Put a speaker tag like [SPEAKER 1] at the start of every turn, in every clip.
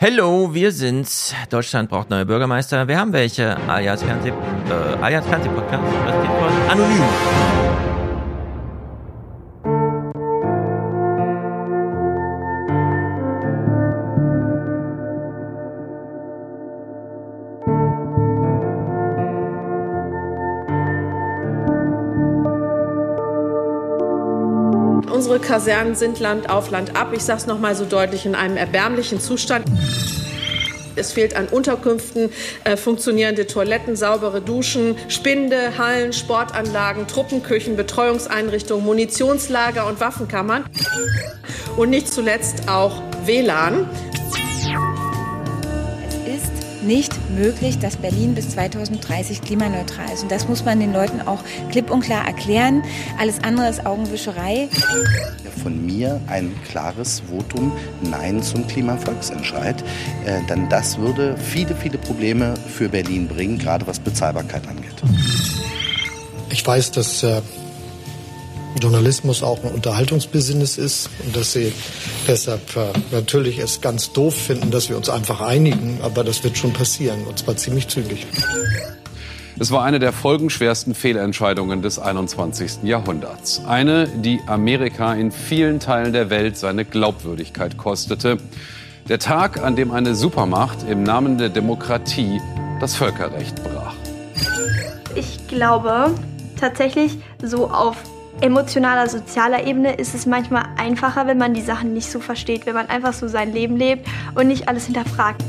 [SPEAKER 1] Hello, wir sind's. Deutschland braucht neue Bürgermeister. Wir haben welche. Alias Fernseh, äh, Alias Fernsehpodcast. Präsentiert von Anonym.
[SPEAKER 2] Kasernen sind Land auf Land ab. Ich sage es noch mal so deutlich in einem erbärmlichen Zustand. Es fehlt an Unterkünften, äh, funktionierende Toiletten, saubere Duschen, Spinde, Hallen, Sportanlagen, Truppenküchen, Betreuungseinrichtungen, Munitionslager und Waffenkammern. Und nicht zuletzt auch WLAN.
[SPEAKER 3] Es ist nicht möglich, dass Berlin bis 2030 klimaneutral ist. Und das muss man den Leuten auch klipp und klar erklären. Alles andere ist Augenwischerei.
[SPEAKER 4] Von mir ein klares Votum Nein zum Klimavolksentscheid. Äh, denn das würde viele, viele Probleme für Berlin bringen, gerade was Bezahlbarkeit angeht.
[SPEAKER 5] Ich weiß, dass äh, Journalismus auch ein Unterhaltungsbusiness ist und dass sie deshalb äh, natürlich es ganz doof finden, dass wir uns einfach einigen, aber das wird schon passieren und zwar ziemlich zügig.
[SPEAKER 6] Es war eine der folgenschwersten Fehlentscheidungen des 21. Jahrhunderts. Eine, die Amerika in vielen Teilen der Welt seine Glaubwürdigkeit kostete. Der Tag, an dem eine Supermacht im Namen der Demokratie das Völkerrecht brach.
[SPEAKER 7] Ich glaube tatsächlich so auf emotionaler, sozialer Ebene ist es manchmal einfacher, wenn man die Sachen nicht so versteht, wenn man einfach so sein Leben lebt und nicht alles hinterfragt.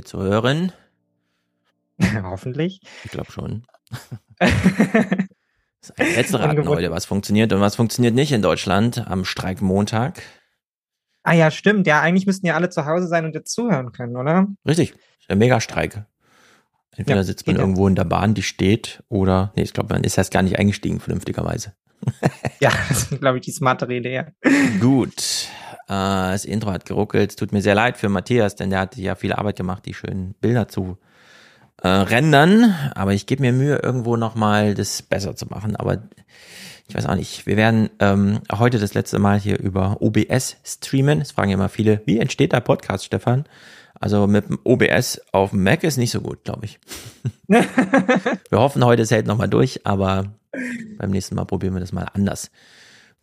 [SPEAKER 1] Wir zu hören?
[SPEAKER 8] Hoffentlich.
[SPEAKER 1] Ich glaube schon. das ist ein Rätselraten heute, was funktioniert und was funktioniert nicht in Deutschland am Streikmontag.
[SPEAKER 8] Ah ja, stimmt. Ja, eigentlich müssten ja alle zu Hause sein und jetzt zuhören können, oder?
[SPEAKER 1] Richtig. Der Megastreik. Entweder
[SPEAKER 8] Ja,
[SPEAKER 1] sitzt man irgendwo in der Bahn, die steht, oder, nee, ich glaube, man ist erst gar nicht eingestiegen, vernünftigerweise.
[SPEAKER 8] Ja, das ist, glaube ich, die smartere Idee. ja.
[SPEAKER 1] Gut. Äh, das Intro hat geruckelt. Es tut mir sehr leid für Matthias, denn der hat ja viel Arbeit gemacht, die schönen Bilder zu äh, rendern. Aber ich gebe mir Mühe, irgendwo nochmal das besser zu machen. Aber ich weiß auch nicht. Wir werden ähm, heute das letzte Mal hier über OBS streamen. Es fragen ja immer viele, wie entsteht der Podcast, Stefan? Also mit dem OBS auf dem Mac ist nicht so gut, glaube ich. Wir hoffen heute, es hält nochmal durch, aber beim nächsten Mal probieren wir das mal anders.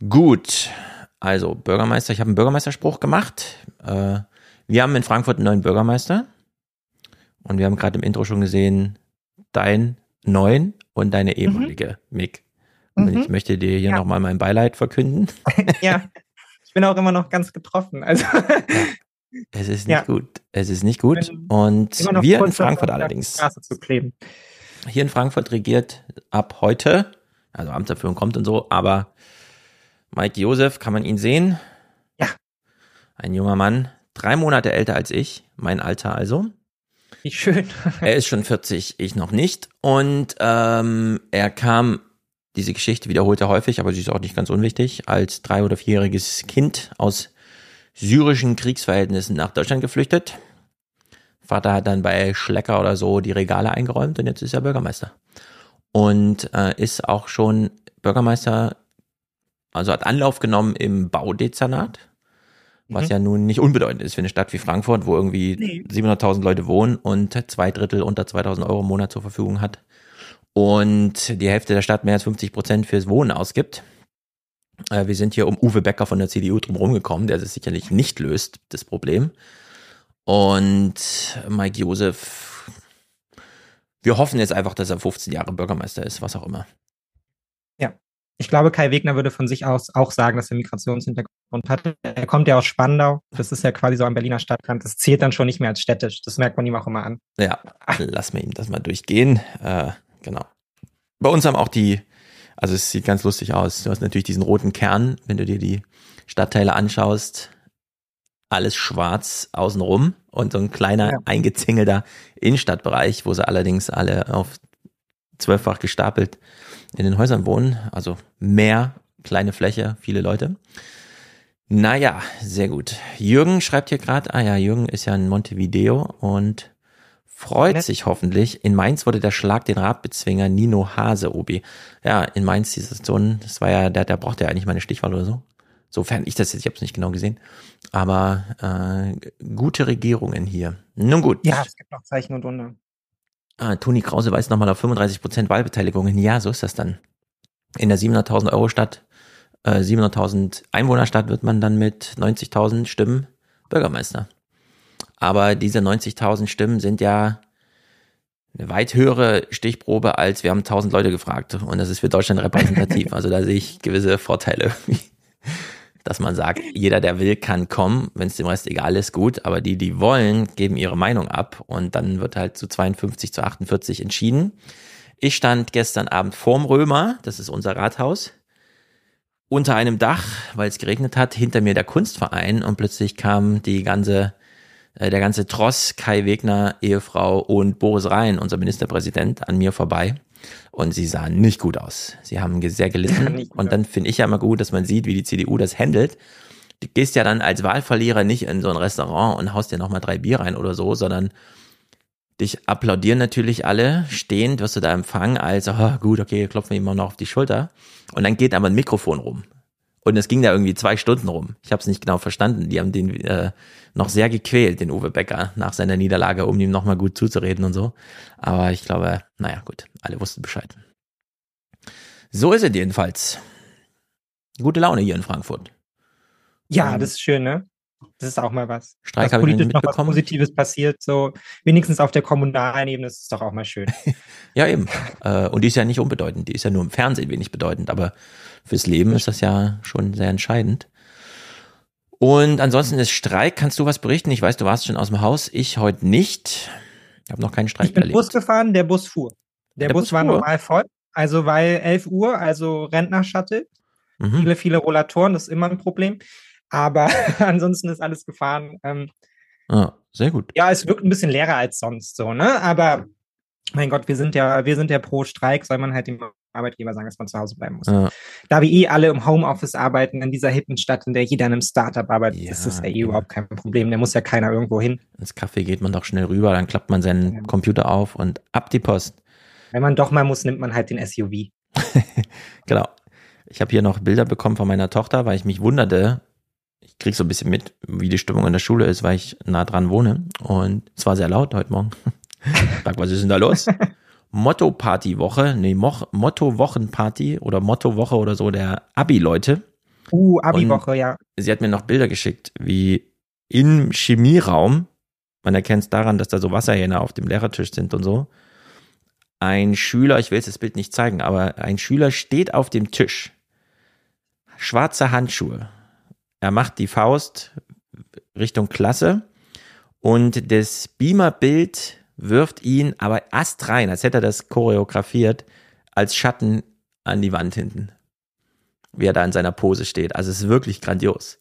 [SPEAKER 1] Gut, also Bürgermeister, ich habe einen Bürgermeisterspruch gemacht. Äh, wir haben in Frankfurt einen neuen Bürgermeister und wir haben gerade im Intro schon gesehen, dein neuen und deine ehemalige Mick. Und
[SPEAKER 8] Mhm.
[SPEAKER 1] ich möchte dir hier
[SPEAKER 8] Ja.
[SPEAKER 1] nochmal mein Beileid verkünden.
[SPEAKER 8] ja. Ich bin auch immer noch ganz getroffen. Also
[SPEAKER 1] Es ist nicht
[SPEAKER 8] Ja.
[SPEAKER 1] gut. Es ist nicht gut.
[SPEAKER 8] bin
[SPEAKER 1] Und wir in Frankfurt allerdings. Hier in Frankfurt regiert ab heute, also Amtserführung kommt und so, aber Mike Josef, kann man ihn sehen?
[SPEAKER 8] Ja.
[SPEAKER 1] Ein junger Mann, drei Monate älter als ich, mein Alter also.
[SPEAKER 8] Wie schön.
[SPEAKER 1] Er ist schon 40, ich noch nicht. Und ähm, er kam, diese Geschichte wiederholt er häufig, aber sie ist auch nicht ganz unwichtig, als drei- oder vierjähriges Kind aus syrischen Kriegsverhältnissen nach Deutschland geflüchtet. Vater hat dann bei Schlecker oder so die Regale eingeräumt und jetzt ist er Bürgermeister. Und äh, ist auch schon Bürgermeister, also hat Anlauf genommen im Baudezernat, was
[SPEAKER 8] Mhm.
[SPEAKER 1] ja nun nicht unbedeutend ist für eine Stadt wie Frankfurt, wo irgendwie
[SPEAKER 8] Nee.
[SPEAKER 1] 700.000 Leute wohnen und zwei Drittel unter 2.000 Euro im Monat zur Verfügung hat und die Hälfte der Stadt mehr als 50 Prozent fürs Wohnen ausgibt. Äh, wir sind hier um Uwe Becker von der CDU drumherum gekommen, der es sicherlich nicht löst, das Problem. Und Mike Josef, wir hoffen jetzt einfach, dass er 15 Jahre Bürgermeister ist, was auch immer.
[SPEAKER 8] Ich glaube, Kai Wegner würde von sich aus auch sagen, dass er Migrationshintergrund hat. Er kommt ja aus Spandau. Das ist ja quasi so am Berliner Stadtrand. Das zählt dann schon nicht mehr als städtisch. Das merkt man ihm auch immer an.
[SPEAKER 1] Ja, lass mir ihm das mal durchgehen. Äh, genau. Bei uns haben auch die, also es sieht ganz lustig aus. Du hast natürlich diesen roten Kern, wenn du dir die Stadtteile anschaust. Alles schwarz außenrum und so ein kleiner ja. eingezingelter Innenstadtbereich, wo sie allerdings alle auf zwölffach gestapelt in den Häusern wohnen. Also mehr kleine Fläche, viele Leute. Naja, sehr gut. Jürgen schreibt hier gerade, ah ja, Jürgen ist ja in Montevideo und freut Nett. sich hoffentlich. In Mainz wurde der Schlag den Radbezwinger Nino Hase Obi. Ja, in Mainz dieses so ein, das war ja, der, der brauchte ja eigentlich meine Stichwahl oder so. Sofern ich das jetzt, ich habe es nicht genau gesehen. Aber äh, gute Regierungen hier. Nun gut.
[SPEAKER 8] Ja, es gibt noch Zeichen und Wunder.
[SPEAKER 1] Ah, Toni Krause weist nochmal auf 35 Prozent Wahlbeteiligung Ja, so ist das dann. In der 700.000 Euro Stadt, äh, 700.000 Einwohnerstadt wird man dann mit 90.000 Stimmen Bürgermeister. Aber diese 90.000 Stimmen sind ja eine weit höhere Stichprobe als wir haben 1000 Leute gefragt und das ist für Deutschland repräsentativ. Also da sehe ich gewisse Vorteile dass man sagt, jeder, der will, kann kommen, wenn es dem Rest egal ist, gut, aber die, die wollen, geben ihre Meinung ab und dann wird halt zu 52 zu 48 entschieden. Ich stand gestern Abend vorm Römer, das ist unser Rathaus, unter einem Dach, weil es geregnet hat, hinter mir der Kunstverein und plötzlich kam die ganze äh, der ganze Tross, Kai Wegner, Ehefrau und Boris Rhein, unser Ministerpräsident, an mir vorbei. Und sie sahen nicht gut aus. Sie haben sehr gelitten. und dann finde ich ja immer gut, dass man sieht, wie die CDU das handelt. Du gehst ja dann als Wahlverlierer nicht in so ein Restaurant und haust dir nochmal drei Bier rein oder so, sondern dich applaudieren natürlich alle. Stehend wirst du da empfangen als, oh, gut, okay, klopfen wir ihm noch auf die Schulter. Und dann geht aber ein Mikrofon rum. Und es ging da irgendwie zwei Stunden rum. Ich habe es nicht genau verstanden. Die haben den äh, noch sehr gequält, den Uwe Becker, nach seiner Niederlage, um ihm nochmal gut zuzureden und so. Aber ich glaube, naja, gut, alle wussten Bescheid. So ist es jedenfalls. Gute Laune hier in Frankfurt.
[SPEAKER 8] Ja, ähm, das ist schön, ne? Das ist auch mal was.
[SPEAKER 1] Streik habe ich nicht
[SPEAKER 8] noch was Positives passiert, so wenigstens auf der kommunalen Ebene ist es doch auch mal schön.
[SPEAKER 1] ja, eben. Äh, und die ist ja nicht unbedeutend, die ist ja nur im Fernsehen wenig bedeutend, aber fürs Leben ist das ja schon sehr entscheidend. Und ansonsten ist Streik, kannst du was berichten? Ich weiß, du warst schon aus dem Haus, ich heute nicht. Ich habe noch keinen Streik
[SPEAKER 8] ich bin erlebt. Bus gefahren, der Bus fuhr. Der, der Bus, Bus, war fuhr. normal voll, also weil 11 Uhr, also Rentner-Shuttle, mhm. viele, viele Rollatoren, das ist immer ein Problem. Aber ansonsten ist alles gefahren. Ähm,
[SPEAKER 1] ah, sehr gut.
[SPEAKER 8] Ja, es wirkt ein bisschen leerer als sonst so, ne? Aber mein Gott, wir sind ja, wir sind ja pro Streik, soll man halt dem Arbeitgeber sagen, dass man zu Hause bleiben muss. Ja. Da wir eh alle im Homeoffice arbeiten, in dieser hippen Stadt, in der jeder in einem Startup arbeitet, ja, ist das ja eh überhaupt kein Problem. Da muss ja keiner irgendwo hin.
[SPEAKER 1] Ins Café geht man doch schnell rüber, dann klappt man seinen ja. Computer auf und ab die Post.
[SPEAKER 8] Wenn man doch mal muss, nimmt man halt den SUV.
[SPEAKER 1] genau. Ich habe hier noch Bilder bekommen von meiner Tochter, weil ich mich wunderte. Ich krieg so ein bisschen mit, wie die Stimmung in der Schule ist, weil ich nah dran wohne. Und es war sehr laut heute Morgen. Sag, was ist denn da los? Motto-Party-Woche, nee, Motto-Wochenparty oder Motto-Woche oder so der Abi-Leute.
[SPEAKER 8] Uh, Abi-Woche, ja.
[SPEAKER 1] Sie hat mir noch Bilder geschickt, wie im Chemieraum, man erkennt es daran, dass da so Wasserhähne auf dem Lehrertisch sind und so. Ein Schüler, ich will jetzt das Bild nicht zeigen, aber ein Schüler steht auf dem Tisch. Schwarze Handschuhe. Er macht die Faust Richtung Klasse und das Beamer-Bild wirft ihn aber astrein, als hätte er das choreografiert, als Schatten an die Wand hinten. Wie er da in seiner Pose steht. Also es ist wirklich grandios.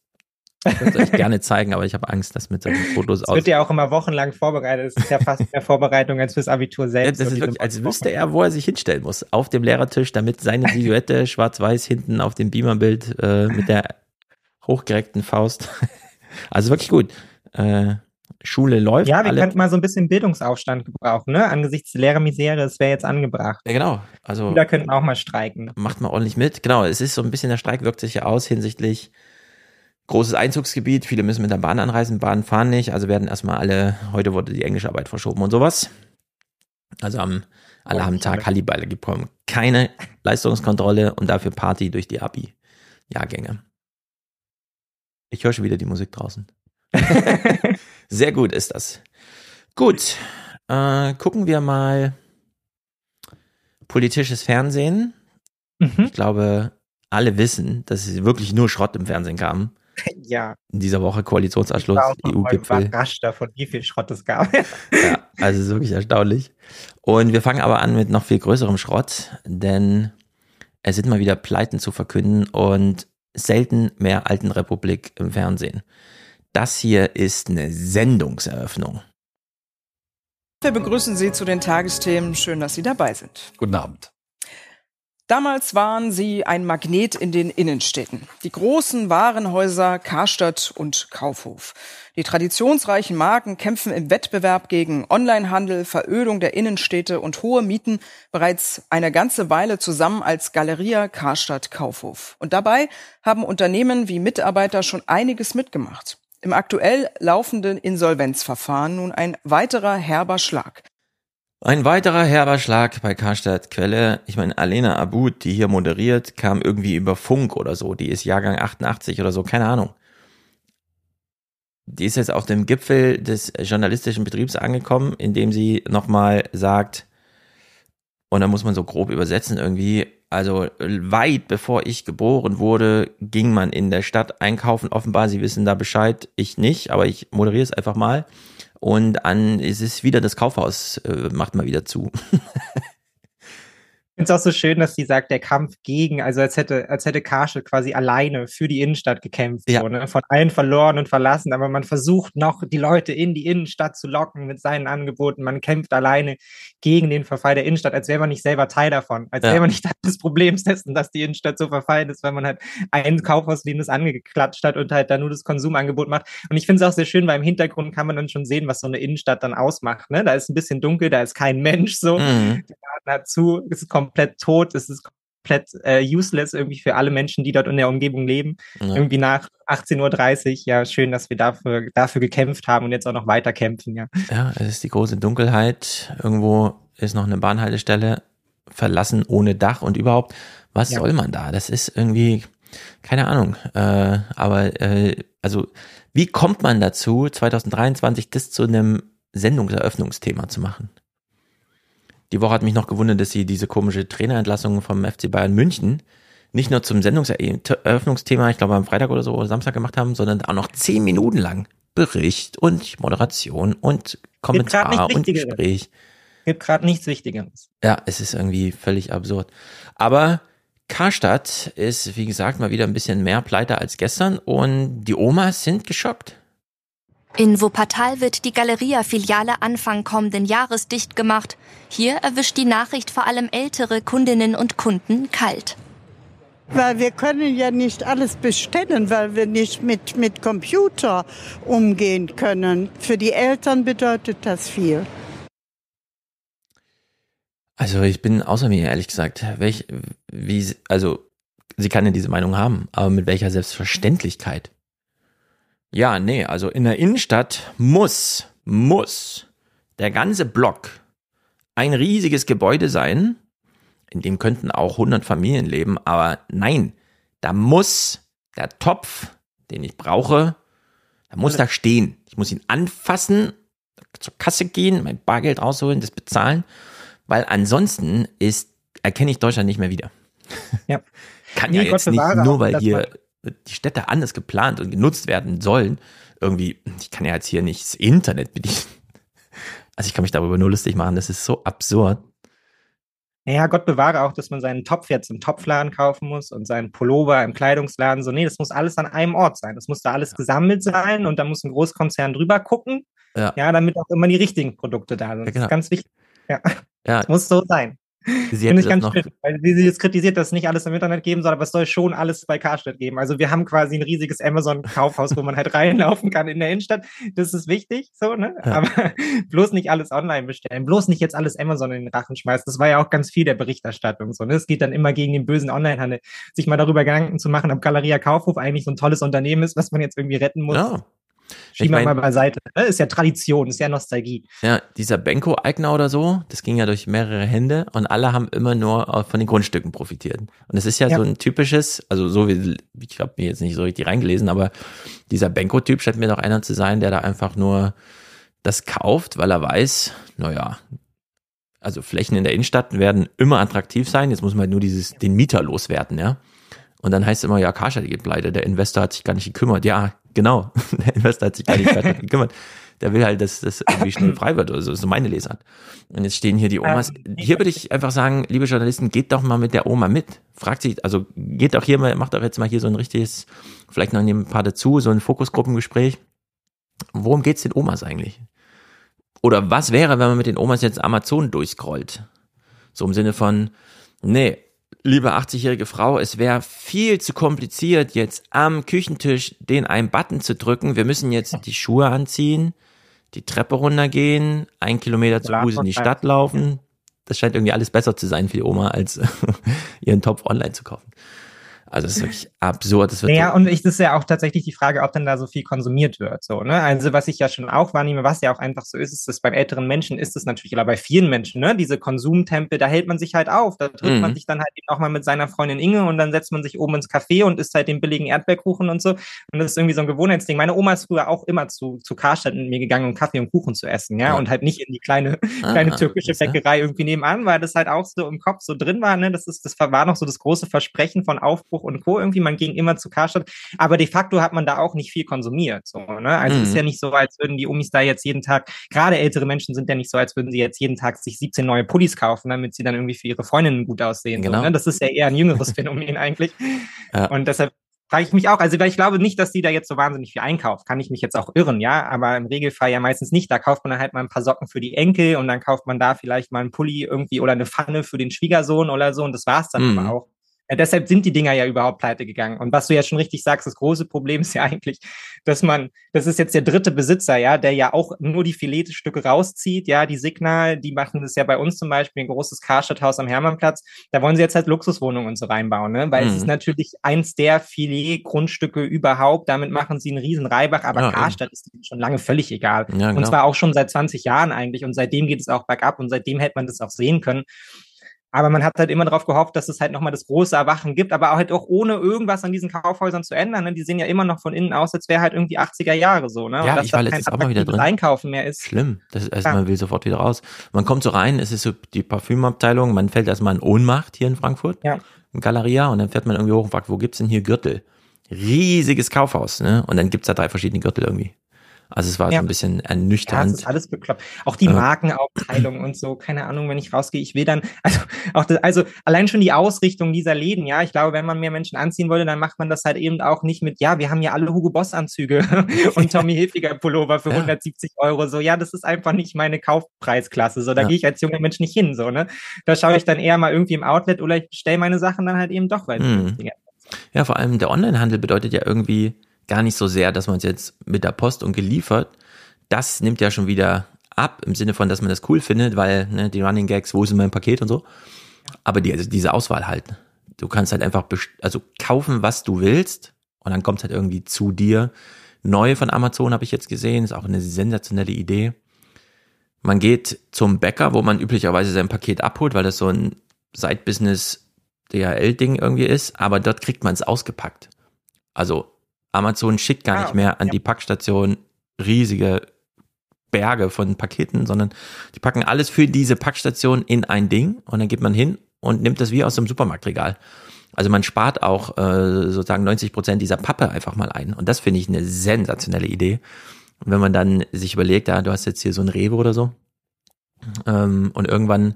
[SPEAKER 1] Ich würde euch gerne zeigen, aber ich habe Angst, dass mit solchen Fotos
[SPEAKER 8] aus. Wird ja auch immer wochenlang vorbereitet. Das ist ja fast mehr Vorbereitung als fürs Abitur selbst.
[SPEAKER 1] Ja, das ist wirklich, als wüsste er, wo er sich hinstellen muss. Auf dem Lehrertisch, damit seine Silhouette schwarz-weiß hinten auf dem Beamerbild äh, mit der hochgereckten Faust. Also wirklich gut. Äh, Schule läuft.
[SPEAKER 8] Ja, wir alle. könnten mal so ein bisschen Bildungsaufstand gebrauchen, ne? Angesichts der Lehrermisere, das wäre jetzt angebracht.
[SPEAKER 1] Ja, genau. Also.
[SPEAKER 8] Schüler könnten auch mal streiken.
[SPEAKER 1] Macht mal ordentlich mit. Genau. Es ist so ein bisschen, der Streik wirkt sich ja aus hinsichtlich großes Einzugsgebiet. Viele müssen mit der Bahn anreisen. Bahnen fahren nicht. Also werden erstmal alle, heute wurde die englische Arbeit verschoben und sowas. Also haben, alle haben Tag Halliballe bekommen. Keine Leistungskontrolle und dafür Party durch die Abi-Jahrgänge. Ich höre schon wieder die Musik draußen. Sehr gut ist das. Gut, äh, gucken wir mal politisches Fernsehen. Mhm. Ich glaube, alle wissen, dass es wirklich nur Schrott im Fernsehen kam.
[SPEAKER 8] Ja.
[SPEAKER 1] In dieser Woche Koalitionsabschluss, EU-Gipfel.
[SPEAKER 8] Ich überrascht davon, wie viel Schrott es gab.
[SPEAKER 1] ja, also ist wirklich erstaunlich. Und wir fangen aber an mit noch viel größerem Schrott, denn es sind mal wieder Pleiten zu verkünden und selten mehr Alten Republik im Fernsehen. Das hier ist eine Sendungseröffnung.
[SPEAKER 9] Wir begrüßen Sie zu den Tagesthemen. Schön, dass Sie dabei sind.
[SPEAKER 6] Guten Abend.
[SPEAKER 9] Damals waren sie ein Magnet in den Innenstädten. Die großen Warenhäuser Karstadt und Kaufhof. Die traditionsreichen Marken kämpfen im Wettbewerb gegen Onlinehandel, Verödung der Innenstädte und hohe Mieten bereits eine ganze Weile zusammen als Galeria Karstadt Kaufhof. Und dabei haben Unternehmen wie Mitarbeiter schon einiges mitgemacht. Im aktuell laufenden Insolvenzverfahren nun ein weiterer herber Schlag.
[SPEAKER 1] Ein weiterer herber Schlag bei Karstadt Quelle. Ich meine, Alena Abud, die hier moderiert, kam irgendwie über Funk oder so. Die ist Jahrgang 88 oder so, keine Ahnung. Die ist jetzt auf dem Gipfel des journalistischen Betriebs angekommen, indem sie nochmal sagt, und da muss man so grob übersetzen irgendwie, also weit bevor ich geboren wurde, ging man in der Stadt einkaufen. Offenbar, sie wissen da Bescheid, ich nicht, aber ich moderiere es einfach mal. Und an ist es wieder das Kaufhaus, äh, macht mal wieder zu.
[SPEAKER 8] finde es auch so schön, dass sie sagt, der Kampf gegen, also als hätte, als hätte Karsche quasi alleine für die Innenstadt gekämpft, ja. so, ne? von allen verloren und verlassen, aber man versucht noch die Leute in die Innenstadt zu locken mit seinen Angeboten. Man kämpft alleine gegen den Verfall der Innenstadt, als wäre man nicht selber Teil davon, als ja. wäre man nicht Teil des Problems dessen, dass die Innenstadt so verfallen ist, weil man halt ein Kaufhaus, dem das angeklatscht hat und halt da nur das Konsumangebot macht. Und ich finde es auch sehr schön, weil im Hintergrund kann man dann schon sehen, was so eine Innenstadt dann ausmacht. Ne? Da ist ein bisschen dunkel, da ist kein Mensch so. Mhm. Laden hat zu, es kommt komplett tot, es ist komplett äh, useless irgendwie für alle Menschen, die dort in der Umgebung leben. Ja. Irgendwie nach 18.30 Uhr, ja, schön, dass wir dafür, dafür gekämpft haben und jetzt auch noch weiter kämpfen, ja.
[SPEAKER 1] Ja, es ist die große Dunkelheit. Irgendwo ist noch eine Bahnhaltestelle verlassen ohne Dach und überhaupt, was ja. soll man da? Das ist irgendwie, keine Ahnung. Äh, aber äh, also, wie kommt man dazu, 2023 das zu einem Sendungseröffnungsthema zu machen? Die Woche hat mich noch gewundert, dass sie diese komische Trainerentlassung vom FC Bayern München nicht nur zum Sendungseröffnungsthema, ich glaube am Freitag oder so oder Samstag gemacht haben, sondern auch noch zehn Minuten lang Bericht und Moderation und Kommentar und Gespräch.
[SPEAKER 8] Gibt gerade nichts Wichtigeres.
[SPEAKER 1] Ja, es ist irgendwie völlig absurd. Aber Karstadt ist, wie gesagt, mal wieder ein bisschen mehr pleite als gestern und die Omas sind geschockt.
[SPEAKER 10] In Wuppertal wird die Galeria-Filiale Anfang kommenden Jahres dicht gemacht. Hier erwischt die Nachricht vor allem ältere Kundinnen und Kunden kalt.
[SPEAKER 11] Weil wir können ja nicht alles bestellen, weil wir nicht mit, mit Computer umgehen können. Für die Eltern bedeutet das viel.
[SPEAKER 1] Also ich bin außer mir, ehrlich gesagt. Welch, wie, also sie kann ja diese Meinung haben, aber mit welcher Selbstverständlichkeit? Ja, nee, also in der Innenstadt muss, muss der ganze Block ein riesiges Gebäude sein, in dem könnten auch 100 Familien leben, aber nein, da muss der Topf, den ich brauche, da muss da stehen. Ich muss ihn anfassen, zur Kasse gehen, mein Bargeld rausholen, das bezahlen, weil ansonsten ist, erkenne ich Deutschland nicht mehr wieder. Ja. Kann nee, ja jetzt nicht nur, weil hier die Städte anders geplant und genutzt werden sollen. Irgendwie, ich kann ja jetzt hier nicht das Internet bedienen. Also ich kann mich darüber nur lustig machen, das ist so absurd.
[SPEAKER 8] Naja, Gott bewahre auch, dass man seinen Topf jetzt im Topfladen kaufen muss und seinen Pullover im Kleidungsladen. So, nee, das muss alles an einem Ort sein. Das muss da alles ja. gesammelt sein und da muss ein Großkonzern drüber gucken. Ja. ja, damit auch immer die richtigen Produkte da sind. Ja, genau. Das ist genau. ganz wichtig. Ja. ja. Das muss so sein. Sie Finde ich ganz schön, weil sie jetzt kritisiert, dass es nicht alles im Internet geben soll, aber es soll schon alles bei Karstadt geben. Also wir haben quasi ein riesiges Amazon-Kaufhaus, wo man halt reinlaufen kann in der Innenstadt. Das ist wichtig, so, ne? Ja. Aber bloß nicht alles online bestellen, bloß nicht jetzt alles Amazon in den Rachen schmeißen. Das war ja auch ganz viel der Berichterstattung, so, ne? Es geht dann immer gegen den bösen Onlinehandel, sich mal darüber Gedanken zu machen, ob Galeria Kaufhof eigentlich so ein tolles Unternehmen ist, was man jetzt irgendwie retten muss. Ja. Schieben wir mal beiseite. Ne? Ist ja Tradition, ist ja Nostalgie.
[SPEAKER 1] Ja, dieser Benko-Eigner oder so, das ging ja durch mehrere Hände und alle haben immer nur von den Grundstücken profitiert. Und es ist ja, ja, so ein typisches, also so wie, ich habe mir jetzt nicht so richtig reingelesen, aber dieser Benko-Typ scheint mir doch einer zu sein, der da einfach nur das kauft, weil er weiß, naja, also Flächen in der Innenstadt werden immer attraktiv sein. Jetzt muss man halt nur dieses, den Mieter loswerden, ja. Und dann heißt es immer, ja, Karstadt geht pleite, der Investor hat sich gar nicht gekümmert. Ja, genau. Der Investor hat sich gar nicht gekümmert. Der will halt, dass das irgendwie schnell frei wird oder so. Das ist meine Lesart. Und jetzt stehen hier die Omas. Hier würde ich einfach sagen, liebe Journalisten, geht doch mal mit der Oma mit. Fragt sich, also geht doch hier mal, macht doch jetzt mal hier so ein richtiges, vielleicht noch ein paar dazu, so ein Fokusgruppengespräch. worum geht's den Omas eigentlich? Oder was wäre, wenn man mit den Omas jetzt Amazon durchscrollt? So im Sinne von, nee, liebe 80-jährige Frau, es wäre viel zu kompliziert, jetzt am Küchentisch den einen Button zu drücken. Wir müssen jetzt die Schuhe anziehen, die Treppe runtergehen, ein Kilometer zu Fuß in die Stadt laufen. Das scheint irgendwie alles besser zu sein für die Oma, als ihren Topf online zu kaufen. Also es ist wirklich absurd. Das
[SPEAKER 8] wird ja, so und ich, das ist ja auch tatsächlich die Frage, ob denn da so viel konsumiert wird. So, ne? Also was ich ja schon auch wahrnehme, was ja auch einfach so ist, ist dass beim älteren Menschen ist es natürlich, oder bei vielen Menschen, ne? diese Konsumtempel, da hält man sich halt auf. Da trifft mhm. man sich dann halt eben auch mal mit seiner Freundin Inge und dann setzt man sich oben ins Café und isst halt den billigen Erdbeerkuchen und so. Und das ist irgendwie so ein Gewohnheitsding. Meine Oma ist früher auch immer zu, zu Karstadt mit mir gegangen, um Kaffee und Kuchen zu essen, ja, ja. und halt nicht in die kleine, ah, kleine türkische Bäckerei irgendwie nebenan, weil das halt auch so im Kopf so drin war, ne? Das ist, das war noch so das große Versprechen von Aufbruch und Co. irgendwie. Man ging immer zu Karstadt. Aber de facto hat man da auch nicht viel konsumiert. So, ne? Also mhm. ist ja nicht so, als würden die Umis da jetzt jeden Tag, gerade ältere Menschen sind ja nicht so, als würden sie jetzt jeden Tag sich 17 neue Pullis kaufen, damit sie dann irgendwie für ihre Freundinnen gut aussehen. Genau. So, ne? Das ist ja eher ein jüngeres Phänomen eigentlich. Ja. Und deshalb frage ich mich auch, also weil ich glaube nicht, dass die da jetzt so wahnsinnig viel einkauft. Kann ich mich jetzt auch irren, ja, aber im Regelfall ja meistens nicht. Da kauft man dann halt mal ein paar Socken für die Enkel und dann kauft man da vielleicht mal einen Pulli irgendwie oder eine Pfanne für den Schwiegersohn oder so und das war's dann mhm. aber auch. Ja, deshalb sind die Dinger ja überhaupt pleite gegangen. Und was du ja schon richtig sagst, das große Problem ist ja eigentlich, dass man, das ist jetzt der dritte Besitzer, ja, der ja auch nur die Filetstücke rauszieht. Ja, die Signal, die machen das ja bei uns zum Beispiel, ein großes Karstadthaus am Hermannplatz. Da wollen sie jetzt halt Luxuswohnungen und so reinbauen, ne? Weil mhm. es ist natürlich eins der Filetgrundstücke überhaupt. Damit machen sie einen riesen Reibach, aber ja, Karstadt ist schon lange völlig egal. Ja, genau. Und zwar auch schon seit 20 Jahren eigentlich. Und seitdem geht es auch bergab und seitdem hätte man das auch sehen können. Aber man hat halt immer darauf gehofft, dass es halt nochmal das große Erwachen gibt, aber auch halt auch ohne irgendwas an diesen Kaufhäusern zu ändern. Ne? Die sehen ja immer noch von innen aus, als wäre halt irgendwie 80er Jahre so. Ne?
[SPEAKER 1] Ja, ich war letztens auch mal wieder drin.
[SPEAKER 8] Einkaufen mehr ist.
[SPEAKER 1] Schlimm. Das also ja. man will sofort wieder raus. Man kommt so rein, es ist so die Parfümabteilung, man fällt erstmal in Ohnmacht hier in Frankfurt. Ja. In Galeria und dann fährt man irgendwie hoch und fragt, wo gibt's denn hier Gürtel? Riesiges Kaufhaus, ne? Und dann gibt's da drei verschiedene Gürtel irgendwie. Also es war ja. so ein bisschen ernüchternd. Ja,
[SPEAKER 8] es ist alles bekloppt. Auch die Markenaufteilung und so, keine Ahnung, wenn ich rausgehe, ich will dann, also auch das, also allein schon die Ausrichtung dieser Läden, ja, ich glaube, wenn man mehr Menschen anziehen wollte, dann macht man das halt eben auch nicht mit, ja, wir haben ja alle Hugo Boss Anzüge und Tommy Hilfiger Pullover für ja. 170 Euro, so, ja, das ist einfach nicht meine Kaufpreisklasse, so, da ja. gehe ich als junger Mensch nicht hin, so, ne. Da schaue ich dann eher mal irgendwie im Outlet oder ich bestelle meine Sachen dann halt eben doch, weil mhm.
[SPEAKER 1] Ja, vor allem der Onlinehandel bedeutet ja irgendwie, gar nicht so sehr, dass man es jetzt mit der Post und geliefert, das nimmt ja schon wieder ab, im Sinne von, dass man das cool findet, weil ne, die Running Gags, wo ist mein Paket und so. Aber die, also diese Auswahl halt. Du kannst halt einfach also kaufen, was du willst und dann kommt halt irgendwie zu dir. Neu von Amazon habe ich jetzt gesehen, ist auch eine sensationelle Idee. Man geht zum Bäcker, wo man üblicherweise sein Paket abholt, weil das so ein Side-Business DHL-Ding irgendwie ist, aber dort kriegt man es ausgepackt. Also Amazon schickt gar ah, nicht mehr an ja. die Packstation riesige Berge von Paketen, sondern die packen alles für diese Packstation in ein Ding und dann geht man hin und nimmt das wie aus dem Supermarktregal. Also man spart auch äh, sozusagen 90 Prozent dieser Pappe einfach mal ein. Und das finde ich eine sensationelle Idee. Und wenn man dann sich überlegt, ja, du hast jetzt hier so ein Rewe oder so, ähm, und irgendwann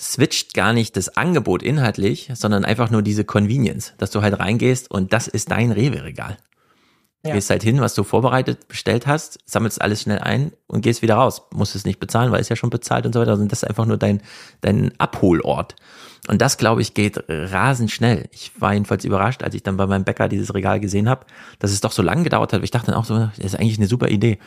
[SPEAKER 1] switcht gar nicht das Angebot inhaltlich, sondern einfach nur diese Convenience, dass du halt reingehst und das ist dein Rewe-Regal. Ja. Gehst halt hin, was du vorbereitet, bestellt hast, sammelst alles schnell ein und gehst wieder raus. Musst es nicht bezahlen, weil es ja schon bezahlt und so weiter. Und das ist einfach nur dein, dein Abholort. Und das, glaube ich, geht rasend schnell. Ich war jedenfalls überrascht, als ich dann bei meinem Bäcker dieses Regal gesehen habe, dass es doch so lange gedauert hat. Ich dachte dann auch so, das ist eigentlich eine super Idee.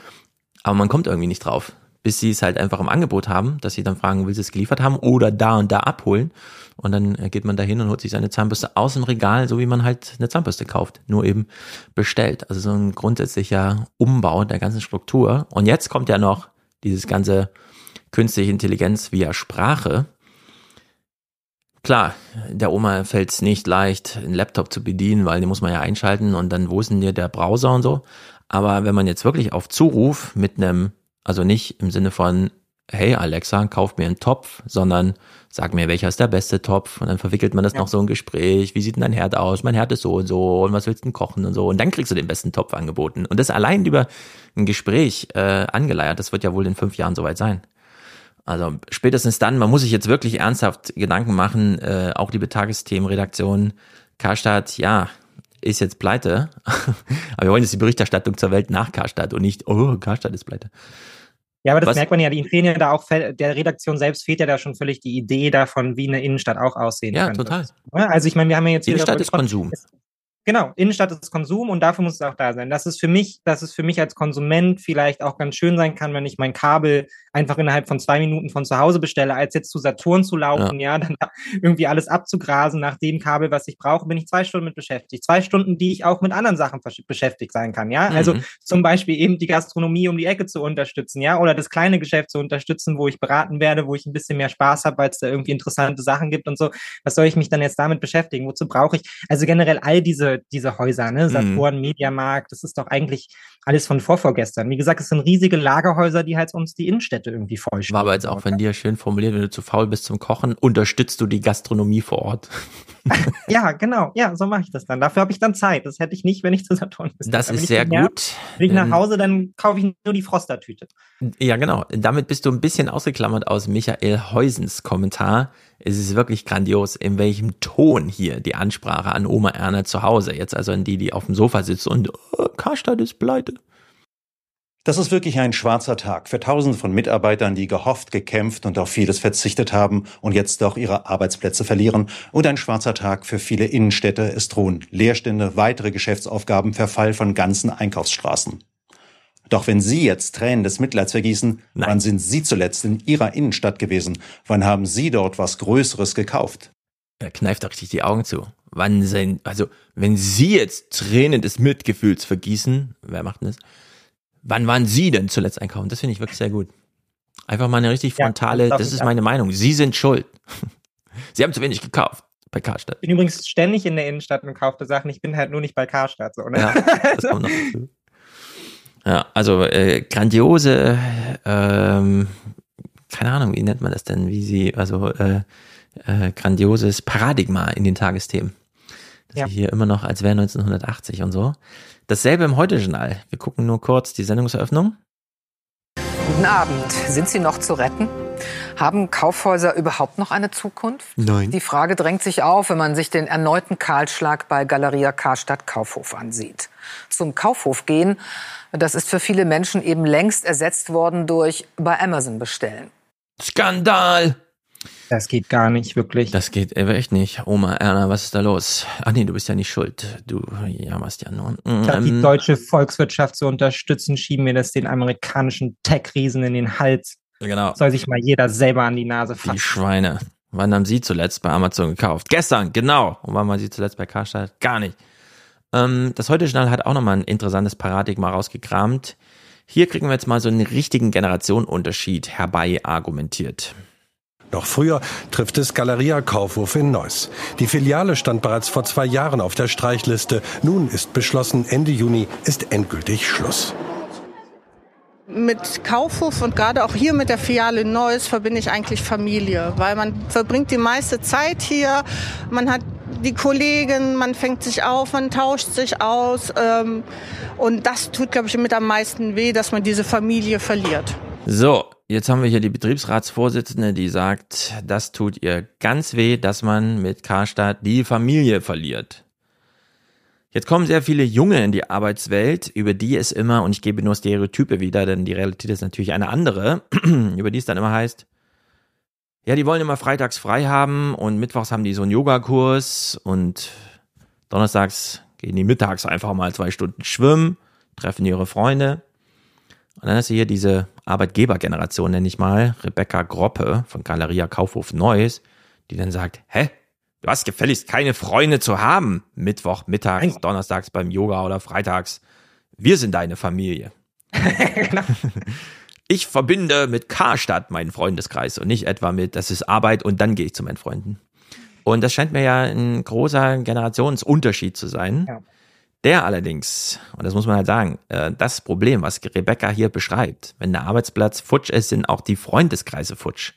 [SPEAKER 1] Aber man kommt irgendwie nicht drauf bis sie es halt einfach im Angebot haben, dass sie dann fragen, will sie es geliefert haben oder da und da abholen. Und dann äh, geht man da hin und holt sich seine Zahnbürste aus dem Regal, so wie man halt eine Zahnbürste kauft, nur eben bestellt. Also so ein grundsätzlicher Umbau der ganzen Struktur. Und jetzt kommt ja noch dieses ganze künstliche Intelligenz via Sprache. Klar, der Oma fällt es nicht leicht, einen Laptop zu bedienen, weil den muss man ja einschalten und dann wo ist denn hier der Browser und so. Aber wenn man jetzt wirklich auf Zuruf mit einem also nicht im Sinne von, hey Alexa, kauf mir einen Topf, sondern sag mir, welcher ist der beste Topf? Und dann verwickelt man das ja. noch so ein Gespräch. Wie sieht denn dein Herd aus? Mein Herd ist so und so. Und was willst du denn kochen und so? Und dann kriegst du den besten Topf angeboten. Und das allein über ein Gespräch äh, angeleiert, das wird ja wohl in fünf Jahren soweit sein. Also spätestens dann, man muss sich jetzt wirklich ernsthaft Gedanken machen, äh, auch liebe Tagesthemenredaktion, Karstadt, ja, ist jetzt pleite. Aber wir wollen jetzt die Berichterstattung zur Welt nach Karstadt und nicht, oh, Karstadt ist pleite.
[SPEAKER 8] Ja, aber das Was? merkt man ja, die fehlen ja da auch, der Redaktion selbst fehlt ja da schon völlig die Idee davon, wie eine Innenstadt auch aussehen
[SPEAKER 1] ja, könnte. Ja,
[SPEAKER 8] total. Also ich meine, wir haben ja jetzt
[SPEAKER 1] hier... Innenstadt ist Konsum.
[SPEAKER 8] Genau, Innenstadt ist Konsum und dafür muss es auch da sein. Das ist für mich, dass es für mich als Konsument vielleicht auch ganz schön sein kann, wenn ich mein Kabel einfach innerhalb von zwei Minuten von zu Hause bestelle, als jetzt zu Saturn zu laufen, ja, ja dann irgendwie alles abzugrasen nach dem Kabel, was ich brauche, bin ich zwei Stunden mit beschäftigt. Zwei Stunden, die ich auch mit anderen Sachen beschäftigt sein kann, ja. Also mhm. Also zum Beispiel eben die Gastronomie um die Ecke zu unterstützen, ja, oder das kleine Geschäft zu unterstützen, wo ich beraten werde, wo ich ein bisschen mehr Spaß habe, weil es da irgendwie interessante Sachen gibt und so. Was soll ich mich dann jetzt damit beschäftigen? Wozu brauche ich? Also generell all diese diese, Häuser, ne? Mhm. Saturn, mhm. Mediamarkt, das ist doch eigentlich alles von vorvorgestern. Wie gesagt, es sind riesige Lagerhäuser, die halt uns die Innenstädte irgendwie vollstellen.
[SPEAKER 1] War aber jetzt auch von dir schön formuliert, wenn du zu faul bist zum Kochen, unterstützt du die Gastronomie vor Ort.
[SPEAKER 8] ja, genau. Ja, so mache ich das dann. Dafür habe ich dann Zeit. Das hätte ich nicht, wenn ich zu Saturn
[SPEAKER 1] bin. Das ist sehr gut.
[SPEAKER 8] Wenn ich nach ähm, Hause, dann kaufe ich nur die Frostertüte.
[SPEAKER 1] Ja, genau. Damit bist du ein bisschen ausgeklammert aus Michael Heusens Kommentar. Es ist wirklich grandios, in welchem Ton hier die Ansprache an Oma Erna zu Hause, jetzt also an die, die auf dem Sofa sitzt und oh, Karstadt ist pleite.
[SPEAKER 12] Das ist wirklich ein schwarzer Tag für Tausende von Mitarbeitern, die gehofft, gekämpft und auf vieles verzichtet haben und jetzt doch ihre Arbeitsplätze verlieren. Und ein schwarzer Tag für viele Innenstädte. Es drohen Leerstände, weitere Geschäftsaufgaben, Verfall von ganzen Einkaufsstraßen. Doch wenn Sie jetzt Tränen des Mitleids vergießen, Nein. wann sind Sie zuletzt in Ihrer Innenstadt gewesen? Wann haben Sie dort was Größeres gekauft?
[SPEAKER 1] Er kneift doch richtig die Augen zu. Wann sind, also, wenn Sie jetzt Tränen des Mitgefühls vergießen, wer macht denn das? Wann waren Sie denn zuletzt einkaufen? Das finde ich wirklich sehr gut. Einfach mal eine richtig frontale, ja, das, ist meine Meinung. Sie sind schuld. Sie haben zu wenig gekauft bei Karstadt.
[SPEAKER 8] Ich bin übrigens ständig in der Innenstadt und kaufe Sachen. Ich bin halt nur nicht bei Karstadt. So, ne? Ja, das kommt noch
[SPEAKER 1] dazu. Ja, also äh, grandiose, ähm, keine Ahnung, wie nennt man das denn, wie sie, also äh, äh, grandioses Paradigma in den Tagesthemen. Das ja. hier immer noch, als wäre 1980 und so. Dasselbe im Heute-Journal. Wir gucken nur kurz die Sendungseröffnung.
[SPEAKER 13] Guten Abend. Sind Sie noch zu retten? Haben Kaufhäuser überhaupt noch eine Zukunft?
[SPEAKER 1] Nein.
[SPEAKER 13] Die Frage drängt sich auf, wenn man sich den erneuten Kahlschlag bei Galeria Karstadt Kaufhof ansieht. Zum Kaufhof gehen, das ist für viele Menschen eben längst ersetzt worden durch bei Amazon bestellen.
[SPEAKER 1] Skandal!
[SPEAKER 8] Das geht gar nicht, wirklich.
[SPEAKER 1] Das geht echt nicht. Oma Erna, was ist da los? Ach nee, du bist ja nicht schuld. Du jammerst ja nur.
[SPEAKER 8] Statt die ähm, deutsche Volkswirtschaft zu unterstützen, schieben wir das den amerikanischen Tech-Riesen in den Hals.
[SPEAKER 1] Genau.
[SPEAKER 8] Soll sich mal jeder selber an die Nase fassen.
[SPEAKER 1] Die Schweine. Wann haben Sie zuletzt bei Amazon gekauft? Gestern, genau. Und wann waren Sie zuletzt bei Karstadt? Gar nicht. Ähm, das Heute-Journal hat auch nochmal ein interessantes Paradigma rausgekramt. Hier kriegen wir jetzt mal so einen richtigen Generationenunterschied herbei argumentiert.
[SPEAKER 14] Noch früher trifft es Galeria Kaufhof in Neuss. Die Filiale stand bereits vor zwei Jahren auf der Streichliste. Nun ist beschlossen, Ende Juni ist endgültig Schluss.
[SPEAKER 11] Mit Kaufhof und gerade auch hier mit der Filiale Neuss verbinde ich eigentlich Familie, weil man verbringt die meiste Zeit hier, man hat die Kollegen, man fängt sich auf, man tauscht sich aus ähm, und das tut, glaube ich, mit am meisten weh, dass man diese Familie verliert.
[SPEAKER 1] So, Jetzt haben wir hier die Betriebsratsvorsitzende, die sagt, das tut ihr ganz weh, dass man mit Karstadt die Familie verliert. Jetzt kommen sehr viele Junge in die Arbeitswelt, über die es immer, und ich gebe nur Stereotype wieder, denn die Realität ist natürlich eine andere, über die es dann immer heißt, ja, die wollen immer freitags frei haben und mittwochs haben die so einen Yogakurs und donnerstags gehen die mittags einfach mal zwei Stunden schwimmen, treffen ihre Freunde. Und dann hast du hier diese Arbeitgebergeneration, nenne ich mal, Rebecca Groppe von Galeria Kaufhof Neuss, die dann sagt, hä? Du hast gefälligst keine Freunde zu haben. Mittwoch, mittags, donnerstags beim Yoga oder freitags. Wir sind deine Familie. Genau. ich verbinde mit Karstadt meinen Freundeskreis und nicht etwa mit, das ist Arbeit und dann gehe ich zu meinen Freunden. Und das scheint mir ja ein großer Generationsunterschied zu sein. Ja. Der allerdings, und das muss man halt sagen, äh, das Problem, was Rebecca hier beschreibt, wenn der Arbeitsplatz futsch ist, sind auch die Freundeskreise futsch.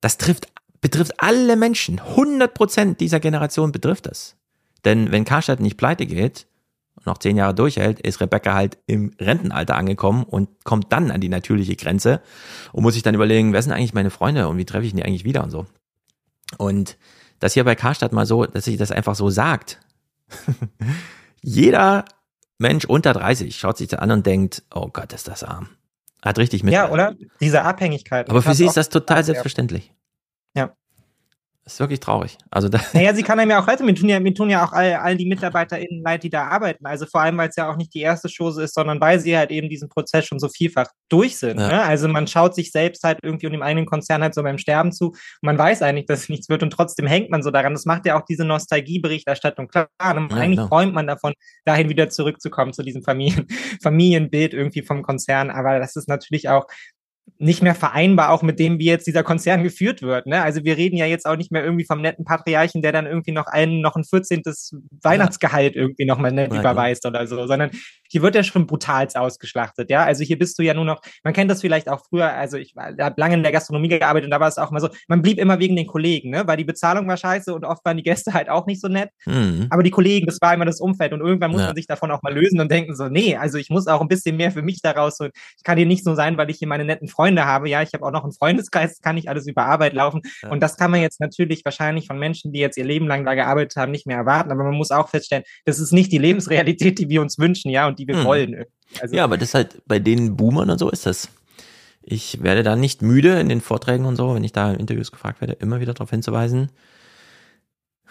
[SPEAKER 1] Das trifft, betrifft alle Menschen. 100 Prozent dieser Generation betrifft das. Denn wenn Karstadt nicht pleite geht und noch zehn Jahre durchhält, ist Rebecca halt im Rentenalter angekommen und kommt dann an die natürliche Grenze und muss sich dann überlegen, wer sind eigentlich meine Freunde und wie treffe ich die eigentlich wieder und so. Und das hier bei Karstadt mal so, dass sich das einfach so sagt, Jeder Mensch unter 30 schaut sich das an und denkt, oh Gott, ist das arm. Hat richtig mit.
[SPEAKER 8] Ja, oder? Diese Abhängigkeit.
[SPEAKER 1] Aber für sie ist das total selbstverständlich.
[SPEAKER 8] Ja.
[SPEAKER 1] Das ist wirklich traurig. Also da
[SPEAKER 8] naja, sie kann einem ja auch leid, mir tun ja, mir tun ja auch all, all die MitarbeiterInnen leid, die da arbeiten. Also vor allem, weil es ja auch nicht die erste Chose ist, sondern weil sie halt eben diesen Prozess schon so vielfach durch sind. Ja. Ne? Also man schaut sich selbst halt irgendwie und dem eigenen Konzern halt so beim Sterben zu und man weiß eigentlich, dass es nichts wird und trotzdem hängt man so daran. Das macht ja auch diese Nostalgieberichterstattung klar. Ja, eigentlich genau. träumt man davon, dahin wieder zurückzukommen zu diesem Familien, Familienbild irgendwie vom Konzern. Aber das ist natürlich auch nicht mehr vereinbar, auch mit dem, wie jetzt dieser Konzern geführt wird. Ne? Also wir reden ja jetzt auch nicht mehr irgendwie vom netten Patriarchen, der dann irgendwie noch einen, noch ein 14. Weihnachtsgehalt irgendwie nochmal ja, überweist oder so, sondern hier wird ja schon brutalst ausgeschlachtet, ja. Also hier bist du ja nur noch, man kennt das vielleicht auch früher, also ich habe lange in der Gastronomie gearbeitet und da war es auch immer so, man blieb immer wegen den Kollegen, ne? Weil die Bezahlung war scheiße und oft waren die Gäste halt auch nicht so nett. Mhm. Aber die Kollegen, das war immer das Umfeld und irgendwann muss ja. man sich davon auch mal lösen und denken so, nee, also ich muss auch ein bisschen mehr für mich daraus holen. Ich kann hier nicht so sein, weil ich hier meine netten Freunde habe. Ja, ich habe auch noch einen Freundeskreis, kann nicht alles über Arbeit laufen. Ja. Und das kann man jetzt natürlich wahrscheinlich von Menschen, die jetzt ihr Leben lang da gearbeitet haben, nicht mehr erwarten. Aber man muss auch feststellen, das ist nicht die Lebensrealität, die wir uns wünschen, ja, und die wir mhm. wollen.
[SPEAKER 1] Also ja, aber das ist halt bei den Boomern und so ist das. Ich werde da nicht müde in den Vorträgen und so, wenn ich da in Interviews gefragt werde, immer wieder darauf hinzuweisen.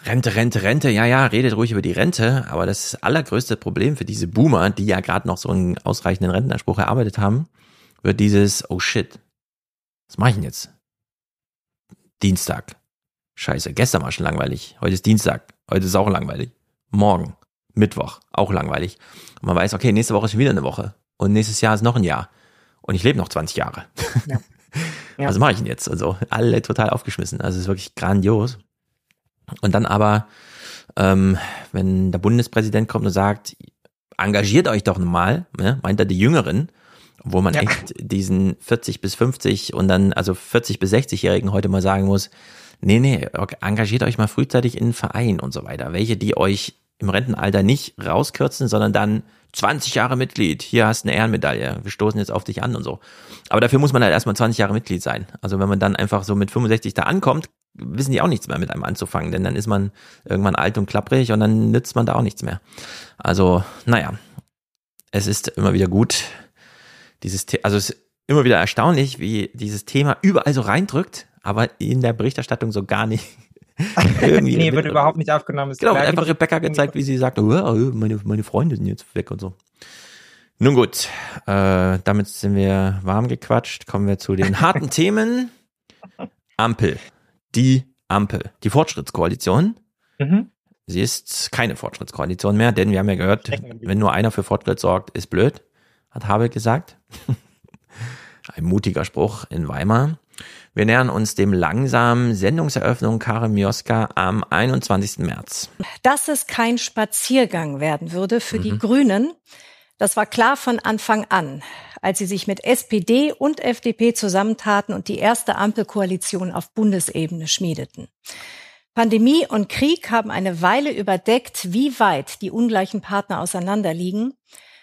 [SPEAKER 1] Rente, Rente, Rente, ja, ja, redet ruhig über die Rente, aber das allergrößte Problem für diese Boomer, die ja gerade noch so einen ausreichenden Rentenanspruch erarbeitet haben, wird dieses, oh shit, was mache ich denn jetzt? Dienstag. Scheiße, gestern war schon langweilig. Heute ist Dienstag. Heute ist auch langweilig. Morgen. Mittwoch. Auch langweilig. Und man weiß, okay, nächste Woche ist wieder eine Woche. Und nächstes Jahr ist noch ein Jahr. Und ich lebe noch 20 Jahre. Ja. Ja. Was mache ich denn jetzt? Also alle total aufgeschmissen. Also es ist wirklich grandios. Und dann aber, ähm, wenn der Bundespräsident kommt und sagt, engagiert euch doch mal, ne, meint er die Jüngeren, wo man ja. echt diesen 40 bis 50 und dann also 40 bis 60-Jährigen heute mal sagen muss, nee, nee, engagiert euch mal frühzeitig in einen Verein und so weiter. Welche, die euch im Rentenalter nicht rauskürzen, sondern dann 20 Jahre Mitglied, hier hast du eine Ehrenmedaille, wir stoßen jetzt auf dich an und so. Aber dafür muss man halt erstmal 20 Jahre Mitglied sein. Also wenn man dann einfach so mit 65 da ankommt, wissen die auch nichts mehr mit einem anzufangen, denn dann ist man irgendwann alt und klapprig und dann nützt man da auch nichts mehr. Also, naja, es ist immer wieder gut, dieses, The also es ist immer wieder erstaunlich, wie dieses Thema überall so reindrückt, aber in der Berichterstattung so gar nicht.
[SPEAKER 8] Irgendwie nee, wird überhaupt nicht aufgenommen.
[SPEAKER 1] Genau, wird einfach Rebecca gezeigt, wie sie sagt, oh, meine, meine Freunde sind jetzt weg und so. Nun gut, äh, damit sind wir warm gequatscht. Kommen wir zu den harten Themen. Ampel. Die Ampel. Die Fortschrittskoalition. Mhm. Sie ist keine Fortschrittskoalition mehr, denn wir haben ja gehört, wenn nur einer für Fortschritt sorgt, ist blöd hat Habeck gesagt. Ein mutiger Spruch in Weimar. Wir nähern uns dem langsamen Sendungseröffnung Karin Mioska am 21. März.
[SPEAKER 15] Dass es kein Spaziergang werden würde für mhm. die Grünen, das war klar von Anfang an, als sie sich mit SPD und FDP zusammentaten und die erste Ampelkoalition auf Bundesebene schmiedeten. Pandemie und Krieg haben eine Weile überdeckt, wie weit die ungleichen Partner auseinanderliegen.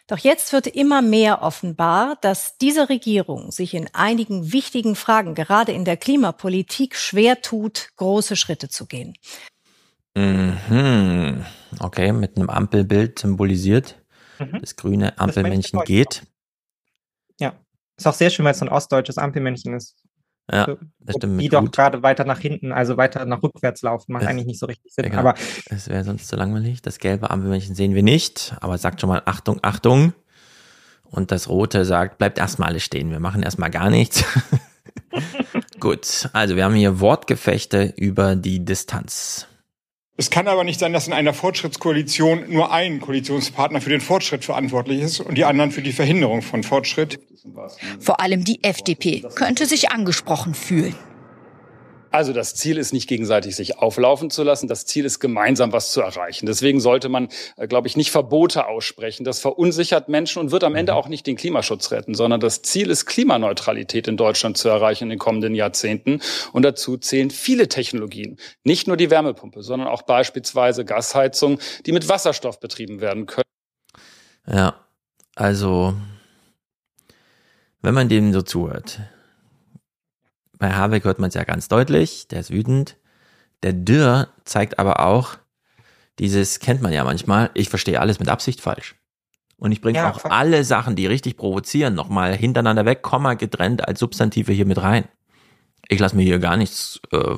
[SPEAKER 15] Doch jetzt wird immer mehr offenbar, dass diese Regierung sich in einigen wichtigen Fragen, gerade in der Klimapolitik, schwer tut, große Schritte zu gehen.
[SPEAKER 1] Mhm. Okay, mit einem Ampelbild symbolisiert. Mhm. Das grüne Ampelmännchen geht.
[SPEAKER 8] Ja, ist auch sehr schön, weil es so ein ostdeutsches Ampelmännchen ist.
[SPEAKER 1] Ja, das stimmt.
[SPEAKER 8] Die doch gerade weiter nach hinten, also weiter nach rückwärts laufen, macht es, eigentlich nicht so richtig Sinn.
[SPEAKER 1] aber es wäre sonst zu langweilig. Das gelbe Ampelmännchen sehen wir nicht, aber sagt schon mal Achtung, Achtung. Und das rote sagt, bleibt erstmal alles stehen, wir machen erstmal gar nichts. Gut, also wir haben hier Wortgefechte über die Distanz.
[SPEAKER 16] Es kann aber nicht sein, dass in einer Fortschrittskoalition nur ein Koalitionspartner für den Fortschritt verantwortlich ist und die anderen für die Verhinderung von Fortschritt.
[SPEAKER 17] Vor allem die FDP könnte sich angesprochen fühlen.
[SPEAKER 18] Also das Ziel ist nicht gegenseitig sich auflaufen zu lassen. Das Ziel ist gemeinsam was zu erreichen. Deswegen sollte man, äh, glaube ich, nicht Verbote aussprechen. Das verunsichert Menschen und wird am Ende auch nicht den Klimaschutz retten, sondern das Ziel ist Klimaneutralität in Deutschland zu erreichen in den kommenden Jahrzehnten. Und dazu zählen viele Technologien. Nicht nur die Wärmepumpe, sondern auch beispielsweise Gasheizung, die mit Wasserstoff betrieben werden können.
[SPEAKER 1] Ja, also wenn man dem so zuhört, bei Habeck hört man es ja ganz deutlich, der ist wütend. Der Dürr zeigt aber auch, Dieses kennt man ja manchmal. Ich verstehe alles mit Absicht falsch. Und ich bringe
[SPEAKER 8] Ja,
[SPEAKER 1] auch
[SPEAKER 8] voll.
[SPEAKER 1] alle Sachen, die richtig provozieren, nochmal hintereinander weg, Komma getrennt als Substantive hier mit rein. Ich lasse mir hier gar nichts äh,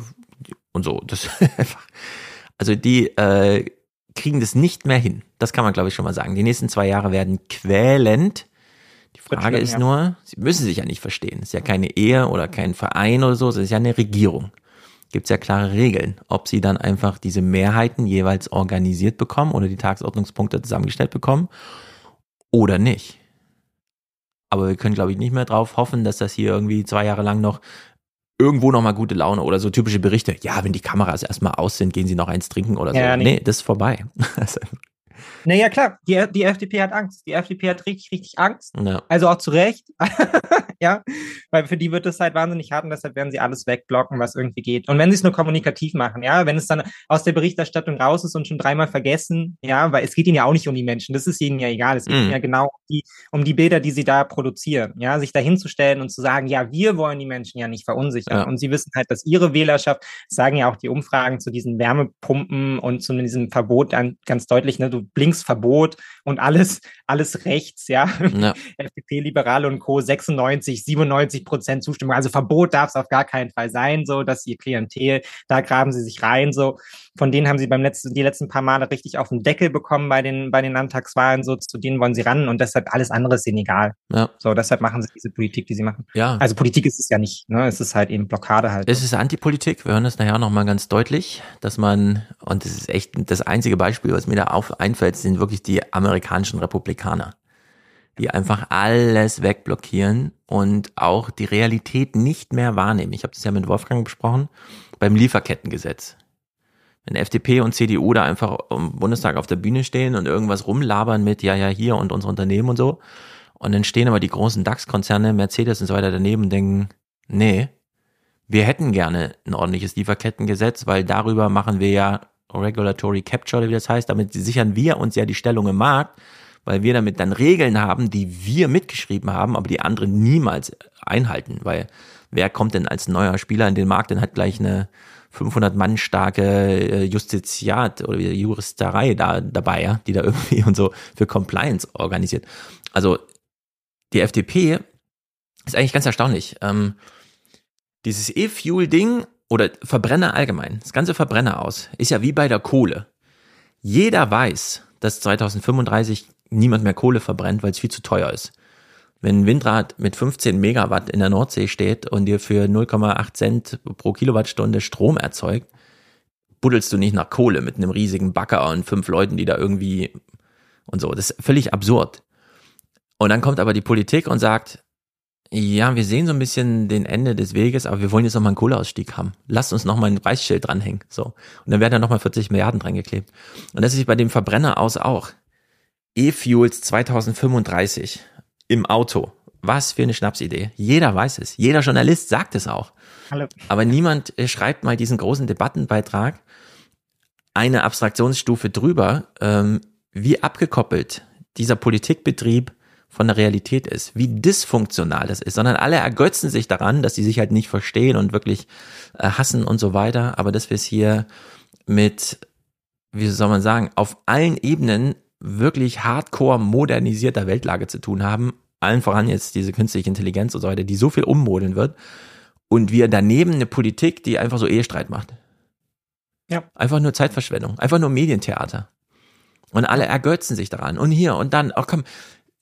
[SPEAKER 1] und so. Das. Also die äh, kriegen das nicht mehr hin. Das kann man, glaube ich, schon mal sagen. Die nächsten zwei Jahre werden quälend. Die Frage ist nur, sie müssen sich ja nicht verstehen. Es ist ja keine Ehe oder kein Verein oder so, es ist ja eine Regierung. Gibt es ja klare Regeln, ob sie dann einfach diese Mehrheiten jeweils organisiert bekommen oder die Tagesordnungspunkte zusammengestellt bekommen oder nicht. Aber wir können, glaube ich, nicht mehr drauf hoffen, dass das hier irgendwie zwei Jahre lang noch irgendwo noch mal gute Laune oder so typische Berichte. Ja, wenn die Kameras erstmal aus sind, gehen sie noch eins trinken oder so.
[SPEAKER 8] Ja,
[SPEAKER 1] nee.
[SPEAKER 8] nee.
[SPEAKER 1] das ist vorbei.
[SPEAKER 8] Naja, klar, die, die FDP hat Angst. Die FDP hat richtig, richtig Angst.
[SPEAKER 1] ja.
[SPEAKER 8] Also auch zu Recht. ja, weil für die wird es halt wahnsinnig hart und deshalb werden sie alles wegblocken, was irgendwie geht. Und wenn sie es nur kommunikativ machen, ja, wenn es dann aus der Berichterstattung raus ist und schon dreimal vergessen, ja, weil es geht ihnen ja auch nicht um die Menschen, das ist ihnen ja egal. Es geht
[SPEAKER 1] Mhm.
[SPEAKER 8] ihnen ja genau um die, um die Bilder, die sie da produzieren, ja, sich dahinzustellen und zu sagen, ja, wir wollen die Menschen ja nicht verunsichern.
[SPEAKER 1] Ja.
[SPEAKER 8] Und sie wissen halt, dass ihre Wählerschaft, sagen ja auch die Umfragen zu diesen Wärmepumpen und zu diesem Verbot dann ganz deutlich, ne, du blinkst Verbot und alles, alles rechts, ja.
[SPEAKER 1] Ja.
[SPEAKER 8] FDP, Liberale und Co. 96, 97 Prozent Zustimmung. Also Verbot darf es auf gar keinen Fall sein, so dass ihr Klientel, da graben sie sich rein, so. Von denen haben sie beim letzten, die letzten paar Male richtig auf den Deckel bekommen bei den, bei den Landtagswahlen, so. Zu denen wollen sie ran und deshalb alles andere ist ihnen egal.
[SPEAKER 1] Ja.
[SPEAKER 8] So, deshalb machen sie diese Politik, die sie machen.
[SPEAKER 1] Ja.
[SPEAKER 8] Also Politik ist es ja nicht, ne? Es ist halt eben Blockade halt.
[SPEAKER 1] Es ist Antipolitik. Wir hören das nachher nochmal ganz deutlich, dass man, und das ist echt das einzige Beispiel, was mir da auf, einfällt, sind wirklich die amerikanischen Republikaner, die einfach alles wegblockieren und auch die Realität nicht mehr wahrnehmen. Ich habe das ja mit Wolfgang besprochen beim Lieferkettengesetz. Wenn FDP und CDU da einfach im Bundestag auf der Bühne stehen und irgendwas rumlabern mit, ja, ja, hier und unsere Unternehmen und so, und dann stehen aber die großen DAX-Konzerne, Mercedes und so weiter daneben und denken, nee, wir hätten gerne ein ordentliches Lieferkettengesetz, weil darüber machen wir ja Regulatory Capture, wie das heißt, damit sichern wir uns ja die Stellung im Markt, weil wir damit dann Regeln haben, die wir mitgeschrieben haben, aber die anderen niemals einhalten, weil wer kommt denn als neuer Spieler in den Markt und hat gleich eine 500 Mann starke äh, Justiziat oder Juristerei da dabei, ja, die da irgendwie und so für Compliance organisiert. Also die FDP ist eigentlich ganz erstaunlich. Ähm, dieses E-Fuel-Ding oder Verbrenner allgemein, das ganze Verbrenner aus, ist ja wie bei der Kohle. Jeder weiß, dass 2035 niemand mehr Kohle verbrennt, weil es viel zu teuer ist. Wenn ein Windrad mit 15 Megawatt in der Nordsee steht und dir für 0,8 Cent pro Kilowattstunde Strom erzeugt, buddelst du nicht nach Kohle mit einem riesigen Bagger und fünf Leuten, die da irgendwie und so. Das ist völlig absurd. Und dann kommt aber die Politik und sagt, ja, wir sehen so ein bisschen den Ende des Weges, aber wir wollen jetzt nochmal einen Kohleausstieg haben. Lasst uns nochmal ein Preisschild dranhängen. So. Und dann werden da nochmal 40 Milliarden dran geklebt. Und das ist bei dem Verbrenner aus auch. E-Fuels 2035 im Auto. Was für eine Schnapsidee. Jeder weiß es. Jeder Journalist sagt es auch.
[SPEAKER 8] Hallo.
[SPEAKER 1] Aber niemand äh, schreibt mal diesen großen Debattenbeitrag eine Abstraktionsstufe drüber, ähm, wie abgekoppelt dieser Politikbetrieb von der Realität ist, wie dysfunktional das ist, sondern alle ergötzen sich daran, dass sie sich halt nicht verstehen und wirklich äh, hassen und so weiter, aber dass wir es hier mit, wie soll man sagen, auf allen Ebenen wirklich hardcore modernisierter Weltlage zu tun haben, allen voran jetzt diese künstliche Intelligenz und so weiter, die so viel ummodeln wird und wir daneben eine Politik, die einfach so Ehestreit macht.
[SPEAKER 8] Ja.
[SPEAKER 1] Einfach nur Zeitverschwendung, einfach nur Medientheater. Und alle ergötzen sich daran. Und hier und dann, ach komm,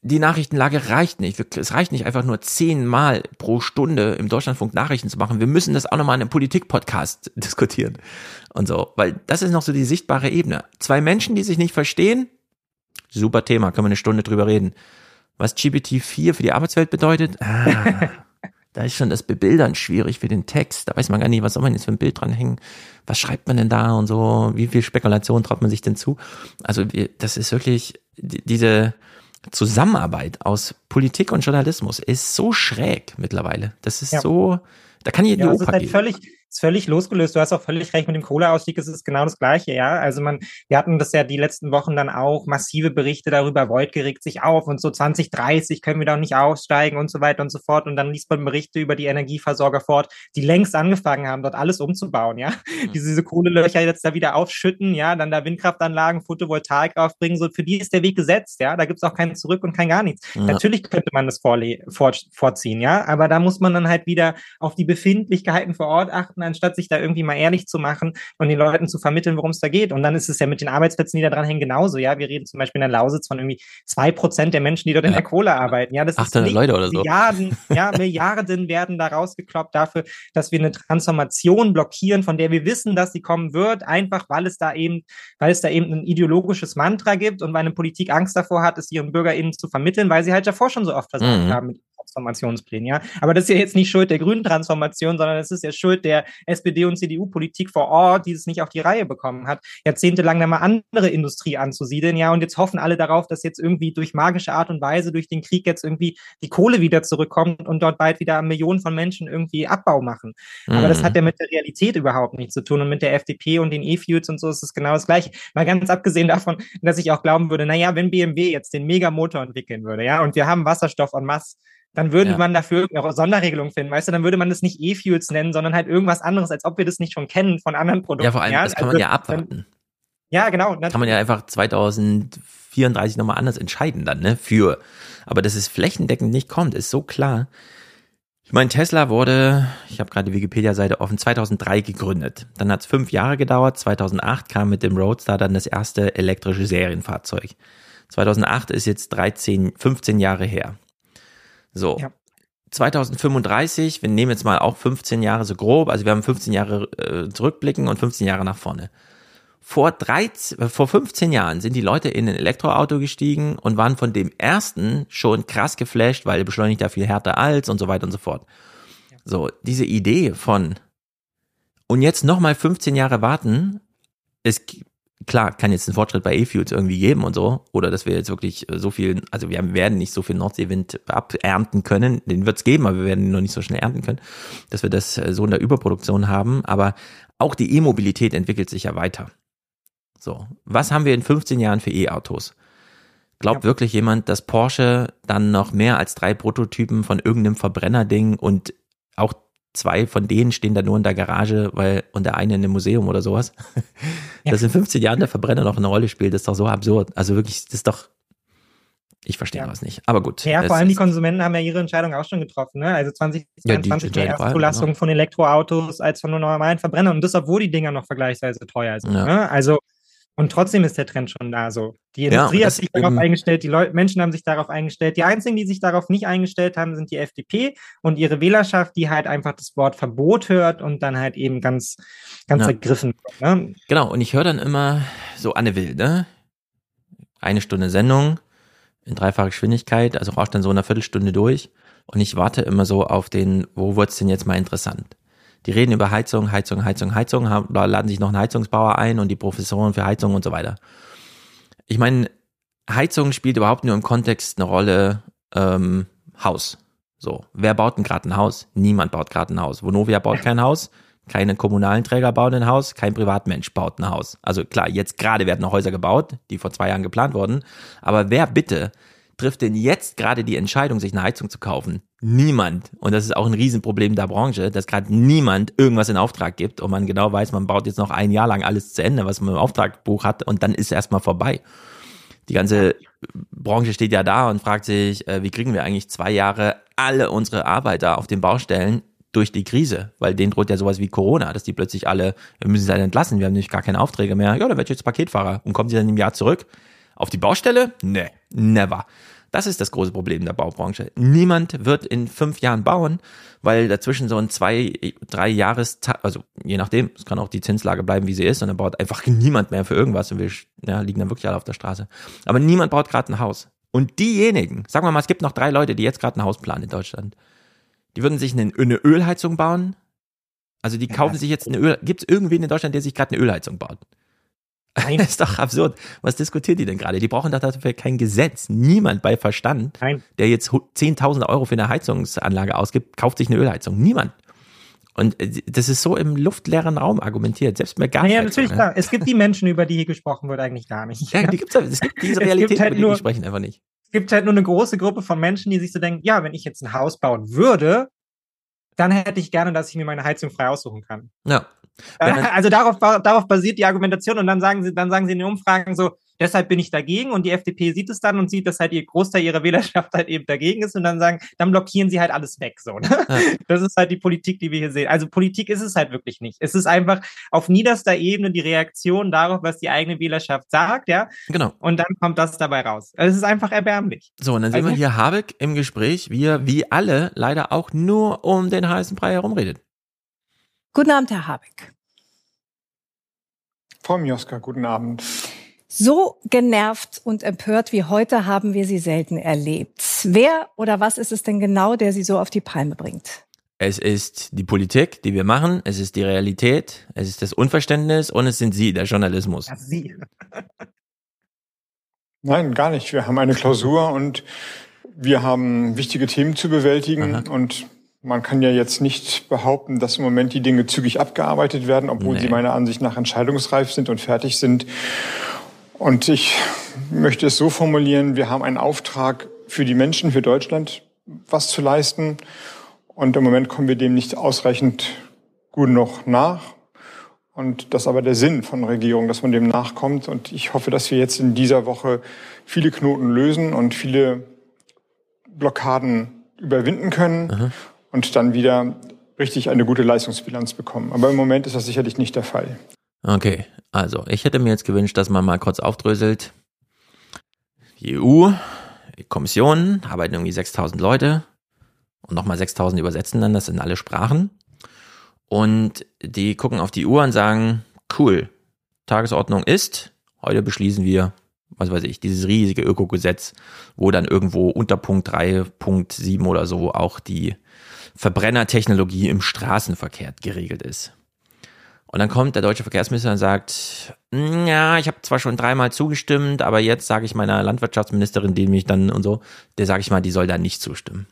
[SPEAKER 1] die Nachrichtenlage reicht nicht. Es reicht nicht einfach nur zehnmal pro Stunde im Deutschlandfunk Nachrichten zu machen. Wir müssen das auch nochmal in einem Politik-Podcast diskutieren. Und so. Weil das ist noch so die sichtbare Ebene. Zwei Menschen, die sich nicht verstehen, super Thema, können wir eine Stunde drüber reden. Was GPT-4 für die Arbeitswelt bedeutet, ah, da ist schon das Bebildern schwierig für den Text. Da weiß man gar nicht, was soll man jetzt für ein Bild dranhängen. Was schreibt man denn da und so? Wie viel Spekulation traut man sich denn zu? Also das ist wirklich die- diese Zusammenarbeit aus Politik und Journalismus ist so schräg mittlerweile. Das ist
[SPEAKER 8] Ja.
[SPEAKER 1] so, da kann die
[SPEAKER 8] Ja, ist
[SPEAKER 1] Oper
[SPEAKER 8] halt
[SPEAKER 1] gehen.
[SPEAKER 8] völlig, ist völlig losgelöst. Du hast auch völlig recht mit dem Kohleausstieg, es ist genau das Gleiche, ja. Also man, wir hatten das ja die letzten Wochen dann auch massive Berichte darüber, Voigt regt sich auf und so 2030 können wir doch nicht aussteigen und so weiter und so fort. Und dann liest man Berichte über die Energieversorger fort, die längst angefangen haben, dort alles umzubauen, ja. Mhm. Diese, diese Kohlelöcher jetzt da wieder aufschütten, ja, dann da Windkraftanlagen, Photovoltaik aufbringen, so für die ist der Weg gesetzt, ja. Da gibt's auch kein Zurück und kein gar nichts. Ja. Natürlich könnte man das vor, vorziehen, ja, aber da muss man dann halt wieder auf die Befindlichkeiten vor Ort achten, anstatt sich da irgendwie mal ehrlich zu machen und den Leuten zu vermitteln, worum es da geht. Und dann ist es ja mit den Arbeitsplätzen, die da dran hängen, genauso. Ja, wir reden zum Beispiel in der Lausitz von irgendwie zwei Prozent der Menschen, die dort ja. in der Kohle arbeiten. Ja, das
[SPEAKER 1] 800 ist Leute oder so.
[SPEAKER 8] Milliarden, ja, Milliarden werden da rausgekloppt dafür, dass wir eine Transformation blockieren, von der wir wissen, dass sie kommen wird, einfach weil es da eben, weil es da eben ein ideologisches Mantra gibt und weil eine Politik Angst davor hat, es ihren BürgerInnen zu vermitteln, weil sie halt davor schon so oft versagt mhm. haben mit Transformationsplänen, ja. Aber das ist ja jetzt nicht Schuld der grünen Transformation, sondern es ist ja Schuld der SPD- und CDU-Politik vor Ort, die es nicht auf die Reihe bekommen hat, jahrzehntelang da mal andere Industrie anzusiedeln, ja. Und jetzt hoffen alle darauf, dass jetzt irgendwie durch magische Art und Weise, durch den Krieg jetzt irgendwie die Kohle wieder zurückkommt und dort bald wieder Millionen von Menschen irgendwie Abbau machen. Mhm. Aber das hat mhm. ja mit der Realität überhaupt nichts zu tun. Und mit der FDP und den E-Fuels und so ist es genau das Gleiche. Mal ganz abgesehen davon, dass ich auch glauben würde, naja, wenn BMW jetzt den Megamotor entwickeln würde, ja, und wir haben Wasserstoff en masse, dann würde ja. man dafür auch Sonderregelungen finden, weißt du, dann würde man das nicht E-Fuels nennen, sondern halt irgendwas anderes, als ob wir das nicht schon kennen von anderen Produkten.
[SPEAKER 1] Ja, vor allem, ja? das kann also, man ja abwarten. Dann,
[SPEAKER 8] ja, genau.
[SPEAKER 1] Kann man ja einfach 2034 nochmal anders entscheiden dann, ne, für. Aber dass es flächendeckend nicht kommt, ist so klar. Ich meine, Tesla wurde, ich habe gerade die Wikipedia-Seite offen, 2003 gegründet. Dann hat es fünf Jahre gedauert. 2008 kam mit dem Roadster dann das erste elektrische Serienfahrzeug. 2008 ist jetzt 13, 15 Jahre her. So. Ja. 2035, wir nehmen jetzt mal auch 15 Jahre so grob, also wir haben 15 Jahre äh, zurückblicken und 15 Jahre nach vorne. Vor, 13, äh, vor 15 Jahren sind die Leute in ein Elektroauto gestiegen und waren von dem ersten schon krass geflasht, weil beschleunigt ja viel härter als und so weiter und so fort. So, diese Idee von und jetzt nochmal 15 Jahre warten, es klar, kann jetzt ein Fortschritt bei E-Fuels irgendwie geben und so, oder dass wir jetzt wirklich äh, so viel, also wir werden nicht so viel Nordseewind abernten können, den wird es geben, aber wir werden ihn noch nicht so schnell ernten können, dass wir das äh, so in der Überproduktion haben, aber auch die E-Mobilität entwickelt sich ja weiter. So, was haben wir in 15 Jahren für E-Autos? Glaubt ja. wirklich jemand, dass Porsche dann noch mehr als drei Prototypen von irgendeinem Verbrennerding und auch zwei von denen stehen da nur in der Garage, weil und der eine in einem Museum oder sowas. Ja. Dass in 15 Jahren der Verbrenner noch eine Rolle spielt, ist doch so absurd. Also wirklich, das ist doch. Ich verstehe ja. was nicht. Aber gut.
[SPEAKER 8] Ja, vor allem die Konsumenten haben ja ihre Entscheidung auch schon getroffen. Ne? Also 2022 ja, mehr Erstzulassung genau. von Elektroautos als von nur normalen Verbrennern. Und das, obwohl die Dinger noch vergleichsweise teuer sind. Ja. Ne? Also und trotzdem ist der Trend schon da so. Die Industrie ja, hat sich darauf eingestellt, die Leute, Menschen haben sich darauf eingestellt. Die einzigen, die sich darauf nicht eingestellt haben, sind die FDP und ihre Wählerschaft, die halt einfach das Wort Verbot hört und dann halt eben ganz, ganz ja. ergriffen. Ne?
[SPEAKER 1] Genau, und ich höre dann immer so Anne Will, ne? Eine Stunde Sendung in dreifacher Geschwindigkeit, also rauscht dann so eine Viertelstunde durch und ich warte immer so auf den, wo wird's denn jetzt mal interessant? Die reden über Heizung, Heizung, Heizung, Heizung, haben, laden sich noch einen Heizungsbauer ein und die Professoren für Heizung und so weiter. Ich meine, Heizung spielt überhaupt nur im Kontext eine Rolle ähm, Haus. So, wer baut denn gerade ein Haus? Niemand baut gerade ein Haus. Vonovia baut kein Haus, keine kommunalen Träger bauen ein Haus, kein Privatmensch baut ein Haus. Also klar, jetzt gerade werden noch Häuser gebaut, die vor zwei Jahren geplant wurden. Aber wer bitte trifft denn jetzt gerade die Entscheidung, sich eine Heizung zu kaufen? Niemand. Und das ist auch ein Riesenproblem der Branche, dass gerade niemand irgendwas in Auftrag gibt und man genau weiß, man baut jetzt noch ein Jahr lang alles zu Ende, was man im Auftragbuch hat und dann ist erstmal vorbei. Die ganze Branche steht ja da und fragt sich, äh, wie kriegen wir eigentlich zwei Jahre alle unsere Arbeiter auf den Baustellen durch die Krise, weil denen droht ja sowas wie Corona, dass die plötzlich alle, wir müssen sie halt entlassen, wir haben nämlich gar keine Aufträge mehr. Ja, da werde ich jetzt Paketfahrer. Und kommen sie dann im Jahr zurück? Auf die Baustelle? Nee, never. Das ist das große Problem der Baubranche. Niemand wird in fünf Jahren bauen, weil dazwischen so ein zwei, drei Jahres, also je nachdem, es kann auch die Zinslage bleiben, wie sie ist, und dann baut einfach niemand mehr für irgendwas und wir ja, liegen dann wirklich alle auf der Straße. Aber niemand baut gerade ein Haus. Und diejenigen, sagen wir mal, es gibt noch drei Leute, die jetzt gerade ein Haus planen in Deutschland. Die würden sich eine, eine Ölheizung bauen. Also die kaufen sich jetzt eine Öl. Gibt es irgendwen in Deutschland, der sich gerade eine Ölheizung baut? Nein. Das ist doch absurd. Was diskutiert die denn gerade? Die brauchen doch dafür kein Gesetz. Niemand bei Verstand, Nein. der jetzt 10.000 Euro für eine Heizungsanlage ausgibt, kauft sich eine Ölheizung. Niemand. Und äh, das ist so im luftleeren Raum argumentiert, selbst mit
[SPEAKER 8] Gasheizung. Ja, natürlich ne? klar. Es gibt die Menschen, über die hier gesprochen wird, eigentlich gar nicht.
[SPEAKER 1] Ja, die gibt's, es gibt diese Realität, gibt halt über die nur, sprechen einfach nicht.
[SPEAKER 8] Es gibt halt nur eine große Gruppe von Menschen, die sich so denken, ja, wenn ich jetzt ein Haus bauen würde, dann hätte ich gerne, dass ich mir meine Heizung frei aussuchen kann.
[SPEAKER 1] Ja.
[SPEAKER 8] Also darauf, darauf basiert die Argumentation und dann sagen sie, dann sagen sie in den Umfragen so, deshalb bin ich dagegen und die FDP sieht es dann und sieht, dass halt ihr Großteil ihrer Wählerschaft halt eben dagegen ist und dann sagen, dann blockieren sie halt alles weg, so. Ne? Ja. Das ist halt die Politik, die wir hier sehen. Also Politik ist es halt wirklich nicht. Es ist einfach auf niederster Ebene die Reaktion darauf, was die eigene Wählerschaft sagt, ja.
[SPEAKER 1] Genau.
[SPEAKER 8] Und dann kommt das dabei raus. Es ist einfach erbärmlich.
[SPEAKER 1] So, und dann sehen also, wir hier Habeck im Gespräch, wie er, wie alle, leider auch nur um den heißen Brei herumredet.
[SPEAKER 15] Guten Abend, Herr Habeck.
[SPEAKER 16] Frau Mioska, guten Abend.
[SPEAKER 15] So genervt und empört wie heute haben wir sie selten erlebt. Wer oder was ist es denn genau, der sie so auf die Palme bringt?
[SPEAKER 1] Es ist die Politik, die wir machen, es ist die Realität, es ist das Unverständnis und es sind Sie, der Journalismus. Ja, Sie.
[SPEAKER 16] Nein, gar nicht. Wir haben eine Klausur und wir haben wichtige Themen zu bewältigen Aha. und man kann ja jetzt nicht behaupten, dass im Moment die Dinge zügig abgearbeitet werden, obwohl nee. sie meiner Ansicht nach entscheidungsreif sind und fertig sind. Und ich möchte es so formulieren, wir haben einen Auftrag für die Menschen, für Deutschland, was zu leisten. Und im Moment kommen wir dem nicht ausreichend gut noch nach. Und das ist aber der Sinn von Regierung, dass man dem nachkommt. Und ich hoffe, dass wir jetzt in dieser Woche viele Knoten lösen und viele Blockaden überwinden können Aha. Und dann wieder richtig eine gute Leistungsbilanz bekommen. Aber im Moment ist das sicherlich nicht der Fall.
[SPEAKER 1] Okay, also ich hätte mir jetzt gewünscht, dass man mal kurz aufdröselt. Die EU, die Kommission arbeiten irgendwie 6000 Leute und nochmal 6000 übersetzen dann das in alle Sprachen. Und die gucken auf die Uhr und sagen, cool, Tagesordnung ist, heute beschließen wir, was weiß ich, dieses riesige Ökogesetz, wo dann irgendwo unter Punkt 3.7 oder so auch die Verbrennertechnologie im Straßenverkehr geregelt ist. Und dann kommt der deutsche Verkehrsminister und sagt, hm, ja, ich habe zwar schon dreimal zugestimmt, aber jetzt sage ich meiner Landwirtschaftsministerin, die mich dann und so, der sage ich mal, die soll da nicht zustimmen.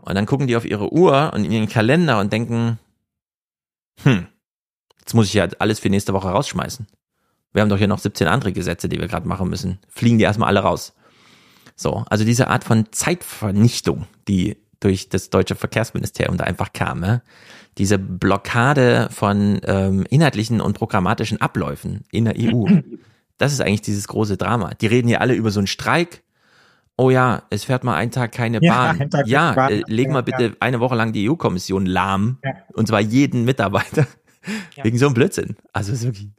[SPEAKER 1] Und dann gucken die auf ihre Uhr und in ihren Kalender und denken, hm, jetzt muss ich ja alles für nächste Woche rausschmeißen. Wir haben doch hier noch 17 andere Gesetze, die wir gerade machen müssen. Fliegen die erstmal alle raus. So, also diese Art von Zeitvernichtung, die durch das deutsche Verkehrsministerium da einfach kam, ja? diese Blockade von ähm, inhaltlichen und programmatischen Abläufen in der EU. Das ist eigentlich dieses große Drama. Die reden hier alle über so einen Streik. Oh ja, es fährt mal einen Tag keine Bahn. Ja, Tag ja Bahn. Äh, legen wir bitte ja. eine Woche lang die EU-Kommission lahm. Ja. Und zwar jeden Mitarbeiter. Wegen so einem Blödsinn. Also ist wirklich.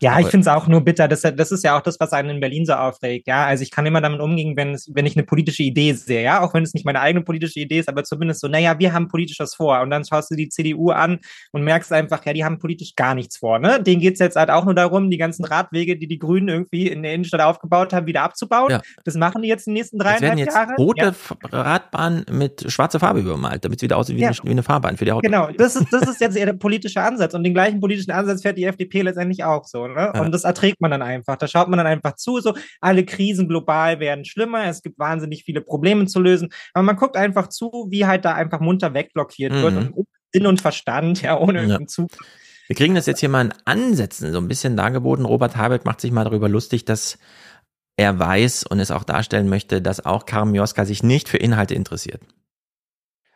[SPEAKER 8] Ja, Aber ich finde es auch nur bitter. Das, das ist ja auch das, was einen in Berlin so aufregt. Ja, also ich kann immer damit umgehen, wenn, es, wenn ich eine politische Idee sehe. Ja, auch wenn es nicht meine eigene politische Idee ist, aber zumindest so, naja, wir haben politisch was vor. Und dann schaust du die CDU an und merkst einfach, ja, die haben politisch gar nichts vor. Ne? Denen geht's jetzt halt auch nur darum, die ganzen Radwege, die die Grünen irgendwie in der Innenstadt aufgebaut haben, wieder abzubauen. Ja. Das machen die jetzt in den nächsten dreieinhalb jetzt Jahre.
[SPEAKER 1] Rote ja. Radbahn mit schwarzer Farbe übermalt, damit es wieder aussieht wie, ja. eine, wie eine Fahrbahn für die Autos.
[SPEAKER 8] Genau, das ist, das ist jetzt eher der politische Ansatz. Und den gleichen politischen Ansatz fährt die FDP letztendlich auch so. Ne? Und das trägt man dann einfach. Da schaut man dann einfach zu, so alle Krisen global werden schlimmer, es gibt wahnsinnig viele Probleme zu lösen, aber man guckt einfach zu, wie halt da einfach munter wegblockiert mhm. wird und Sinn und Verstand, ja, ohne ja. Zug.
[SPEAKER 1] Wir kriegen das jetzt hier mal in Ansätzen so ein bisschen dargeboten. Robert Habeck macht sich mal darüber lustig, dass er weiß und es auch darstellen möchte, dass auch Karim Joska sich nicht für Inhalte interessiert.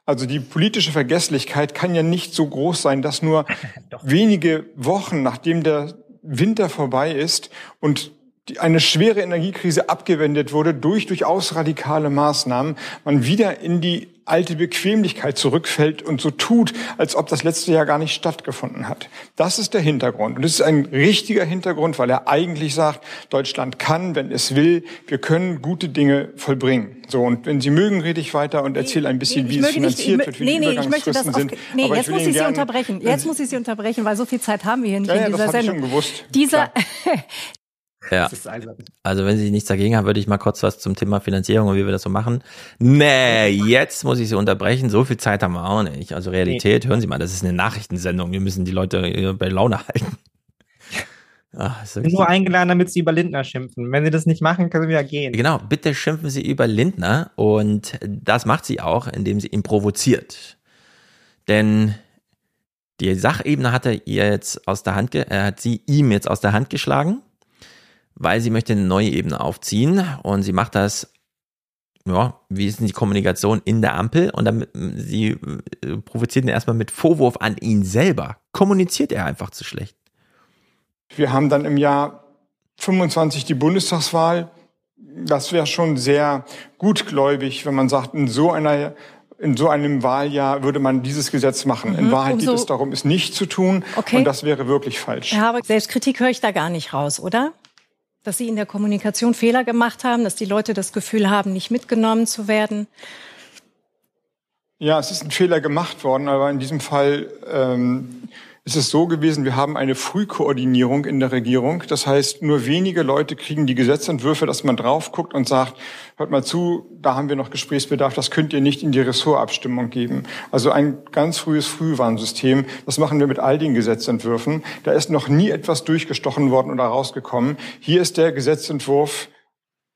[SPEAKER 16] Also die politische Vergesslichkeit kann ja nicht so groß sein, dass nur wenige Wochen nachdem der Winter vorbei ist und die, eine schwere Energiekrise abgewendet wurde durch durchaus radikale Maßnahmen, man wieder in die alte Bequemlichkeit zurückfällt und so tut, als ob das letzte Jahr gar nicht stattgefunden hat. Das ist der Hintergrund. Und das ist ein richtiger Hintergrund, weil er eigentlich sagt, Deutschland kann, wenn es will, wir können gute Dinge vollbringen. So, und wenn Sie mögen, rede ich weiter und erzähle ein bisschen, nee, wie es finanziert nicht, wird, wie nee, die nee, Übergangsfristen
[SPEAKER 15] auf, sind. Nee, Aber jetzt muss ich Sie unterbrechen. Jetzt muss ich Sie unterbrechen, weil so viel Zeit haben wir hier nicht ja, in dieser das Sendung. Ich schon gewusst. Dieser,
[SPEAKER 1] Ja. Also wenn Sie nichts dagegen haben, würde ich mal kurz was zum Thema Finanzierung und wie wir das so machen. Nee, jetzt muss ich Sie unterbrechen. So viel Zeit haben wir auch nicht. Also Realität, nee. hören Sie mal, das ist eine Nachrichtensendung. Wir müssen die Leute bei Laune halten.
[SPEAKER 8] Ach, ich bin nur eingeladen, damit Sie über Lindner schimpfen. Wenn Sie das nicht machen, können Sie ja gehen.
[SPEAKER 1] Genau, bitte schimpfen Sie über Lindner und das macht sie auch, indem sie ihn provoziert. Denn Die Sachebene hat er ihr jetzt aus der Hand, er hat sie ihm jetzt aus der Hand geschlagen, weil sie möchte eine neue Ebene aufziehen und sie macht das, ja, wie ist denn die Kommunikation in der Ampel und dann sie äh, provoziert ihn erstmal mit Vorwurf an ihn selber. Kommuniziert er einfach zu schlecht.
[SPEAKER 16] Wir haben dann im Jahr 25 die Bundestagswahl. Das wäre schon sehr gutgläubig, wenn man sagt, in so einer in so einem Wahljahr würde man dieses Gesetz machen. Mhm, in Wahrheit geht es darum, es nicht zu tun. Okay. Und das wäre wirklich falsch.
[SPEAKER 15] Herr Habeck, Selbstkritik höre ich da gar nicht raus, oder? Dass Sie in der Kommunikation Fehler gemacht haben, dass die Leute das Gefühl haben, nicht mitgenommen zu werden.
[SPEAKER 16] Ja, es ist ein Fehler gemacht worden, aber in diesem Fall ähm, ist es so gewesen, wir haben eine Frühkoordinierung in der Regierung. Das heißt, nur wenige Leute kriegen die Gesetzentwürfe, dass man drauf guckt und sagt, hört mal zu, da haben wir noch Gesprächsbedarf, das könnt ihr nicht in die Ressortabstimmung geben. Also ein ganz frühes Frühwarnsystem, das machen wir mit all den Gesetzentwürfen. Da ist noch nie etwas durchgestochen worden oder rausgekommen. Hier ist der Gesetzentwurf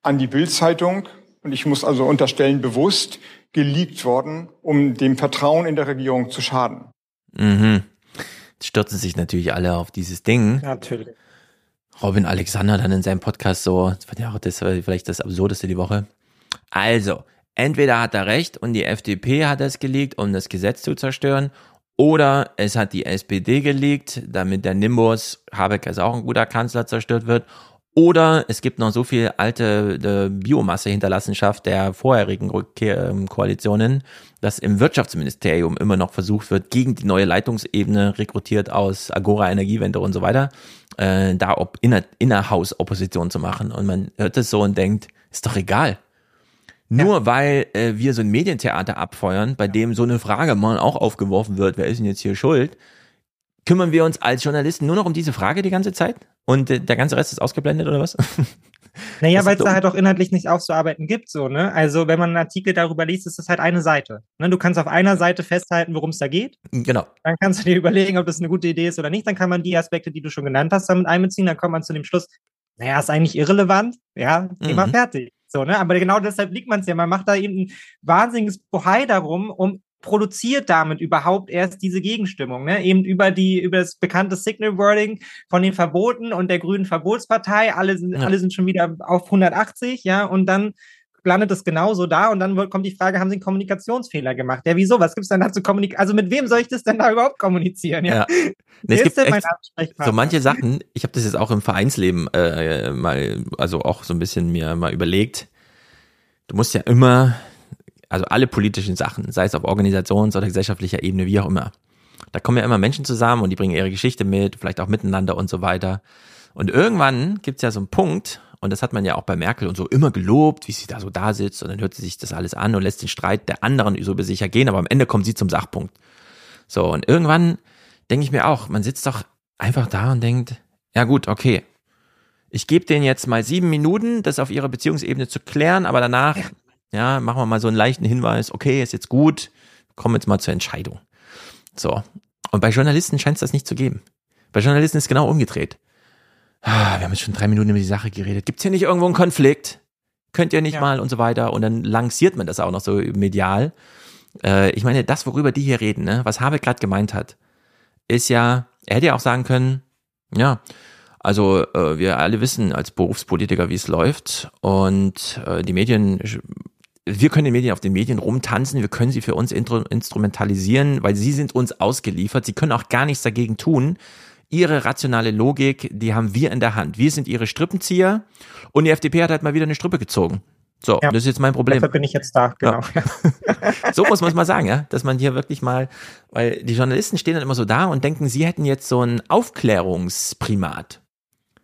[SPEAKER 16] an die Bildzeitung und ich muss also unterstellen, bewusst geleakt worden, um dem Vertrauen in der Regierung zu schaden.
[SPEAKER 1] Mhm stürzen sich natürlich alle auf dieses Ding.
[SPEAKER 8] Natürlich.
[SPEAKER 1] Robin Alexander dann in seinem Podcast so, das war vielleicht das Absurdeste die Woche. Also, entweder hat er recht und die FDP hat es gelegt, um das Gesetz zu zerstören, oder es hat die SPD gelegt, damit der Nimbus, Habeck ist auch ein guter Kanzler, zerstört wird, oder es gibt noch so viel alte Biomasse Hinterlassenschaft der vorherigen ähm, Koalitionen, dass im Wirtschaftsministerium immer noch versucht wird, gegen die neue Leitungsebene rekrutiert aus Agora Energiewende und so weiter, äh, da ob inner, Innerhaus-Opposition zu machen. Und man hört es so und denkt, ist doch egal. Nur ja. weil äh, wir so ein Medientheater abfeuern, bei dem so eine Frage mal auch aufgeworfen wird, wer ist denn jetzt hier schuld, kümmern wir uns als Journalisten nur noch um diese Frage die ganze Zeit? Und äh, der ganze Rest ist ausgeblendet oder was?
[SPEAKER 8] Naja, weil es da halt auch inhaltlich nichts aufzuarbeiten gibt, so, ne? Also, wenn man einen Artikel darüber liest, ist das halt eine Seite. Ne? Du kannst auf einer Seite festhalten, worum es da geht.
[SPEAKER 1] Genau.
[SPEAKER 8] Dann kannst du dir überlegen, ob das eine gute Idee ist oder nicht. Dann kann man die Aspekte, die du schon genannt hast, damit einbeziehen. Dann kommt man zu dem Schluss, naja, ist eigentlich irrelevant. Ja, Thema mhm. fertig. So, ne? Aber genau deshalb liegt man es ja. Man macht da eben ein wahnsinniges Bohai darum, um produziert damit überhaupt erst diese Gegenstimmung, ne? Eben über die, über das bekannte Signal Wording von den Verboten und der Grünen Verbotspartei. Alle sind, ja. alle sind schon wieder auf 180, ja, und dann landet es genauso da und dann kommt die Frage, haben sie einen Kommunikationsfehler gemacht? Ja, wieso? Was gibt's denn da zu kommunizieren? Also mit wem soll ich das denn da überhaupt kommunizieren? Ja. ja.
[SPEAKER 1] Nee, es gibt echt so manche Sachen, ich habe das jetzt auch im Vereinsleben äh, mal, also auch so ein bisschen mir mal überlegt. Du musst ja immer also alle politischen Sachen, sei es auf Organisations- oder gesellschaftlicher Ebene, wie auch immer. Da kommen ja immer Menschen zusammen und die bringen ihre Geschichte mit, vielleicht auch miteinander und so weiter. Und irgendwann gibt's ja so einen Punkt, und das hat man ja auch bei Merkel und so immer gelobt, wie sie da so da sitzt und dann hört sie sich das alles an und lässt den Streit der anderen so über sich ergehen, aber am Ende kommt sie zum Sachpunkt. So, und irgendwann denke ich mir auch, man sitzt doch einfach da und denkt, ja gut, okay, ich gebe denen jetzt mal sieben Minuten, das auf ihrer Beziehungsebene zu klären, aber danach ja, machen wir mal so einen leichten Hinweis, okay, ist jetzt gut, kommen jetzt mal zur Entscheidung. So. Und bei Journalisten scheint es das nicht zu geben. Bei Journalisten ist genau umgedreht. Ah, wir haben jetzt schon drei Minuten über die Sache geredet. Gibt es hier nicht irgendwo einen Konflikt? Könnt ihr nicht ja. mal und so weiter? Und dann lanciert man das auch noch so medial. Äh, ich meine, das, worüber die hier reden, ne, was Habeck gerade gemeint hat, ist ja, er hätte ja auch sagen können, ja, also äh, wir alle wissen als Berufspolitiker, wie es läuft. Und äh, die Medien wir können den Medien auf den Medien rumtanzen, wir können sie für uns instrumentalisieren, weil sie sind uns ausgeliefert. Sie können auch gar nichts dagegen tun. Ihre rationale Logik, die haben wir in der Hand. Wir sind ihre Strippenzieher und die FDP hat halt mal wieder eine Strippe gezogen. So, ja, das ist jetzt mein Problem.
[SPEAKER 8] Dafür bin ich jetzt da, genau. Ja.
[SPEAKER 1] so muss man es mal sagen, ja, dass man hier wirklich mal, weil die Journalisten stehen dann immer so da und denken, sie hätten jetzt so ein Aufklärungsprimat.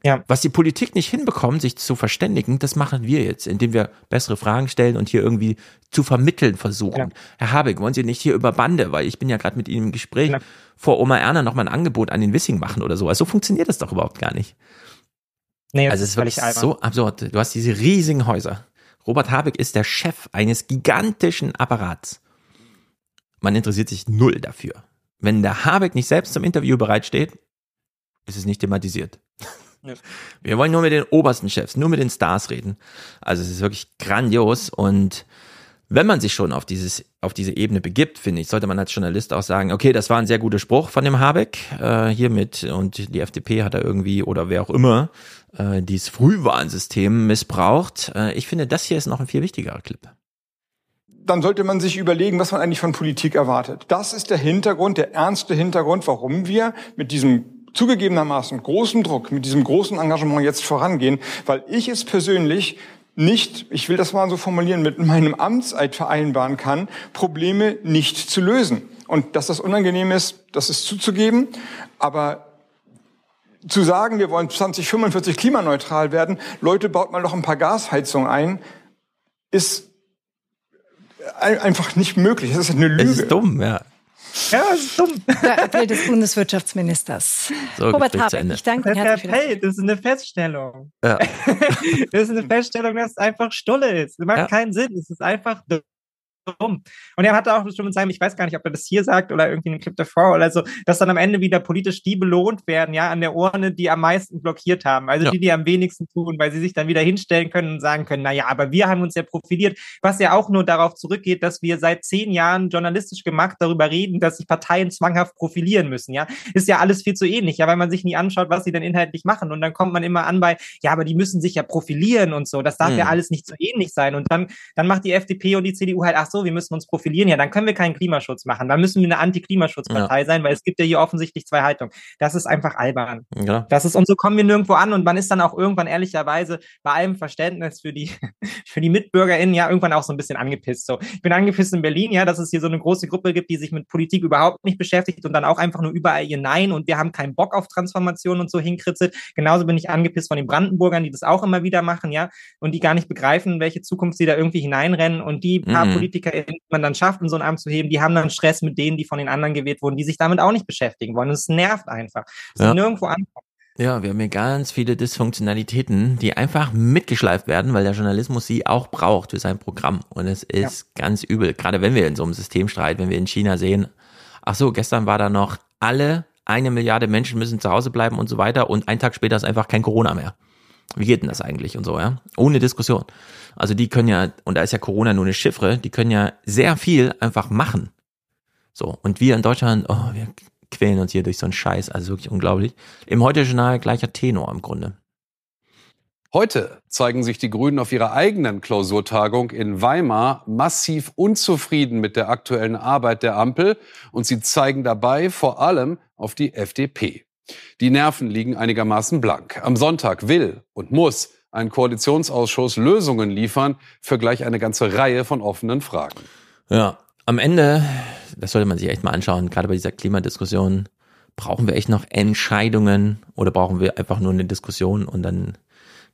[SPEAKER 1] Ja. Was die Politik nicht hinbekommt, sich zu verständigen, das machen wir jetzt, indem wir bessere Fragen stellen und hier irgendwie zu vermitteln versuchen. Ja. Herr Habeck, wollen Sie nicht hier über Bande, weil ich bin ja gerade mit Ihnen im Gespräch, ja. vor Oma Erna noch mal ein Angebot an den Wissing machen oder so. Also so funktioniert das doch überhaupt gar nicht. Nee, also es ist wirklich so absurd. Du hast diese riesigen Häuser. Robert Habeck ist der Chef eines gigantischen Apparats. Man interessiert sich null dafür. Wenn der Habeck nicht selbst zum Interview bereitsteht, ist es nicht thematisiert. Wir wollen nur mit den obersten Chefs, nur mit den Stars reden. Also es ist wirklich grandios und wenn man sich schon auf dieses auf diese Ebene begibt, finde ich, sollte man als Journalist auch sagen, okay, das war ein sehr guter Spruch von dem Habeck äh, hiermit und die FDP hat da irgendwie oder wer auch immer äh, dieses Frühwarnsystem missbraucht. Äh, ich finde, das hier ist noch ein viel wichtigerer Clip
[SPEAKER 16] dann sollte man sich überlegen, was man eigentlich von Politik erwartet. Das ist der Hintergrund, der ernste Hintergrund, warum wir mit diesem zugegebenermaßen großen Druck, mit diesem großen Engagement jetzt vorangehen, weil ich es persönlich nicht, ich will das mal so formulieren, mit meinem Amtseid vereinbaren kann, Probleme nicht zu lösen. Und dass das unangenehm ist, das ist zuzugeben, aber zu sagen, wir wollen 2045 klimaneutral werden, Leute, baut mal noch ein paar Gasheizungen ein, ist einfach nicht möglich. Das ist eine Lüge. Das
[SPEAKER 1] ist dumm, ja.
[SPEAKER 15] Ja, das ist dumm. Der Appell des Bundeswirtschaftsministers. So, Robert Habeck, ich danke
[SPEAKER 8] dir herzlich. Appell, das ist eine Feststellung. Ja. das ist eine Feststellung, dass es einfach Stulle ist. Das macht ja. keinen Sinn. Es ist einfach rum. Und er hatte auch schon mit seinem, ich weiß gar nicht, ob er das hier sagt oder irgendwie in einem Clip davor oder so, dass dann am Ende wieder politisch die belohnt werden, ja, an der Urne, die am meisten blockiert haben. Also ja. die, die am wenigsten tun, weil sie sich dann wieder hinstellen können und sagen können, na ja, aber wir haben uns ja profiliert, was ja auch nur darauf zurückgeht, dass wir seit zehn Jahren journalistisch gemacht darüber reden, dass sich Parteien zwanghaft profilieren müssen, ja. Ist ja alles viel zu ähnlich, ja, weil man sich nie anschaut, was sie denn inhaltlich machen. Und dann kommt man immer an bei, ja, aber die müssen sich ja profilieren und so. Das darf hm. ja alles nicht so ähnlich sein. Und dann, dann macht die FDP und die CDU halt, ach so, wir müssen uns profilieren, ja, dann können wir keinen Klimaschutz machen. Dann müssen wir eine Anti-Klimaschutzpartei ja. sein, weil es gibt ja hier offensichtlich zwei Haltungen. Das ist einfach albern. Ja. Das ist, und so kommen wir nirgendwo an und man ist dann auch irgendwann ehrlicherweise bei allem Verständnis für die, für die MitbürgerInnen ja irgendwann auch so ein bisschen angepisst. So, ich bin angepisst in Berlin, ja, dass es hier so eine große Gruppe gibt, die sich mit Politik überhaupt nicht beschäftigt und dann auch einfach nur überall ihr Nein und wir haben keinen Bock auf Transformation und so hinkritzelt. Genauso bin ich angepisst von den Brandenburgern, die das auch immer wieder machen, ja, und die gar nicht begreifen, welche Zukunft sie da irgendwie hineinrennen und die paar mhm. PolitikerInnen, man dann schafft, in so ein Amt zu heben, die haben dann Stress mit denen, die von den anderen gewählt wurden, die sich damit auch nicht beschäftigen wollen. Es nervt einfach. Es ja. nirgendwo ankommen.
[SPEAKER 1] Ja, wir haben hier ganz viele Dysfunktionalitäten, die einfach mitgeschleift werden, weil der Journalismus sie auch braucht für sein Programm. Und es ist ja. ganz übel, gerade wenn wir in so einem Systemstreit, wenn wir in China sehen, ach so, gestern war da noch alle eine Milliarde Menschen müssen zu Hause bleiben und so weiter und ein Tag später ist einfach kein Corona mehr. Wie geht denn das eigentlich und so, ja? Ohne Diskussion. Also die können ja, und da ist ja Corona nur eine Chiffre, die können ja sehr viel einfach machen. So, und wir in Deutschland, oh, wir quälen uns hier durch so einen Scheiß, also wirklich unglaublich. Im Heute-Journal gleicher Tenor im Grunde.
[SPEAKER 6] Heute zeigen sich die Grünen auf ihrer eigenen Klausurtagung in Weimar massiv unzufrieden mit der aktuellen Arbeit der Ampel und sie zeigen dabei vor allem auf die FDP. Die Nerven liegen einigermaßen blank. Am Sonntag will und muss ein Koalitionsausschuss Lösungen liefern für gleich eine ganze Reihe von offenen Fragen.
[SPEAKER 1] Ja, am Ende, das sollte man sich echt mal anschauen, gerade bei dieser Klimadiskussion, brauchen wir echt noch Entscheidungen oder brauchen wir einfach nur eine Diskussion und dann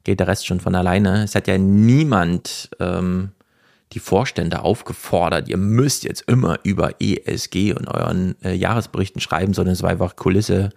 [SPEAKER 1] geht der Rest schon von alleine. Es hat ja niemand ähm, die Vorstände aufgefordert, ihr müsst jetzt immer über ESG und euren äh, Jahresberichten schreiben, sondern es war einfach Kulisse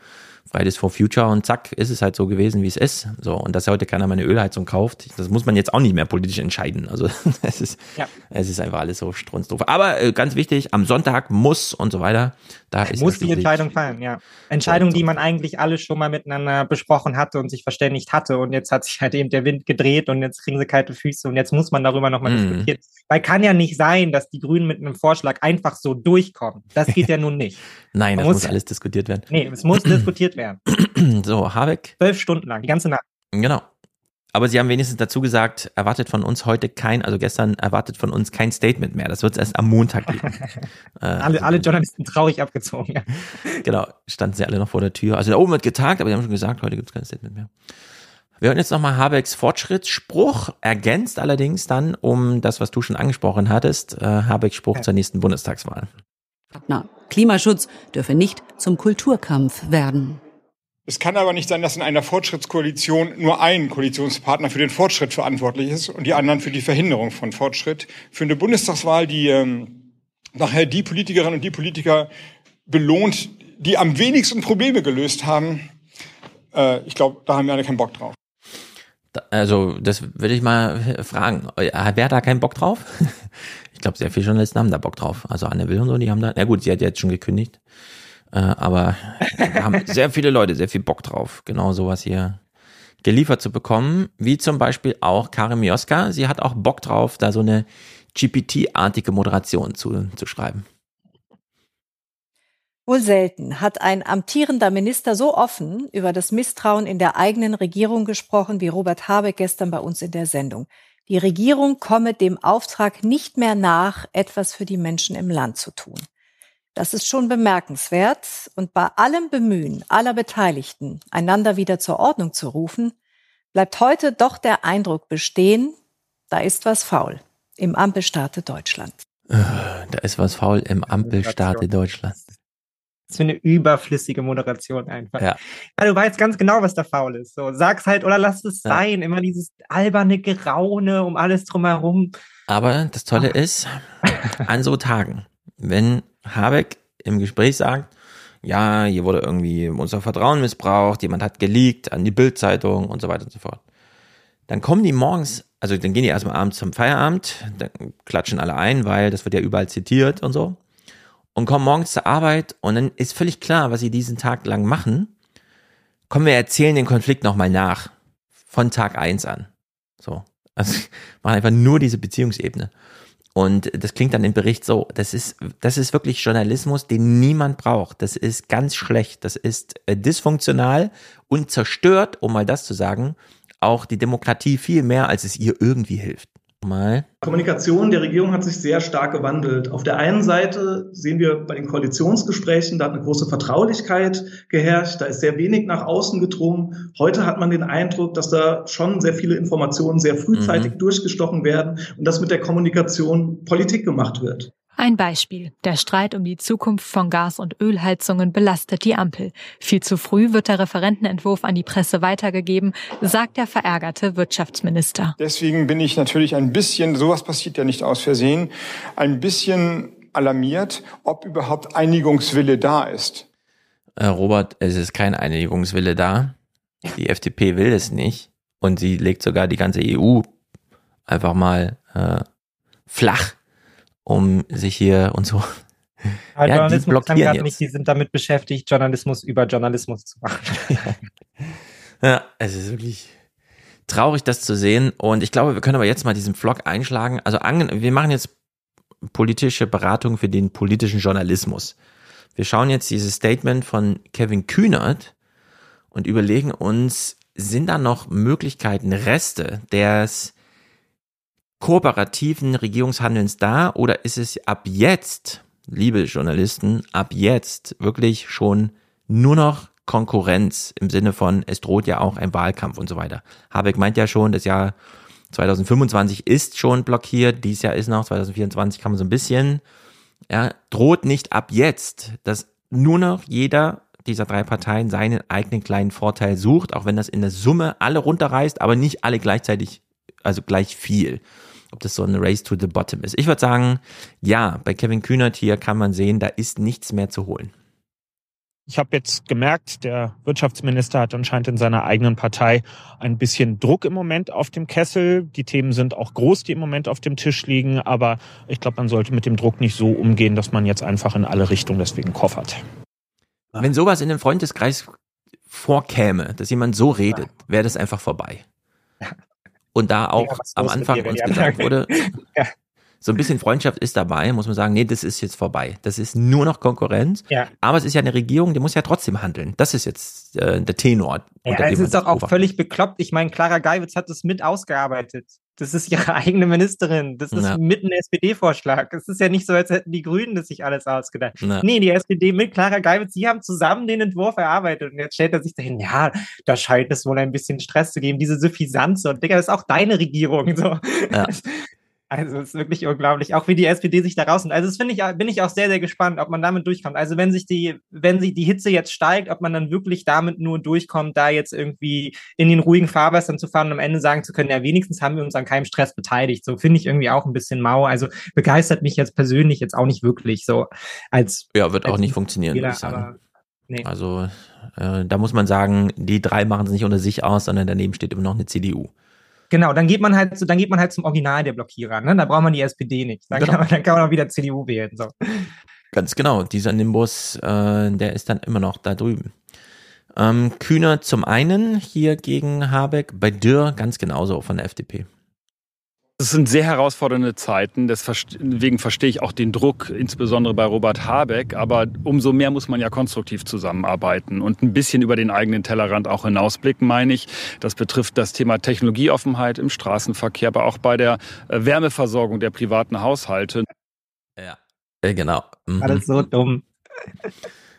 [SPEAKER 1] Fridays for Future und zack, ist es halt so gewesen, wie es ist. So, und dass heute keiner meine Ölheizung kauft, das muss man jetzt auch nicht mehr politisch entscheiden. Also es ist, ja. es ist einfach alles so strunzdoof. Aber äh, ganz wichtig, am Sonntag muss und so weiter. Da ist
[SPEAKER 8] muss die Entscheidung fallen, ja. Entscheidung, die man eigentlich alle schon mal miteinander besprochen hatte und sich verständigt hatte. Und jetzt hat sich halt eben der Wind gedreht und jetzt kriegen sie kalte Füße und jetzt muss man darüber nochmal mm. diskutieren. Weil kann ja nicht sein, dass die Grünen mit einem Vorschlag einfach so durchkommen. Das geht ja nun nicht.
[SPEAKER 1] Nein, das muss, muss alles diskutiert werden.
[SPEAKER 8] Nee, es muss diskutiert werden.
[SPEAKER 1] so, Habeck.
[SPEAKER 8] Zwölf Stunden lang, die ganze Nacht.
[SPEAKER 1] Genau. Aber sie haben wenigstens dazu gesagt, erwartet von uns heute kein, also gestern erwartet von uns kein Statement mehr. Das wird es erst am Montag geben.
[SPEAKER 8] äh, alle, alle Journalisten traurig abgezogen. Ja.
[SPEAKER 1] Genau, standen sie alle noch vor der Tür. Also da oben wird getagt, aber sie haben schon gesagt, heute gibt es kein Statement mehr. Wir hören jetzt nochmal Habecks Fortschrittsspruch, ergänzt allerdings dann um das, was du schon angesprochen hattest, äh, Habecks Spruch ja. zur nächsten Bundestagswahl.
[SPEAKER 19] Na, Klimaschutz dürfe nicht zum Kulturkampf werden.
[SPEAKER 16] Es kann aber nicht sein, dass in einer Fortschrittskoalition nur ein Koalitionspartner für den Fortschritt verantwortlich ist und die anderen für die Verhinderung von Fortschritt. Für eine Bundestagswahl, die ähm, nachher die Politikerinnen und die Politiker belohnt, die am wenigsten Probleme gelöst haben, äh, ich glaube, da haben wir alle keinen Bock drauf.
[SPEAKER 1] Also, das würde ich mal fragen. Wer hat da keinen Bock drauf? ich glaube, sehr viele Journalisten haben da Bock drauf. Also Anne Will und so, die haben da, na gut, sie hat jetzt schon gekündigt. Äh, aber da haben sehr viele Leute sehr viel Bock drauf, genau sowas hier geliefert zu bekommen. Wie zum Beispiel auch Karim Mioska. Sie hat auch Bock drauf, da so eine GPT-artige Moderation zu, zu schreiben.
[SPEAKER 15] Wohl selten hat ein amtierender Minister so offen über das Misstrauen in der eigenen Regierung gesprochen wie Robert Habeck gestern bei uns in der Sendung. Die Regierung komme dem Auftrag nicht mehr nach, etwas für die Menschen im Land zu tun. Das ist schon bemerkenswert und bei allem Bemühen aller Beteiligten, einander wieder zur Ordnung zu rufen, bleibt heute doch der Eindruck bestehen, da ist was faul im Ampelstaate Deutschland.
[SPEAKER 1] Da ist was faul im Ampelstaate Deutschland.
[SPEAKER 8] Das ist für eine überflüssige Moderation einfach.
[SPEAKER 1] Ja.
[SPEAKER 8] ja. du weißt ganz genau, was da faul ist. So, sag's halt oder lass es ja. sein. Immer dieses alberne Geraune um alles drumherum.
[SPEAKER 1] Aber das Tolle Ach. ist, an so Tagen, wenn Habeck im Gespräch sagt, ja, hier wurde irgendwie unser Vertrauen missbraucht, jemand hat geleakt an die Bildzeitung und so weiter und so fort. Dann kommen die morgens, also dann gehen die erstmal abends zum Feierabend, dann klatschen alle ein, weil das wird ja überall zitiert und so. Und kommen morgens zur Arbeit und dann ist völlig klar, was sie diesen Tag lang machen. Kommen wir erzählen den Konflikt nochmal nach. Von Tag eins an. So. Also machen einfach nur diese Beziehungsebene. Und das klingt dann im Bericht so, das ist, das ist wirklich Journalismus, den niemand braucht. Das ist ganz schlecht. Das ist äh, dysfunktional und zerstört, um mal das zu sagen, auch die Demokratie viel mehr, als es ihr irgendwie hilft. Mal.
[SPEAKER 20] Kommunikation der Regierung hat sich sehr stark gewandelt. Auf der einen Seite sehen wir bei den Koalitionsgesprächen, da hat eine große Vertraulichkeit geherrscht, da ist sehr wenig nach außen gedrungen. Heute hat man den Eindruck, dass da schon sehr viele Informationen sehr frühzeitig mhm. durchgestochen werden und dass mit der Kommunikation Politik gemacht wird.
[SPEAKER 21] Ein Beispiel. Der Streit um die Zukunft von Gas- und Ölheizungen belastet die Ampel. Viel zu früh wird der Referentenentwurf an die Presse weitergegeben, sagt der verärgerte Wirtschaftsminister.
[SPEAKER 16] Deswegen bin ich natürlich ein bisschen, sowas passiert ja nicht aus Versehen, ein bisschen alarmiert, ob überhaupt Einigungswille da ist.
[SPEAKER 1] Äh, Robert, es ist kein Einigungswille da. Die FDP will es nicht. Und sie legt sogar die ganze EU einfach mal äh, flach um sich hier und so.
[SPEAKER 8] Aber ja, Journalismus die blockieren jetzt. nicht, die sind damit beschäftigt, Journalismus über Journalismus zu machen.
[SPEAKER 1] ja, es ist wirklich traurig, das zu sehen. Und ich glaube, wir können aber jetzt mal diesen Vlog einschlagen. Also wir machen jetzt politische Beratung für den politischen Journalismus. Wir schauen jetzt dieses Statement von Kevin Kühnert und überlegen uns, sind da noch Möglichkeiten, Reste des kooperativen Regierungshandelns da oder ist es ab jetzt, liebe Journalisten, ab jetzt wirklich schon nur noch Konkurrenz im Sinne von, es droht ja auch ein Wahlkampf und so weiter. Habeck meint ja schon, das Jahr 2025 ist schon blockiert, dies Jahr ist noch, 2024 kann man so ein bisschen, ja, droht nicht ab jetzt, dass nur noch jeder dieser drei Parteien seinen eigenen kleinen Vorteil sucht, auch wenn das in der Summe alle runterreißt, aber nicht alle gleichzeitig, also gleich viel ob das so ein Race to the Bottom ist. Ich würde sagen, ja, bei Kevin Kühnert hier kann man sehen, da ist nichts mehr zu holen.
[SPEAKER 22] Ich habe jetzt gemerkt, der Wirtschaftsminister hat anscheinend in seiner eigenen Partei ein bisschen Druck im Moment auf dem Kessel. Die Themen sind auch groß, die im Moment auf dem Tisch liegen. Aber ich glaube, man sollte mit dem Druck nicht so umgehen, dass man jetzt einfach in alle Richtungen deswegen koffert.
[SPEAKER 1] Wenn sowas in den Freundeskreis vorkäme, dass jemand so redet, wäre das einfach vorbei. Und da auch ja, am Anfang uns gesagt wurde, ja. so ein bisschen Freundschaft ist dabei, muss man sagen, nee, das ist jetzt vorbei. Das ist nur noch Konkurrenz. Ja. Aber es ist ja eine Regierung, die muss ja trotzdem handeln. Das ist jetzt äh, der Tenor.
[SPEAKER 8] Ja, es ist doch auch völlig bekloppt. Ich meine, Clara Geiwitz hat das mit ausgearbeitet. Das ist ihre eigene Ministerin. Das ist ja. mit einem SPD-Vorschlag. Es ist ja nicht so, als hätten die Grünen das sich alles ausgedacht. Ja. Nee, die SPD mit Clara Geiwitz, die haben zusammen den Entwurf erarbeitet. Und jetzt stellt er sich dahin, ja, da scheint es wohl ein bisschen Stress zu geben, diese Suffisanz. Und Digga, das ist auch deine Regierung. So. Ja. Also es ist wirklich unglaublich, auch wie die SPD sich da rausnimmt. Also das finde ich, bin ich auch sehr, sehr gespannt, ob man damit durchkommt. Also wenn sich die, wenn sich die Hitze jetzt steigt, ob man dann wirklich damit nur durchkommt, da jetzt irgendwie in den ruhigen Fahrwassern zu fahren und am Ende sagen zu können, ja, wenigstens haben wir uns an keinem Stress beteiligt. So finde ich irgendwie auch ein bisschen mau. Also begeistert mich jetzt persönlich jetzt auch nicht wirklich so als.
[SPEAKER 1] Ja, wird
[SPEAKER 8] als
[SPEAKER 1] auch nicht funktionieren, Fehler, würde ich sagen. Nee. Also äh, da muss man sagen, die drei machen es nicht unter sich aus, sondern daneben steht immer noch eine CDU.
[SPEAKER 8] Genau, dann geht man halt, so, dann geht man halt zum Original der Blockierer. Ne? Da braucht man die SPD nicht. Dann, genau. kann, man, dann kann man auch wieder CDU wählen. So.
[SPEAKER 1] Ganz genau. Dieser Nimbus, äh, der ist dann immer noch da drüben. Ähm, Kühner zum einen hier gegen Habeck, bei Dürr ganz genauso von der FDP.
[SPEAKER 18] Es sind sehr herausfordernde Zeiten. Deswegen verstehe ich auch den Druck, insbesondere bei Robert Habeck. Aber umso mehr muss man ja konstruktiv zusammenarbeiten und ein bisschen über den eigenen Tellerrand auch hinausblicken, meine ich. Das betrifft das Thema Technologieoffenheit im Straßenverkehr, aber auch bei der äh, Wärmeversorgung der privaten Haushalte.
[SPEAKER 1] Ja, genau.
[SPEAKER 8] Mhm. Alles so dumm.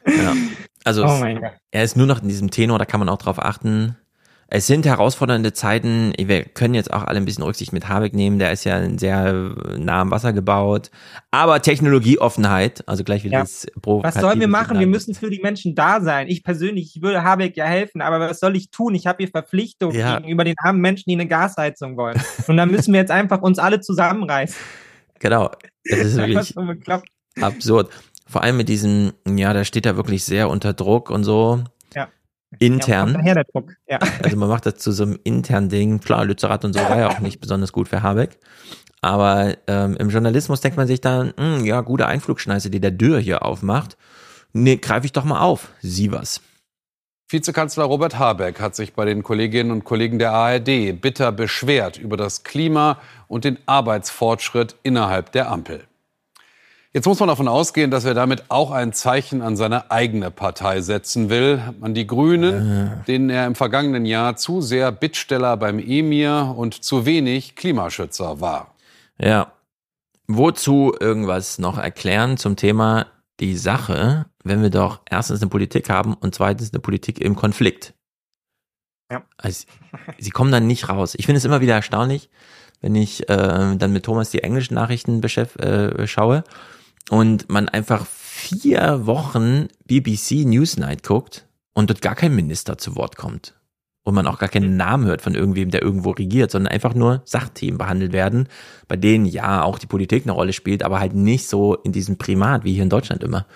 [SPEAKER 1] Ja. Also oh er ist nur noch in diesem Tenor, da kann man auch drauf achten. Es sind herausfordernde Zeiten. Wir können jetzt auch alle ein bisschen Rücksicht mit Habeck nehmen. Der ist ja sehr nah am Wasser gebaut. Aber Technologieoffenheit, also gleich wieder ja. das
[SPEAKER 8] Pro. Was sollen wir machen? Wir müssen für die Menschen da sein. Ich persönlich, ich würde Habeck ja helfen, aber was soll ich tun? Ich habe hier Verpflichtungen ja. gegenüber den armen Menschen, die eine Gasheizung wollen. Und dann müssen wir jetzt einfach uns alle zusammenreißen.
[SPEAKER 1] Genau. Das ist wirklich absurd. Vor allem mit diesem, ja, da steht er wirklich sehr unter Druck und so intern. Ja, der Druck. Ja. Also man macht das zu so einem internen Ding. Klar, Lützerath und so war ja auch nicht besonders gut für Habeck. Aber ähm, im Journalismus denkt man sich dann, mh, hm, ja, gute Einflugschneise, die der Dürr hier aufmacht. Nee, greife ich doch mal auf. Sie was.
[SPEAKER 6] Vizekanzler Robert Habeck hat sich bei den Kolleginnen und Kollegen der ARD bitter beschwert über das Klima und den Arbeitsfortschritt innerhalb der Ampel. Jetzt muss man davon ausgehen, dass er damit auch ein Zeichen an seine eigene Partei setzen will, an die Grünen, äh. denen er im vergangenen Jahr zu sehr Bittsteller beim Emir und zu wenig Klimaschützer war.
[SPEAKER 1] Ja. Wozu irgendwas noch erklären zum Thema die Sache, wenn wir doch erstens eine Politik haben und zweitens eine Politik im Konflikt? Ja. Also, sie kommen dann nicht raus. Ich finde es immer wieder erstaunlich, wenn ich äh, dann mit Thomas die englischen Nachrichten äh, schaue und man einfach vier Wochen BBC Newsnight guckt und dort gar kein Minister zu Wort kommt und man auch gar keinen Namen hört von irgendwem, der irgendwo regiert, sondern einfach nur Sachthemen behandelt werden, bei denen ja auch die Politik eine Rolle spielt, aber halt nicht so in diesem Primat wie hier in Deutschland immer.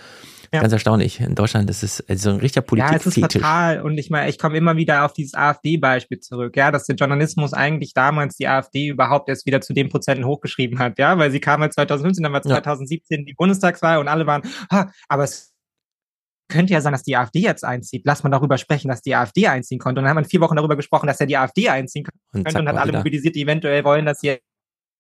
[SPEAKER 1] Ja. Ganz erstaunlich. In Deutschland ist es also ein richtiger Politik. Ja, es ist
[SPEAKER 8] fatal. Und ich meine, ich komme immer wieder auf dieses AfD-Beispiel zurück, ja, dass der Journalismus eigentlich damals die AfD überhaupt erst wieder zu den Prozenten hochgeschrieben hat, ja, weil sie kam halt 2015, dann war 2017 ja. die Bundestagswahl und alle waren, ha, aber es könnte ja sein, dass die AfD jetzt einzieht. Lass man darüber sprechen, dass die AfD einziehen konnte. Und dann hat man vier Wochen darüber gesprochen, dass ja die AfD einziehen könnte und, und hat alle wieder. mobilisiert, die eventuell wollen, dass hier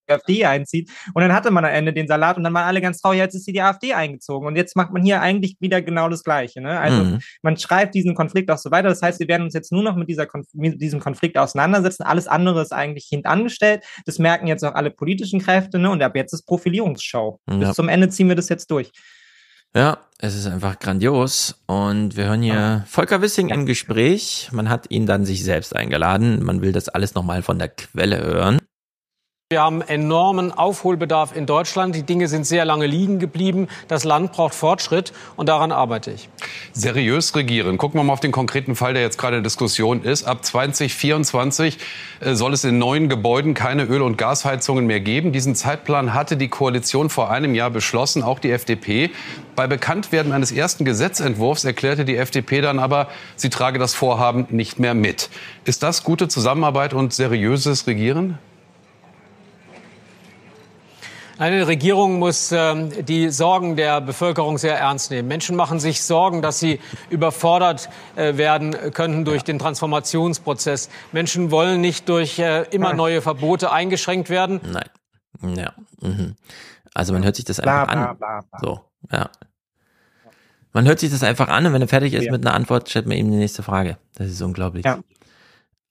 [SPEAKER 8] AfD einzieht. Und dann hatte man am Ende den Salat und dann waren alle ganz traurig, jetzt ist die AfD eingezogen. Und jetzt macht man hier eigentlich wieder genau das Gleiche. Ne? Also mhm. man schreibt diesen Konflikt auch so weiter. Das heißt, wir werden uns jetzt nur noch mit, dieser Konf mit diesem Konflikt auseinandersetzen. Alles andere ist eigentlich hintangestellt. Das merken jetzt auch alle politischen Kräfte. Ne? Und ab jetzt ist Profilierungsshow. Ja. Bis zum Ende ziehen wir das jetzt durch.
[SPEAKER 1] Ja, es ist einfach grandios. Und wir hören hier Volker Wissing im Gespräch. Man hat ihn dann sich selbst eingeladen. Man will das alles nochmal von der Quelle hören.
[SPEAKER 23] Wir haben enormen Aufholbedarf in Deutschland. Die Dinge sind sehr lange liegen geblieben. Das Land braucht Fortschritt und daran arbeite ich.
[SPEAKER 6] Seriös regieren. Gucken wir mal auf den konkreten Fall, der jetzt gerade in Diskussion ist. Ab 2024 äh, soll es in neuen Gebäuden keine Öl- und Gasheizungen mehr geben. Diesen Zeitplan hatte die Koalition vor einem Jahr beschlossen, auch die FDP. Bei Bekanntwerden eines ersten Gesetzentwurfs erklärte die FDP dann aber, sie trage das Vorhaben nicht mehr mit. Ist das gute Zusammenarbeit und seriöses Regieren?
[SPEAKER 23] Eine Regierung muss äh, die Sorgen der Bevölkerung sehr ernst nehmen. Menschen machen sich Sorgen, dass sie überfordert äh, werden könnten durch den Transformationsprozess. Menschen wollen nicht durch äh, immer neue Verbote eingeschränkt werden.
[SPEAKER 1] Nein. Ja. Mhm. Also man hört sich das einfach bla, bla, bla, an. So, ja. Man hört sich das einfach an und wenn er fertig ist ja. mit einer Antwort, stellt man ihm die nächste Frage. Das ist unglaublich. Ja.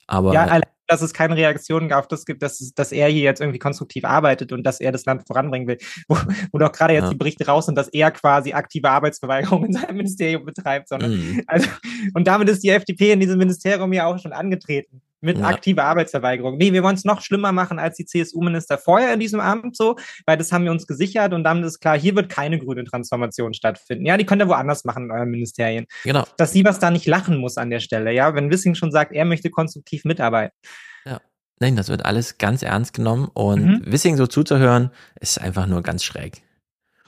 [SPEAKER 8] Aber ja, dass es keine Reaktionen auf das gibt, dass, dass er hier jetzt irgendwie konstruktiv arbeitet und dass er das Land voranbringen will. Wo, wo doch gerade jetzt ja. die Berichte raus sind, dass er quasi aktive Arbeitsverweigerung in seinem Ministerium betreibt. Sondern, mhm. also, und damit ist die FDP in diesem Ministerium ja auch schon angetreten mit ja. aktiver Arbeitsverweigerung. Nee, wir wollen es noch schlimmer machen als die CSU-Minister vorher in diesem Amt so, weil das haben wir uns gesichert und damit ist klar, hier wird keine grüne Transformation stattfinden. Ja, die könnt ihr woanders machen in euren Ministerien. Genau. Dass sie was da nicht lachen muss an der Stelle, ja, wenn Wissing schon sagt, er möchte konstruktiv mitarbeiten.
[SPEAKER 1] Ja. Nein, das wird alles ganz ernst genommen und mhm. Wissing so zuzuhören, ist einfach nur ganz schräg.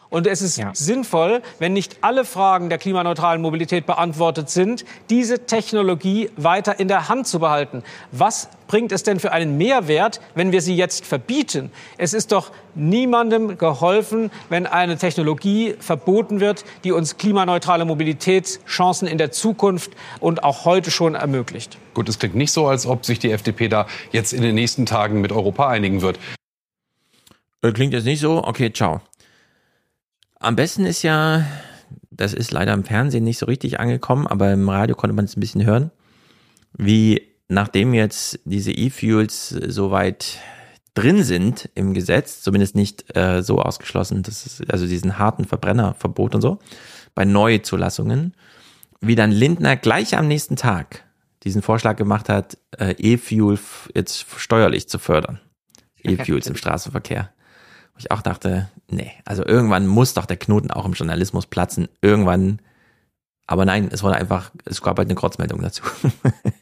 [SPEAKER 23] Und es ist ja. sinnvoll, wenn nicht alle Fragen der klimaneutralen Mobilität beantwortet sind, diese Technologie weiter in der Hand zu behalten. Was bringt es denn für einen Mehrwert, wenn wir sie jetzt verbieten? Es ist doch niemandem geholfen, wenn eine Technologie verboten wird, die uns klimaneutrale Mobilitätschancen in der Zukunft und auch heute schon ermöglicht.
[SPEAKER 6] Gut, es klingt nicht so, als ob sich die FDP da jetzt in den nächsten Tagen mit Europa einigen wird.
[SPEAKER 1] Äh, klingt jetzt nicht so, okay, ciao. Am besten ist ja, das ist leider im Fernsehen nicht so richtig angekommen, aber im Radio konnte man es ein bisschen hören, wie nachdem jetzt diese E-Fuels soweit drin sind im Gesetz, zumindest nicht äh, so ausgeschlossen, dass es, also diesen harten Verbrennerverbot und so, bei Neuzulassungen, wie dann Lindner gleich am nächsten Tag diesen Vorschlag gemacht hat, äh, E-Fuel jetzt steuerlich zu fördern. E-Fuels im Straßenverkehr. Wo ich auch dachte, nee, also irgendwann muss doch der Knoten auch im Journalismus platzen. Irgendwann, aber nein, es wurde einfach, es gab halt eine Kurzmeldung dazu.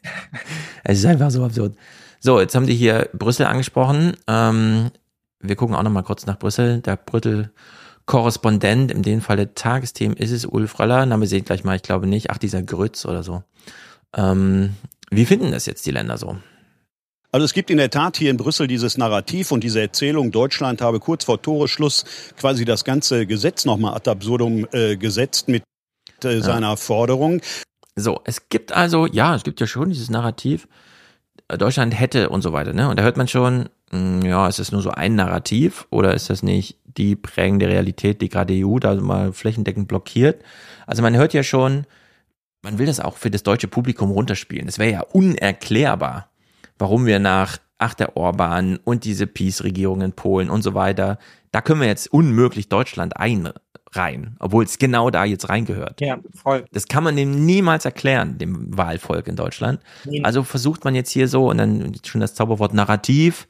[SPEAKER 1] es ist einfach so absurd. So, jetzt haben die hier Brüssel angesprochen. Ähm, wir gucken auch noch mal kurz nach Brüssel. Der Brüssel Korrespondent, in dem Fall der Tagesthemen ist es Ulf Röller. Name seht gleich mal, ich glaube nicht. Ach, dieser Grütz oder so. Ähm, wie finden das jetzt die Länder so?
[SPEAKER 24] Also es gibt in der Tat hier in Brüssel dieses Narrativ und diese Erzählung, Deutschland habe kurz vor Toreschluss quasi das ganze Gesetz nochmal ad absurdum äh, gesetzt mit äh, seiner ja. Forderung.
[SPEAKER 1] So, es gibt also, ja, es gibt ja schon dieses Narrativ, äh, Deutschland hätte und so weiter, ne? Und da hört man schon, mh, hm, ja, ist das nur so ein Narrativ oder ist das nicht die prägende Realität, die gerade EU da mal flächendeckend blockiert? Also man hört ja schon, man will das auch für das deutsche Publikum runterspielen. Es wäre ja unerklärbar, warum wir nach ach der Orban und diese Peace-Regierung in Polen und so weiter, da können wir jetzt unmöglich Deutschland einreihen, obwohl es genau da jetzt reingehört.
[SPEAKER 8] Ja, voll.
[SPEAKER 1] Das kann man dem niemals erklären, dem Wahlvolk in Deutschland. Nee. Also versucht man jetzt hier so und dann schon das Zauberwort Narrativ,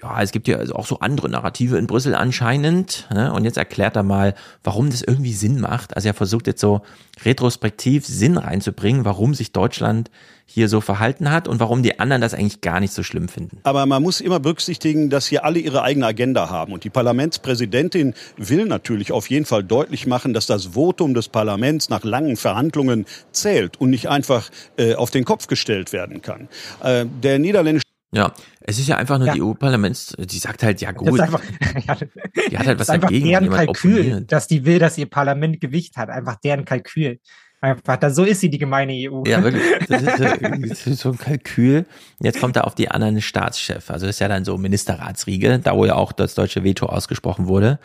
[SPEAKER 1] ja, es gibt ja also auch so andere Narrative in Brüssel anscheinend. Ne? Und jetzt erklärt er mal, warum das irgendwie Sinn macht. Also er versucht jetzt so retrospektiv Sinn reinzubringen, warum sich Deutschland hier so verhalten hat und warum die anderen das eigentlich gar nicht so schlimm finden.
[SPEAKER 24] Aber man muss immer berücksichtigen, dass hier alle ihre eigene Agenda haben. Und die Parlamentspräsidentin will natürlich auf jeden Fall deutlich machen, dass das Votum des Parlaments nach langen Verhandlungen zählt und nicht einfach äh, auf den Kopf gestellt werden kann. Äh, der niederländische
[SPEAKER 1] ja, es ist ja einfach nur ja. die EU-Parlaments, die sagt halt, ja gut. Einfach, ja, die hat halt was dagegen.
[SPEAKER 8] Deren Kalkül, dass die will, dass ihr Parlament Gewicht hat. Einfach deren Kalkül. Einfach, da, so ist sie, die gemeine EU.
[SPEAKER 1] Ja, wirklich. Das ist, das ist so ein Kalkül. Jetzt kommt er auf die anderen Staatschef. Also das ist ja dann so Ministerratsriege, da wo ja auch das deutsche Veto ausgesprochen wurde,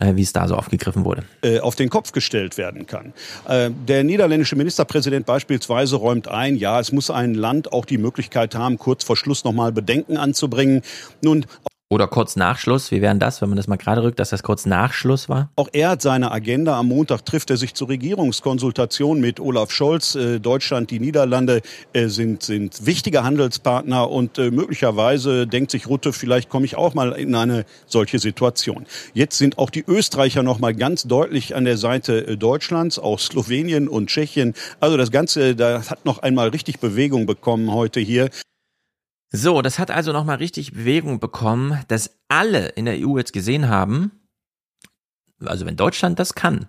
[SPEAKER 1] äh, wie es da so aufgegriffen wurde.
[SPEAKER 24] Äh, auf den Kopf gestellt werden kann. Äh, der niederländische Ministerpräsident beispielsweise räumt ein, ja, es muss ein Land auch die Möglichkeit haben, kurz vor Schluss nochmal Bedenken anzubringen. Nun,
[SPEAKER 1] oder kurz Nachschluss, wie wären das, wenn man das mal gerade rückt, dass das kurz Nachschluss war?
[SPEAKER 24] Auch er hat seine Agenda. Am Montag trifft er sich zur Regierungskonsultation mit Olaf Scholz. Äh, Deutschland, die Niederlande äh, sind, sind wichtige Handelspartner und äh, möglicherweise denkt sich Rutte, vielleicht komme ich auch mal in eine solche Situation. Jetzt sind auch die Österreicher noch mal ganz deutlich an der Seite Deutschlands, auch Slowenien und Tschechien. Also das Ganze, da hat noch einmal richtig Bewegung bekommen heute hier.
[SPEAKER 1] So, das hat also nochmal richtig Bewegung bekommen, dass alle in der EU jetzt gesehen haben, also wenn Deutschland das kann,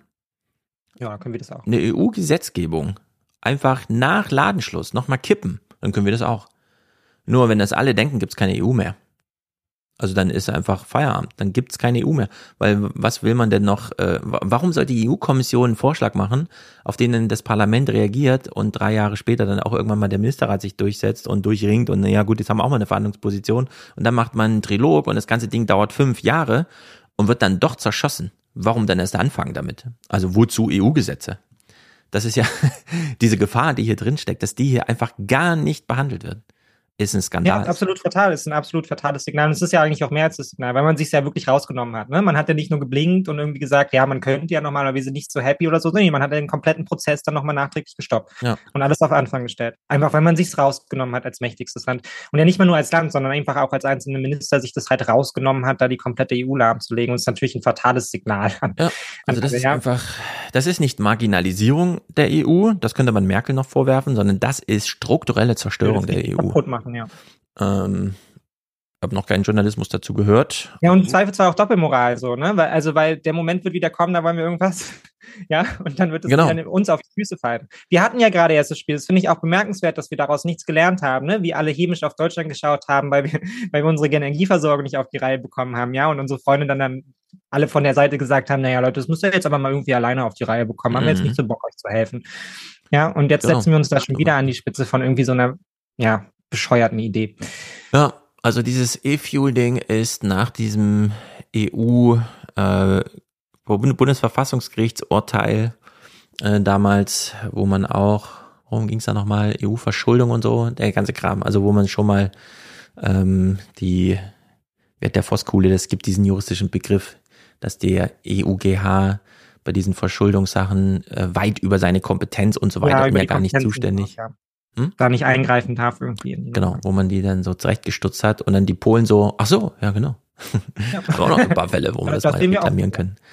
[SPEAKER 8] ja, können wir das auch.
[SPEAKER 1] Eine EU-Gesetzgebung einfach nach Ladenschluss nochmal kippen, dann können wir das auch. Nur wenn das alle denken, gibt's keine EU mehr. Also dann ist einfach Feierabend, dann gibt's keine EU mehr. Weil was will man denn noch, äh, warum soll die EU-Kommission einen Vorschlag machen, auf den das Parlament reagiert und drei Jahre später dann auch irgendwann mal der Ministerrat sich durchsetzt und durchringt und naja gut, jetzt haben wir auch mal eine Verhandlungsposition und dann macht man einen Trilog und das ganze Ding dauert fünf Jahre und wird dann doch zerschossen. Warum dann erst anfangen damit? Also wozu EU-Gesetze? Das ist ja diese Gefahr, die hier drin steckt, dass die hier einfach gar nicht behandelt wird ist ein Skandal.
[SPEAKER 8] Ja, absolut fatal. Ist ein absolut fatales Signal. Und es ist ja eigentlich auch mehr als das Signal, weil man sich ja wirklich rausgenommen hat. Ne? Man hat ja nicht nur geblinkt und irgendwie gesagt, ja, man könnte ja normalerweise nicht so happy oder so. Nee, man hat den kompletten Prozess dann nochmal nachträglich gestoppt ja. und alles auf Anfang gestellt. Einfach, weil man sich's rausgenommen hat als mächtigstes Land. Und ja nicht mal nur als Land, sondern einfach auch als einzelne Minister sich das halt rausgenommen hat, da die komplette EU lahmzulegen. Und es ist natürlich ein fatales Signal.
[SPEAKER 1] Ja, also das ist ja. einfach, das ist nicht Marginalisierung der EU, das könnte man Merkel noch vorwerfen, sondern das ist strukturelle Zerstörung der EU.
[SPEAKER 8] Kaputt machen, ja.
[SPEAKER 1] Ähm, habe noch keinen Journalismus dazu gehört.
[SPEAKER 8] Ja, und Zweifelsfall auch Doppelmoral so, ne? Weil, also, weil der Moment wird wieder kommen, da wollen wir irgendwas, ja, und dann wird es
[SPEAKER 1] genau.
[SPEAKER 8] uns auf die Füße fallen. Wir hatten ja gerade erst das Spiel, das finde ich auch bemerkenswert, dass wir daraus nichts gelernt haben, ne? Wie alle chemisch auf Deutschland geschaut haben, weil wir, weil wir unsere Energieversorgung nicht auf die Reihe bekommen haben, ja, und unsere Freunde dann, dann alle von der Seite gesagt haben, naja, Leute, das müsst ihr jetzt aber mal irgendwie alleine auf die Reihe bekommen, haben wir jetzt mhm. nicht so Bock, euch zu helfen. Ja, und jetzt genau. setzen wir uns da schon wieder an die Spitze von irgendwie so einer, ja, bescheuerten Idee.
[SPEAKER 1] Ja, also dieses E-Fuel-Ding ist nach diesem EU äh, Bundesverfassungsgerichtsurteil äh, damals, wo man auch, worum ging es da nochmal, EU-Verschuldung und so, der ganze Kram, also wo man schon mal ähm, die, wird der Voskuhle, das gibt diesen juristischen Begriff, dass der EUGH bei diesen Verschuldungssachen äh, weit über seine Kompetenz und so weiter ja, mir gar nicht zuständig.
[SPEAKER 8] Auch, ja. Hm? Da nicht eingreifen darf irgendwie.
[SPEAKER 1] Genau, wo man die dann so zurechtgestutzt hat und dann die Polen so, ach so, ja genau. Ja. auch noch ein paar Fälle, wo wir das, das mal reklamieren können. Ja,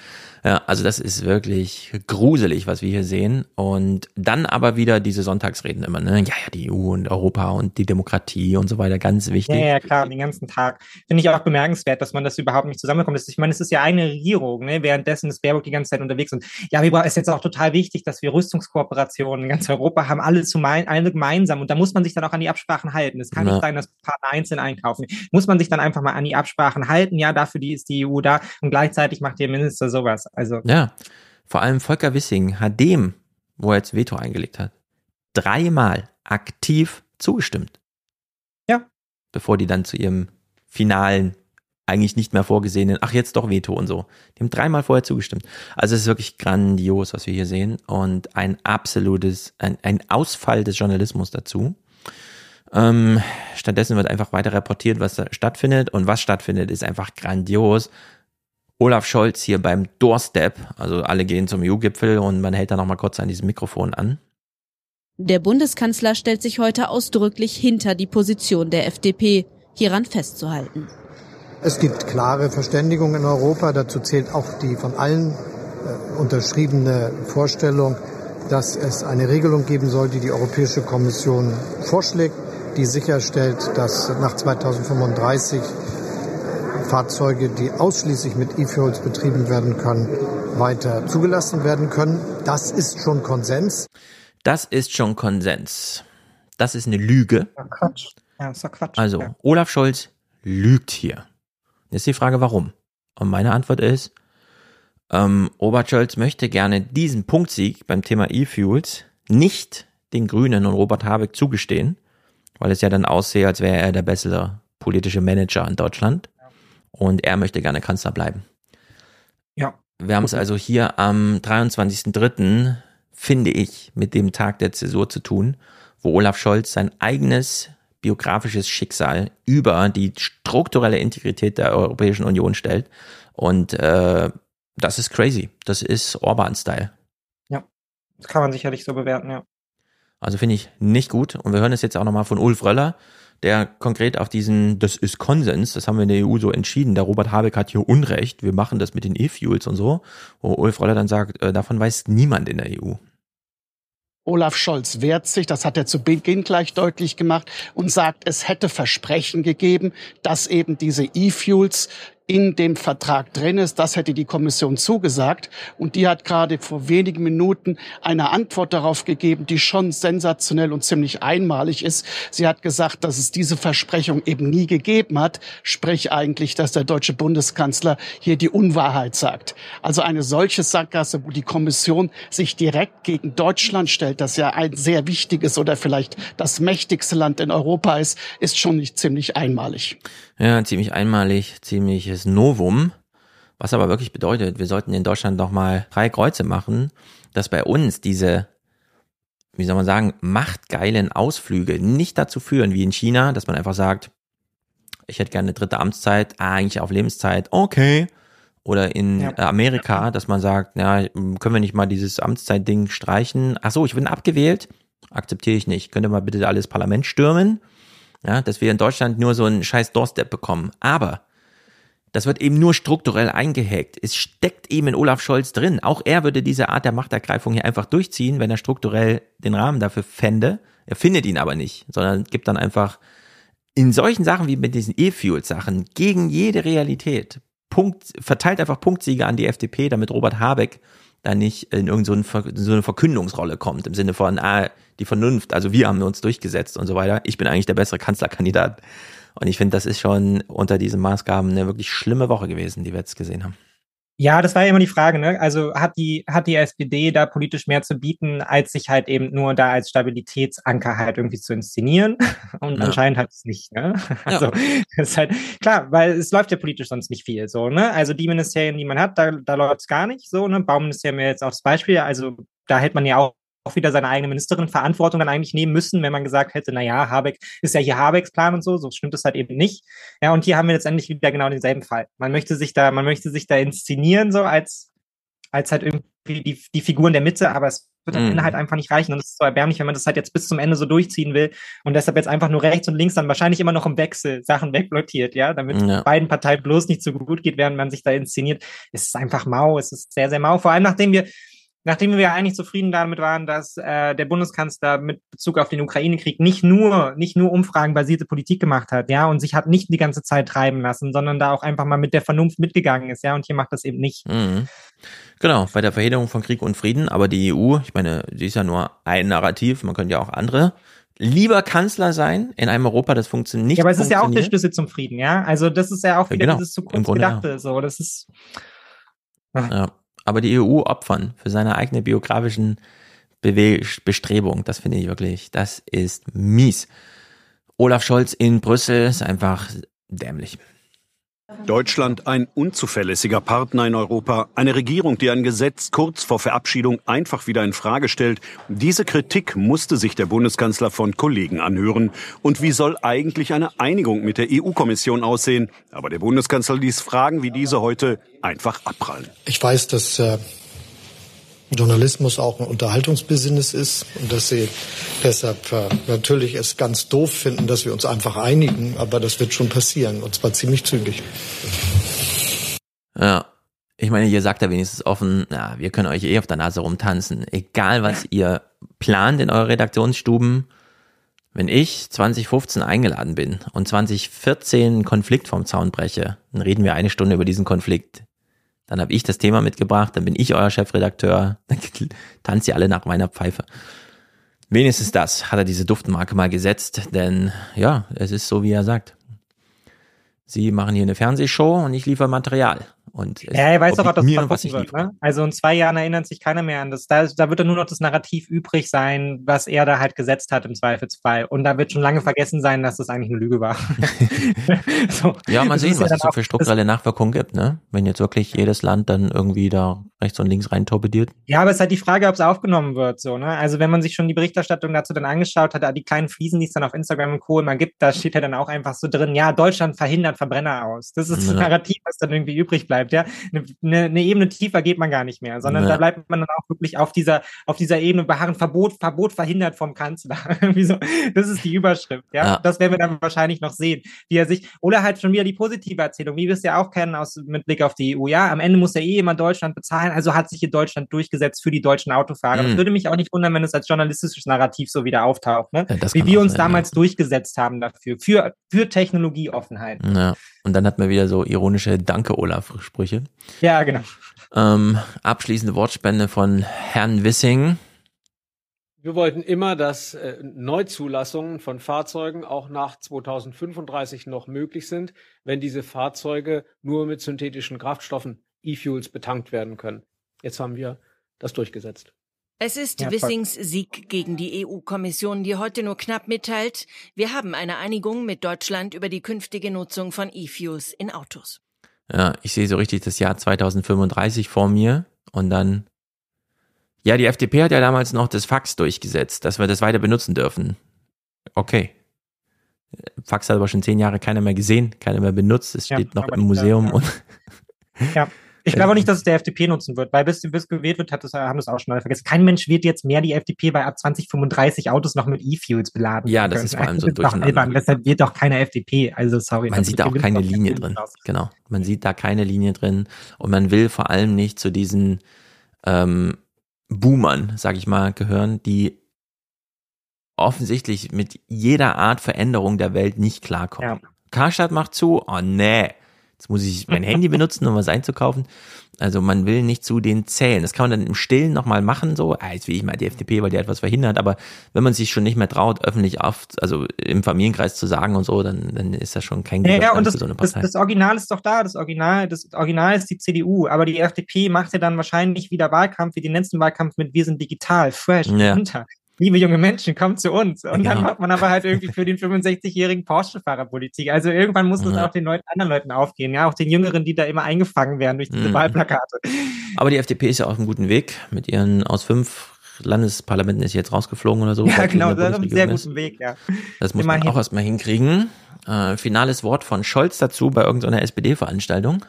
[SPEAKER 1] also das ist wirklich gruselig, was wir hier sehen. Und dann aber wieder diese Sonntagsreden immer, ne? Ja, ja, die EU und Europa und die Demokratie und so weiter, ganz wichtig.
[SPEAKER 8] Ja, ja, klar, den ganzen Tag. Finde ich auch bemerkenswert, dass man das überhaupt nicht zusammenbekommt. Ich meine, es ist ja eine Regierung, ne? Währenddessen ist Baerbock die ganze Zeit unterwegs. Und ja, wir ist jetzt auch total wichtig, dass wir Rüstungskooperationen in ganz Europa haben, alle zu alle gemeinsam. Und da muss man sich dann auch an die Absprachen halten. Es kann ja. nicht sein, dass Partner einzeln einkaufen. Muss man sich dann einfach mal an die Absprachen halten. Ja, dafür die ist die EU da. Und gleichzeitig macht der Minister sowas. Also
[SPEAKER 1] ja, vor allem Volker Wissing hat dem, wo er jetzt Veto eingelegt hat, dreimal aktiv zugestimmt.
[SPEAKER 8] Ja.
[SPEAKER 1] Bevor die dann zu ihrem finalen, eigentlich nicht mehr vorgesehenen, ach jetzt doch Veto und so. Die haben dreimal vorher zugestimmt. Also es ist wirklich grandios, was wir hier sehen und ein absolutes, ein, ein Ausfall des Journalismus dazu. Ähm, stattdessen wird einfach weiter reportiert, was da stattfindet und was stattfindet, ist einfach grandios. Olaf Scholz hier beim Doorstep, also alle gehen zum EU-Gipfel und man hält da nochmal kurz an diesem Mikrofon an.
[SPEAKER 19] Der Bundeskanzler stellt sich heute ausdrücklich hinter die Position der FDP, hieran festzuhalten.
[SPEAKER 25] Es gibt klare Verständigung in Europa, dazu zählt auch die von allen äh, unterschriebene Vorstellung, dass es eine Regelung geben soll, die die Europäische Kommission vorschlägt, die sicherstellt, dass nach 2035 Fahrzeuge, die ausschließlich mit E-Fuels betrieben werden können, weiter zugelassen werden können. Das ist schon Konsens.
[SPEAKER 1] Das ist schon Konsens. Das ist eine Lüge.
[SPEAKER 8] Ja, Quatsch. Ja, ist doch Quatsch.
[SPEAKER 1] Also,
[SPEAKER 8] ja.
[SPEAKER 1] Olaf Scholz lügt hier. Jetzt ist die Frage, warum? Und meine Antwort ist, ähm, Robert Scholz möchte gerne diesen Punktsieg beim Thema E-Fuels nicht den Grünen und Robert Habeck zugestehen, weil es ja dann aussehe, als wäre er der bessere politische Manager in Deutschland und er möchte gerne Kanzler bleiben.
[SPEAKER 8] Ja.
[SPEAKER 1] Wir haben es also hier am 23.03., finde ich, mit dem Tag der Zäsur zu tun, wo Olaf Scholz sein eigenes biografisches Schicksal über die strukturelle Integrität der Europäischen Union stellt. Und äh, das ist crazy. Das ist Orban-Style.
[SPEAKER 8] Ja, das kann man sicherlich so bewerten, ja.
[SPEAKER 1] Also finde ich nicht gut. Und wir hören es jetzt auch nochmal von Ulf Röller, der konkret auf diesen, das ist Konsens, das haben wir in der EU so entschieden, der Robert Habeck hat hier Unrecht, wir machen das mit den E-Fuels und so, wo Ulf Roller dann sagt, äh, davon weiß niemand in der EU.
[SPEAKER 26] Olaf Scholz wehrt sich, das hat er zu Beginn gleich deutlich gemacht und sagt, es hätte Versprechen gegeben, dass eben diese E-Fuels in dem Vertrag drin ist. Das hätte die Kommission zugesagt. Und die hat gerade vor wenigen Minuten eine Antwort darauf gegeben, die schon sensationell und ziemlich einmalig ist. Sie hat gesagt, dass es diese Versprechung eben nie gegeben hat. Sprich eigentlich, dass der deutsche Bundeskanzler hier die Unwahrheit sagt. Also eine solche Sackgasse, wo die Kommission sich direkt gegen Deutschland stellt, das ja ein sehr wichtiges oder vielleicht das mächtigste Land in Europa ist, ist schon nicht ziemlich einmalig.
[SPEAKER 1] Ja, ziemlich einmalig, ziemliches Novum. Was aber wirklich bedeutet, wir sollten in Deutschland noch mal drei Kreuze machen, dass bei uns diese, wie soll man sagen, machtgeilen Ausflüge nicht dazu führen, wie in China, dass man einfach sagt, ich hätte gerne eine dritte Amtszeit, ah, eigentlich auf Lebenszeit, okay. Oder in ja. Amerika, dass man sagt, ja, können wir nicht mal dieses Amtszeitding streichen? Ach so, ich bin abgewählt, akzeptiere ich nicht. Könnt ihr mal bitte alles Parlament stürmen? Ja, dass wir in Deutschland nur so einen scheiß Doorstep bekommen. Aber das wird eben nur strukturell eingehackt. Es steckt eben in Olaf Scholz drin. Auch er würde diese Art der Machtergreifung hier einfach durchziehen, wenn er strukturell den Rahmen dafür fände. Er findet ihn aber nicht, sondern gibt dann einfach in solchen Sachen wie mit diesen E-Fuel-Sachen gegen jede Realität Punkt, verteilt einfach Punktsiege an die FDP, damit Robert Habeck da nicht in irgendeine so eine Verkündungsrolle kommt, im Sinne von, ah, die Vernunft, also wir haben uns durchgesetzt und so weiter. Ich bin eigentlich der bessere Kanzlerkandidat. Und ich finde, das ist schon unter diesen Maßgaben eine wirklich schlimme Woche gewesen, die wir jetzt gesehen haben.
[SPEAKER 8] Ja, das war ja immer die Frage, ne? Also hat die, hat die SPD da politisch mehr zu bieten, als sich halt eben nur da als Stabilitätsanker halt irgendwie zu inszenieren? Und ja. anscheinend hat es nicht, ne? Also ja. das ist halt klar, weil es läuft ja politisch sonst nicht viel so, ne? Also die Ministerien, die man hat, da, da läuft es gar nicht so, ne? Bauministerium wäre jetzt auch das Beispiel, also da hätte man ja auch auch wieder seine eigene Ministerin Verantwortung dann eigentlich nehmen müssen, wenn man gesagt hätte, na ja, Habeck ist ja hier Habecks Plan und so, so stimmt es halt eben nicht. Ja, und hier haben wir letztendlich wieder genau denselben Fall. Man möchte sich da, man möchte sich da inszenieren, so als, als halt irgendwie die, die Figuren der Mitte, aber es wird am Ende mhm. halt einfach nicht reichen. Und es ist so erbärmlich, wenn man das halt jetzt bis zum Ende so durchziehen will und deshalb jetzt einfach nur rechts und links dann wahrscheinlich immer noch im Wechsel Sachen wegblockiert, ja, damit ja. beiden Parteien bloß nicht so gut geht, während man sich da inszeniert. Es ist einfach mau, es ist sehr, sehr mau. Vor allem nachdem wir nachdem wir eigentlich zufrieden damit waren, dass äh, der Bundeskanzler mit Bezug auf den Ukraine-Krieg nicht nur nicht nur umfragenbasierte Politik gemacht hat, ja, und sich hat nicht die ganze Zeit treiben lassen, sondern da auch einfach mal mit der Vernunft mitgegangen ist, ja, und hier macht das eben nicht.
[SPEAKER 1] Mhm. Genau, bei der Verhinderung von Krieg und Frieden, aber die EU, ich meine, die ist ja nur ein Narrativ, man könnte ja auch andere lieber Kanzler sein in einem Europa, das funktioniert nicht.
[SPEAKER 8] Ja, aber es ist ja auch der Schlüssel zum Frieden, ja. Also das ist ja auch wieder ja, genau. dieses Zukunftsgedachte, ja. so. Das ist.
[SPEAKER 1] Ach. Ja aber die EU opfern für seine eigene biografischen Bewe Bestrebungen. Das finde ich wirklich, das ist mies. Olaf Scholz in Brüssel ist einfach dämlich.
[SPEAKER 24] Deutschland ein unzuverlässiger Partner in Europa, eine Regierung, die ein Gesetz kurz vor Verabschiedung einfach wieder in Frage stellt. Diese Kritik musste sich der Bundeskanzler von Kollegen anhören. Und wie soll eigentlich eine Einigung mit der EU-Kommission aussehen? Aber der Bundeskanzler ließ Fragen wie diese heute einfach abprallen.
[SPEAKER 25] Ich weiß, dass äh, Journalismus auch ein Unterhaltungsbusiness ist und dass sie deshalb äh, natürlich es ganz doof finden, dass wir uns einfach einigen, aber das wird schon passieren und zwar ziemlich zügig.
[SPEAKER 1] Ja, ich meine, ihr sagt ja wenigstens offen, ja, wir können euch eh auf der Nase rumtanzen, egal was ihr plant in euren Redaktionsstuben. Wenn ich 2015 eingeladen bin und 2014 einen Konflikt vom Zaun breche, dann reden wir eine Stunde über diesen Konflikt. Dann habe ich das Thema mitgebracht, dann bin ich euer Chefredakteur, dann tanzt ihr alle nach meiner Pfeife. Wenigstens das hat er diese Duftmarke mal gesetzt, denn ja, es ist so, wie er sagt. Sie machen hier eine Fernsehshow und ich liefere Material. Und
[SPEAKER 8] ja, er weiß doch auch, dass mir, was ich wird. Ne? Also in zwei Jahren erinnert sich keiner mehr an das. Da, da wird dann nur noch das Narrativ übrig sein, was er da halt gesetzt hat im Zweifelsfall. Und da wird schon lange vergessen sein, dass das eigentlich eine Lüge war.
[SPEAKER 1] so. Ja, mal sehen, was es so für strukturelle Nachwirkungen gibt, ne? Wenn jetzt wirklich jedes Land dann irgendwie da rechts und links rein torpediert.
[SPEAKER 8] Ja, aber es ist halt die Frage, ob es aufgenommen wird, so, ne? Also wenn man sich schon die Berichterstattung dazu dann angeschaut hat, die kleinen Fliesen, die es dann auf Instagram und Co. immer gibt, da steht ja dann auch einfach so drin, ja, Deutschland verhindert Verbrenner aus. Das ist ja. das Narrativ, was dann irgendwie übrig bleibt bleibt, ja. Eine, eine Ebene tiefer geht man gar nicht mehr, sondern ja. da bleibt man dann auch wirklich auf dieser, auf dieser Ebene beharren, Verbot, Verbot verhindert vom Kanzler. das ist die Überschrift, ja? ja. Das werden wir dann wahrscheinlich noch sehen, wie er sich, oder halt schon wieder die positive Erzählung, wie wir es ja auch kennen aus, mit Blick auf die EU, ja. Am Ende muss ja eh jemand Deutschland bezahlen, also hat sich hier Deutschland durchgesetzt für die deutschen Autofahrer. Mhm. Das würde mich auch nicht wundern, wenn es als journalistisches Narrativ so wieder auftaucht, ne? Ja, wie wir uns sein, damals durchgesetzt haben dafür, für, für Technologieoffenheit.
[SPEAKER 1] Ja. Und dann hat man wieder so ironische Danke, Olaf-Sprüche.
[SPEAKER 8] Ja, genau.
[SPEAKER 1] Ähm, abschließende Wortspende von Herrn Wissing.
[SPEAKER 23] Wir wollten immer, dass äh, Neuzulassungen von Fahrzeugen auch nach 2035 noch möglich sind, wenn diese Fahrzeuge nur mit synthetischen Kraftstoffen, E-Fuels, betankt werden können. Jetzt haben wir das durchgesetzt.
[SPEAKER 27] Es ist ja, Wissings Sieg gegen die EU-Kommission, die heute nur knapp mitteilt, wir haben eine Einigung mit Deutschland über die künftige Nutzung von E-Fuels in Autos.
[SPEAKER 1] Ja, ich sehe so richtig das Jahr 2035 vor mir und dann. Ja, die FDP hat ja damals noch das Fax durchgesetzt, dass wir das weiter benutzen dürfen. Okay. Fax hat aber schon zehn Jahre keiner mehr gesehen, keiner mehr benutzt. Es steht ja, noch im Museum ja. und.
[SPEAKER 8] Ja. Ich glaube auch nicht, dass es der FDP nutzen wird, weil bis, bis gewählt wird, hat das, haben das auch schon alle vergessen. Kein Mensch wird jetzt mehr die FDP bei ab 2035 Autos noch mit E-Fuels beladen.
[SPEAKER 1] Ja, das können. ist vor allem so durcheinander.
[SPEAKER 8] Deshalb wird doch keine FDP. Also sorry.
[SPEAKER 1] Man sieht da auch keine Linie drin. Aus. Genau. Man sieht da keine Linie drin und man will vor allem nicht zu diesen ähm, Boomern, sag ich mal, gehören, die offensichtlich mit jeder Art Veränderung der Welt nicht klarkommen. Ja. Karstadt macht zu, oh nee, Jetzt muss ich mein Handy benutzen, um was einzukaufen. Also man will nicht zu den zählen. Das kann man dann im Stillen nochmal machen, so, ah, jetzt will ich mal die FDP, weil die etwas verhindert, aber wenn man sich schon nicht mehr traut, öffentlich oft, also im Familienkreis zu sagen und so, dann, dann ist das schon kein
[SPEAKER 8] guter ja, ja, und das, für so eine Partei. Das, das Original ist doch da, das Original, das Original ist die CDU, aber die FDP macht ja dann wahrscheinlich wieder Wahlkampf wie den letzten Wahlkampf mit Wir sind digital, fresh, ja. runter liebe junge Menschen, kommt zu uns. Und ja. dann macht man aber halt irgendwie für den 65-jährigen Porsche-Fahrer Politik. Also irgendwann muss es ja. auch den Leuten, anderen Leuten aufgehen, ja, auch den Jüngeren, die da immer eingefangen werden durch diese mhm. Wahlplakate.
[SPEAKER 1] Aber die FDP ist ja auf einem guten Weg. Mit ihren aus fünf Landesparlamenten ist jetzt rausgeflogen oder so.
[SPEAKER 8] Ja, genau, das ist auf einem sehr guten Weg, ja.
[SPEAKER 1] Das muss Immerhin. man auch erstmal hinkriegen. Äh, finales Wort von Scholz dazu bei irgendeiner SPD-Veranstaltung.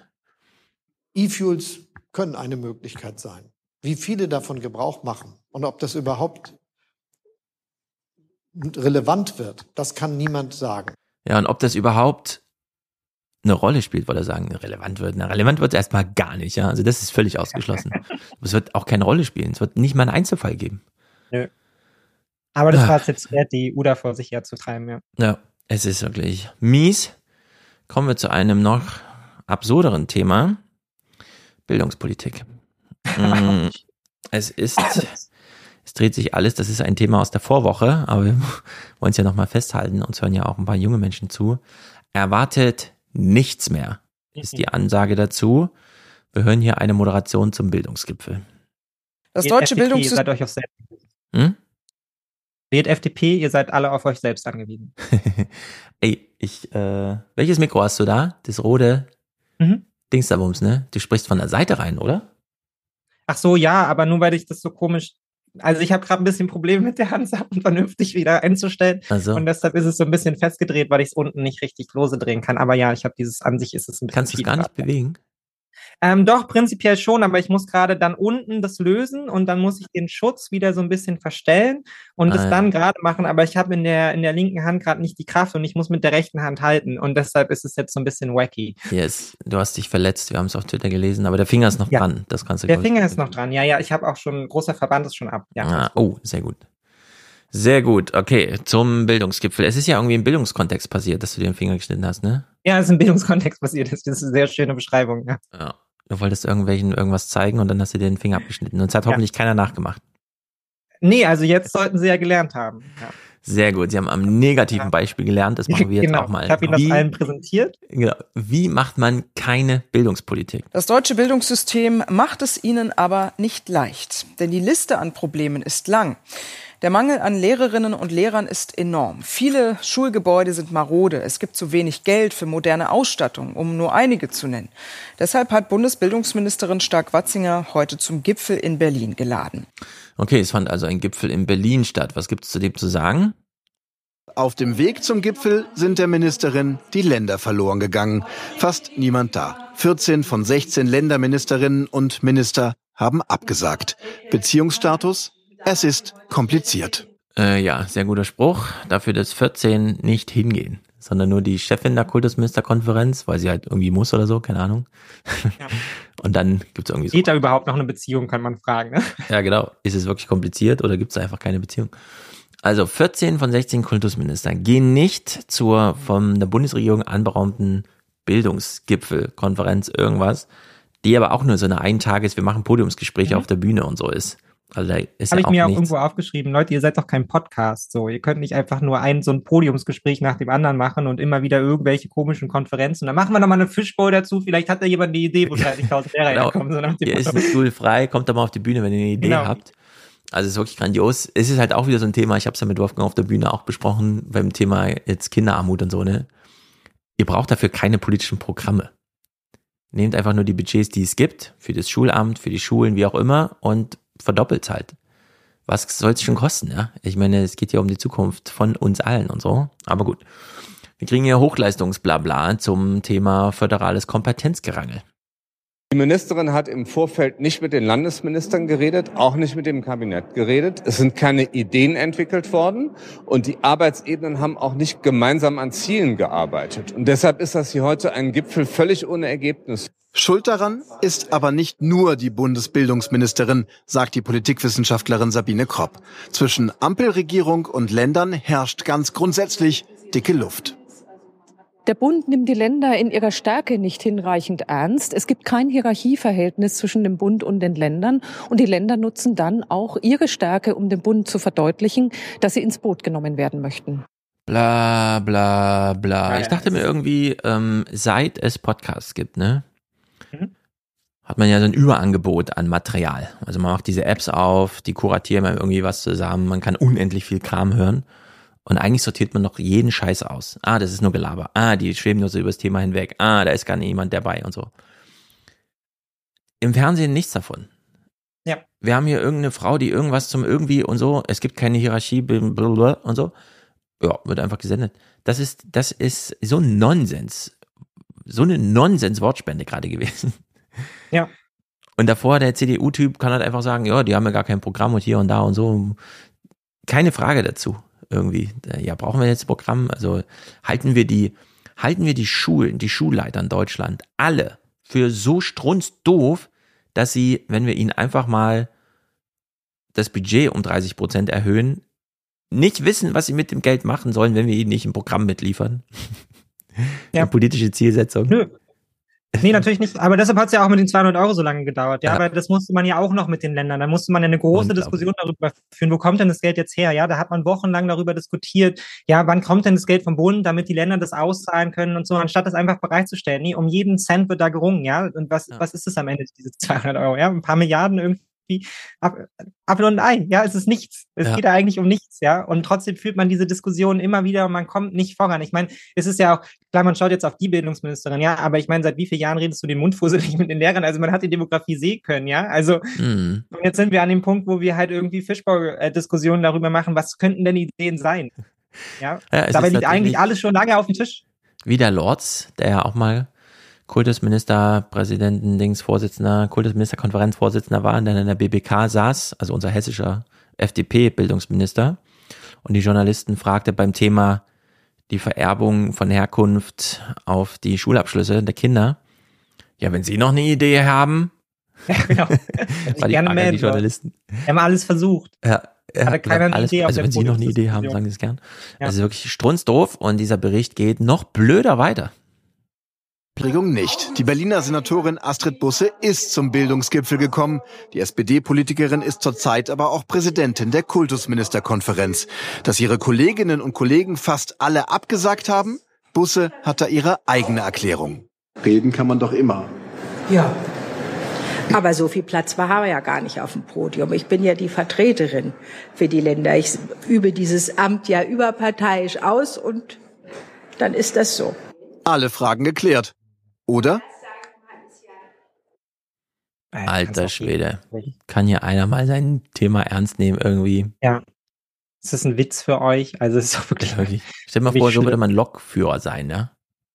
[SPEAKER 25] E-Fuels können eine Möglichkeit sein. Wie viele davon Gebrauch machen und ob das überhaupt relevant wird, das kann niemand sagen.
[SPEAKER 1] Ja, und ob das überhaupt eine Rolle spielt, weil er sagen, relevant wird. Na, relevant wird es erstmal gar nicht, ja. Also das ist völlig ausgeschlossen. es wird auch keine Rolle spielen. Es wird nicht mal einen Einzelfall geben. Nö.
[SPEAKER 8] Aber das ah. war es jetzt wert, die EU da vor sich herzutreiben, ja.
[SPEAKER 1] Ja, es ist wirklich mies. Kommen wir zu einem noch absurderen Thema. Bildungspolitik. Mm, es ist es dreht sich alles, das ist ein Thema aus der Vorwoche, aber wir wollen es ja nochmal festhalten, uns hören ja auch ein paar junge Menschen zu. Erwartet nichts mehr, ist die Ansage dazu. Wir hören hier eine Moderation zum Bildungsgipfel.
[SPEAKER 8] Das deutsche Bildungssystem. Seid euch auf selbst. Hm? Wählt FDP, ihr seid alle auf euch selbst angewiesen.
[SPEAKER 1] Ey, ich, äh, welches Mikro hast du da? Das rote mhm. Dings da Bums, ne? Du sprichst von der Seite rein, oder?
[SPEAKER 8] Ach so, ja, aber nur weil ich das so komisch also ich habe gerade ein bisschen Probleme mit der Handsachen vernünftig wieder einzustellen. Also. Und deshalb ist es so ein bisschen festgedreht, weil ich es unten nicht richtig lose drehen kann. Aber ja, ich habe dieses an sich ist es ein bisschen.
[SPEAKER 1] Kannst du es gar nicht bewegen?
[SPEAKER 8] Ähm, doch, prinzipiell schon, aber ich muss gerade dann unten das lösen und dann muss ich den Schutz wieder so ein bisschen verstellen und ah, das ja. dann gerade machen, aber ich habe in der, in der linken Hand gerade nicht die Kraft und ich muss mit der rechten Hand halten und deshalb ist es jetzt so ein bisschen wacky.
[SPEAKER 1] Yes, du hast dich verletzt, wir haben es auf Twitter gelesen, aber der Finger ist noch ja. dran, das kannst du
[SPEAKER 8] Der Finger ist noch dran, ja, ja, ich habe auch schon, großer Verband ist schon ab, ja.
[SPEAKER 1] Ah, oh, sehr gut. Sehr gut, okay, zum Bildungsgipfel. Es ist ja irgendwie im Bildungskontext passiert, dass du den Finger geschnitten hast, ne?
[SPEAKER 8] Ja, es ist im Bildungskontext passiert, das ist eine sehr schöne Beschreibung, ja.
[SPEAKER 1] ja. Du wolltest irgendwelchen irgendwas zeigen und dann hast du dir den Finger abgeschnitten. Und es hat ja. hoffentlich keiner nachgemacht.
[SPEAKER 8] Nee, also jetzt sollten sie ja gelernt haben. Ja.
[SPEAKER 1] Sehr gut. Sie haben am negativen. Beispiel gelernt. Das machen wir jetzt
[SPEAKER 8] genau.
[SPEAKER 1] auch mal.
[SPEAKER 8] Ich habe Ihnen das allen präsentiert.
[SPEAKER 1] Genau. Wie macht man keine Bildungspolitik?
[SPEAKER 28] Das deutsche Bildungssystem macht es Ihnen aber nicht leicht. Denn die Liste an Problemen ist lang. Der Mangel an Lehrerinnen und Lehrern ist enorm. Viele Schulgebäude sind marode. Es gibt zu wenig Geld für moderne Ausstattung, um nur einige zu nennen. Deshalb hat Bundesbildungsministerin Stark-Watzinger heute zum Gipfel in Berlin geladen.
[SPEAKER 1] Okay, es fand also ein Gipfel in Berlin statt. Was gibt es zu dem zu sagen?
[SPEAKER 29] Auf dem Weg zum Gipfel sind der Ministerin die Länder verloren gegangen. Fast niemand da. 14 von 16 Länderministerinnen und Minister haben abgesagt. Beziehungsstatus es ist kompliziert.
[SPEAKER 1] Äh, ja, sehr guter Spruch. Dafür, dass 14 nicht hingehen, sondern nur die Chefin der Kultusministerkonferenz, weil sie halt irgendwie muss oder so, keine Ahnung. Ja. Und dann gibt es irgendwie
[SPEAKER 8] so. Geht da überhaupt noch eine Beziehung, kann man fragen. Ne?
[SPEAKER 1] Ja, genau. Ist es wirklich kompliziert oder gibt es einfach keine Beziehung? Also 14 von 16 Kultusministern gehen nicht zur von der Bundesregierung anberaumten Bildungsgipfelkonferenz irgendwas, die aber auch nur so eine Eintages, wir machen Podiumsgespräche mhm. auf der Bühne und so ist.
[SPEAKER 8] Also Habe ja ich mir auch irgendwo aufgeschrieben, Leute, ihr seid doch kein Podcast. So, ihr könnt nicht einfach nur ein so ein Podiumsgespräch nach dem anderen machen und immer wieder irgendwelche komischen Konferenzen. Dann machen wir nochmal eine Fishbowl dazu. Vielleicht hat da jemand eine Idee, wo 30.000 Lehrer genau. herkommen. So
[SPEAKER 1] Hier ist ein Stuhl frei, kommt doch mal auf die Bühne, wenn ihr eine Idee genau. habt. Also es ist wirklich grandios. Es ist halt auch wieder so ein Thema, ich habe es ja mit Wolfgang auf der Bühne auch besprochen, beim Thema jetzt Kinderarmut und so, ne? Ihr braucht dafür keine politischen Programme. Nehmt einfach nur die Budgets, die es gibt, für das Schulamt, für die Schulen, wie auch immer, und verdoppelt halt. Was soll es schon kosten, ja? Ich meine, es geht ja um die Zukunft von uns allen und so. Aber gut. Wir kriegen hier Hochleistungsblabla zum Thema föderales Kompetenzgerangel.
[SPEAKER 30] Die Ministerin hat im Vorfeld nicht mit den Landesministern geredet, auch nicht mit dem Kabinett geredet. Es sind keine Ideen entwickelt worden und die Arbeitsebenen haben auch nicht gemeinsam an Zielen gearbeitet. Und deshalb ist das hier heute ein Gipfel völlig ohne Ergebnis.
[SPEAKER 29] Schuld daran ist aber nicht nur die Bundesbildungsministerin, sagt die Politikwissenschaftlerin Sabine Kropp. Zwischen Ampelregierung und Ländern herrscht ganz grundsätzlich dicke Luft.
[SPEAKER 31] Der Bund nimmt die Länder in ihrer Stärke nicht hinreichend ernst. Es gibt kein Hierarchieverhältnis zwischen dem Bund und den Ländern. Und die Länder nutzen dann auch ihre Stärke, um dem Bund zu verdeutlichen, dass sie ins Boot genommen werden möchten.
[SPEAKER 1] Bla bla bla. Ich dachte mir irgendwie, ähm, seit es Podcasts gibt, ne? Mhm. Hat man ja so ein Überangebot an Material. Also man macht diese Apps auf, die kuratieren mal irgendwie was zusammen, man kann unendlich viel Kram hören. Und eigentlich sortiert man noch jeden Scheiß aus. Ah, das ist nur Gelaber. Ah, die schweben nur so übers Thema hinweg. Ah, da ist gar niemand dabei und so. Im Fernsehen nichts davon.
[SPEAKER 8] Ja.
[SPEAKER 1] Wir haben hier irgendeine Frau, die irgendwas zum irgendwie und so. Es gibt keine Hierarchie blablabla und so. Ja, wird einfach gesendet. Das ist, das ist so ein Nonsens. So eine Nonsens-Wortspende gerade gewesen.
[SPEAKER 8] Ja.
[SPEAKER 1] Und davor, der CDU-Typ kann halt einfach sagen, ja, die haben ja gar kein Programm und hier und da und so. Keine Frage dazu irgendwie. Ja, brauchen wir jetzt Programm? Also halten wir die, halten wir die Schulen, die Schulleiter in Deutschland alle für so strunzdoof, dass sie, wenn wir ihnen einfach mal das Budget um 30 Prozent erhöhen, nicht wissen, was sie mit dem Geld machen sollen, wenn wir ihnen nicht ein Programm mitliefern. Ja. Eine politische Zielsetzung.
[SPEAKER 8] Nö. Nee, natürlich nicht. Aber deshalb hat es ja auch mit den 200 Euro so lange gedauert. Ja, ja, aber das musste man ja auch noch mit den Ländern. Da musste man ja eine große Diskussion darüber führen. Wo kommt denn das Geld jetzt her? Ja, da hat man wochenlang darüber diskutiert. Ja, wann kommt denn das Geld vom Bund, damit die Länder das auszahlen können und so, anstatt das einfach bereitzustellen. Nee, um jeden Cent wird da gerungen. Ja, und was, ja. was ist es am Ende, diese 200 Euro? Ja, ein paar Milliarden irgendwie wie Apfel und Ei. Ja, es ist nichts. Es ja. geht da eigentlich um nichts, ja. Und trotzdem führt man diese Diskussion immer wieder und man kommt nicht voran. Ich meine, es ist ja auch, klar, man schaut jetzt auf die Bildungsministerin, ja, aber ich meine, seit wie vielen Jahren redest du den Mund fusselig mit den Lehrern? Also man hat die Demografie sehen können, ja. Also mhm. und jetzt sind wir an dem Punkt, wo wir halt irgendwie Fischbau-Diskussionen darüber machen, was könnten denn Ideen sein? Ja, ja dabei liegt eigentlich alles schon lange auf dem Tisch.
[SPEAKER 1] Wie der Lords, der ja auch mal Kultusministerpräsidenten, Dings, Vorsitzender, Kultusministerkonferenzvorsitzender war, der in der BBK saß, also unser hessischer FDP-Bildungsminister. Und die Journalisten fragte beim Thema die Vererbung von Herkunft auf die Schulabschlüsse der Kinder. Ja, wenn Sie noch eine Idee haben.
[SPEAKER 8] Ja, genau.
[SPEAKER 1] war die gerne melden, die Journalisten.
[SPEAKER 8] Wir haben alles versucht.
[SPEAKER 1] Ja, er hat eine alles, Idee Also wenn Sie noch eine Idee haben, sagen Sie es gern. Ja. Also wirklich strunzdoof und dieser Bericht geht noch blöder weiter.
[SPEAKER 24] Regung nicht. Die Berliner Senatorin Astrid Busse ist zum Bildungsgipfel gekommen. Die SPD-Politikerin ist zurzeit aber auch Präsidentin der Kultusministerkonferenz. Dass ihre Kolleginnen und Kollegen fast alle abgesagt haben? Busse hat da ihre eigene Erklärung.
[SPEAKER 32] Reden kann man doch immer.
[SPEAKER 15] Ja. Aber so viel Platz war wir ja gar nicht auf dem Podium. Ich bin ja die Vertreterin für die Länder. Ich übe dieses Amt ja überparteiisch aus und dann ist das so.
[SPEAKER 24] Alle Fragen geklärt. Oder?
[SPEAKER 1] Alter Schwede. Kann hier einer mal sein Thema ernst nehmen irgendwie?
[SPEAKER 8] Ja. Ist das ein Witz für euch? Also es ist doch wirklich. wirklich.
[SPEAKER 1] Stell dir mal vor, so würde man Lokführer sein, ne?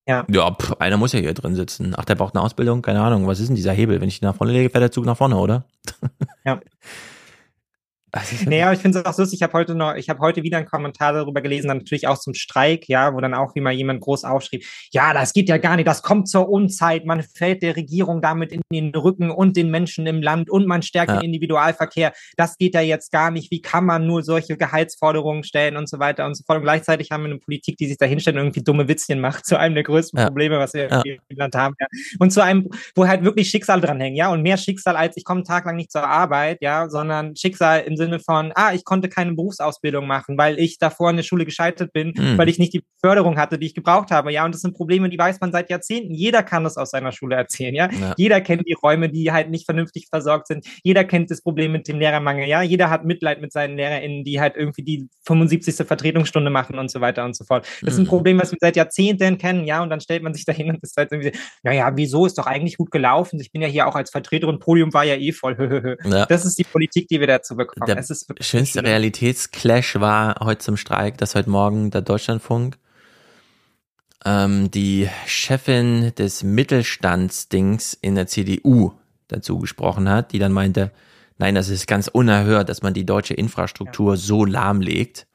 [SPEAKER 8] Ja.
[SPEAKER 1] Ja, pff, einer muss ja hier drin sitzen. Ach, der braucht eine Ausbildung? Keine Ahnung. Was ist denn dieser Hebel? Wenn ich ihn nach vorne lege, fährt der Zug nach vorne, oder?
[SPEAKER 8] Ja. Naja, ich finde es auch lustig. Ich habe heute noch, ich habe heute wieder einen Kommentar darüber gelesen, dann natürlich auch zum Streik, ja, wo dann auch wie mal jemand groß aufschrieb, ja, das geht ja gar nicht, das kommt zur Unzeit, man fällt der Regierung damit in den Rücken und den Menschen im Land und man stärkt ja. den Individualverkehr. Das geht ja jetzt gar nicht. Wie kann man nur solche Gehaltsforderungen stellen und so weiter und so fort. Und gleichzeitig haben wir eine Politik, die sich da hinstellt und irgendwie dumme Witzchen macht, zu einem der größten ja. Probleme, was wir ja. im Land haben. Ja. Und zu einem, wo halt wirklich Schicksal dranhängen, ja, und mehr Schicksal als ich komme einen Tag lang nicht zur Arbeit, ja, sondern Schicksal im Sinne von, ah, ich konnte keine Berufsausbildung machen, weil ich davor in der Schule gescheitert bin, mhm. weil ich nicht die Förderung hatte, die ich gebraucht habe. Ja, und das sind Probleme, die weiß man seit Jahrzehnten. Jeder kann das aus seiner Schule erzählen, ja? ja. Jeder kennt die Räume, die halt nicht vernünftig versorgt sind. Jeder kennt das Problem mit dem Lehrermangel, ja? Jeder hat Mitleid mit seinen LehrerInnen, die halt irgendwie die 75. Vertretungsstunde machen und so weiter und so fort. Das ist ein mhm. Problem, was wir seit Jahrzehnten kennen, ja? Und dann stellt man sich dahin und ist halt irgendwie, naja, wieso ist doch eigentlich gut gelaufen? Ich bin ja hier auch als Vertreterin, Podium war ja eh voll. ja. Das ist die Politik, die wir dazu bekommen.
[SPEAKER 1] Der schönste Realitätsclash war heute zum Streik, dass heute Morgen der Deutschlandfunk ähm, die Chefin des Mittelstandsdings in der CDU dazu gesprochen hat, die dann meinte, nein, das ist ganz unerhört, dass man die deutsche Infrastruktur ja. so lahmlegt.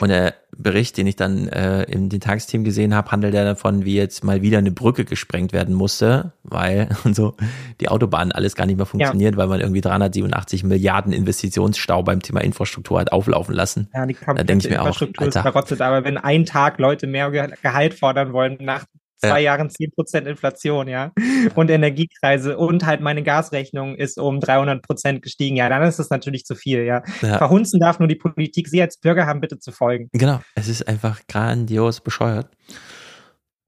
[SPEAKER 1] Und der Bericht, den ich dann äh, im den Tagsteam gesehen habe, handelt ja davon, wie jetzt mal wieder eine Brücke gesprengt werden musste, weil und so die Autobahn alles gar nicht mehr funktioniert, ja. weil man irgendwie 387 Milliarden Investitionsstau beim Thema Infrastruktur hat auflaufen lassen.
[SPEAKER 8] Ja, die da denke ich mir auch, Alter. verrottet, aber wenn ein Tag Leute mehr Gehalt fordern wollen nach zwei ja. Jahren 10% Inflation, ja, und Energiekreise und halt meine Gasrechnung ist um 300% gestiegen, ja, dann ist das natürlich zu viel, ja. ja. Verhunzen darf nur die Politik, Sie als Bürger haben bitte zu folgen.
[SPEAKER 1] Genau, es ist einfach grandios bescheuert.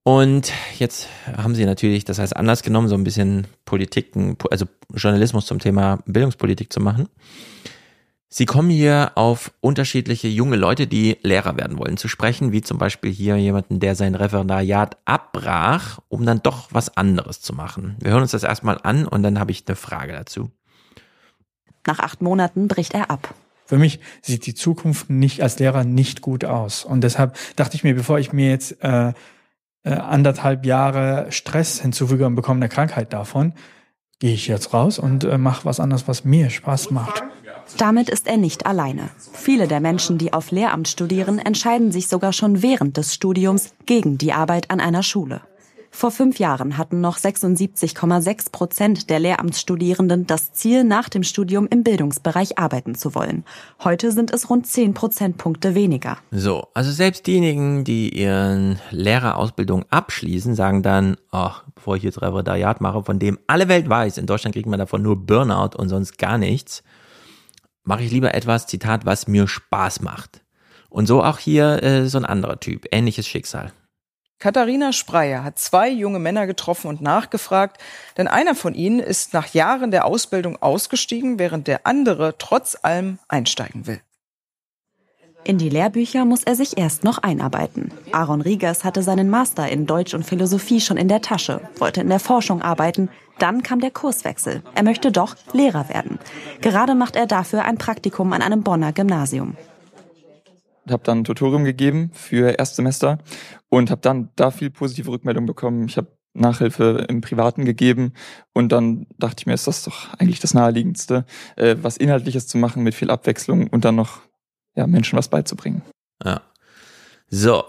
[SPEAKER 1] Und jetzt haben sie natürlich das heißt Anlass genommen, so ein bisschen Politiken, also Journalismus zum Thema Bildungspolitik zu machen. Sie kommen hier auf unterschiedliche junge Leute, die Lehrer werden wollen, zu sprechen, wie zum Beispiel hier jemanden, der sein Referendariat abbrach, um dann doch was anderes zu machen. Wir hören uns das erstmal an und dann habe ich eine Frage dazu.
[SPEAKER 33] Nach acht Monaten bricht er ab.
[SPEAKER 34] Für mich sieht die Zukunft nicht als Lehrer nicht gut aus. Und deshalb dachte ich mir, bevor ich mir jetzt äh, äh, anderthalb Jahre Stress hinzufüge und bekomme eine Krankheit davon, gehe ich jetzt raus und äh, mache was anderes, was mir Spaß macht.
[SPEAKER 33] Damit ist er nicht alleine. Viele der Menschen, die auf Lehramt studieren, entscheiden sich sogar schon während des Studiums gegen die Arbeit an einer Schule. Vor fünf Jahren hatten noch 76,6 Prozent der Lehramtsstudierenden das Ziel, nach dem Studium im Bildungsbereich arbeiten zu wollen. Heute sind es rund 10 Prozentpunkte weniger.
[SPEAKER 1] So, also selbst diejenigen, die ihren Lehrerausbildung abschließen, sagen dann, ach, bevor ich jetzt Referendariat mache, von dem alle Welt weiß, in Deutschland kriegt man davon nur Burnout und sonst gar nichts, mache ich lieber etwas, Zitat, was mir Spaß macht. Und so auch hier äh, so ein anderer Typ, ähnliches Schicksal.
[SPEAKER 28] Katharina Spreyer hat zwei junge Männer getroffen und nachgefragt, denn einer von ihnen ist nach Jahren der Ausbildung ausgestiegen, während der andere trotz allem einsteigen will.
[SPEAKER 33] In die Lehrbücher muss er sich erst noch einarbeiten. Aaron Riegers hatte seinen Master in Deutsch und Philosophie schon in der Tasche, wollte in der Forschung arbeiten. Dann kam der Kurswechsel. Er möchte doch Lehrer werden. Gerade macht er dafür ein Praktikum an einem Bonner Gymnasium.
[SPEAKER 35] Ich habe dann ein Tutorium gegeben für Erstsemester und habe dann da viel positive Rückmeldung bekommen. Ich habe Nachhilfe im Privaten gegeben und dann dachte ich mir, ist das doch eigentlich das Naheliegendste, äh, was Inhaltliches zu machen mit viel Abwechslung und dann noch ja, Menschen was beizubringen.
[SPEAKER 1] Ja. So,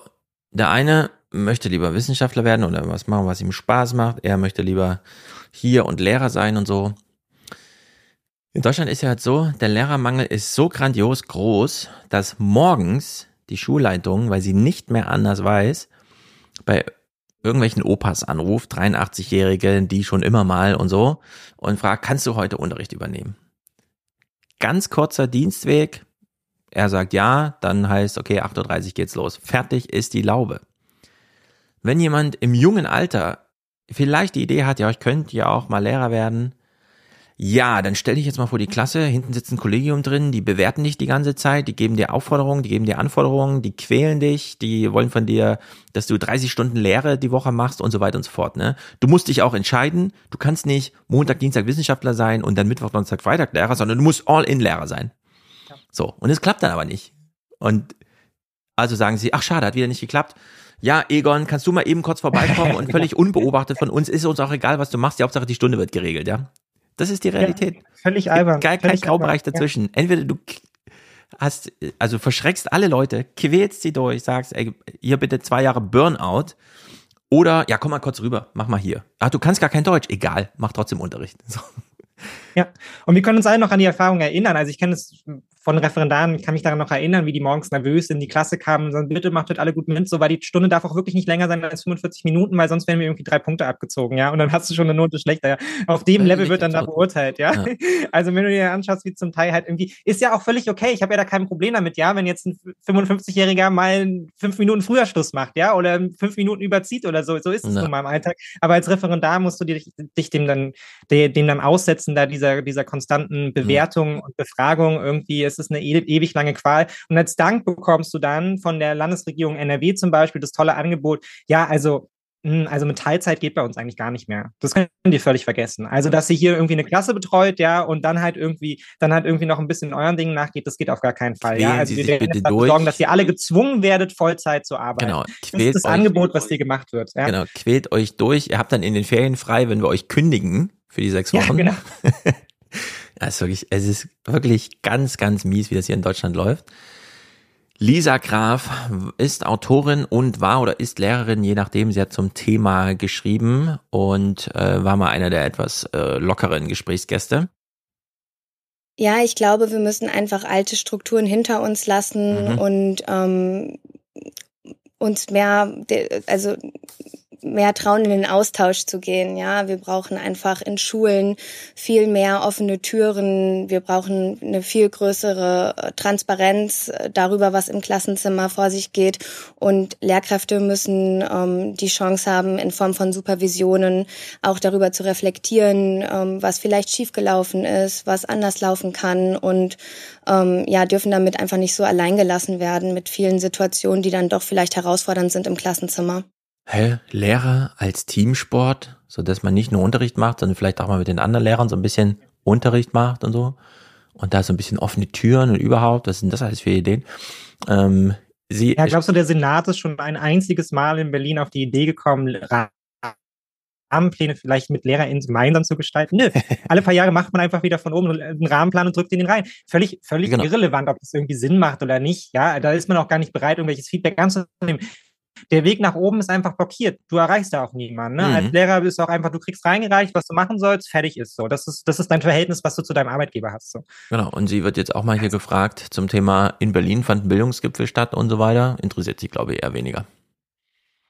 [SPEAKER 1] der eine möchte lieber Wissenschaftler werden oder was machen, was ihm Spaß macht. Er möchte lieber hier und Lehrer sein und so. In Deutschland ist ja halt so, der Lehrermangel ist so grandios groß, dass morgens die Schulleitung, weil sie nicht mehr anders weiß, bei irgendwelchen Opas anruft, 83-Jährige, die schon immer mal und so, und fragt, kannst du heute Unterricht übernehmen? Ganz kurzer Dienstweg, er sagt ja, dann heißt, okay, 8.30 Uhr geht's los. Fertig ist die Laube. Wenn jemand im jungen Alter vielleicht die Idee hat, ja, ich könnte ja auch mal Lehrer werden, ja, dann stell dich jetzt mal vor die Klasse, hinten sitzt ein Kollegium drin, die bewerten dich die ganze Zeit, die geben dir Aufforderungen, die geben dir Anforderungen, die quälen dich, die wollen von dir, dass du 30 Stunden Lehre die Woche machst und so weiter und so fort. Ne? Du musst dich auch entscheiden, du kannst nicht Montag, Dienstag Wissenschaftler sein und dann Mittwoch, Donnerstag, Freitag Lehrer, sondern du musst All-in-Lehrer sein. So, und es klappt dann aber nicht. Und also sagen sie, ach schade, hat wieder nicht geklappt. Ja, Egon, kannst du mal eben kurz vorbeikommen und völlig unbeobachtet von uns ist uns auch egal, was du machst. Die Hauptsache, die Stunde wird geregelt, ja. Das ist die Realität. Ja,
[SPEAKER 8] völlig albern.
[SPEAKER 1] Kein, kein Graubereich dazwischen. Ja. Entweder du hast, also verschreckst alle Leute, quälst sie durch, sagst, ey, hier bitte zwei Jahre Burnout. Oder, ja, komm mal kurz rüber, mach mal hier. Ach, du kannst gar kein Deutsch. Egal, mach trotzdem Unterricht. So.
[SPEAKER 8] Ja, und wir können uns alle noch an die Erfahrung erinnern. Also ich kenne es von Referendaren, ich kann mich daran noch erinnern, wie die morgens nervös in die Klasse kamen und sagen, bitte macht heute alle gut mit, so, weil die Stunde darf auch wirklich nicht länger sein als 45 Minuten, weil sonst werden wir irgendwie drei Punkte abgezogen, ja, und dann hast du schon eine Note schlechter, ja. Auf dem Level wird dann da beurteilt, ja? ja. Also wenn du dir anschaust, wie zum Teil halt irgendwie, ist ja auch völlig okay, ich habe ja da kein Problem damit, ja, wenn jetzt ein 55-Jähriger mal fünf Minuten früher Schluss macht, ja, oder fünf Minuten überzieht oder so, so ist es ja. nun mal im Alltag, aber als Referendar musst du dich, dich dem dann, dem dann aussetzen, da dieser, dieser konstanten Bewertung ja. und Befragung irgendwie, es ist eine e ewig lange Qual. Und als Dank bekommst du dann von der Landesregierung NRW zum Beispiel das tolle Angebot, ja, also hm, also mit Teilzeit geht bei uns eigentlich gar nicht mehr. Das könnt ihr völlig vergessen. Also, dass sie hier irgendwie eine Klasse betreut, ja, und dann halt irgendwie, dann halt irgendwie noch ein bisschen euren Dingen nachgeht, das geht auf gar keinen Fall. Quälen ja, also wir werden sorgen, dass ihr alle gezwungen werdet, Vollzeit zu arbeiten. Genau. das ist das Angebot, was dir gemacht wird. Ja?
[SPEAKER 1] Genau, quält euch durch. Ihr habt dann in den Ferien frei, wenn wir euch kündigen für die sechs Wochen. Ja, genau. Ja, es ist wirklich, es ist wirklich ganz, ganz mies, wie das hier in Deutschland läuft. Lisa Graf ist Autorin und war oder ist Lehrerin, je nachdem. Sie hat zum Thema geschrieben und äh, war mal einer der etwas äh, lockeren Gesprächsgäste.
[SPEAKER 36] Ja, ich glaube, wir müssen einfach alte Strukturen hinter uns lassen mhm. und ähm, uns mehr, also mehr trauen, in den Austausch zu gehen. Ja, wir brauchen einfach in Schulen viel mehr offene Türen. Wir brauchen eine viel größere äh, Transparenz äh, darüber, was im Klassenzimmer vor sich geht. Und Lehrkräfte müssen ähm, die Chance haben, in Form von Supervisionen auch darüber zu reflektieren, ähm, was vielleicht schiefgelaufen ist, was anders laufen kann und ähm, ja, dürfen damit einfach nicht so alleingelassen werden mit vielen Situationen, die dann doch vielleicht herausfordernd sind im Klassenzimmer.
[SPEAKER 1] Hä? Lehrer als Teamsport, so dass man nicht nur Unterricht macht, sondern vielleicht auch mal mit den anderen Lehrern so ein bisschen Unterricht macht und so. Und da so ein bisschen offene Türen und überhaupt, was sind das alles für Ideen? Ähm, Sie,
[SPEAKER 8] ja, glaubst du, der Senat ist schon ein einziges Mal in Berlin auf die Idee gekommen, Rahmenpläne vielleicht mit LehrerInnen gemeinsam zu gestalten? Nö. Alle paar Jahre macht man einfach wieder von oben einen Rahmenplan und drückt den rein. Völlig, völlig genau. irrelevant, ob das irgendwie Sinn macht oder nicht. Ja, da ist man auch gar nicht bereit, irgendwelches Feedback anzunehmen der Weg nach oben ist einfach blockiert. Du erreichst da auch niemanden. Ne? Mhm. Als Lehrer bist du auch einfach, du kriegst reingereicht, was du machen sollst, fertig ist so. Das ist, das ist dein Verhältnis, was du zu deinem Arbeitgeber hast. So.
[SPEAKER 1] Genau. Und sie wird jetzt auch mal hier gefragt zum Thema, in Berlin fand ein Bildungsgipfel statt und so weiter. Interessiert sie, glaube ich, eher weniger.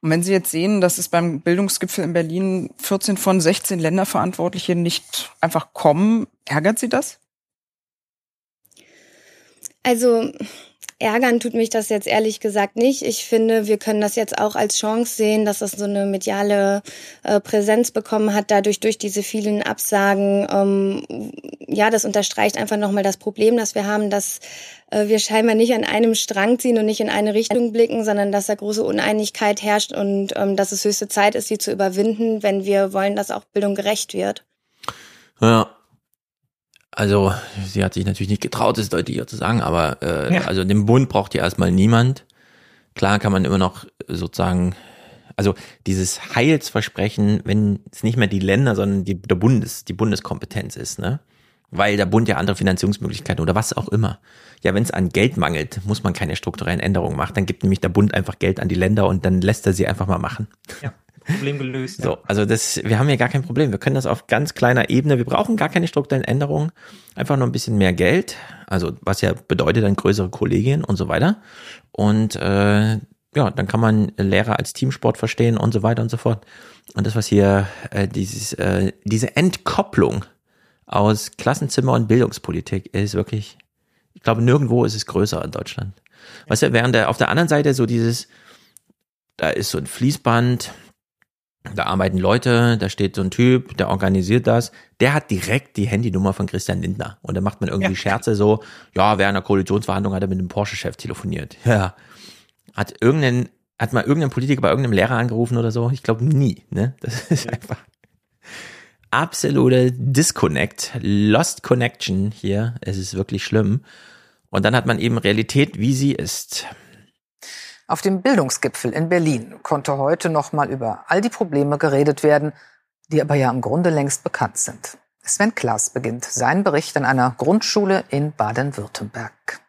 [SPEAKER 28] Und wenn Sie jetzt sehen, dass es beim Bildungsgipfel in Berlin 14 von 16 Länderverantwortliche nicht einfach kommen, ärgert Sie das?
[SPEAKER 36] Also Ärgern tut mich das jetzt ehrlich gesagt nicht. Ich finde, wir können das jetzt auch als Chance sehen, dass das so eine mediale äh, Präsenz bekommen hat, dadurch durch diese vielen Absagen. Ähm, ja, das unterstreicht einfach nochmal das Problem, das wir haben, dass äh, wir scheinbar nicht an einem Strang ziehen und nicht in eine Richtung blicken, sondern dass da große Uneinigkeit herrscht und ähm, dass es höchste Zeit ist, sie zu überwinden, wenn wir wollen, dass auch Bildung gerecht wird.
[SPEAKER 1] Ja, also, sie hat sich natürlich nicht getraut, es deutlicher zu sagen, aber äh, ja. also den Bund braucht ja erstmal niemand. Klar kann man immer noch sozusagen, also dieses Heilsversprechen, wenn es nicht mehr die Länder, sondern die, der Bundes, die Bundeskompetenz ist, ne? Weil der Bund ja andere Finanzierungsmöglichkeiten oder was auch immer. Ja, wenn es an Geld mangelt, muss man keine strukturellen Änderungen machen. Dann gibt nämlich der Bund einfach Geld an die Länder und dann lässt er sie einfach mal machen.
[SPEAKER 8] Ja. Problem gelöst.
[SPEAKER 1] So, also das, wir haben hier gar kein Problem. Wir können das auf ganz kleiner Ebene. Wir brauchen gar keine strukturellen Änderungen. Einfach nur ein bisschen mehr Geld. Also was ja bedeutet dann größere Kollegien und so weiter. Und äh, ja, dann kann man Lehrer als Teamsport verstehen und so weiter und so fort. Und das, was hier äh, dieses, äh, diese Entkopplung aus Klassenzimmer und Bildungspolitik ist wirklich, ich glaube, nirgendwo ist es größer in Deutschland. Weißt du, während der auf der anderen Seite so dieses, da ist so ein Fließband, da arbeiten Leute, da steht so ein Typ, der organisiert das. Der hat direkt die Handynummer von Christian Lindner. Und da macht man irgendwie ja. Scherze so, ja, während einer Koalitionsverhandlung hat er mit dem Porsche-Chef telefoniert. Ja. Hat irgendeinen, hat mal irgendein Politiker bei irgendeinem Lehrer angerufen oder so? Ich glaube nie, ne? Das ist einfach absolute Disconnect, Lost Connection hier. Es ist wirklich schlimm. Und dann hat man eben Realität, wie sie ist.
[SPEAKER 37] Auf dem Bildungsgipfel in Berlin konnte heute noch mal über all die Probleme geredet werden, die aber ja im Grunde längst bekannt sind. Sven Klaas beginnt seinen Bericht an einer Grundschule in Baden-Württemberg.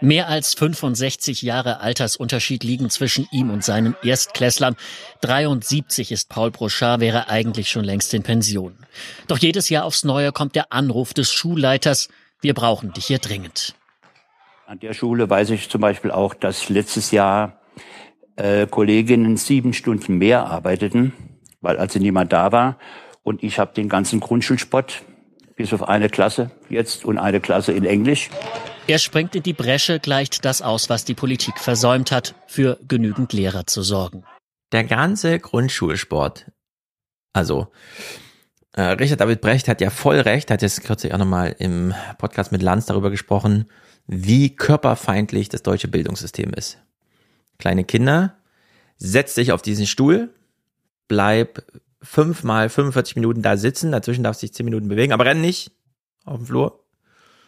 [SPEAKER 38] Mehr als 65 Jahre Altersunterschied liegen zwischen ihm und seinen Erstklässlern. 73 ist Paul Brochard, wäre eigentlich schon längst in Pension. Doch jedes Jahr aufs Neue kommt der Anruf des Schulleiters, wir brauchen dich hier dringend.
[SPEAKER 39] An der Schule weiß ich zum Beispiel auch, dass letztes Jahr äh, Kolleginnen sieben Stunden mehr arbeiteten, weil also niemand da war. Und ich habe den ganzen Grundschulsport bis auf eine Klasse jetzt und eine Klasse in Englisch.
[SPEAKER 38] Er springt in die Bresche, gleicht das aus, was die Politik versäumt hat, für genügend Lehrer zu sorgen.
[SPEAKER 1] Der ganze Grundschulsport, also äh, Richard David Brecht hat ja voll recht, hat jetzt kürzlich auch nochmal im Podcast mit Lanz darüber gesprochen, wie körperfeindlich das deutsche Bildungssystem ist. Kleine Kinder, setz dich auf diesen Stuhl, bleib fünfmal 45 Minuten da sitzen, dazwischen darfst du dich zehn Minuten bewegen, aber renn nicht auf dem Flur.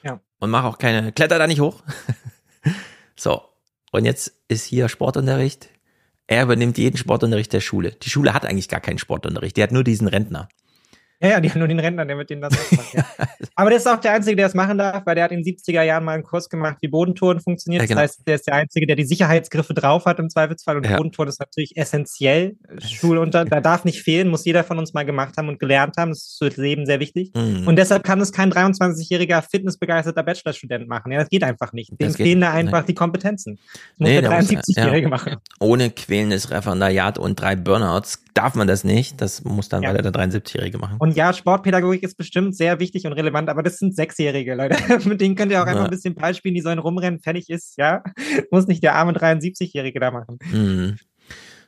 [SPEAKER 8] Ja.
[SPEAKER 1] Und mach auch keine, kletter da nicht hoch. so. Und jetzt ist hier Sportunterricht. Er übernimmt jeden Sportunterricht der Schule. Die Schule hat eigentlich gar keinen Sportunterricht. Die hat nur diesen Rentner.
[SPEAKER 8] Ja, ja, die haben nur den Rentner, der mit denen das macht. Ja. Aber der ist auch der Einzige, der das machen darf, weil der hat in den 70er Jahren mal einen Kurs gemacht, wie Bodentouren funktioniert. Ja, genau. Das heißt, der ist der Einzige, der die Sicherheitsgriffe drauf hat im Zweifelsfall. Und ja. Bodentouren ist natürlich essentiell. Schulunter, da darf nicht fehlen, muss jeder von uns mal gemacht haben und gelernt haben. Das ist fürs Leben sehr wichtig. Mhm. Und deshalb kann es kein 23-jähriger fitnessbegeisterter Bachelorstudent machen. Ja, das geht einfach nicht. Dem fehlen da einfach nicht. die Kompetenzen. Das muss nee, der 73-Jährige ja. machen.
[SPEAKER 1] Ohne quälendes Referendariat und drei Burnouts darf man das nicht. Das muss dann ja. weiter der 73-Jährige machen.
[SPEAKER 8] Und ja, Sportpädagogik ist bestimmt sehr wichtig und relevant, aber das sind Sechsjährige, Leute. Mit denen könnt ihr auch ja. einfach ein bisschen Ball spielen, die sollen rumrennen, fertig ist, ja. Muss nicht der arme 73-Jährige da machen.
[SPEAKER 1] Mhm.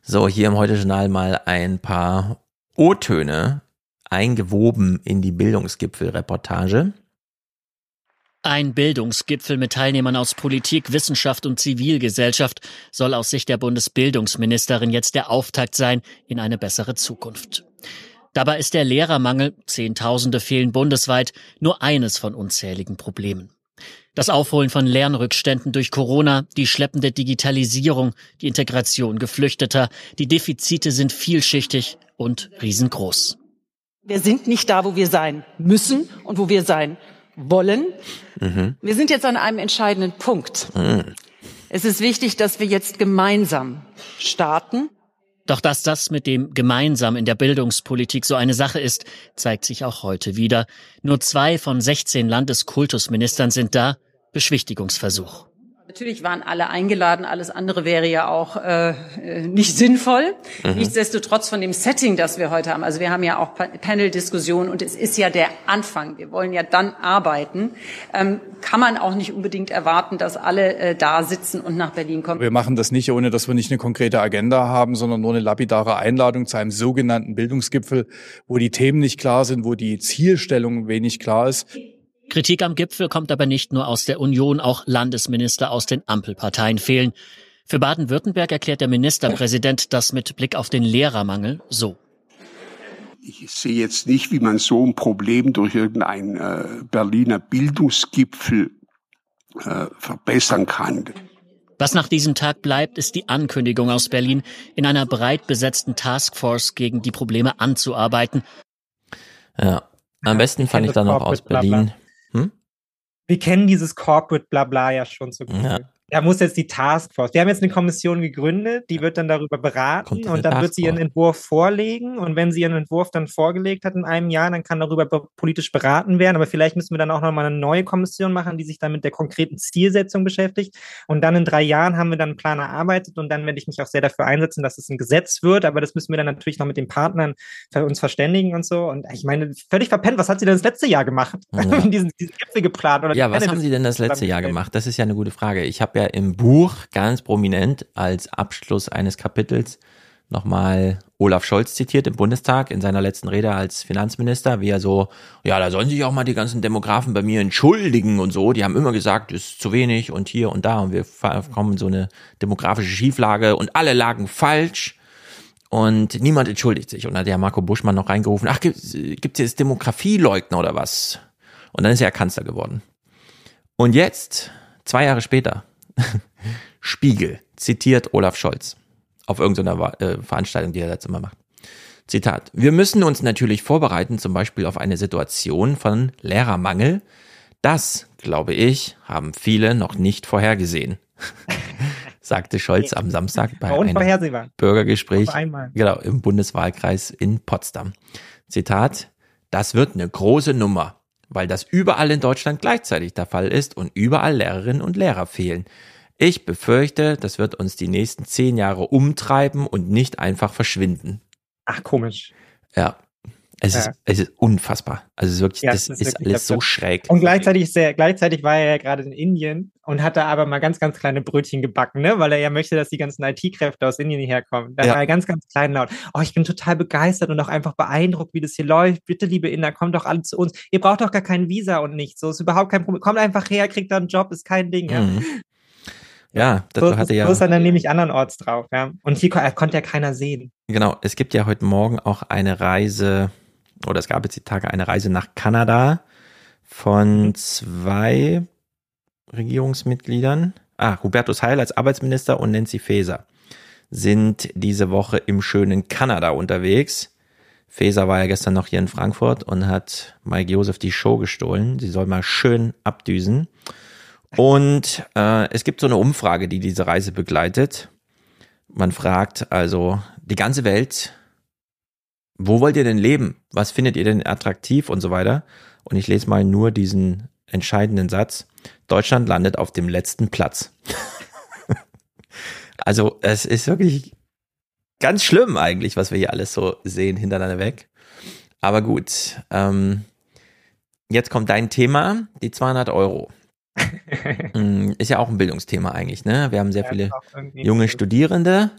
[SPEAKER 1] So, hier im Heute-Journal mal ein paar O-Töne eingewoben in die Bildungsgipfel-Reportage.
[SPEAKER 38] Ein Bildungsgipfel mit Teilnehmern aus Politik, Wissenschaft und Zivilgesellschaft soll aus Sicht der Bundesbildungsministerin jetzt der Auftakt sein in eine bessere Zukunft. Dabei ist der Lehrermangel, Zehntausende fehlen bundesweit, nur eines von unzähligen Problemen. Das Aufholen von Lernrückständen durch Corona, die schleppende Digitalisierung, die Integration Geflüchteter, die Defizite sind vielschichtig und riesengroß.
[SPEAKER 31] Wir sind nicht da, wo wir sein müssen und wo wir sein wollen. Mhm. Wir sind jetzt an einem entscheidenden Punkt. Mhm. Es ist wichtig, dass wir jetzt gemeinsam starten.
[SPEAKER 38] Doch dass das mit dem gemeinsam in der Bildungspolitik so eine Sache ist, zeigt sich auch heute wieder. Nur zwei von 16 Landeskultusministern sind da. Beschwichtigungsversuch.
[SPEAKER 31] Natürlich waren alle eingeladen, alles andere wäre ja auch äh, nicht sinnvoll. Mhm. Nichtsdestotrotz von dem Setting, das wir heute haben, also wir haben ja auch Panel-Diskussionen und es ist ja der Anfang, wir wollen ja dann arbeiten, ähm, kann man auch nicht unbedingt erwarten, dass alle äh, da sitzen und nach Berlin kommen.
[SPEAKER 40] Wir machen das nicht, ohne dass wir nicht eine konkrete Agenda haben, sondern nur eine lapidare Einladung zu einem sogenannten Bildungsgipfel, wo die Themen nicht klar sind, wo die Zielstellung wenig klar ist.
[SPEAKER 38] Kritik am Gipfel kommt aber nicht nur aus der Union, auch Landesminister aus den Ampelparteien fehlen. Für Baden-Württemberg erklärt der Ministerpräsident das mit Blick auf den Lehrermangel so.
[SPEAKER 41] Ich sehe jetzt nicht, wie man so ein Problem durch irgendeinen äh, Berliner Bildungsgipfel äh, verbessern kann.
[SPEAKER 38] Was nach diesem Tag bleibt, ist die Ankündigung aus Berlin, in einer breit besetzten Taskforce gegen die Probleme anzuarbeiten.
[SPEAKER 1] Ja, am besten fand ich dann noch aus Berlin
[SPEAKER 8] wir kennen dieses Corporate Blabla ja schon so gut. Ja. Da muss jetzt die Taskforce. Wir haben jetzt eine Kommission gegründet, die wird dann darüber beraten und dann wird sie ihren Entwurf vorlegen. Und wenn sie ihren Entwurf dann vorgelegt hat in einem Jahr, dann kann darüber politisch beraten werden. Aber vielleicht müssen wir dann auch nochmal eine neue Kommission machen, die sich dann mit der konkreten Zielsetzung beschäftigt. Und dann in drei Jahren haben wir dann einen Plan erarbeitet und dann werde ich mich auch sehr dafür einsetzen, dass es ein Gesetz wird. Aber das müssen wir dann natürlich noch mit den Partnern für uns verständigen und so. Und ich meine, völlig verpennt. Was hat sie denn das letzte Jahr gemacht? Ja. diesen, diesen Gipfel geplant? Oder
[SPEAKER 1] ja, was haben Sie denn das letzte Jahr gemacht? Das ist ja eine gute Frage. Ich habe ja im Buch ganz prominent als Abschluss eines Kapitels nochmal Olaf Scholz zitiert im Bundestag in seiner letzten Rede als Finanzminister, wie er so, ja, da sollen sich auch mal die ganzen Demografen bei mir entschuldigen und so. Die haben immer gesagt, es ist zu wenig und hier und da und wir kommen in so eine demografische Schieflage und alle lagen falsch und niemand entschuldigt sich. Und dann hat ja Marco Buschmann noch reingerufen, ach, gibt es jetzt Demografieleugner oder was? Und dann ist er Kanzler geworden. Und jetzt, zwei Jahre später, Spiegel zitiert Olaf Scholz auf irgendeiner äh, Veranstaltung, die er letztes Mal macht. Zitat. Wir müssen uns natürlich vorbereiten, zum Beispiel auf eine Situation von Lehrermangel. Das, glaube ich, haben viele noch nicht vorhergesehen, sagte Scholz am Samstag bei einem Bürgergespräch genau, im Bundeswahlkreis in Potsdam. Zitat. Das wird eine große Nummer, weil das überall in Deutschland gleichzeitig der Fall ist und überall Lehrerinnen und Lehrer fehlen. Ich befürchte, das wird uns die nächsten zehn Jahre umtreiben und nicht einfach verschwinden.
[SPEAKER 8] Ach, komisch.
[SPEAKER 1] Ja. Es, ja. ist, es ist unfassbar. Also es ist wirklich, ja, das ist, ist alles so schräg.
[SPEAKER 8] Und gleichzeitig, er, gleichzeitig war er ja gerade in Indien und hat da aber mal ganz, ganz kleine Brötchen gebacken, ne? weil er ja möchte, dass die ganzen IT-Kräfte aus Indien hierher kommen. Da ja. war er ganz, ganz klein laut. Oh, ich bin total begeistert und auch einfach beeindruckt, wie das hier läuft. Bitte, liebe Inder, kommt doch alle zu uns. Ihr braucht doch gar kein Visa und nichts. So ist überhaupt kein Problem. Kommt einfach her, kriegt da einen Job, ist kein Ding. Ja?
[SPEAKER 1] Mhm. Ja,
[SPEAKER 8] das so, hatte ja. So ist er dann nämlich andernorts drauf, ja. Und hier konnte ja keiner sehen.
[SPEAKER 1] Genau, es gibt ja heute Morgen auch eine Reise, oder es gab jetzt die Tage eine Reise nach Kanada von mhm. zwei Regierungsmitgliedern. Ah, Hubertus Heil als Arbeitsminister und Nancy Faeser sind diese Woche im schönen Kanada unterwegs Feser war ja gestern noch hier in Frankfurt und hat Mike Josef die Show gestohlen. Sie soll mal schön abdüsen. Und äh, es gibt so eine Umfrage, die diese Reise begleitet. Man fragt also die ganze Welt, wo wollt ihr denn leben? Was findet ihr denn attraktiv und so weiter? Und ich lese mal nur diesen entscheidenden Satz. Deutschland landet auf dem letzten Platz. also es ist wirklich ganz schlimm eigentlich, was wir hier alles so sehen hintereinander weg. Aber gut, ähm, jetzt kommt dein Thema, die 200 Euro. Mm, ist ja auch ein Bildungsthema eigentlich, ne? Wir haben sehr viele junge Studierende,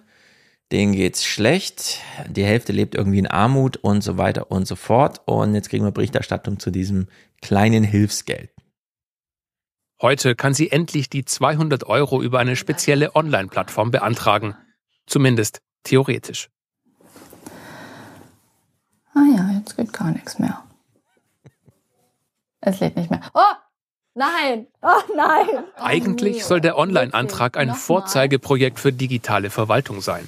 [SPEAKER 1] denen geht's schlecht, die Hälfte lebt irgendwie in Armut und so weiter und so fort. Und jetzt kriegen wir Berichterstattung zu diesem kleinen Hilfsgeld.
[SPEAKER 42] Heute kann sie endlich die 200 Euro über eine spezielle Online-Plattform beantragen. Zumindest theoretisch.
[SPEAKER 43] Ah ja, jetzt geht gar nichts mehr. Es lädt nicht mehr. Oh! Nein! Oh nein!
[SPEAKER 42] Eigentlich soll der Online-Antrag ein Vorzeigeprojekt für digitale Verwaltung sein.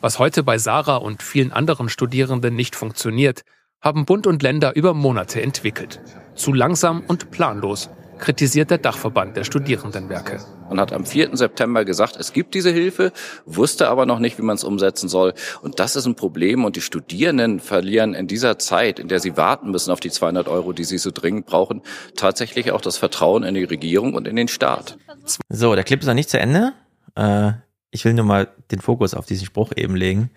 [SPEAKER 42] Was heute bei Sarah und vielen anderen Studierenden nicht funktioniert, haben Bund und Länder über Monate entwickelt. Zu langsam und planlos, kritisiert der Dachverband der Studierendenwerke.
[SPEAKER 44] Man hat am 4. September gesagt, es gibt diese Hilfe, wusste aber noch nicht, wie man es umsetzen soll. Und das ist ein Problem. Und die Studierenden verlieren in dieser Zeit, in der sie warten müssen auf die 200 Euro, die sie so dringend brauchen, tatsächlich auch das Vertrauen in die Regierung und in den Staat.
[SPEAKER 1] So, der Clip ist noch nicht zu Ende. Äh, ich will nur mal den Fokus auf diesen Spruch eben legen.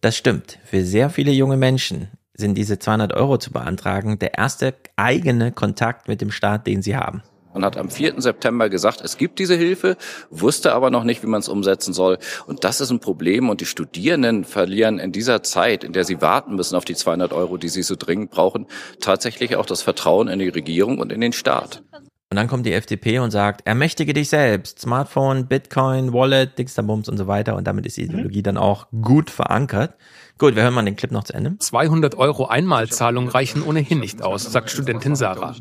[SPEAKER 1] Das stimmt. Für sehr viele junge Menschen sind diese 200 Euro zu beantragen der erste eigene Kontakt mit dem Staat, den sie haben.
[SPEAKER 44] Man hat am 4. September gesagt, es gibt diese Hilfe, wusste aber noch nicht, wie man es umsetzen soll. Und das ist ein Problem. Und die Studierenden verlieren in dieser Zeit, in der sie warten müssen auf die 200 Euro, die sie so dringend brauchen, tatsächlich auch das Vertrauen in die Regierung und in den Staat.
[SPEAKER 1] Und dann kommt die FDP und sagt, ermächtige dich selbst. Smartphone, Bitcoin, Wallet, Dixterbums und so weiter. Und damit ist die Ideologie dann auch gut verankert. Gut, wir hören mal den Clip noch zu Ende.
[SPEAKER 42] 200 Euro Einmalzahlung reichen ohnehin nicht aus, sagt Studentin Sarah.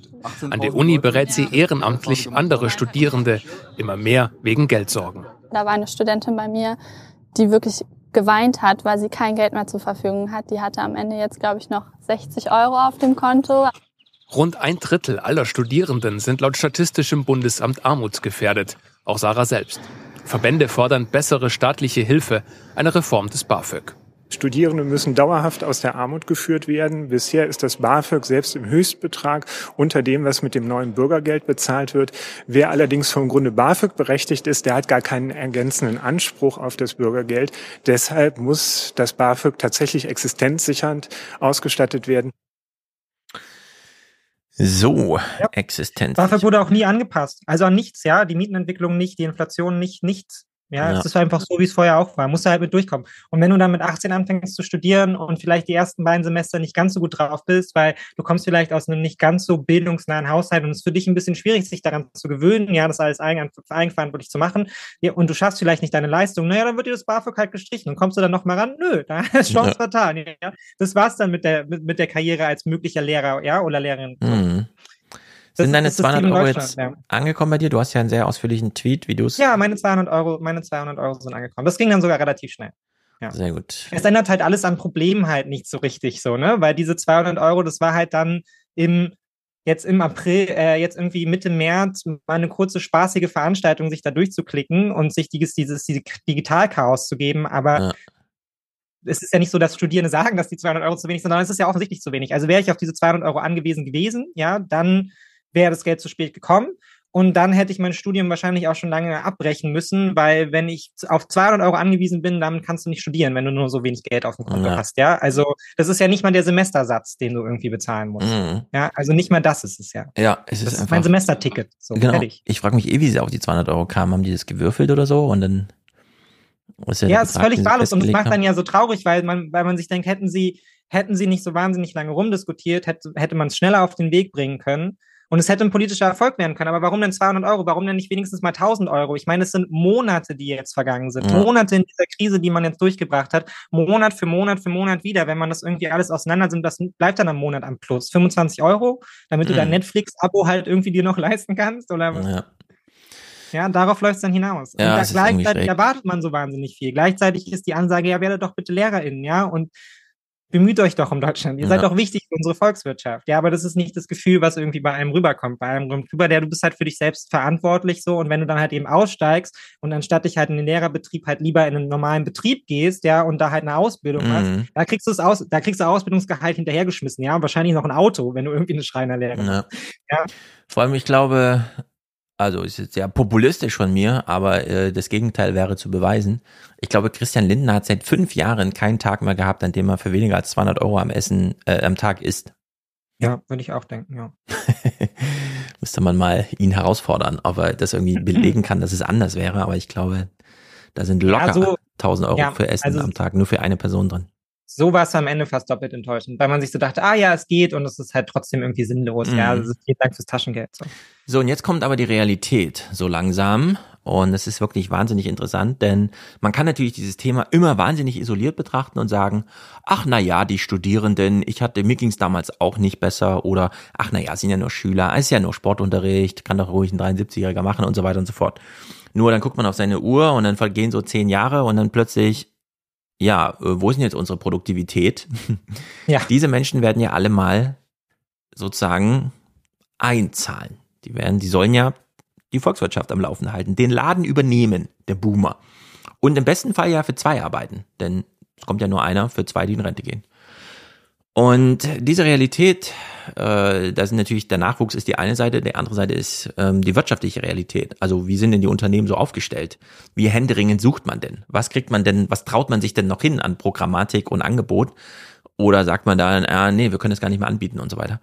[SPEAKER 42] An der Uni berät sie ehrenamtlich andere Studierende, immer mehr wegen Geldsorgen.
[SPEAKER 45] Da war eine Studentin bei mir, die wirklich geweint hat, weil sie kein Geld mehr zur Verfügung hat. Die hatte am Ende jetzt, glaube ich, noch 60 Euro auf dem Konto.
[SPEAKER 42] Rund ein Drittel aller Studierenden sind laut Statistischem Bundesamt armutsgefährdet, auch Sarah selbst. Verbände fordern bessere staatliche Hilfe, eine Reform des BAföG.
[SPEAKER 46] Studierende müssen dauerhaft aus der Armut geführt werden. Bisher ist das BAföG selbst im Höchstbetrag unter dem, was mit dem neuen Bürgergeld bezahlt wird. Wer allerdings vom Grunde BAföG berechtigt ist, der hat gar keinen ergänzenden Anspruch auf das Bürgergeld. Deshalb muss das BAföG tatsächlich existenzsichernd ausgestattet werden.
[SPEAKER 1] So, ja. Existenz.
[SPEAKER 8] BAföG wurde auch nie angepasst. Also an nichts, ja. Die Mietenentwicklung nicht, die Inflation nicht, nichts. Ja, ja, es ist einfach so, wie es vorher auch war. Musst du halt mit durchkommen. Und wenn du dann mit 18 anfängst zu studieren und vielleicht die ersten beiden Semester nicht ganz so gut drauf bist, weil du kommst vielleicht aus einem nicht ganz so bildungsnahen Haushalt und es ist für dich ein bisschen schwierig, sich daran zu gewöhnen, ja, das alles eigen, eigenverantwortlich zu machen, ja, und du schaffst vielleicht nicht deine Leistung, naja, dann wird dir das BAföG halt gestrichen und kommst du dann nochmal ran? Nö, da ist Chance ja. vertan. Ja. Das war's dann mit der, mit, mit der Karriere als möglicher Lehrer, ja, oder Lehrerin. Mhm.
[SPEAKER 1] Sind deine 200 Euro jetzt ja. angekommen bei dir? Du hast ja einen sehr ausführlichen Tweet, wie du es.
[SPEAKER 8] Ja, meine 200 Euro, meine 200 Euro sind angekommen. Das ging dann sogar relativ schnell. Ja.
[SPEAKER 1] Sehr gut.
[SPEAKER 8] Es ändert halt alles an Problemen halt nicht so richtig so, ne? Weil diese 200 Euro, das war halt dann im jetzt im April, äh, jetzt irgendwie Mitte März mal eine kurze spaßige Veranstaltung, sich da durchzuklicken und sich dieses, dieses, dieses Digitalchaos zu geben, aber ja. es ist ja nicht so, dass Studierende sagen, dass die 200 Euro zu wenig sind, sondern es ist ja offensichtlich zu wenig. Also wäre ich auf diese 200 Euro angewiesen gewesen, ja, dann wäre das Geld zu spät gekommen. Und dann hätte ich mein Studium wahrscheinlich auch schon lange abbrechen müssen, weil wenn ich auf 200 Euro angewiesen bin, dann kannst du nicht studieren, wenn du nur so wenig Geld auf dem Konto ja. hast, ja. Also das ist ja nicht mal der Semestersatz, den du irgendwie bezahlen musst. Mhm. Ja, also nicht mal das ist es ja.
[SPEAKER 1] Ja, es ist,
[SPEAKER 8] das
[SPEAKER 1] ist einfach,
[SPEAKER 8] mein Semesterticket. So,
[SPEAKER 1] genau. Fertig. Ich frage mich eh, wie sie auf die 200 Euro kamen. Haben die das gewürfelt oder so? Und dann
[SPEAKER 8] ist ja, ja es ist völlig wahllos und es macht dann ja so traurig, weil man, weil man sich denkt, hätten sie, hätten sie nicht so wahnsinnig lange rumdiskutiert, hätte, hätte man es schneller auf den Weg bringen können und es hätte ein politischer Erfolg werden können. Aber warum denn 200 Euro? Warum denn nicht wenigstens mal 1000 Euro? Ich meine, es sind Monate, die jetzt vergangen sind. Ja. Monate in dieser Krise, die man jetzt durchgebracht hat. Monat für Monat für Monat wieder. Wenn man das irgendwie alles auseinander sind, das bleibt dann am Monat am Plus. 25 Euro, damit mhm. du dein mhm. Netflix-Abo halt irgendwie dir noch leisten kannst? Oder ja. Ja, darauf läuft es dann hinaus. Ja, und da gleichzeitig erwartet man so wahnsinnig viel. Gleichzeitig ist die Ansage, ja, werde doch bitte LehrerInnen, ja. Und bemüht euch doch um Deutschland. Ihr ja. seid doch wichtig für unsere Volkswirtschaft. Ja, aber das ist nicht das Gefühl, was irgendwie bei einem rüberkommt. Bei einem kommt rüber, der du bist halt für dich selbst verantwortlich so. Und wenn du dann halt eben aussteigst und anstatt dich halt in den Lehrerbetrieb halt lieber in einen normalen Betrieb gehst, ja, und da halt eine Ausbildung mhm. hast, da kriegst du es aus, da kriegst du Ausbildungsgehalt hinterhergeschmissen, ja, und wahrscheinlich noch ein Auto, wenn du irgendwie eine Schreinerlehre ja. hast.
[SPEAKER 1] Ja. Vor allem, ich glaube, also ist jetzt sehr populistisch von mir, aber äh, das Gegenteil wäre zu beweisen. Ich glaube, Christian Lindner hat seit fünf Jahren keinen Tag mehr gehabt, an dem er für weniger als 200 Euro am Essen äh, am Tag isst.
[SPEAKER 8] Ja, würde ich auch denken, ja.
[SPEAKER 1] Müsste man mal ihn herausfordern, ob er das irgendwie belegen kann, dass es anders wäre. Aber ich glaube, da sind locker ja, so, 1000 Euro ja, für Essen also, am Tag, nur für eine Person drin
[SPEAKER 8] so war es am Ende fast doppelt enttäuschend, weil man sich so dachte, ah ja, es geht und es ist halt trotzdem irgendwie sinnlos. Mhm. Ja, also vielen Dank fürs Taschengeld. So.
[SPEAKER 1] so, und jetzt kommt aber die Realität so langsam. Und es ist wirklich wahnsinnig interessant, denn man kann natürlich dieses Thema immer wahnsinnig isoliert betrachten und sagen, ach na ja, die Studierenden, ich hatte, mir ging es damals auch nicht besser oder ach na ja, sind ja nur Schüler, ist ja nur Sportunterricht, kann doch ruhig ein 73-Jähriger machen und so weiter und so fort. Nur dann guckt man auf seine Uhr und dann vergehen so zehn Jahre und dann plötzlich ja, äh, wo ist denn jetzt unsere Produktivität? Ja. Diese Menschen werden ja alle mal sozusagen einzahlen. Die werden, die sollen ja die Volkswirtschaft am Laufen halten, den Laden übernehmen, der Boomer. Und im besten Fall ja für zwei arbeiten, denn es kommt ja nur einer für zwei, die in Rente gehen. Und diese Realität, äh, da sind natürlich der Nachwuchs ist die eine Seite, die andere Seite ist ähm, die wirtschaftliche Realität. Also wie sind denn die Unternehmen so aufgestellt? Wie händeringend sucht man denn? Was kriegt man denn, was traut man sich denn noch hin an Programmatik und Angebot? Oder sagt man dann, ah, nee, wir können das gar nicht mehr anbieten und so weiter.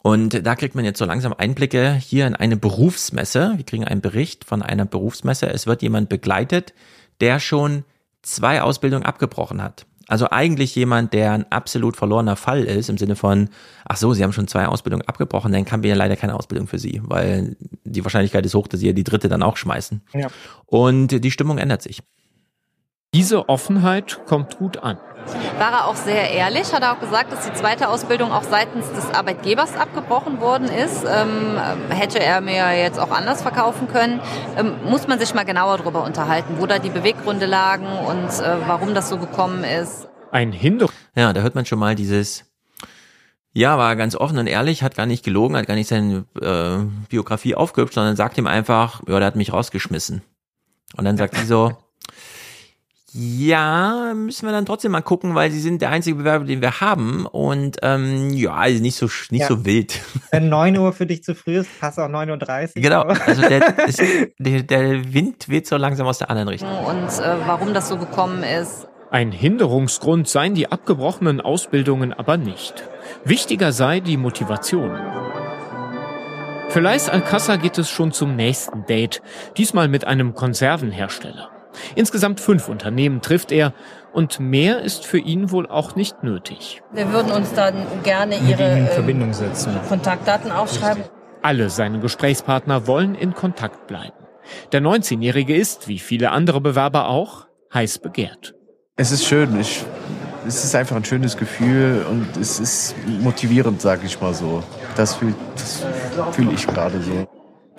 [SPEAKER 1] Und da kriegt man jetzt so langsam Einblicke hier in eine Berufsmesse. Wir kriegen einen Bericht von einer Berufsmesse. Es wird jemand begleitet, der schon zwei Ausbildungen abgebrochen hat. Also eigentlich jemand, der ein absolut verlorener Fall ist, im Sinne von, ach so, Sie haben schon zwei Ausbildungen abgebrochen, dann kann wir ja leider keine Ausbildung für Sie, weil die Wahrscheinlichkeit ist hoch, dass Sie ja die dritte dann auch schmeißen. Ja. Und die Stimmung ändert sich.
[SPEAKER 23] Diese Offenheit kommt gut an.
[SPEAKER 47] War er auch sehr ehrlich, hat er auch gesagt, dass die zweite Ausbildung auch seitens des Arbeitgebers abgebrochen worden ist. Ähm, hätte er mir jetzt auch anders verkaufen können. Ähm, muss man sich mal genauer darüber unterhalten, wo da die Beweggründe lagen und äh, warum das so gekommen ist.
[SPEAKER 23] Ein Hinderung.
[SPEAKER 1] Ja, da hört man schon mal dieses, ja, war ganz offen und ehrlich, hat gar nicht gelogen, hat gar nicht seine äh, Biografie aufgehübscht, sondern sagt ihm einfach, ja, der hat mich rausgeschmissen. Und dann sagt sie so, ja, müssen wir dann trotzdem mal gucken, weil sie sind der einzige Bewerber, den wir haben. Und ähm, ja, also nicht so nicht ja. so wild.
[SPEAKER 8] Wenn 9 Uhr für dich zu früh ist, passt auch 9.30
[SPEAKER 1] Uhr. Genau, also der, ist, der, der Wind weht so langsam aus der anderen Richtung.
[SPEAKER 47] Und äh, warum das so gekommen ist.
[SPEAKER 23] Ein Hinderungsgrund seien die abgebrochenen Ausbildungen aber nicht. Wichtiger sei die Motivation. Für Leis Alcassa geht es schon zum nächsten Date, diesmal mit einem Konservenhersteller. Insgesamt fünf Unternehmen trifft er und mehr ist für ihn wohl auch nicht nötig.
[SPEAKER 47] Wir würden uns dann gerne Ihre
[SPEAKER 34] in Verbindung setzen.
[SPEAKER 47] Kontaktdaten aufschreiben.
[SPEAKER 23] Alle seine Gesprächspartner wollen in Kontakt bleiben. Der 19-Jährige ist, wie viele andere Bewerber auch, heiß begehrt.
[SPEAKER 48] Es ist schön. Ich, es ist einfach ein schönes Gefühl und es ist motivierend, sage ich mal so. Das fühle fühl ich gerade so.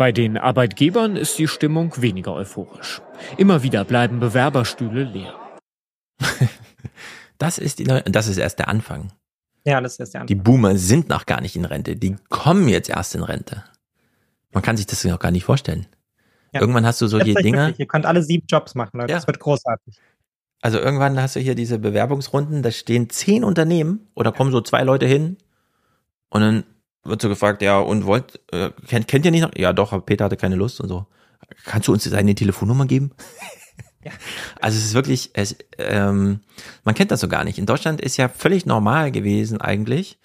[SPEAKER 23] Bei den Arbeitgebern ist die Stimmung weniger euphorisch. Immer wieder bleiben Bewerberstühle leer.
[SPEAKER 1] das ist die neue, das ist erst der Anfang.
[SPEAKER 8] Ja, das ist erst der
[SPEAKER 1] Anfang. Die Boomer sind noch gar nicht in Rente. Die kommen jetzt erst in Rente. Man kann sich das noch gar nicht vorstellen. Ja. Irgendwann hast du so die Dinge.
[SPEAKER 8] Ihr könnt alle sieben Jobs machen, Leute. Ja. Das wird großartig.
[SPEAKER 1] Also irgendwann hast du hier diese Bewerbungsrunden, da stehen zehn Unternehmen oder kommen so zwei Leute hin und dann wird so gefragt, ja, und wollt, äh, kennt, kennt ihr nicht noch? Ja, doch, aber Peter hatte keine Lust und so. Kannst du uns seine Telefonnummer geben? Ja. Also es ist wirklich, es, ähm, man kennt das so gar nicht. In Deutschland ist ja völlig normal gewesen eigentlich.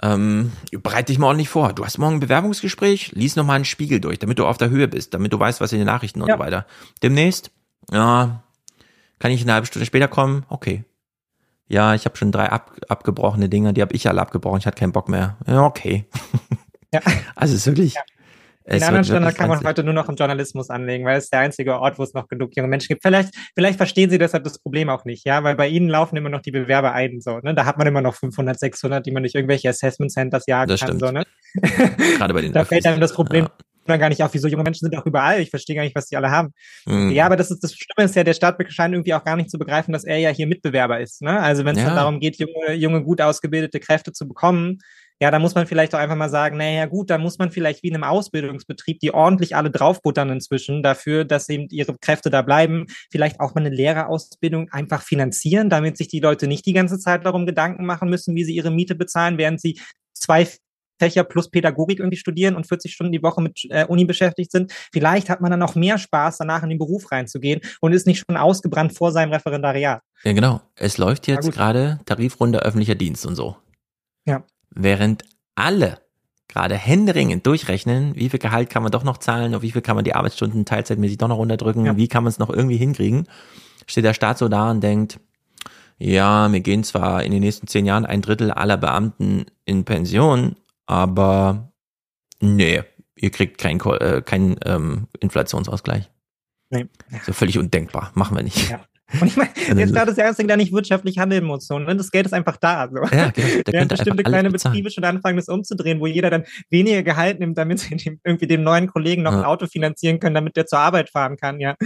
[SPEAKER 1] Ähm, bereite dich mal ordentlich vor. Du hast morgen ein Bewerbungsgespräch, lies nochmal einen Spiegel durch, damit du auf der Höhe bist, damit du weißt, was in den Nachrichten und ja. so weiter. Demnächst, ja, kann ich eine halbe Stunde später kommen? Okay ja, ich habe schon drei ab, abgebrochene Dinge, die habe ich alle abgebrochen, ich hatte keinen Bock mehr. Ja, okay. Ja. Also es ist wirklich. Ja.
[SPEAKER 8] Den anderen Standard kann man heute nur noch im Journalismus anlegen, weil es der einzige Ort, wo es noch genug junge Menschen gibt. Vielleicht, vielleicht verstehen sie deshalb das Problem auch nicht, ja, weil bei ihnen laufen immer noch die Bewerber ein, so, ne? Da hat man immer noch 500, 600, die man durch irgendwelche Assessment Centers jagen
[SPEAKER 1] das
[SPEAKER 8] kann,
[SPEAKER 1] stimmt.
[SPEAKER 8] so, ne?
[SPEAKER 1] Gerade bei den
[SPEAKER 8] Da fällt einem das Problem, ja. Dann gar nicht auf, wieso junge Menschen sind auch überall. Ich verstehe gar nicht, was die alle haben. Mhm. Ja, aber das ist das Schlimme ist ja, der Staat scheint irgendwie auch gar nicht zu begreifen, dass er ja hier Mitbewerber ist. Ne? Also wenn es ja. darum geht, junge, junge, gut ausgebildete Kräfte zu bekommen, ja, da muss man vielleicht auch einfach mal sagen, naja gut, da muss man vielleicht wie in einem Ausbildungsbetrieb, die ordentlich alle draufbuttern inzwischen dafür, dass eben ihre Kräfte da bleiben, vielleicht auch mal eine Lehrerausbildung einfach finanzieren, damit sich die Leute nicht die ganze Zeit darum Gedanken machen müssen, wie sie ihre Miete bezahlen, während sie zwei Fächer plus Pädagogik irgendwie studieren und 40 Stunden die Woche mit äh, Uni beschäftigt sind. Vielleicht hat man dann auch mehr Spaß, danach in den Beruf reinzugehen und ist nicht schon ausgebrannt vor seinem Referendariat.
[SPEAKER 1] Ja, genau. Es läuft jetzt gerade Tarifrunde öffentlicher Dienst und so.
[SPEAKER 8] Ja.
[SPEAKER 1] Während alle gerade händeringend durchrechnen, wie viel Gehalt kann man doch noch zahlen, auf wie viel kann man die Arbeitsstunden teilzeitmäßig doch noch unterdrücken, ja. wie kann man es noch irgendwie hinkriegen, steht der Staat so da und denkt, ja, wir gehen zwar in den nächsten zehn Jahren ein Drittel aller Beamten in Pension, aber nee, ihr kriegt keinen äh, kein, ähm, Inflationsausgleich. Nee. So völlig undenkbar. Machen wir nicht.
[SPEAKER 8] Ja. Und ich meine, der Staat ist der Einzige, der nicht wirtschaftlich handeln muss. So, ne? Das Geld ist einfach da. So.
[SPEAKER 1] Ja, genau. Der
[SPEAKER 8] Während bestimmte kleine Betriebe schon anfangen, das umzudrehen, wo jeder dann weniger Gehalt nimmt, damit sie dem, irgendwie dem neuen Kollegen noch ja. ein Auto finanzieren können, damit der zur Arbeit fahren kann. Ja.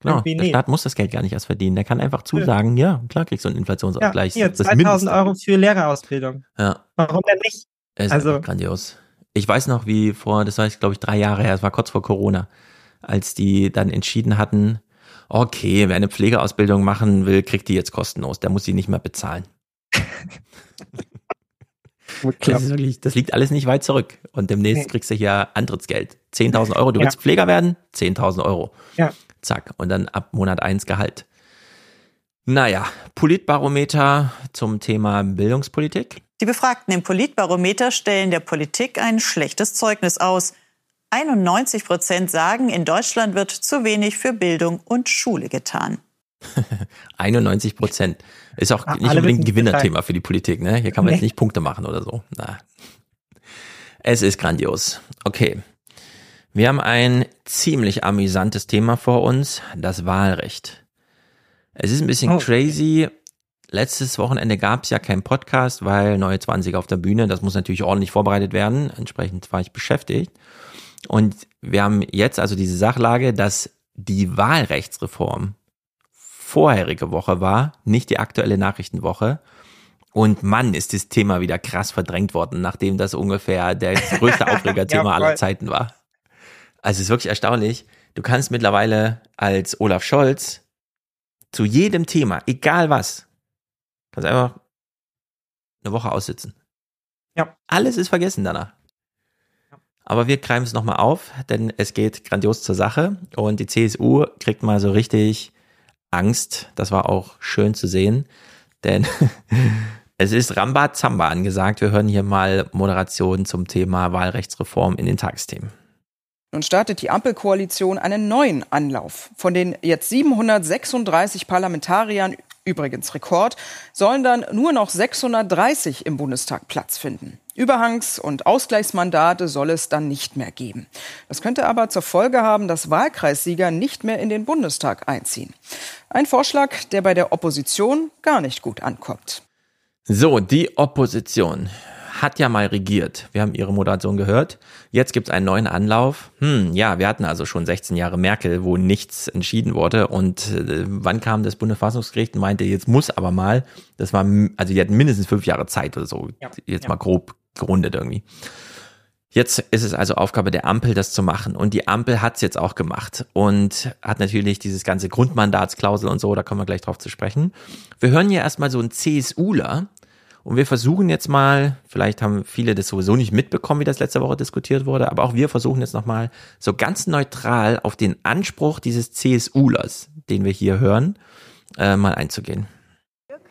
[SPEAKER 1] Genau, der Staat muss das Geld gar nicht erst verdienen. Der kann einfach zusagen, ja, ja klar kriegst du einen Inflationsausgleich.
[SPEAKER 8] Ja, hier, 2000 Euro für Lehrerausbildung.
[SPEAKER 1] Ja.
[SPEAKER 8] Warum denn nicht?
[SPEAKER 1] Es ist also, grandios. Ich weiß noch, wie vor, das war jetzt, glaube ich, drei Jahre her, es war kurz vor Corona, als die dann entschieden hatten, okay, wer eine Pflegeausbildung machen will, kriegt die jetzt kostenlos. Der muss sie nicht mehr bezahlen. Das, wirklich, das, liegt alles nicht weit zurück. Und demnächst kriegst du hier Antrittsgeld. 10.000 Euro. Du willst ja. Pfleger werden? 10.000 Euro.
[SPEAKER 8] Ja.
[SPEAKER 1] Zack. Und dann ab Monat eins Gehalt. Naja, Politbarometer zum Thema Bildungspolitik.
[SPEAKER 49] Die Befragten im Politbarometer stellen der Politik ein schlechtes Zeugnis aus. 91 Prozent sagen, in Deutschland wird zu wenig für Bildung und Schule getan.
[SPEAKER 1] 91 Prozent. Ist auch nicht unbedingt ein Gewinnerthema für die Politik, ne? Hier kann man nee. jetzt nicht Punkte machen oder so. Na. Es ist grandios. Okay. Wir haben ein ziemlich amüsantes Thema vor uns, das Wahlrecht. Es ist ein bisschen oh. crazy, Letztes Wochenende gab es ja keinen Podcast, weil neue 20 auf der Bühne, das muss natürlich ordentlich vorbereitet werden. Entsprechend war ich beschäftigt. Und wir haben jetzt also diese Sachlage, dass die Wahlrechtsreform vorherige Woche war, nicht die aktuelle Nachrichtenwoche. Und Mann, ist das Thema wieder krass verdrängt worden, nachdem das ungefähr das größte Aufregerthema ja, aller Zeiten war. Also es ist wirklich erstaunlich. Du kannst mittlerweile als Olaf Scholz zu jedem Thema, egal was, Kannst einfach eine Woche aussitzen.
[SPEAKER 8] Ja.
[SPEAKER 1] Alles ist vergessen danach. Aber wir greifen es nochmal auf, denn es geht grandios zur Sache und die CSU kriegt mal so richtig Angst. Das war auch schön zu sehen, denn es ist Ramba Zamba angesagt. Wir hören hier mal Moderation zum Thema Wahlrechtsreform in den Tagesthemen.
[SPEAKER 28] Nun startet die Ampelkoalition einen neuen Anlauf. Von den jetzt 736 Parlamentariern übrigens Rekord, sollen dann nur noch 630 im Bundestag Platz finden. Überhangs- und Ausgleichsmandate soll es dann nicht mehr geben. Das könnte aber zur Folge haben, dass Wahlkreissieger nicht mehr in den Bundestag einziehen. Ein Vorschlag, der bei der Opposition gar nicht gut ankommt.
[SPEAKER 1] So, die Opposition hat ja mal regiert. Wir haben ihre Moderation gehört. Jetzt gibt es einen neuen Anlauf. Hm, ja, wir hatten also schon 16 Jahre Merkel, wo nichts entschieden wurde. Und äh, wann kam das Bundesverfassungsgericht und meinte, jetzt muss aber mal, das war, also die hatten mindestens fünf Jahre Zeit oder so. Ja, jetzt ja. mal grob gerundet irgendwie. Jetzt ist es also Aufgabe der Ampel, das zu machen. Und die Ampel hat es jetzt auch gemacht und hat natürlich dieses ganze Grundmandatsklausel und so, da kommen wir gleich drauf zu sprechen. Wir hören hier erstmal so einen CSUler, und wir versuchen jetzt mal, vielleicht haben viele das sowieso nicht mitbekommen, wie das letzte Woche diskutiert wurde, aber auch wir versuchen jetzt nochmal so ganz neutral auf den Anspruch dieses CSUlers, den wir hier hören, äh, mal einzugehen.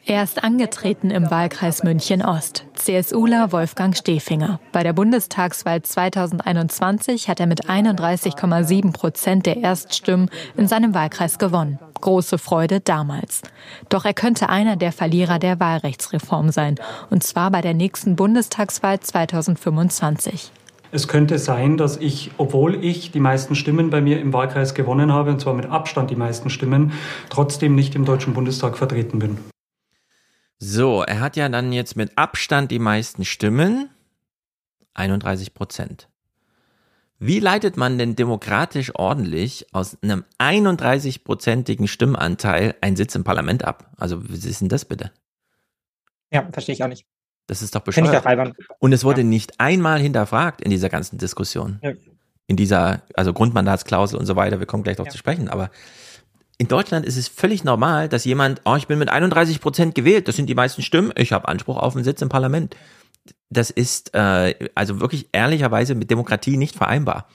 [SPEAKER 50] Er ist angetreten im Wahlkreis München Ost. CSUler Wolfgang Stefinger. Bei der Bundestagswahl 2021 hat er mit 31,7 Prozent der Erststimmen in seinem Wahlkreis gewonnen. Große Freude damals. Doch er könnte einer der Verlierer der Wahlrechtsreform sein. Und zwar bei der nächsten Bundestagswahl 2025.
[SPEAKER 51] Es könnte sein, dass ich, obwohl ich die meisten Stimmen bei mir im Wahlkreis gewonnen habe, und zwar mit Abstand die meisten Stimmen, trotzdem nicht im Deutschen Bundestag vertreten bin.
[SPEAKER 1] So, er hat ja dann jetzt mit Abstand die meisten Stimmen. 31 Prozent. Wie leitet man denn demokratisch ordentlich aus einem 31-prozentigen Stimmanteil einen Sitz im Parlament ab? Also, wie ist denn das bitte?
[SPEAKER 8] Ja, verstehe ich auch nicht.
[SPEAKER 1] Das ist doch bescheuert. Albern. Und es wurde ja. nicht einmal hinterfragt in dieser ganzen Diskussion. Ja. In dieser, also Grundmandatsklausel und so weiter, wir kommen gleich darauf ja. zu sprechen, aber in Deutschland ist es völlig normal, dass jemand, oh, ich bin mit 31 Prozent gewählt, das sind die meisten Stimmen, ich habe Anspruch auf einen Sitz im Parlament. Das ist äh, also wirklich ehrlicherweise mit Demokratie nicht vereinbar.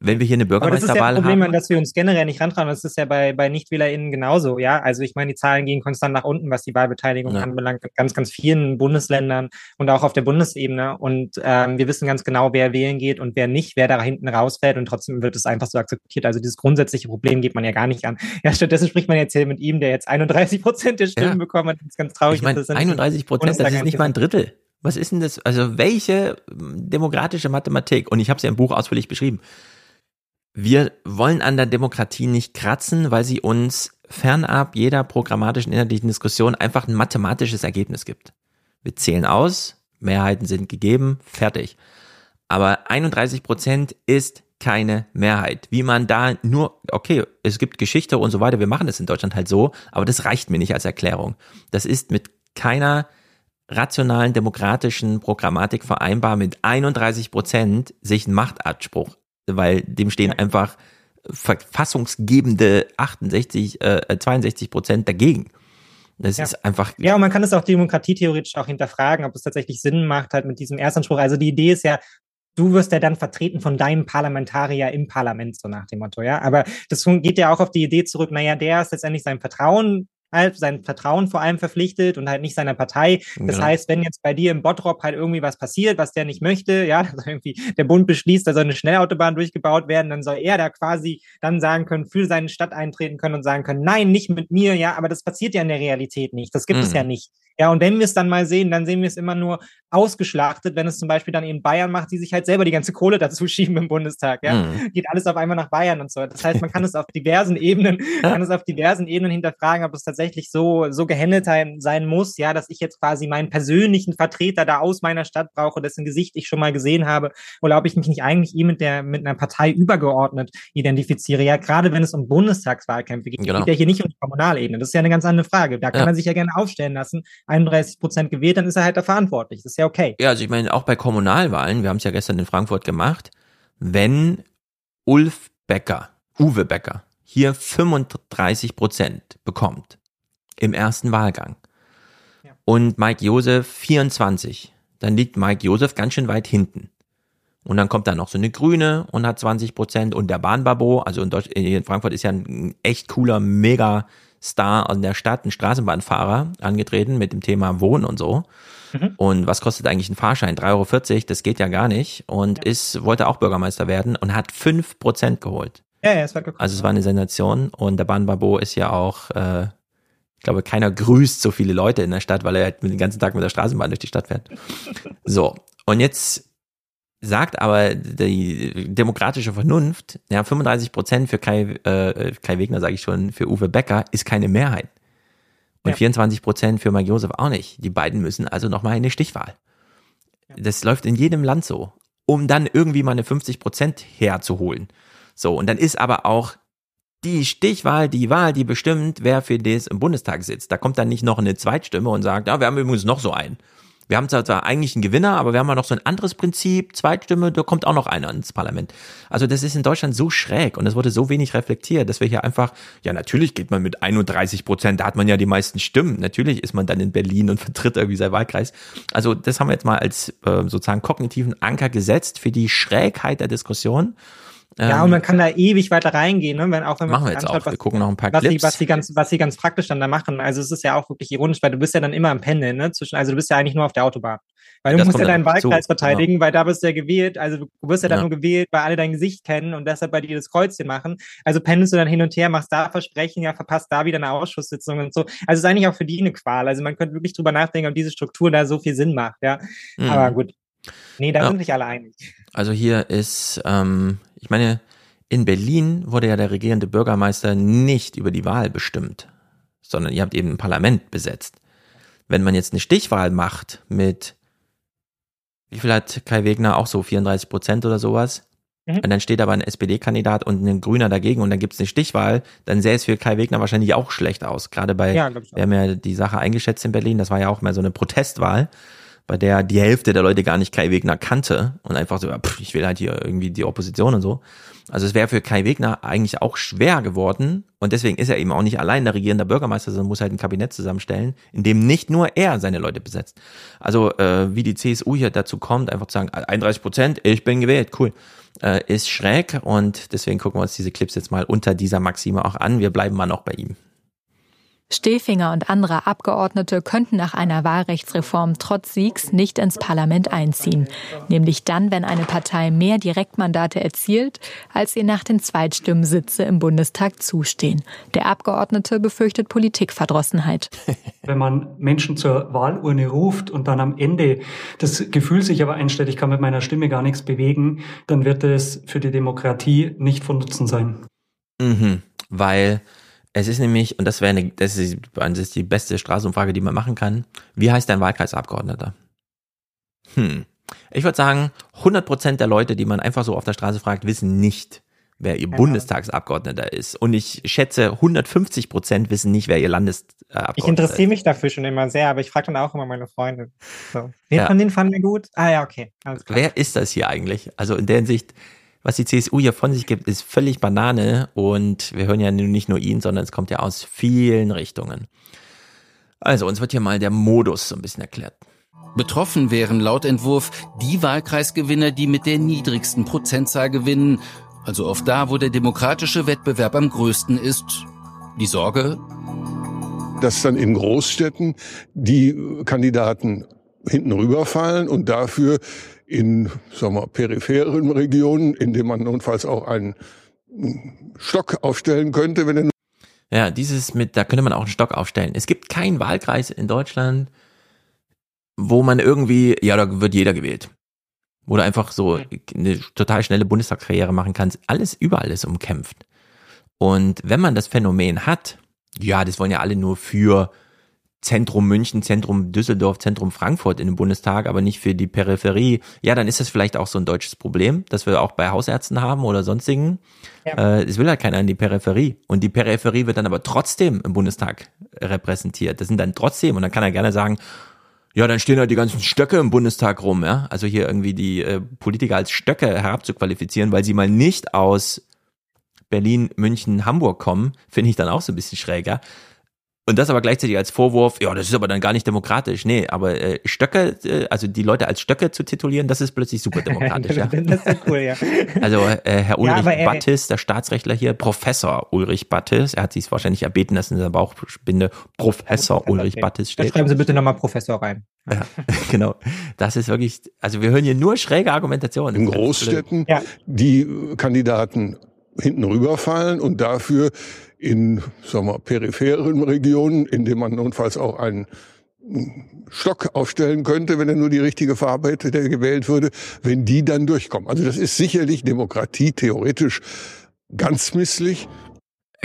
[SPEAKER 1] Wenn wir hier eine Bürgermeisterwahl haben.
[SPEAKER 8] Das ist ja Problem,
[SPEAKER 1] haben,
[SPEAKER 8] dass wir uns generell nicht rantrauen. Das ist ja bei, bei NichtwählerInnen genauso, ja. Also ich meine, die Zahlen gehen konstant nach unten, was die Wahlbeteiligung ja. anbelangt, in ganz, ganz vielen Bundesländern und auch auf der Bundesebene. Und ähm, wir wissen ganz genau, wer wählen geht und wer nicht, wer da hinten rausfällt und trotzdem wird es einfach so akzeptiert. Also dieses grundsätzliche Problem geht man ja gar nicht an. Ja, stattdessen spricht man jetzt hier mit ihm, der jetzt 31 Prozent der Stimmen ja. bekommen hat. Das ist ganz traurig.
[SPEAKER 1] Ich meine, 31 Prozent, das ist nicht mal ein Drittel. Was ist denn das? Also welche demokratische Mathematik? Und ich habe es ja im Buch ausführlich beschrieben. Wir wollen an der Demokratie nicht kratzen, weil sie uns fernab jeder programmatischen inhaltlichen Diskussion einfach ein mathematisches Ergebnis gibt. Wir zählen aus, Mehrheiten sind gegeben, fertig. Aber 31 Prozent ist keine Mehrheit. Wie man da nur, okay, es gibt Geschichte und so weiter, wir machen es in Deutschland halt so, aber das reicht mir nicht als Erklärung. Das ist mit keiner rationalen demokratischen Programmatik vereinbar mit 31 Prozent sich ein Machtanspruch, weil dem stehen einfach verfassungsgebende 68, äh, 62 Prozent dagegen. Das
[SPEAKER 8] ja.
[SPEAKER 1] ist einfach.
[SPEAKER 8] Ja, und man kann es auch demokratietheoretisch auch hinterfragen, ob es tatsächlich Sinn macht, halt mit diesem Erstanspruch. Also die Idee ist ja, du wirst ja dann vertreten von deinem Parlamentarier im Parlament, so nach dem Motto, ja. Aber das geht ja auch auf die Idee zurück, naja, der ist letztendlich sein Vertrauen halt sein Vertrauen vor allem verpflichtet und halt nicht seiner Partei. Das genau. heißt, wenn jetzt bei dir im Bottrop halt irgendwie was passiert, was der nicht möchte, ja, also irgendwie der Bund beschließt, da soll eine Schnellautobahn durchgebaut werden, dann soll er da quasi dann sagen können, für seine Stadt eintreten können und sagen können, nein, nicht mit mir, ja, aber das passiert ja in der Realität nicht. Das gibt mhm. es ja nicht. Ja, und wenn wir es dann mal sehen, dann sehen wir es immer nur ausgeschlachtet, wenn es zum Beispiel dann in Bayern macht, die sich halt selber die ganze Kohle dazu schieben im Bundestag. Ja, mhm. geht alles auf einmal nach Bayern und so. Das heißt, man kann es auf diversen Ebenen, kann es auf diversen Ebenen hinterfragen, ob es tatsächlich so so gehandelt sein muss, ja, dass ich jetzt quasi meinen persönlichen Vertreter da aus meiner Stadt brauche, dessen Gesicht ich schon mal gesehen habe, oder ob ich mich nicht eigentlich eh mit der mit einer Partei übergeordnet identifiziere. Ja, gerade wenn es um Bundestagswahlkämpfe geht, genau. geht ja hier nicht um die Kommunalebene. Das ist ja eine ganz andere Frage. Da kann ja. man sich ja gerne aufstellen lassen 31 Prozent gewählt, dann ist er halt da verantwortlich. Das ist ja okay.
[SPEAKER 1] Ja, also ich meine, auch bei Kommunalwahlen, wir haben es ja gestern in Frankfurt gemacht, wenn Ulf Becker, Uwe Becker, hier 35 Prozent bekommt im ersten Wahlgang ja. und Mike Josef 24, dann liegt Mike Josef ganz schön weit hinten. Und dann kommt da noch so eine Grüne und hat 20 Prozent und der Bahnbabo, also in, Deutsch, in Frankfurt ist ja ein echt cooler, mega Star an der Stadt, ein Straßenbahnfahrer, angetreten mit dem Thema Wohnen und so. Mhm. Und was kostet eigentlich ein Fahrschein? 3,40 Euro, das geht ja gar nicht. Und ja. ist, wollte auch Bürgermeister werden und hat fünf Prozent geholt.
[SPEAKER 8] Ja, ja, es war gekommen.
[SPEAKER 1] Also es war eine Sensation. Und der Bahnbabo ist ja auch, äh, ich glaube, keiner grüßt so viele Leute in der Stadt, weil er halt den ganzen Tag mit der Straßenbahn durch die Stadt fährt. So. Und jetzt sagt aber die demokratische Vernunft, ja, 35 Prozent für Kai, äh, Kai Wegner, sage ich schon, für Uwe Becker ist keine Mehrheit. Und ja. 24 Prozent für Mike Josef auch nicht. Die beiden müssen also nochmal eine Stichwahl. Ja. Das läuft in jedem Land so, um dann irgendwie mal eine 50 Prozent herzuholen. So, und dann ist aber auch die Stichwahl, die Wahl, die bestimmt, wer für das im Bundestag sitzt. Da kommt dann nicht noch eine Zweitstimme und sagt, ja, wir haben übrigens noch so einen. Wir haben zwar eigentlich einen Gewinner, aber wir haben ja noch so ein anderes Prinzip, Zweitstimme, da kommt auch noch einer ins Parlament. Also das ist in Deutschland so schräg und es wurde so wenig reflektiert, dass wir hier einfach, ja natürlich geht man mit 31 Prozent, da hat man ja die meisten Stimmen. Natürlich ist man dann in Berlin und vertritt irgendwie sein Wahlkreis. Also das haben wir jetzt mal als äh, sozusagen kognitiven Anker gesetzt für die Schrägheit der Diskussion.
[SPEAKER 8] Ja, und ähm, man kann da ewig weiter reingehen, ne? wenn, auch wenn
[SPEAKER 1] man machen wir jetzt anschaut, auch. Wir was, gucken noch ein paar
[SPEAKER 8] was
[SPEAKER 1] Clips.
[SPEAKER 8] Sie, was, sie ganz, was sie ganz praktisch dann da machen. Also es ist ja auch wirklich ironisch, weil du bist ja dann immer am Pendeln, ne? Zwischen, also du bist ja eigentlich nur auf der Autobahn. Weil du das musst ja deinen Wahlkreis verteidigen, genau. weil da bist du ja gewählt, also du wirst ja dann ja. nur gewählt, weil alle dein Gesicht kennen und deshalb bei dir das Kreuzchen machen. Also pendelst du dann hin und her, machst da Versprechen, ja, verpasst da wieder eine Ausschusssitzung und so. Also es ist eigentlich auch für die eine Qual. Also man könnte wirklich drüber nachdenken, ob diese Struktur da so viel Sinn macht, ja. Mhm. Aber gut. Nee, da ja. sind sich alle einig.
[SPEAKER 1] Also hier ist, ähm, ich meine, in Berlin wurde ja der regierende Bürgermeister nicht über die Wahl bestimmt, sondern ihr habt eben ein Parlament besetzt. Wenn man jetzt eine Stichwahl macht mit, wie viel hat Kai Wegner auch so 34 Prozent oder sowas? mhm. und dann steht aber ein SPD-Kandidat und ein Grüner dagegen und dann gibt es eine Stichwahl, dann sähe es für Kai Wegner wahrscheinlich auch schlecht aus. Gerade bei, ja, wir haben ja die Sache eingeschätzt in Berlin, das war ja auch mehr so eine Protestwahl, bei der die Hälfte der Leute gar nicht Kai Wegner kannte und einfach so, pff, ich will halt hier irgendwie die Opposition und so. Also es wäre für Kai Wegner eigentlich auch schwer geworden und deswegen ist er eben auch nicht allein der regierende Bürgermeister, sondern muss halt ein Kabinett zusammenstellen, in dem nicht nur er seine Leute besetzt. Also äh, wie die CSU hier dazu kommt, einfach zu sagen, 31 Prozent, ich bin gewählt, cool, äh, ist schräg und deswegen gucken wir uns diese Clips jetzt mal unter dieser Maxime auch an. Wir bleiben mal noch bei ihm.
[SPEAKER 50] Stefinger und andere Abgeordnete könnten nach einer Wahlrechtsreform trotz Siegs nicht ins Parlament einziehen, nämlich dann, wenn eine Partei mehr Direktmandate erzielt, als ihr nach den Zweitstimmen Sitze im Bundestag zustehen. Der Abgeordnete befürchtet Politikverdrossenheit.
[SPEAKER 51] Wenn man Menschen zur Wahlurne ruft und dann am Ende das Gefühl sich aber einstellt, ich kann mit meiner Stimme gar nichts bewegen, dann wird es für die Demokratie nicht von Nutzen sein.
[SPEAKER 1] Mhm, weil es ist nämlich, und das wäre eine, das ist, das ist die beste Straßenumfrage, die man machen kann. Wie heißt dein Wahlkreisabgeordneter? Hm. Ich würde sagen, 100% der Leute, die man einfach so auf der Straße fragt, wissen nicht, wer ihr ja. Bundestagsabgeordneter ist. Und ich schätze, 150% wissen nicht, wer ihr Landesabgeordneter ist.
[SPEAKER 8] Ich interessiere mich dafür schon immer sehr, aber ich frage dann auch immer meine Freunde. So. Wer ja. von denen fanden wir gut? Ah ja, okay.
[SPEAKER 1] Wer ist das hier eigentlich? Also in der Hinsicht, was die CSU hier von sich gibt, ist völlig Banane und wir hören ja nicht nur ihn, sondern es kommt ja aus vielen Richtungen. Also uns wird hier mal der Modus so ein bisschen erklärt.
[SPEAKER 52] Betroffen wären laut Entwurf die Wahlkreisgewinner, die mit der niedrigsten Prozentzahl gewinnen, also oft da, wo der demokratische Wettbewerb am größten ist. Die Sorge?
[SPEAKER 53] Dass dann in Großstädten die Kandidaten hinten rüberfallen und dafür in sagen wir, peripheren Regionen, in denen man notfalls auch einen Stock aufstellen könnte, wenn er
[SPEAKER 1] ja, dieses mit, da könnte man auch einen Stock aufstellen. Es gibt keinen Wahlkreis in Deutschland, wo man irgendwie, ja, da wird jeder gewählt. Wo du einfach so eine total schnelle Bundestagskarriere machen kannst. Alles, überall ist umkämpft. Und wenn man das Phänomen hat, ja, das wollen ja alle nur für Zentrum München, Zentrum Düsseldorf, Zentrum Frankfurt in den Bundestag, aber nicht für die Peripherie, ja, dann ist das vielleicht auch so ein deutsches Problem, das wir auch bei Hausärzten haben oder sonstigen. Ja. Äh, es will halt keiner in die Peripherie. Und die Peripherie wird dann aber trotzdem im Bundestag repräsentiert. Das sind dann trotzdem, und dann kann er gerne sagen, ja, dann stehen halt die ganzen Stöcke im Bundestag rum, ja. Also hier irgendwie die äh, Politiker als Stöcke herabzuqualifizieren, weil sie mal nicht aus Berlin, München, Hamburg kommen, finde ich dann auch so ein bisschen schräger. Und das aber gleichzeitig als Vorwurf, ja, das ist aber dann gar nicht demokratisch. Nee, aber äh, Stöcke, äh, also die Leute als Stöcke zu titulieren, das ist plötzlich super demokratisch. ja. das ist cool, ja. Also äh, Herr Ulrich ja, Battis, der Staatsrechtler hier, Professor Ulrich Battis, er hat sich wahrscheinlich erbeten, dass in der Bauchbinde Professor, Professor Ulrich okay. Battis steht.
[SPEAKER 8] Da schreiben Sie bitte nochmal Professor rein.
[SPEAKER 1] Ja, genau. Das ist wirklich, also wir hören hier nur schräge Argumentationen.
[SPEAKER 53] In Großstädten ja. die Kandidaten hinten rüberfallen und dafür in sagen wir, peripheren Regionen, in denen man notfalls auch einen Stock aufstellen könnte, wenn er nur die richtige Farbe hätte, der gewählt würde, wenn die dann durchkommen. Also das ist sicherlich Demokratie theoretisch ganz misslich.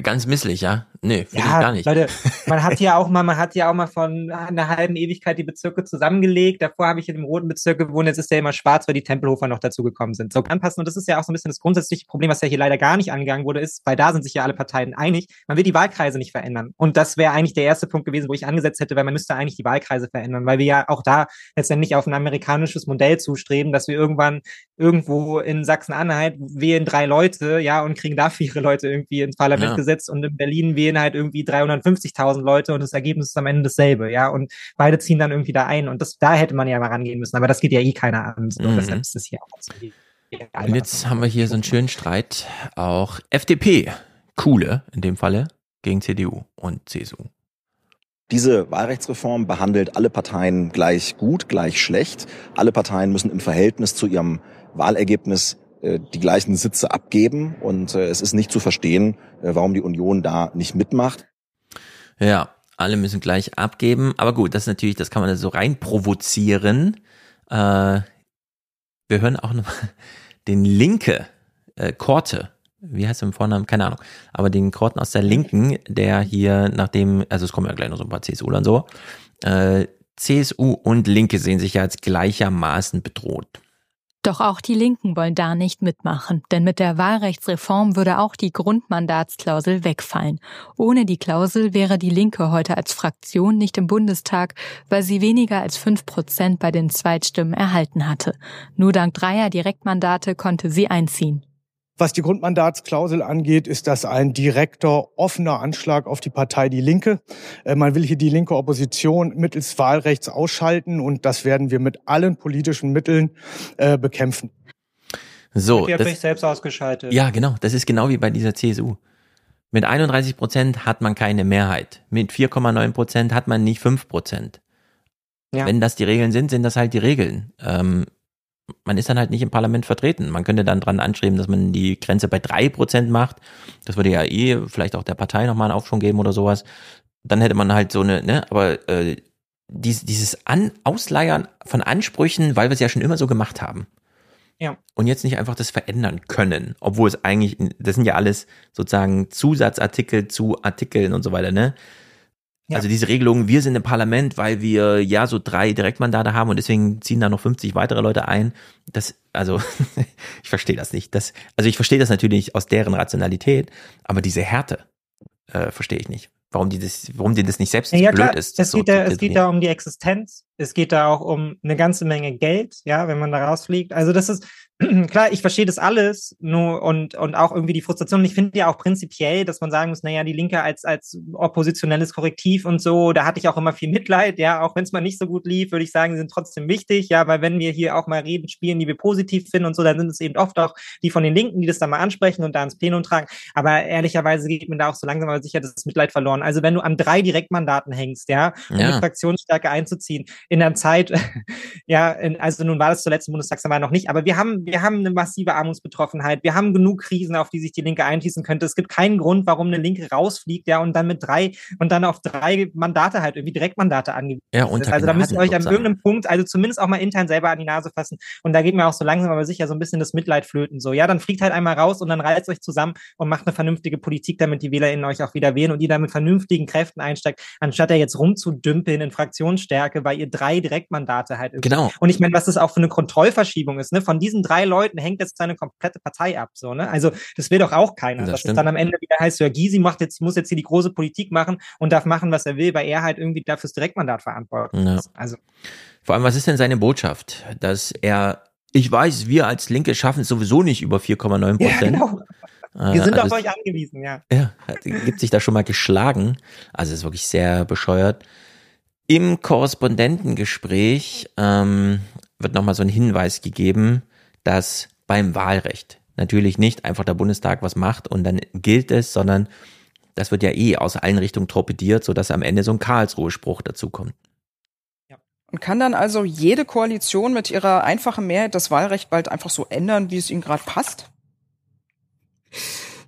[SPEAKER 1] Ganz misslich, ja. Nee, finde
[SPEAKER 8] ja,
[SPEAKER 1] ich gar nicht.
[SPEAKER 8] Leute, man hat ja auch mal, man hat ja auch mal von einer halben Ewigkeit die Bezirke zusammengelegt. Davor habe ich in dem roten Bezirk gewohnt, jetzt ist der immer schwarz, weil die Tempelhofer noch dazugekommen sind. So anpassen. Und das ist ja auch so ein bisschen das grundsätzliche Problem, was ja hier leider gar nicht angegangen wurde, ist, weil da sind sich ja alle Parteien einig, man will die Wahlkreise nicht verändern. Und das wäre eigentlich der erste Punkt gewesen, wo ich angesetzt hätte, weil man müsste eigentlich die Wahlkreise verändern, weil wir ja auch da letztendlich auf ein amerikanisches Modell zustreben, dass wir irgendwann irgendwo in Sachsen-Anhalt wählen drei Leute, ja, und kriegen dafür ihre Leute irgendwie ins Parlament ja. Gesetzt und in Berlin wählen halt irgendwie 350.000 Leute und das Ergebnis ist am Ende dasselbe, ja, und beide ziehen dann irgendwie da ein und das, da hätte man ja mal rangehen müssen, aber das geht ja eh keiner an, so, mhm. deshalb ist das hier auch so.
[SPEAKER 1] Und jetzt haben wir hier so einen schönen Streit, auch FDP, coole in dem Falle, gegen CDU und CSU.
[SPEAKER 54] Diese Wahlrechtsreform behandelt alle Parteien gleich gut, gleich schlecht. Alle Parteien müssen im Verhältnis zu ihrem Wahlergebnis die gleichen Sitze abgeben. Und äh, es ist nicht zu verstehen, äh, warum die Union da nicht mitmacht.
[SPEAKER 1] Ja, alle müssen gleich abgeben. Aber gut, das ist natürlich, das kann man so rein provozieren. Äh, wir hören auch noch den Linke, äh, Korte, wie heißt er im Vornamen? Keine Ahnung. Aber den Korten aus der Linken, der hier nachdem, also es kommen ja gleich noch so ein paar CSU und so, äh, CSU und Linke sehen sich ja als gleichermaßen bedroht.
[SPEAKER 50] Doch auch die Linken wollen da nicht mitmachen, denn mit der Wahlrechtsreform würde auch die Grundmandatsklausel wegfallen. Ohne die Klausel wäre die Linke heute als Fraktion nicht im Bundestag, weil sie weniger als fünf Prozent bei den Zweitstimmen erhalten hatte. Nur dank dreier Direktmandate konnte sie einziehen.
[SPEAKER 55] Was die Grundmandatsklausel angeht, ist das ein direkter, offener Anschlag auf die Partei Die Linke. Äh, man will hier die linke Opposition mittels Wahlrechts ausschalten und das werden wir mit allen politischen Mitteln äh, bekämpfen.
[SPEAKER 1] So,
[SPEAKER 8] die hat sich selbst ausgeschaltet.
[SPEAKER 1] Ja, genau. Das ist genau wie bei dieser CSU. Mit 31 Prozent hat man keine Mehrheit. Mit 4,9 Prozent hat man nicht 5 Prozent. Ja. Wenn das die Regeln sind, sind das halt die Regeln. Ähm, man ist dann halt nicht im Parlament vertreten. Man könnte dann dran anschreiben, dass man die Grenze bei drei Prozent macht. Das würde ja eh vielleicht auch der Partei nochmal einen Aufschwung geben oder sowas. Dann hätte man halt so eine, ne, aber äh, dies, dieses An Ausleiern von Ansprüchen, weil wir es ja schon immer so gemacht haben.
[SPEAKER 8] Ja.
[SPEAKER 1] Und jetzt nicht einfach das verändern können, obwohl es eigentlich, das sind ja alles sozusagen Zusatzartikel zu Artikeln und so weiter, ne? Ja. Also diese Regelung, wir sind im Parlament, weil wir ja so drei Direktmandate haben und deswegen ziehen da noch 50 weitere Leute ein. Das, also, ich verstehe das nicht. Das, also ich verstehe das natürlich aus deren Rationalität, aber diese Härte äh, verstehe ich nicht. Warum die das, warum die das nicht selbst ja, blöd klar. ist.
[SPEAKER 8] Es geht, da, es geht da um die Existenz. Es geht da auch um eine ganze Menge Geld, ja, wenn man da rausfliegt. Also das ist, klar, ich verstehe das alles, nur und, und auch irgendwie die Frustration. Ich finde ja auch prinzipiell, dass man sagen muss, naja, die Linke als, als oppositionelles Korrektiv und so, da hatte ich auch immer viel Mitleid, ja, auch wenn es mal nicht so gut lief, würde ich sagen, sind trotzdem wichtig, ja, weil wenn wir hier auch mal Reden spielen, die wir positiv finden und so, dann sind es eben oft auch die von den Linken, die das dann mal ansprechen und da ins Plenum tragen. Aber ehrlicherweise geht mir da auch so langsam aber sicher das Mitleid verloren. Also wenn du an drei Direktmandaten hängst, ja, um ja. die Fraktionsstärke einzuziehen, in der Zeit, ja, in, also nun war das zur letzten Bundestagswahl noch nicht, aber wir haben wir haben eine massive Armutsbetroffenheit, wir haben genug Krisen, auf die sich die Linke einschießen könnte. Es gibt keinen Grund, warum eine Linke rausfliegt, ja, und dann mit drei und dann auf drei Mandate halt irgendwie Direktmandate angewiesen
[SPEAKER 1] ja, ist.
[SPEAKER 8] Also da müsst ihr euch an irgendeinem Punkt, also zumindest auch mal intern selber an die Nase fassen. Und da geht mir auch so langsam aber sicher so ein bisschen das Mitleid flöten. So, ja, dann fliegt halt einmal raus und dann reißt euch zusammen und macht eine vernünftige Politik, damit die WählerInnen euch auch wieder wählen und ihr da mit vernünftigen Kräften einsteigt, anstatt ja jetzt rumzudümpeln in Fraktionsstärke, weil ihr drei Direktmandate halt irgendwie.
[SPEAKER 1] Genau.
[SPEAKER 8] Und ich meine, was das auch für eine Kontrollverschiebung ist, ne? Von diesen drei Leuten hängt jetzt seine komplette Partei ab, so, ne? Also, das will doch auch keiner. Das dass es dann am Ende wieder heißt, ja, Gysi macht jetzt, muss jetzt hier die große Politik machen und darf machen, was er will, weil er halt irgendwie dafür das Direktmandat verantwortlich ja. ist. Also.
[SPEAKER 1] Vor allem, was ist denn seine Botschaft? Dass er, ich weiß, wir als Linke schaffen es sowieso nicht über 4,9 Prozent. Ja, genau.
[SPEAKER 8] Wir äh, sind also auf euch angewiesen, ja.
[SPEAKER 1] Ja, gibt sich da schon mal geschlagen. Also ist wirklich sehr bescheuert. Im Korrespondentengespräch ähm, wird nochmal so ein Hinweis gegeben, dass beim Wahlrecht natürlich nicht einfach der Bundestag was macht und dann gilt es, sondern das wird ja eh aus allen Richtungen torpediert, sodass am Ende so ein Karlsruhe-Spruch dazukommt.
[SPEAKER 28] Und kann dann also jede Koalition mit ihrer einfachen Mehrheit das Wahlrecht bald einfach so ändern, wie es ihnen gerade passt?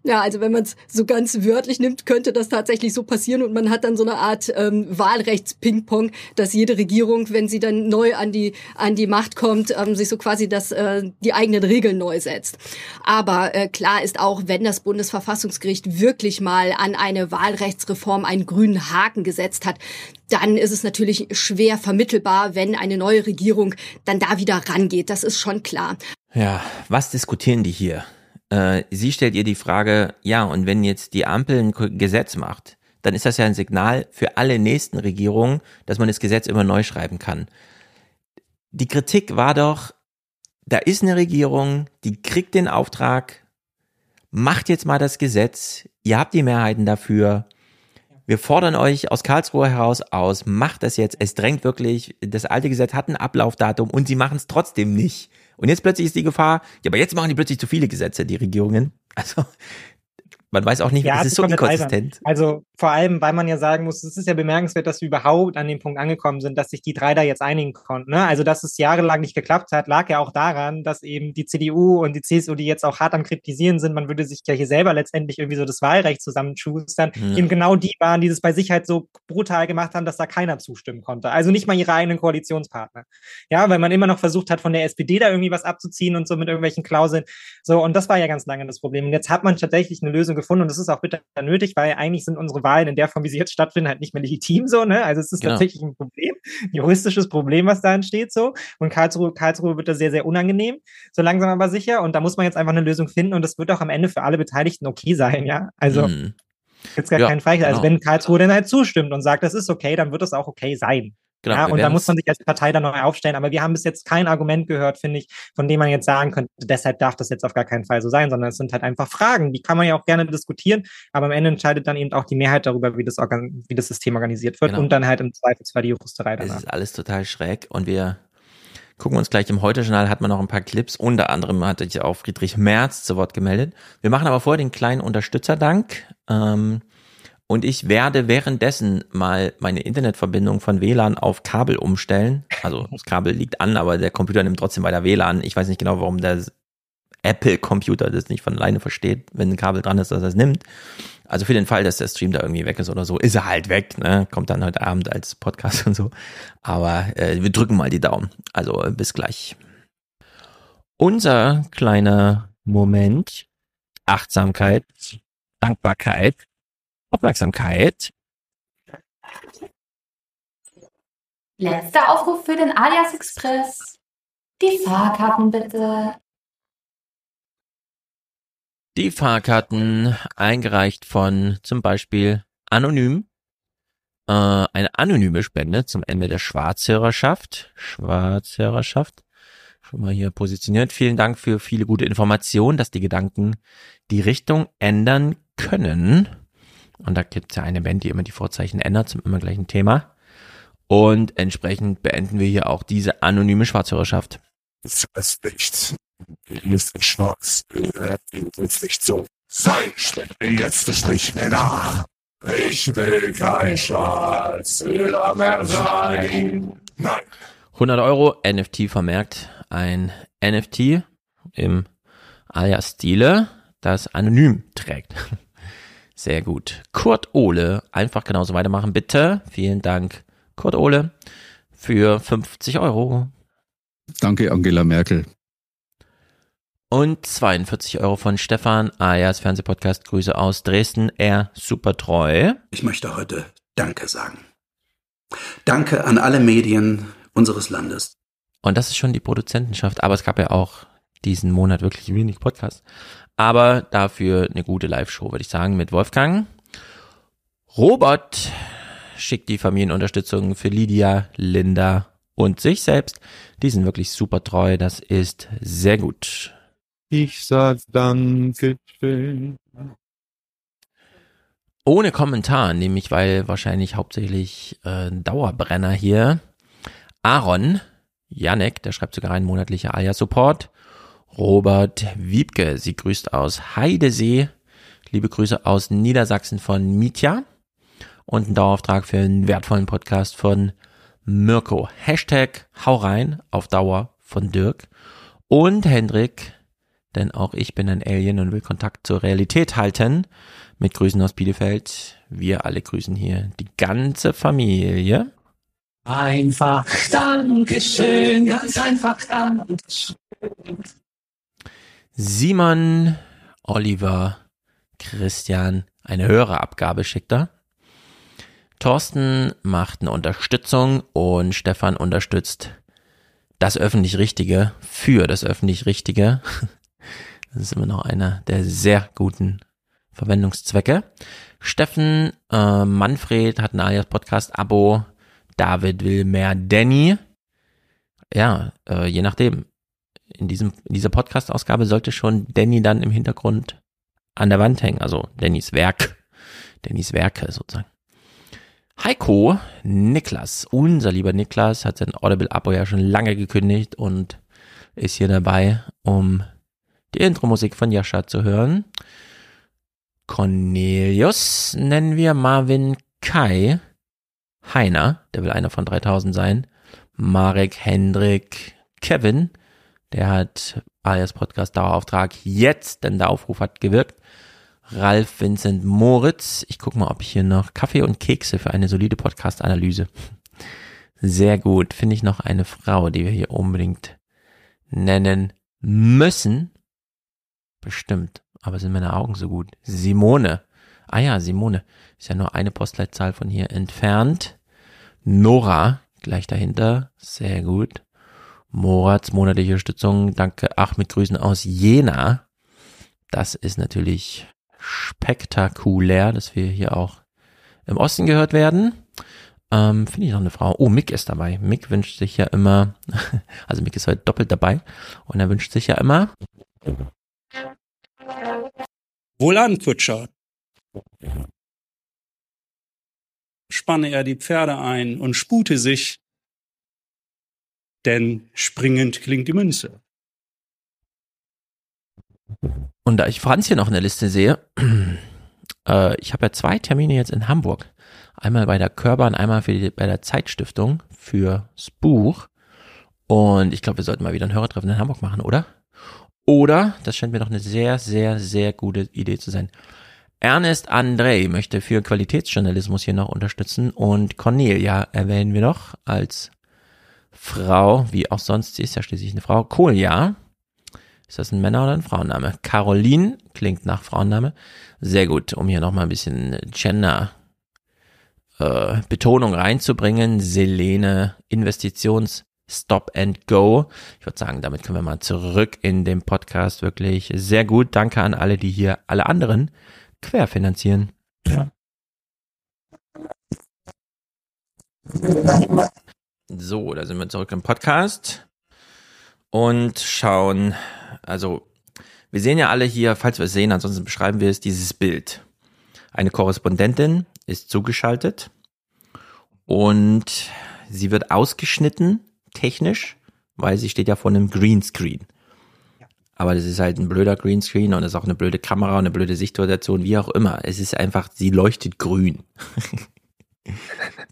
[SPEAKER 43] Ja, also wenn man es so ganz wörtlich nimmt, könnte das tatsächlich so passieren und man hat dann so eine Art ähm, Wahlrechts-Ping-Pong, dass jede Regierung, wenn sie dann neu an die an die Macht kommt, ähm, sich so quasi das äh, die eigenen Regeln neu setzt. Aber äh, klar ist auch, wenn das Bundesverfassungsgericht wirklich mal an eine Wahlrechtsreform einen grünen Haken gesetzt hat, dann ist es natürlich schwer vermittelbar, wenn eine neue Regierung dann da wieder rangeht. Das ist schon klar.
[SPEAKER 1] Ja, was diskutieren die hier? Äh, sie stellt ihr die Frage, ja, und wenn jetzt die Ampel ein Gesetz macht, dann ist das ja ein Signal für alle nächsten Regierungen, dass man das Gesetz immer neu schreiben kann. Die Kritik war doch, da ist eine Regierung, die kriegt den Auftrag, macht jetzt mal das Gesetz, ihr habt die Mehrheiten dafür, wir fordern euch aus Karlsruhe heraus aus, macht das jetzt. Es drängt wirklich, das alte Gesetz hat ein Ablaufdatum und sie machen es trotzdem nicht. Und jetzt plötzlich ist die Gefahr, ja, aber jetzt machen die plötzlich zu viele Gesetze, die Regierungen. Also man weiß auch nicht, ja, es ist so inkonsistent.
[SPEAKER 8] Also vor allem, weil man ja sagen muss, es ist ja bemerkenswert, dass wir überhaupt an dem Punkt angekommen sind, dass sich die drei da jetzt einigen konnten. Ne? Also, dass es jahrelang nicht geklappt hat, lag ja auch daran, dass eben die CDU und die CSU, die jetzt auch hart am Kritisieren sind, man würde sich ja hier selber letztendlich irgendwie so das Wahlrecht zusammenschustern, ja. eben genau die waren, die das bei sich halt so brutal gemacht haben, dass da keiner zustimmen konnte. Also nicht mal ihre eigenen Koalitionspartner. Ja, weil man immer noch versucht hat, von der SPD da irgendwie was abzuziehen und so mit irgendwelchen Klauseln. So, und das war ja ganz lange das Problem. Und jetzt hat man tatsächlich eine Lösung gefunden, gefunden und das ist auch bitter nötig, weil eigentlich sind unsere Wahlen in der Form, wie sie jetzt stattfinden, halt nicht mehr legitim so, ne? Also es ist genau. tatsächlich ein Problem, ein juristisches Problem, was da entsteht so. Und Karlsruhe, Karlsruhe wird da sehr, sehr unangenehm, so langsam aber sicher. Und da muss man jetzt einfach eine Lösung finden und das wird auch am Ende für alle Beteiligten okay sein, ja. Also mhm. Gibt gar ja, keinen Freigeld. Also genau. Also wenn Karlsruhe dann halt zustimmt und sagt, das ist okay, dann wird das auch okay sein. Genau, ja, und da muss man sich als Partei dann neu aufstellen. Aber wir haben bis jetzt kein Argument gehört, finde ich, von dem man jetzt sagen könnte, deshalb darf das jetzt auf gar keinen Fall so sein, sondern es sind halt einfach Fragen. Die kann man ja auch gerne diskutieren, aber am Ende entscheidet dann eben auch die Mehrheit darüber, wie das, wie das System organisiert wird genau. und dann halt im Zweifelsfall die Juristerei
[SPEAKER 1] danach. Das ist alles total schräg und wir gucken uns gleich im Heute-Journal, hat man noch ein paar Clips. Unter anderem hat sich auch Friedrich Merz zu Wort gemeldet. Wir machen aber vorher den kleinen Unterstützerdank. Ähm, und ich werde währenddessen mal meine Internetverbindung von WLAN auf Kabel umstellen. Also das Kabel liegt an, aber der Computer nimmt trotzdem weiter WLAN. Ich weiß nicht genau, warum der Apple-Computer das nicht von alleine versteht, wenn ein Kabel dran ist, dass er es nimmt. Also für den Fall, dass der Stream da irgendwie weg ist oder so, ist er halt weg, ne? Kommt dann heute Abend als Podcast und so. Aber äh, wir drücken mal die Daumen. Also bis gleich. Unser kleiner Moment Achtsamkeit, Dankbarkeit Aufmerksamkeit.
[SPEAKER 56] Letzter Aufruf für den Alias Express. Die Fahrkarten bitte.
[SPEAKER 1] Die Fahrkarten eingereicht von zum Beispiel Anonym. Äh, eine anonyme Spende zum Ende der Schwarzhörerschaft. Schwarzhörerschaft. Schon mal hier positioniert. Vielen Dank für viele gute Informationen, dass die Gedanken die Richtung ändern können. Und da gibt es ja eine Band, die immer die Vorzeichen ändert zum immer gleichen Thema. Und entsprechend beenden wir hier auch diese anonyme Schwarzhörerschaft.
[SPEAKER 57] Das ist nicht. Ist schwarz. ist nicht so. Stell mir jetzt Strich mir nach. Ich will kein Schwarzhörer mehr sein. Nein.
[SPEAKER 1] 100 Euro NFT vermerkt. Ein NFT im Alias-Stile, das anonym trägt. Sehr gut. Kurt Ole, einfach genauso weitermachen, bitte. Vielen Dank, Kurt Ole, für 50 Euro.
[SPEAKER 58] Danke, Angela Merkel.
[SPEAKER 1] Und 42 Euro von Stefan Ayers Fernsehpodcast. Grüße aus Dresden. Er super treu.
[SPEAKER 59] Ich möchte heute Danke sagen. Danke an alle Medien unseres Landes.
[SPEAKER 1] Und das ist schon die Produzentenschaft. Aber es gab ja auch diesen Monat wirklich wenig Podcasts aber dafür eine gute Live-Show, würde ich sagen, mit Wolfgang. Robert schickt die Familienunterstützung für Lydia, Linda und sich selbst. Die sind wirklich super treu, das ist sehr gut.
[SPEAKER 58] Ich sag danke schön.
[SPEAKER 1] Ohne Kommentar, nämlich weil wahrscheinlich hauptsächlich äh, Dauerbrenner hier. Aaron, Janek, der schreibt sogar einen monatlicher Alia-Support. Robert Wiebke. Sie grüßt aus Heidesee. Liebe Grüße aus Niedersachsen von Mitya. Und ein Dauerauftrag für einen wertvollen Podcast von Mirko. Hashtag Hau rein auf Dauer von Dirk. Und Hendrik, denn auch ich bin ein Alien und will Kontakt zur Realität halten. Mit Grüßen aus Bielefeld. Wir alle grüßen hier die ganze Familie.
[SPEAKER 57] Einfach Dankeschön, ganz einfach Dankeschön.
[SPEAKER 1] Simon, Oliver, Christian eine höhere Abgabe schickt er. Thorsten macht eine Unterstützung und Stefan unterstützt das öffentlich Richtige für das öffentlich Richtige. Das ist immer noch einer der sehr guten Verwendungszwecke. Steffen, äh, Manfred hat ein alias Podcast Abo. David will mehr Danny. Ja, äh, je nachdem in diesem, in dieser Podcast-Ausgabe sollte schon Danny dann im Hintergrund an der Wand hängen, also Dannys Werk, Dannys Werke sozusagen. Heiko, Niklas, unser lieber Niklas, hat sein Audible-Abo ja schon lange gekündigt und ist hier dabei, um die Intro-Musik von Jascha zu hören. Cornelius nennen wir Marvin Kai, Heiner, der will einer von 3000 sein, Marek, Hendrik, Kevin, der hat alias Podcast Dauerauftrag jetzt, denn der Aufruf hat gewirkt. Ralf Vincent Moritz. Ich gucke mal, ob ich hier noch Kaffee und Kekse für eine solide Podcast-Analyse. Sehr gut. Finde ich noch eine Frau, die wir hier unbedingt nennen müssen. Bestimmt. aber sind meine Augen so gut? Simone. Ah ja, Simone. Ist ja nur eine Postleitzahl von hier entfernt. Nora, gleich dahinter. Sehr gut. Morats monatliche Unterstützung. Danke. Ach, mit Grüßen aus Jena. Das ist natürlich spektakulär, dass wir hier auch im Osten gehört werden. Ähm, Finde ich noch eine Frau. Oh, Mick ist dabei. Mick wünscht sich ja immer, also Mick ist heute doppelt dabei und er wünscht sich ja immer.
[SPEAKER 60] Wohlan, Kutscher. Spanne er die Pferde ein und spute sich, denn springend klingt die Münze.
[SPEAKER 1] Und da ich Franz hier noch in der Liste sehe, äh, ich habe ja zwei Termine jetzt in Hamburg. Einmal bei der Körper und einmal die, bei der Zeitstiftung fürs Buch. Und ich glaube, wir sollten mal wieder ein Hörertreffen in Hamburg machen, oder? Oder, das scheint mir doch eine sehr, sehr, sehr gute Idee zu sein. Ernest André möchte für Qualitätsjournalismus hier noch unterstützen und Cornelia erwähnen wir noch als Frau, wie auch sonst, sie ist ja schließlich eine Frau. Kolja, ist das ein Männer- oder ein Frauenname? Caroline klingt nach Frauenname. Sehr gut, um hier nochmal ein bisschen Gender äh, Betonung reinzubringen. Selene, Investitions Stop and Go. Ich würde sagen, damit können wir mal zurück in den Podcast. Wirklich sehr gut. Danke an alle, die hier alle anderen querfinanzieren. Ja. So, da sind wir zurück im Podcast und schauen, also wir sehen ja alle hier, falls wir es sehen, ansonsten beschreiben wir es, dieses Bild. Eine Korrespondentin ist zugeschaltet und sie wird ausgeschnitten, technisch, weil sie steht ja vor einem Greenscreen. Aber das ist halt ein blöder Greenscreen und es ist auch eine blöde Kamera und eine blöde Sichtposition, wie auch immer. Es ist einfach, sie leuchtet grün.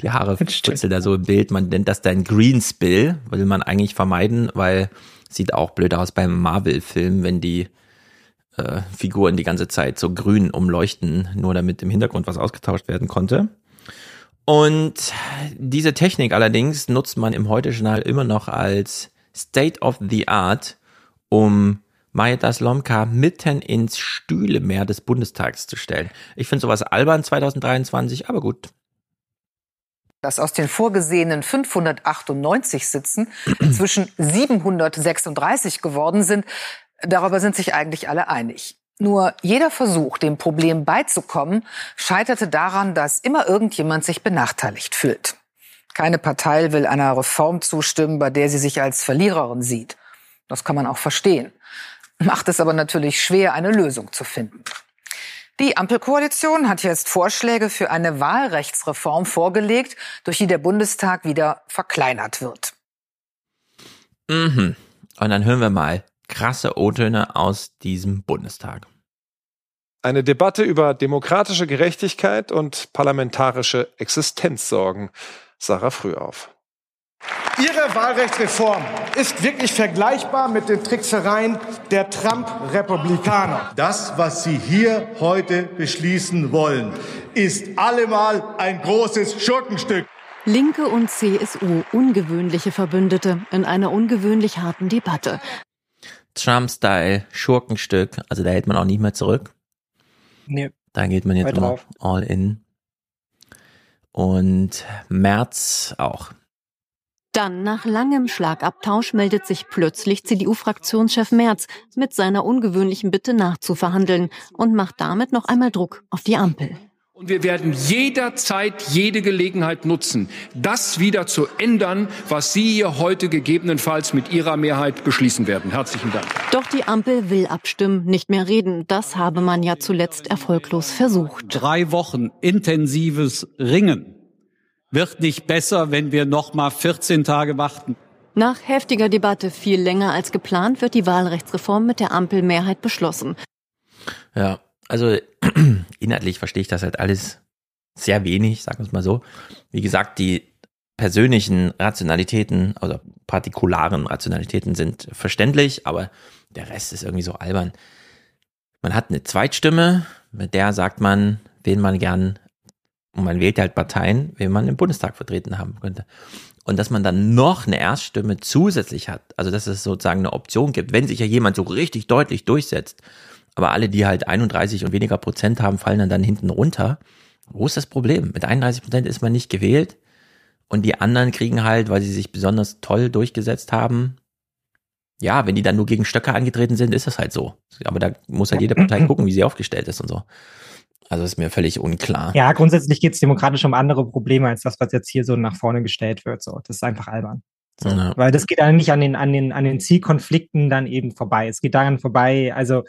[SPEAKER 1] Die Haare spitzeln da so im Bild. Man nennt das dann Greenspill, will man eigentlich vermeiden, weil sieht auch blöd aus beim Marvel-Film, wenn die äh, Figuren die ganze Zeit so grün umleuchten, nur damit im Hintergrund was ausgetauscht werden konnte. Und diese Technik allerdings nutzt man im Heute-Journal immer noch als State of the Art, um Majetas Lomka mitten ins Stühlemeer des Bundestags zu stellen. Ich finde sowas albern 2023, aber gut.
[SPEAKER 61] Dass aus den vorgesehenen 598 Sitzen inzwischen 736 geworden sind, darüber sind sich eigentlich alle einig. Nur jeder Versuch, dem Problem beizukommen, scheiterte daran, dass immer irgendjemand sich benachteiligt fühlt. Keine Partei will einer Reform zustimmen, bei der sie sich als Verliererin sieht. Das kann man auch verstehen macht es aber natürlich schwer, eine Lösung zu finden. Die Ampelkoalition hat jetzt Vorschläge für eine Wahlrechtsreform vorgelegt, durch die der Bundestag wieder verkleinert wird.
[SPEAKER 1] Mhm. Und dann hören wir mal krasse O-Töne aus diesem Bundestag.
[SPEAKER 62] Eine Debatte über demokratische Gerechtigkeit und parlamentarische Existenzsorgen. Sarah Frühauf.
[SPEAKER 63] Ihre Wahlrechtsreform ist wirklich vergleichbar mit den Tricksereien der Trump-Republikaner.
[SPEAKER 64] Das, was Sie hier heute beschließen wollen, ist allemal ein großes Schurkenstück.
[SPEAKER 65] Linke und CSU, ungewöhnliche Verbündete in einer ungewöhnlich harten Debatte.
[SPEAKER 1] Trump-Style, Schurkenstück, also da hält man auch nicht mehr zurück.
[SPEAKER 8] Nee.
[SPEAKER 1] Da geht man jetzt immer all in. Und März auch.
[SPEAKER 65] Dann, nach langem Schlagabtausch, meldet sich plötzlich CDU-Fraktionschef Merz mit seiner ungewöhnlichen Bitte nachzuverhandeln und macht damit noch einmal Druck auf die Ampel.
[SPEAKER 66] Und wir werden jederzeit jede Gelegenheit nutzen, das wieder zu ändern, was Sie hier heute gegebenenfalls mit Ihrer Mehrheit beschließen werden. Herzlichen Dank.
[SPEAKER 65] Doch die Ampel will abstimmen, nicht mehr reden. Das habe man ja zuletzt erfolglos versucht.
[SPEAKER 67] Drei Wochen intensives Ringen wird nicht besser, wenn wir noch mal 14 Tage warten.
[SPEAKER 65] Nach heftiger Debatte viel länger als geplant wird die Wahlrechtsreform mit der Ampelmehrheit beschlossen.
[SPEAKER 1] Ja, also inhaltlich verstehe ich das halt alles sehr wenig, sagen wir es mal so. Wie gesagt, die persönlichen Rationalitäten, also partikularen Rationalitäten sind verständlich, aber der Rest ist irgendwie so albern. Man hat eine Zweitstimme, mit der sagt man, wen man gern und man wählt halt Parteien, wen man im Bundestag vertreten haben könnte. Und dass man dann noch eine Erststimme zusätzlich hat, also dass es sozusagen eine Option gibt, wenn sich ja jemand so richtig deutlich durchsetzt, Aber alle, die halt 31 und weniger Prozent haben, fallen dann, dann hinten runter. Wo ist das Problem? Mit 31 Prozent ist man nicht gewählt und die anderen kriegen halt, weil sie sich besonders toll durchgesetzt haben, ja, wenn die dann nur gegen Stöcke angetreten sind, ist das halt so. Aber da muss halt jede Partei gucken, wie sie aufgestellt ist und so. Also ist mir völlig unklar.
[SPEAKER 8] Ja, grundsätzlich geht es demokratisch um andere Probleme als das, was jetzt hier so nach vorne gestellt wird. So, das ist einfach albern. So, ja. Weil das geht eigentlich an den, an den, an den Zielkonflikten dann eben vorbei. Es geht daran vorbei, also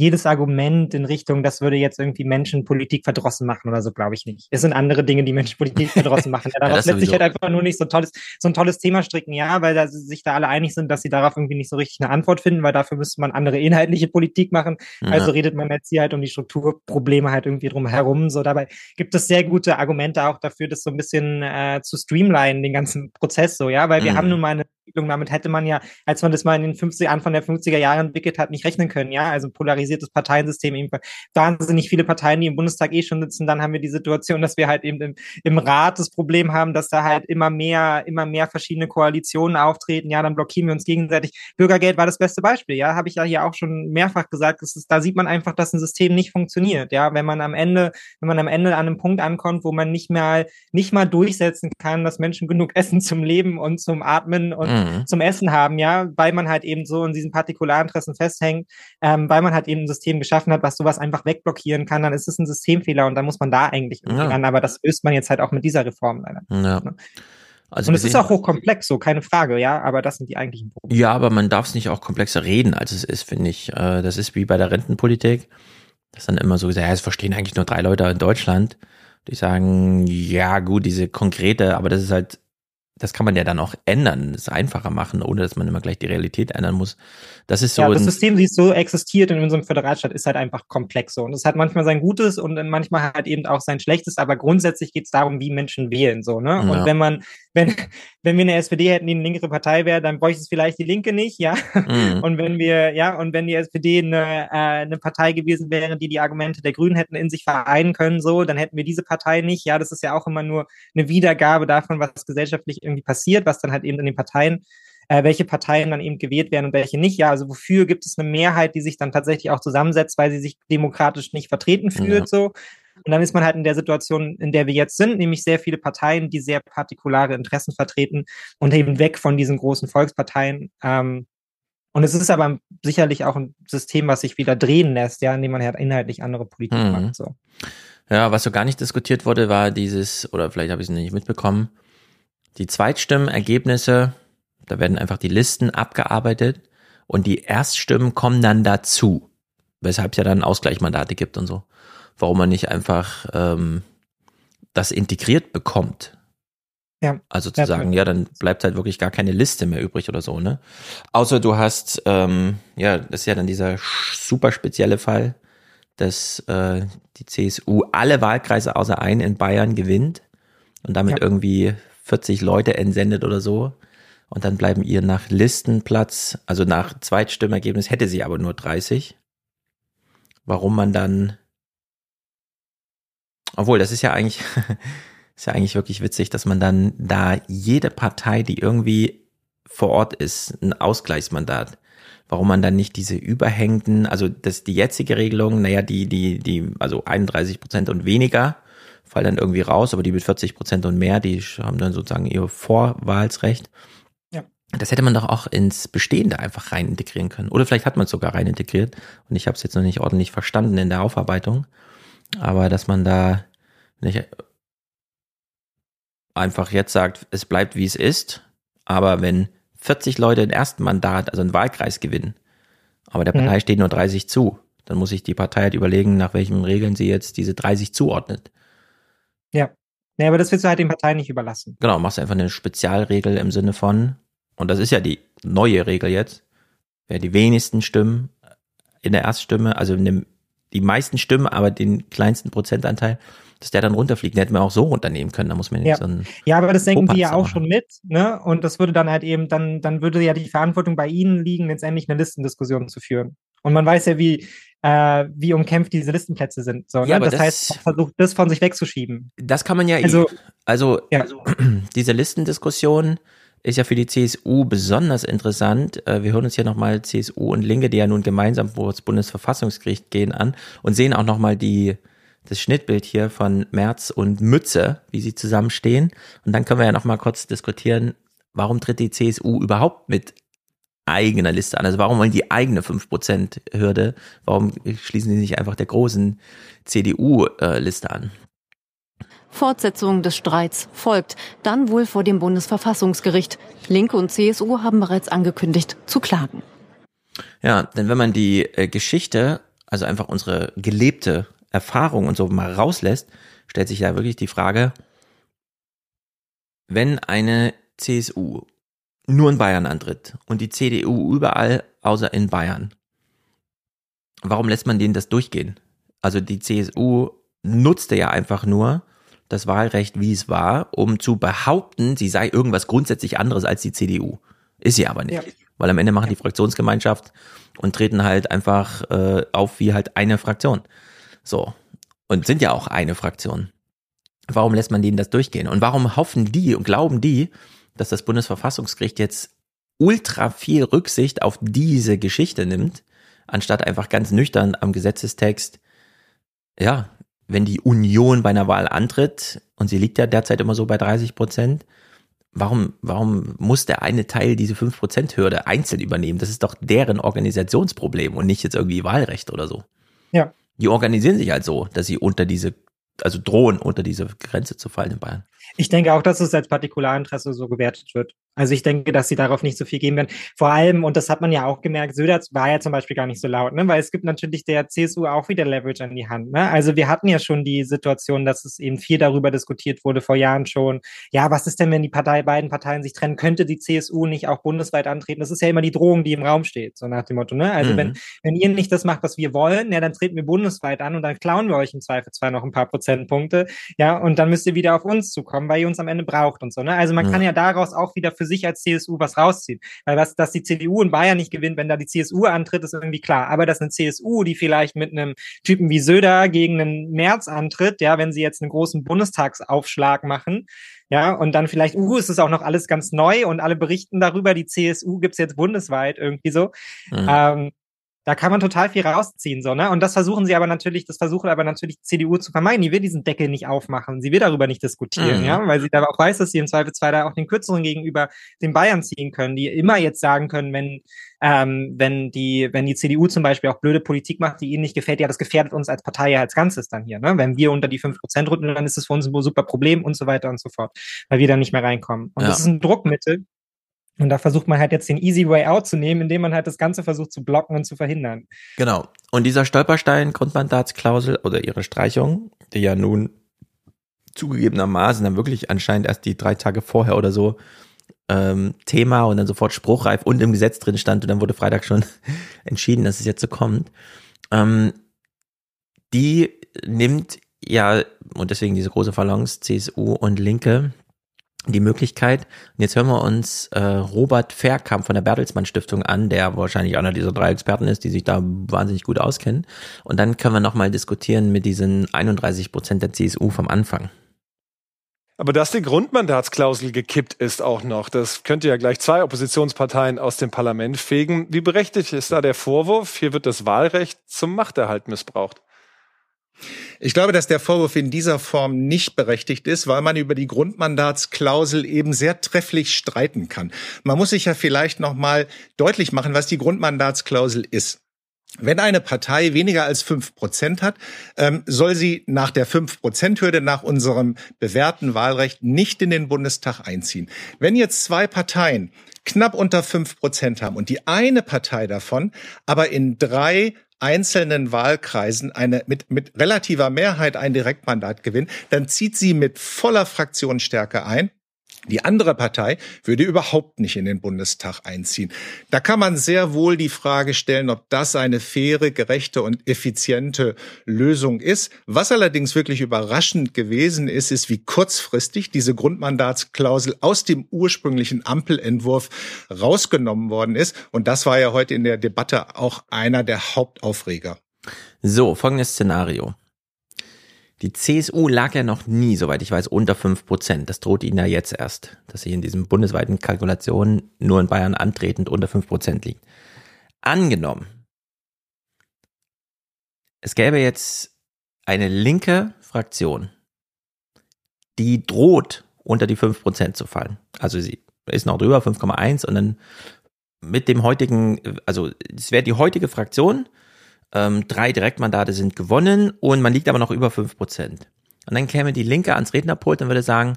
[SPEAKER 8] jedes Argument in Richtung, das würde jetzt irgendwie Menschen Politik verdrossen machen oder so, glaube ich nicht. Es sind andere Dinge, die Menschen Politik verdrossen machen. Ja, daraus ja, lässt sich halt einfach nur nicht so tolles, so ein tolles Thema stricken, ja, weil da sich da alle einig sind, dass sie darauf irgendwie nicht so richtig eine Antwort finden, weil dafür müsste man andere inhaltliche Politik machen. Ja. Also redet man jetzt hier halt um die Strukturprobleme halt irgendwie drum herum. So dabei gibt es sehr gute Argumente auch dafür, das so ein bisschen äh, zu streamlinen, den ganzen Prozess so, ja, weil wir mhm. haben nun mal eine Entwicklung, damit hätte man ja, als man das mal in den 50 Anfang der 50er Jahre entwickelt hat, nicht rechnen können, ja, also polarisiertes Parteiensystem, eben wahnsinnig viele Parteien, die im Bundestag eh schon sitzen, dann haben wir die Situation, dass wir halt eben im, im Rat das Problem haben, dass da halt immer mehr, immer mehr verschiedene Koalitionen auftreten, ja, dann blockieren wir uns gegenseitig. Bürgergeld war das beste Beispiel, ja, habe ich ja hier auch schon mehrfach gesagt, ist, da sieht man einfach, dass ein System nicht funktioniert, ja, wenn man am Ende, wenn man am Ende an einem Punkt ankommt, wo man nicht mal, nicht mal durchsetzen kann, dass Menschen genug Essen zum Leben und zum Atmen und mhm. zum Essen haben, ja, weil man halt eben so in diesen Partikularinteressen festhängt, ähm, weil man halt eben ein System geschaffen hat, was sowas einfach wegblockieren kann, dann ist es ein Systemfehler und dann muss man da eigentlich ja. ran. Aber das löst man jetzt halt auch mit dieser Reform leider. Ja. Ne? Also und es ist auch hochkomplex, so keine Frage, ja, aber das sind die eigentlichen
[SPEAKER 1] Probleme. Ja, aber man darf es nicht auch komplexer reden, als es ist, finde ich. Äh, das ist wie bei der Rentenpolitik. Das ist dann immer so gesagt, ja, es verstehen eigentlich nur drei Leute in Deutschland. Die sagen, ja, gut, diese konkrete, aber das ist halt das kann man ja dann auch ändern, es einfacher machen, ohne dass man immer gleich die Realität ändern muss. Das ist so.
[SPEAKER 8] Ja, das System, wie es so existiert in unserem Föderalstaat, ist halt einfach komplex so. Und es hat manchmal sein Gutes und manchmal halt eben auch sein Schlechtes, aber grundsätzlich geht es darum, wie Menschen wählen, so, ne? Ja. Und wenn man, wenn, wenn wir eine SPD hätten, die eine linkere Partei wäre, dann bräuchte es vielleicht die Linke nicht, ja. Mhm. Und wenn wir, ja, und wenn die SPD eine, äh, eine Partei gewesen wäre, die die Argumente der Grünen hätten in sich vereinen können, so, dann hätten wir diese Partei nicht. Ja, das ist ja auch immer nur eine Wiedergabe davon, was gesellschaftlich irgendwie passiert, was dann halt eben in den Parteien äh, welche Parteien dann eben gewählt werden und welche nicht. Ja, also wofür gibt es eine Mehrheit, die sich dann tatsächlich auch zusammensetzt, weil sie sich demokratisch nicht vertreten fühlt, ja. so. Und dann ist man halt in der Situation, in der wir jetzt sind, nämlich sehr viele Parteien, die sehr partikulare Interessen vertreten und eben weg von diesen großen Volksparteien. Ähm, und es ist aber sicherlich auch ein System, was sich wieder drehen lässt, ja, indem man halt inhaltlich andere Politik mhm. macht. So.
[SPEAKER 1] Ja, was so gar nicht diskutiert wurde, war dieses, oder vielleicht habe ich es nicht mitbekommen, die Zweitstimmenergebnisse, da werden einfach die Listen abgearbeitet und die Erststimmen kommen dann dazu, weshalb es ja dann Ausgleichsmandate gibt und so. Warum man nicht einfach ähm, das integriert bekommt. Ja. Also zu ja, sagen, ja, dann bleibt halt wirklich gar keine Liste mehr übrig oder so, ne? Außer du hast, ähm, ja, das ist ja dann dieser super spezielle Fall, dass äh, die CSU alle Wahlkreise außer einen in Bayern gewinnt und damit ja. irgendwie 40 Leute entsendet oder so. Und dann bleiben ihr nach Listenplatz, also nach Zweitstimmergebnis hätte sie aber nur 30. Warum man dann, obwohl, das ist ja eigentlich, ist ja eigentlich wirklich witzig, dass man dann da jede Partei, die irgendwie vor Ort ist, ein Ausgleichsmandat. Warum man dann nicht diese überhängenden, also das die jetzige Regelung, naja, die, die, die, also 31 Prozent und weniger, fallen dann irgendwie raus, aber die mit 40 Prozent und mehr, die haben dann sozusagen ihr Vorwahlsrecht. Das hätte man doch auch ins Bestehende einfach rein integrieren können. Oder vielleicht hat man es sogar rein integriert und ich habe es jetzt noch nicht ordentlich verstanden in der Aufarbeitung. Aber dass man da nicht einfach jetzt sagt, es bleibt wie es ist, aber wenn 40 Leute ein ersten Mandat, also einen Wahlkreis gewinnen, aber der Partei mhm. steht nur 30 zu, dann muss sich die Partei halt überlegen, nach welchen Regeln sie jetzt diese 30 zuordnet.
[SPEAKER 8] Ja. Nee, aber das willst du halt den Parteien nicht überlassen.
[SPEAKER 1] Genau, machst einfach eine Spezialregel im Sinne von, und das ist ja die neue Regel jetzt, wer die wenigsten Stimmen in der Erststimme, also die meisten Stimmen, aber den kleinsten Prozentanteil, dass der dann runterfliegt. Den hätten wir auch so runternehmen können. Da muss man
[SPEAKER 8] ja.
[SPEAKER 1] so ein
[SPEAKER 8] Ja, aber das denken die ja auch schon mit, ne? Und das würde dann halt eben, dann, dann würde ja die Verantwortung bei ihnen liegen, letztendlich eine Listendiskussion zu führen. Und man weiß ja, wie, äh, wie umkämpft diese Listenplätze sind. So, ne? das, das, heißt, versucht das von sich wegzuschieben.
[SPEAKER 1] Das kann man ja, also, also, ja. diese Listendiskussion ist ja für die CSU besonders interessant. Äh, wir hören uns hier nochmal CSU und Linke, die ja nun gemeinsam vor das Bundesverfassungsgericht gehen, an und sehen auch nochmal die, das Schnittbild hier von Merz und Mütze, wie sie zusammenstehen. Und dann können wir ja nochmal kurz diskutieren, warum tritt die CSU überhaupt mit eigener Liste an? Also warum wollen die eigene 5%-Hürde? Warum schließen sie sich einfach der großen CDU-Liste an?
[SPEAKER 65] Fortsetzung des Streits folgt, dann wohl vor dem Bundesverfassungsgericht. Linke und CSU haben bereits angekündigt, zu klagen.
[SPEAKER 1] Ja, denn wenn man die äh, Geschichte, also einfach unsere gelebte Erfahrung und so mal rauslässt, stellt sich ja wirklich die Frage, wenn eine CSU nur in Bayern antritt und die CDU überall außer in Bayern, warum lässt man denen das durchgehen? Also die CSU nutzte ja einfach nur das Wahlrecht, wie es war, um zu behaupten, sie sei irgendwas grundsätzlich anderes als die CDU. Ist sie aber nicht. Ja. Weil am Ende machen die Fraktionsgemeinschaft und treten halt einfach äh, auf wie halt eine Fraktion. So. Und sind ja auch eine Fraktion. Warum lässt man denen das durchgehen? Und warum hoffen die und glauben die, dass das Bundesverfassungsgericht jetzt ultra viel Rücksicht auf diese Geschichte nimmt, anstatt einfach ganz nüchtern am Gesetzestext, ja, wenn die Union bei einer Wahl antritt, und sie liegt ja derzeit immer so bei 30 Prozent, warum, warum muss der eine Teil diese 5%-Hürde einzeln übernehmen? Das ist doch deren Organisationsproblem und nicht jetzt irgendwie Wahlrecht oder so.
[SPEAKER 8] Ja.
[SPEAKER 1] Die organisieren sich halt so, dass sie unter diese, also drohen, unter diese Grenze zu fallen in Bayern.
[SPEAKER 8] Ich denke auch, dass es als Partikularinteresse so gewertet wird. Also ich denke, dass sie darauf nicht so viel geben werden. Vor allem, und das hat man ja auch gemerkt, Söder war ja zum Beispiel gar nicht so laut, ne? weil es gibt natürlich der CSU auch wieder Leverage an die Hand. Ne? Also wir hatten ja schon die Situation, dass es eben viel darüber diskutiert wurde, vor Jahren schon. Ja, was ist denn, wenn die Partei, beiden Parteien sich trennen? Könnte die CSU nicht auch bundesweit antreten? Das ist ja immer die Drohung, die im Raum steht, so nach dem Motto. Ne? Also mhm. wenn, wenn ihr nicht das macht, was wir wollen, ja, dann treten wir bundesweit an und dann klauen wir euch im Zweifel zwar noch ein paar Prozentpunkte. Ja, und dann müsst ihr wieder auf uns zukommen, weil ihr uns am Ende braucht und so. Ne? Also man mhm. kann ja daraus auch wieder für sich als CSU was rausziehen. Weil was, dass die CDU in Bayern nicht gewinnt, wenn da die CSU antritt, ist irgendwie klar. Aber dass eine CSU, die vielleicht mit einem Typen wie Söder gegen einen März antritt, ja, wenn sie jetzt einen großen Bundestagsaufschlag machen, ja, und dann vielleicht, uh, es ist auch noch alles ganz neu und alle berichten darüber, die CSU gibt's jetzt bundesweit irgendwie so. Mhm. Ähm, da kann man total viel rausziehen, so, ne? Und das versuchen sie aber natürlich, das versuchen aber natürlich die CDU zu vermeiden. Die will diesen Deckel nicht aufmachen. Sie will darüber nicht diskutieren, mhm. ja? Weil sie da auch weiß, dass sie im Zweifelsfall da auch den Kürzeren gegenüber den Bayern ziehen können, die immer jetzt sagen können, wenn, ähm, wenn die, wenn die CDU zum Beispiel auch blöde Politik macht, die ihnen nicht gefällt, ja, das gefährdet uns als Partei ja als Ganzes dann hier, ne? Wenn wir unter die fünf Prozent rücken, dann ist es für uns ein super Problem und so weiter und so fort, weil wir dann nicht mehr reinkommen. Und ja. das ist ein Druckmittel, und da versucht man halt jetzt den easy way out zu nehmen, indem man halt das Ganze versucht zu blocken und zu verhindern.
[SPEAKER 1] Genau. Und dieser Stolperstein, Grundmandatsklausel oder ihre Streichung, die ja nun zugegebenermaßen dann wirklich anscheinend erst die drei Tage vorher oder so ähm, Thema und dann sofort spruchreif und im Gesetz drin stand und dann wurde Freitag schon entschieden, dass es jetzt so kommt. Ähm, die nimmt ja, und deswegen diese große Phalanx, CSU und Linke, die Möglichkeit. Und jetzt hören wir uns äh, Robert Verkamp von der Bertelsmann Stiftung an, der wahrscheinlich einer dieser drei Experten ist, die sich da wahnsinnig gut auskennen. Und dann können wir nochmal diskutieren mit diesen 31 Prozent der CSU vom Anfang.
[SPEAKER 62] Aber dass die Grundmandatsklausel gekippt ist auch noch, das könnte ja gleich zwei Oppositionsparteien aus dem Parlament fegen. Wie berechtigt ist da der Vorwurf? Hier wird das Wahlrecht zum Machterhalt missbraucht.
[SPEAKER 32] Ich glaube, dass der Vorwurf in dieser Form nicht berechtigt ist, weil man über die Grundmandatsklausel eben sehr trefflich streiten kann. Man muss sich ja vielleicht noch mal deutlich machen, was die Grundmandatsklausel ist. Wenn eine Partei weniger als fünf Prozent hat, ähm, soll sie nach der fünf Prozent Hürde nach unserem bewährten Wahlrecht nicht in den Bundestag einziehen. Wenn jetzt zwei Parteien knapp unter fünf Prozent haben und die eine Partei davon aber in drei einzelnen Wahlkreisen eine mit, mit relativer Mehrheit ein Direktmandat gewinnt, dann zieht sie mit voller Fraktionsstärke ein die andere Partei würde überhaupt nicht in den Bundestag einziehen. Da kann man sehr wohl die Frage stellen, ob das eine faire, gerechte und effiziente Lösung ist. Was allerdings wirklich überraschend gewesen ist, ist, wie kurzfristig diese Grundmandatsklausel aus dem ursprünglichen Ampelentwurf rausgenommen worden ist. Und das war ja heute in der Debatte auch einer der Hauptaufreger.
[SPEAKER 1] So, folgendes Szenario. Die CSU lag ja noch nie, soweit ich weiß, unter fünf Prozent. Das droht ihnen ja jetzt erst, dass sie in diesen bundesweiten Kalkulationen nur in Bayern antretend unter fünf Prozent liegt. Angenommen, es gäbe jetzt eine linke Fraktion, die droht unter die fünf Prozent zu fallen. Also sie ist noch drüber, 5,1 und dann mit dem heutigen, also es wäre die heutige Fraktion, ähm, drei Direktmandate sind gewonnen und man liegt aber noch über fünf Prozent. Und dann käme die Linke ans Rednerpult und würde sagen,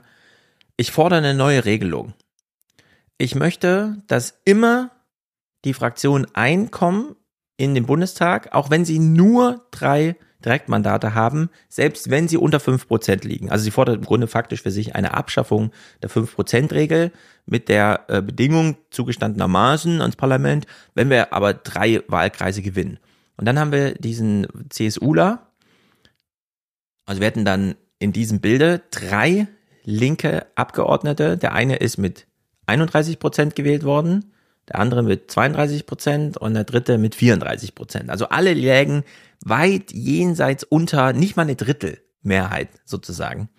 [SPEAKER 1] ich fordere eine neue Regelung. Ich möchte, dass immer die Fraktionen einkommen in den Bundestag, auch wenn sie nur drei Direktmandate haben, selbst wenn sie unter fünf Prozent liegen. Also sie fordert im Grunde faktisch für sich eine Abschaffung der fünf Prozent regel mit der äh, Bedingung zugestandenermaßen ans Parlament, wenn wir aber drei Wahlkreise gewinnen. Und dann haben wir diesen CSUler, also wir hätten dann in diesem Bilde drei linke Abgeordnete. Der eine ist mit 31 Prozent gewählt worden, der andere mit 32 Prozent und der dritte mit 34 Prozent. Also alle lägen weit jenseits unter nicht mal eine Drittel Mehrheit sozusagen.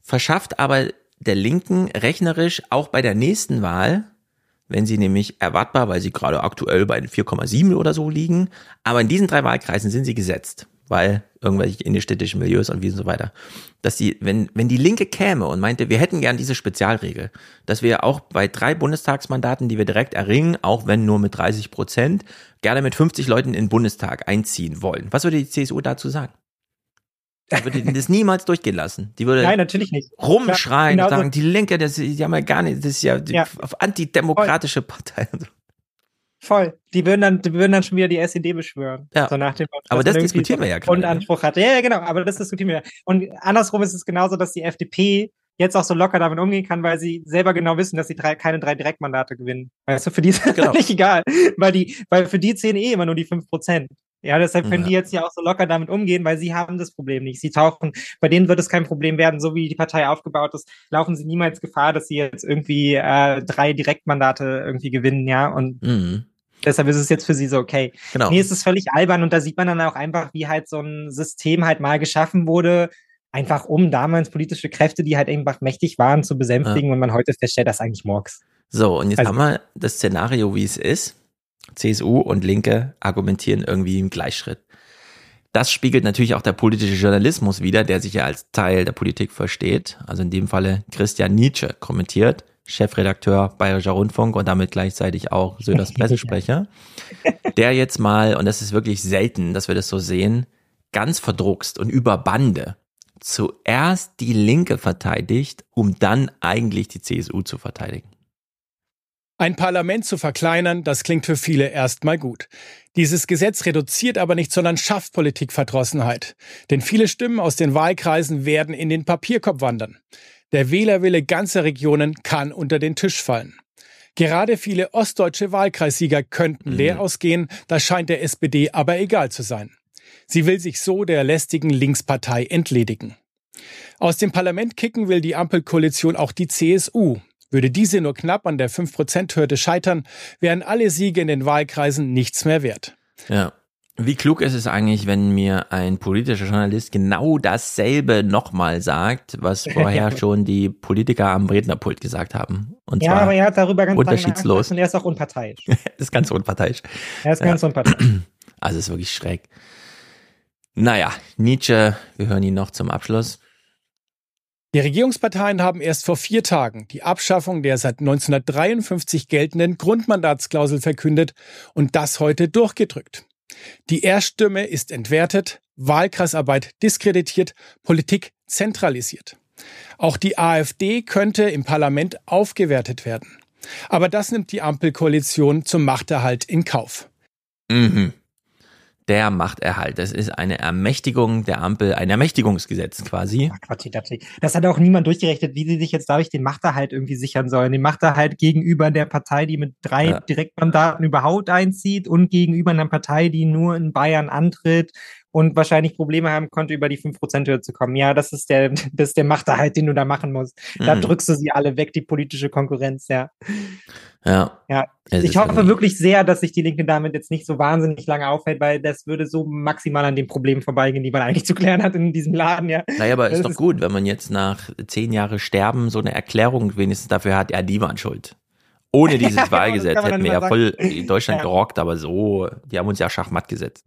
[SPEAKER 1] Verschafft aber der Linken rechnerisch auch bei der nächsten Wahl, wenn sie nämlich erwartbar, weil sie gerade aktuell bei 4,7 oder so liegen, aber in diesen drei Wahlkreisen sind sie gesetzt weil irgendwelche innenstädtischen Milieus und wie und so weiter, dass die, wenn, wenn die Linke käme und meinte, wir hätten gern diese Spezialregel, dass wir auch bei drei Bundestagsmandaten, die wir direkt erringen, auch wenn nur mit 30 Prozent, gerne mit 50 Leuten in den Bundestag einziehen wollen. Was würde die CSU dazu sagen? Die würde das niemals durchgehen lassen. Die würde
[SPEAKER 8] Nein, natürlich nicht.
[SPEAKER 1] rumschreien Klar, genau und sagen, die Linke, das, die haben ja gar nicht, das ist ja, die
[SPEAKER 8] Ja.
[SPEAKER 1] antidemokratische Partei.
[SPEAKER 8] Voll. Die würden dann, die würden dann schon wieder die SED beschwören.
[SPEAKER 1] Ja.
[SPEAKER 8] So nach dem
[SPEAKER 1] Aber das diskutieren wir ja gerade.
[SPEAKER 8] Anspruch hatte. Ja, ja, genau. Aber das diskutieren wir. ja. Und andersrum ist es genauso, dass die FDP jetzt auch so locker damit umgehen kann, weil sie selber genau wissen, dass sie drei, keine drei Direktmandate gewinnen. Weißt du, für die ist
[SPEAKER 1] Genau.
[SPEAKER 8] nicht egal. Weil die, weil für die zählen eh immer nur die fünf Prozent. Ja, deshalb können
[SPEAKER 1] Ja.
[SPEAKER 8] die jetzt ja auch so locker damit umgehen, weil sie haben das Problem nicht. Sie tauchen, bei denen wird es kein Problem werden, so wie die Partei aufgebaut ist, laufen sie niemals Gefahr, dass sie jetzt irgendwie äh, drei Direktmandate irgendwie gewinnen, ja. Und
[SPEAKER 1] Mhm.
[SPEAKER 8] Deshalb ist es jetzt für sie so okay.
[SPEAKER 1] Genau.
[SPEAKER 8] Es ist völlig albern und da sieht man dann auch einfach, wie halt so ein System halt mal geschaffen wurde, einfach um damals politische Kräfte, die halt einfach mächtig waren, zu besänftigen und man heute feststellt, das ist eigentlich Murks.
[SPEAKER 1] So, und jetzt
[SPEAKER 8] Also-
[SPEAKER 1] haben wir das Szenario, wie es ist. CSU und Linke argumentieren irgendwie im Gleichschritt. Das spiegelt natürlich auch der politische Journalismus wider, der sich ja als Teil der Politik versteht. Also in dem Falle Christian Nietzsche kommentiert, Chefredakteur Bayerischer Rundfunk und damit gleichzeitig auch Söders Pressesprecher, der jetzt mal, und das ist wirklich selten, dass wir das so sehen, ganz verdruckst und über Bande zuerst die Linke verteidigt, um dann eigentlich die CSU zu verteidigen.
[SPEAKER 68] Ein Parlament zu verkleinern, das klingt für viele erstmal gut. Dieses Gesetz reduziert aber nicht, sondern schafft Politikverdrossenheit. Denn viele Stimmen aus den Wahlkreisen werden in den Papierkorb wandern. Der Wählerwille ganzer Regionen kann unter den Tisch fallen. Gerade viele ostdeutsche Wahlkreissieger könnten leer ausgehen, das scheint der SPD aber egal zu sein. Sie will sich so der lästigen Linkspartei entledigen. Aus dem Parlament kicken will die Ampelkoalition auch die CSU. Würde diese nur knapp an der 5%-Hürde scheitern, wären alle Siege in den Wahlkreisen nichts mehr wert.
[SPEAKER 1] Ja. Wie klug ist es eigentlich, wenn mir ein politischer Journalist genau dasselbe nochmal sagt, was vorher schon die Politiker am Rednerpult gesagt haben? Und
[SPEAKER 8] ja,
[SPEAKER 1] zwar
[SPEAKER 8] aber er hat darüber ganz
[SPEAKER 1] unterschiedslos.
[SPEAKER 8] und er ist auch unparteiisch.
[SPEAKER 1] das ist ganz unparteiisch.
[SPEAKER 8] Er ist ganz unparteiisch.
[SPEAKER 1] Also ist wirklich schräg. Naja, Nietzsche, wir hören ihn noch zum Abschluss.
[SPEAKER 68] Die Regierungsparteien haben erst vor vier Tagen die Abschaffung der seit 1953 geltenden Grundmandatsklausel verkündet und das heute durchgedrückt. Die Erststimme ist entwertet, Wahlkreisarbeit diskreditiert, Politik zentralisiert. Auch die AfD könnte im Parlament aufgewertet werden. Aber das nimmt die Ampelkoalition zum Machterhalt in Kauf.
[SPEAKER 1] Mhm. Der Machterhalt. Das ist eine Ermächtigung der Ampel, ein Ermächtigungsgesetz quasi.
[SPEAKER 8] Das hat auch niemand durchgerechnet, wie sie sich jetzt dadurch den Machterhalt irgendwie sichern sollen. Den Machterhalt gegenüber der Partei, die mit drei
[SPEAKER 1] Ja.
[SPEAKER 8] Direktmandaten überhaupt einzieht und gegenüber einer Partei, die nur in Bayern antritt und wahrscheinlich Probleme haben konnte, über die 5%-Hürde zu kommen. Ja, das ist der, das ist der Machterhalt, den du da machen musst. Da
[SPEAKER 1] Mhm.
[SPEAKER 8] drückst du sie alle weg, die politische Konkurrenz, ja.
[SPEAKER 1] Ja.
[SPEAKER 8] Ja, ich
[SPEAKER 1] ist
[SPEAKER 8] hoffe
[SPEAKER 1] irgendwie-
[SPEAKER 8] wirklich sehr, dass sich die Linke damit jetzt nicht so wahnsinnig lange aufhält, weil das würde so maximal an den Problemen vorbeigehen, die man eigentlich zu klären hat in diesem Laden, ja.
[SPEAKER 1] Naja, aber
[SPEAKER 8] Das
[SPEAKER 1] ist doch gut, wenn man jetzt nach zehn Jahre Sterben so eine Erklärung wenigstens dafür hat, ja, die waren schuld. Ohne dieses
[SPEAKER 8] genau,
[SPEAKER 1] Wahlgesetz hätten wir ja voll in Deutschland
[SPEAKER 8] Ja.
[SPEAKER 1] gerockt, aber so, die haben uns ja Schachmatt gesetzt.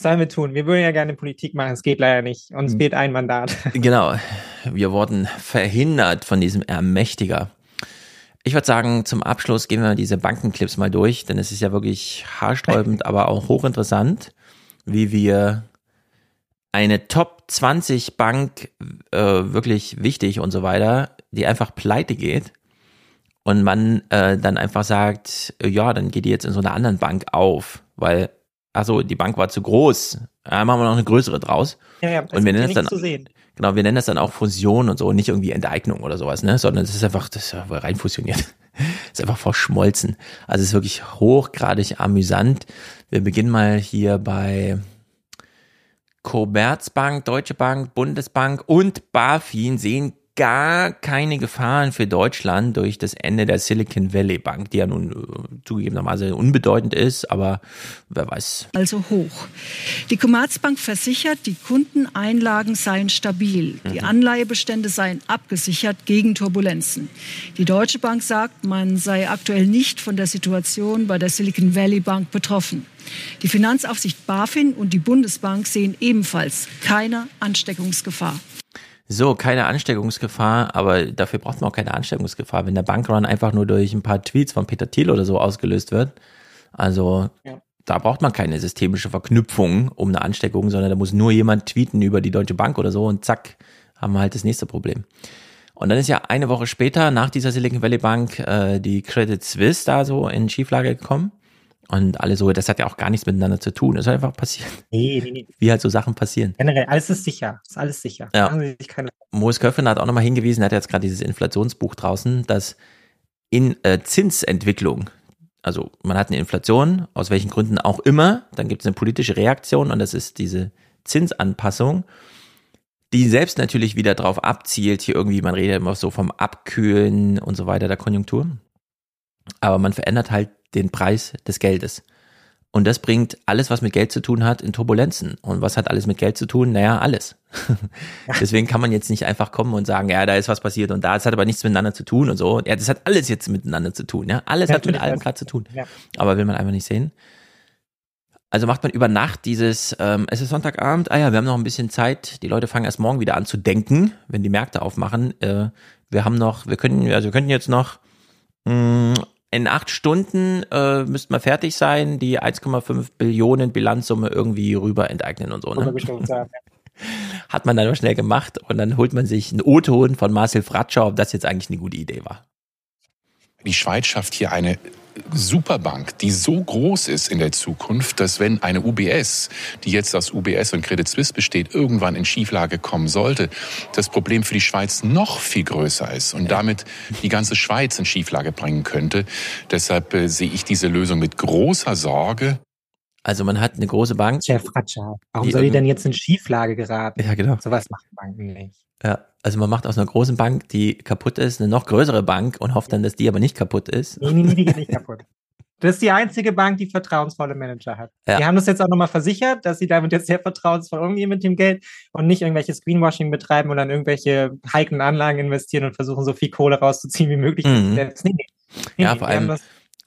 [SPEAKER 8] Was sollen wir tun? Wir würden ja gerne Politik machen, es geht leider nicht. Uns fehlt ein Mandat.
[SPEAKER 1] Genau, wir wurden verhindert von diesem Ermächtiger. Ich würde sagen, zum Abschluss gehen wir diese Bankenclips mal durch, denn es ist ja wirklich haarsträubend, aber auch hochinteressant, wie wir eine Top 20 Bank, äh, wirklich wichtig und so weiter, die einfach pleite geht und man äh, dann einfach sagt, ja, dann geht die jetzt in so einer anderen Bank auf, weil, also die Bank war zu groß, ja, machen wir noch eine größere draus.
[SPEAKER 8] Ja, ja,
[SPEAKER 1] und wir nennen es dann. Genau, wir nennen das dann auch Fusion und so, nicht irgendwie Enteignung oder sowas, ne? Sondern es ist einfach, das ist ja wohl rein fusioniert. Es ist einfach verschmolzen. Also es ist wirklich hochgradig amüsant. Wir beginnen mal hier bei Commerzbank, Deutsche Bank, Bundesbank und BaFin sehen gar keine Gefahren für Deutschland durch das Ende der Silicon Valley Bank, die ja nun äh, zugegebenermaßen unbedeutend ist, aber wer weiß.
[SPEAKER 69] also hoch. Die Commerzbank versichert, die Kundeneinlagen seien stabil, die Anleihebestände seien abgesichert gegen Turbulenzen. Die Deutsche Bank sagt, man sei aktuell nicht von der Situation bei der Silicon Valley Bank betroffen. Die Finanzaufsicht BaFin und die Bundesbank sehen ebenfalls keine Ansteckungsgefahr.
[SPEAKER 1] So, keine Ansteckungsgefahr, aber dafür braucht man auch keine Ansteckungsgefahr, wenn der Bankrun einfach nur durch ein paar Tweets von Peter Thiel oder so ausgelöst wird. Also
[SPEAKER 8] Ja.
[SPEAKER 1] da braucht man keine systemische Verknüpfung um eine Ansteckung, sondern da muss nur jemand tweeten über die Deutsche Bank oder so und zack, haben wir halt das nächste Problem. Und dann ist ja eine Woche später nach dieser Silicon Valley Bank äh, die Credit Suisse da so in Schieflage gekommen. Und alle so, das hat ja auch gar nichts miteinander zu tun. Das ist einfach passiert.
[SPEAKER 8] Nee, nee, nee.
[SPEAKER 1] Wie halt so Sachen passieren.
[SPEAKER 8] Generell, alles ist sicher. Ist alles sicher.
[SPEAKER 1] Ja.
[SPEAKER 8] Keine
[SPEAKER 1] Moos Köpfen hat auch nochmal hingewiesen, er hat jetzt gerade dieses Inflationsbuch draußen, dass in äh, Zinsentwicklung, also man hat eine Inflation, aus welchen Gründen auch immer, dann gibt es eine politische Reaktion und das ist diese Zinsanpassung, die selbst natürlich wieder darauf abzielt, hier irgendwie, man redet immer so vom Abkühlen und so weiter der Konjunktur, aber man verändert halt den Preis des Geldes. Und das bringt alles, was mit Geld zu tun hat, in Turbulenzen. Und was hat alles mit Geld zu tun? Naja, alles. Deswegen kann man jetzt nicht einfach kommen und sagen, ja, da ist was passiert und da, es hat aber nichts miteinander zu tun und so. Ja, das hat alles jetzt miteinander zu tun, ja. Alles hat mit allem
[SPEAKER 8] das-
[SPEAKER 1] gerade zu tun.
[SPEAKER 8] Ja.
[SPEAKER 1] Aber will man einfach nicht sehen. Also macht man über Nacht dieses, ähm, es ist Sonntagabend, ah ja, wir haben noch ein bisschen Zeit, die Leute fangen erst morgen wieder an zu denken, wenn die Märkte aufmachen. Äh, wir haben noch, wir können, also wir könnten jetzt noch mh, in acht Stunden äh, müssten wir fertig sein, die 1,5 Billionen Bilanzsumme irgendwie rüber enteignen und so. Ne? Hat man dann aber schnell gemacht und dann holt man sich einen O-Ton von Marcel Fratscher, ob das jetzt eigentlich eine gute Idee war.
[SPEAKER 70] Die Schweiz schafft hier eine Superbank, die so groß ist in der Zukunft, dass wenn eine UBS, die jetzt aus UBS und Credit Suisse besteht, irgendwann in Schieflage kommen sollte, das Problem für die Schweiz noch viel größer ist und damit die ganze Schweiz in Schieflage bringen könnte. Deshalb äh, sehe ich diese Lösung mit großer Sorge.
[SPEAKER 1] Also man hat eine große Bank.
[SPEAKER 8] Chef Fratscher. Warum
[SPEAKER 1] Die
[SPEAKER 8] soll die
[SPEAKER 1] irgend-
[SPEAKER 8] denn jetzt in Schieflage geraten?
[SPEAKER 1] Ja, genau.
[SPEAKER 8] Sowas machen Banken nicht.
[SPEAKER 1] Ja, also man macht aus einer großen Bank, die kaputt ist, eine noch größere Bank und hofft dann, dass die aber nicht kaputt ist.
[SPEAKER 8] Nee, nee, nee, die geht nicht kaputt. Das ist die einzige Bank, die vertrauensvolle Manager hat.
[SPEAKER 1] Ja.
[SPEAKER 8] Die haben das jetzt auch nochmal versichert, dass sie damit jetzt sehr vertrauensvoll umgehen mit dem Geld und nicht irgendwelches Greenwashing betreiben und dann irgendwelche heiklen Anlagen investieren und versuchen, so viel Kohle rauszuziehen wie möglich.
[SPEAKER 1] Mhm.
[SPEAKER 8] Nee, nee.
[SPEAKER 1] Ja,
[SPEAKER 8] nee,
[SPEAKER 1] vor allem,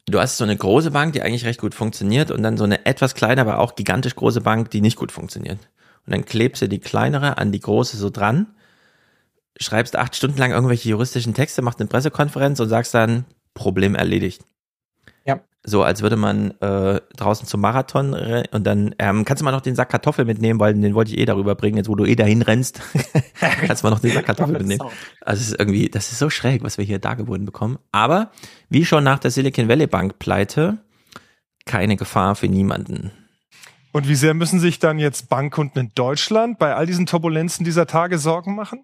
[SPEAKER 1] du hast so eine große Bank, die eigentlich recht gut funktioniert und dann so eine etwas kleine, aber auch gigantisch große Bank, die nicht gut funktioniert. Und dann klebst du die kleinere an die große so dran, schreibst acht Stunden lang irgendwelche juristischen Texte, machst eine Pressekonferenz und sagst dann, Problem erledigt.
[SPEAKER 8] Ja.
[SPEAKER 1] So, als würde man äh, draußen zum Marathon re- und dann, ähm, kannst du mal noch den Sack Kartoffel mitnehmen, weil den wollte ich eh darüber bringen, jetzt wo du eh dahin rennst, kannst du mal noch den Sack Kartoffel mitnehmen. Also es ist irgendwie, das ist so schräg, was wir hier dargeboten bekommen. Aber wie schon nach der Silicon Valley Bank Pleite, keine Gefahr für niemanden.
[SPEAKER 62] Und wie sehr müssen sich dann jetzt Bankkunden in Deutschland bei all diesen Turbulenzen dieser Tage Sorgen machen?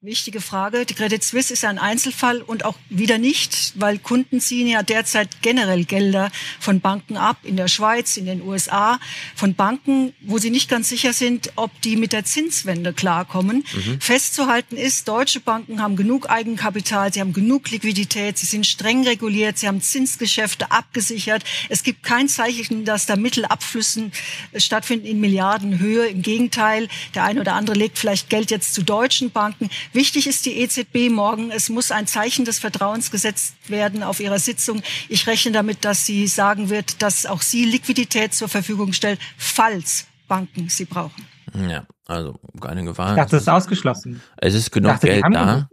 [SPEAKER 69] Wichtige Frage. Die Credit Suisse ist ein Einzelfall und auch wieder nicht, weil Kunden ziehen ja derzeit generell Gelder von Banken ab, in der Schweiz, in den USA, von Banken, wo sie nicht ganz sicher sind, ob die mit der Zinswende klarkommen. Mhm. Festzuhalten ist, deutsche Banken haben genug Eigenkapital, sie haben genug Liquidität, sie sind streng reguliert, sie haben Zinsgeschäfte abgesichert. Es gibt kein Zeichen, dass da Mittelabflüssen stattfinden in Milliardenhöhe. Im Gegenteil, der eine oder andere legt vielleicht Geld jetzt zu deutschen Banken. Wichtig ist die EZB morgen. Es muss ein Zeichen des Vertrauens gesetzt werden auf ihrer Sitzung. Ich rechne damit, dass sie sagen wird, dass auch sie Liquidität zur Verfügung stellt, falls Banken sie brauchen.
[SPEAKER 1] Ja, also keine Gefahr.
[SPEAKER 8] Ich dachte, es ist ausgeschlossen.
[SPEAKER 1] Es ist genug dachte, Geld da.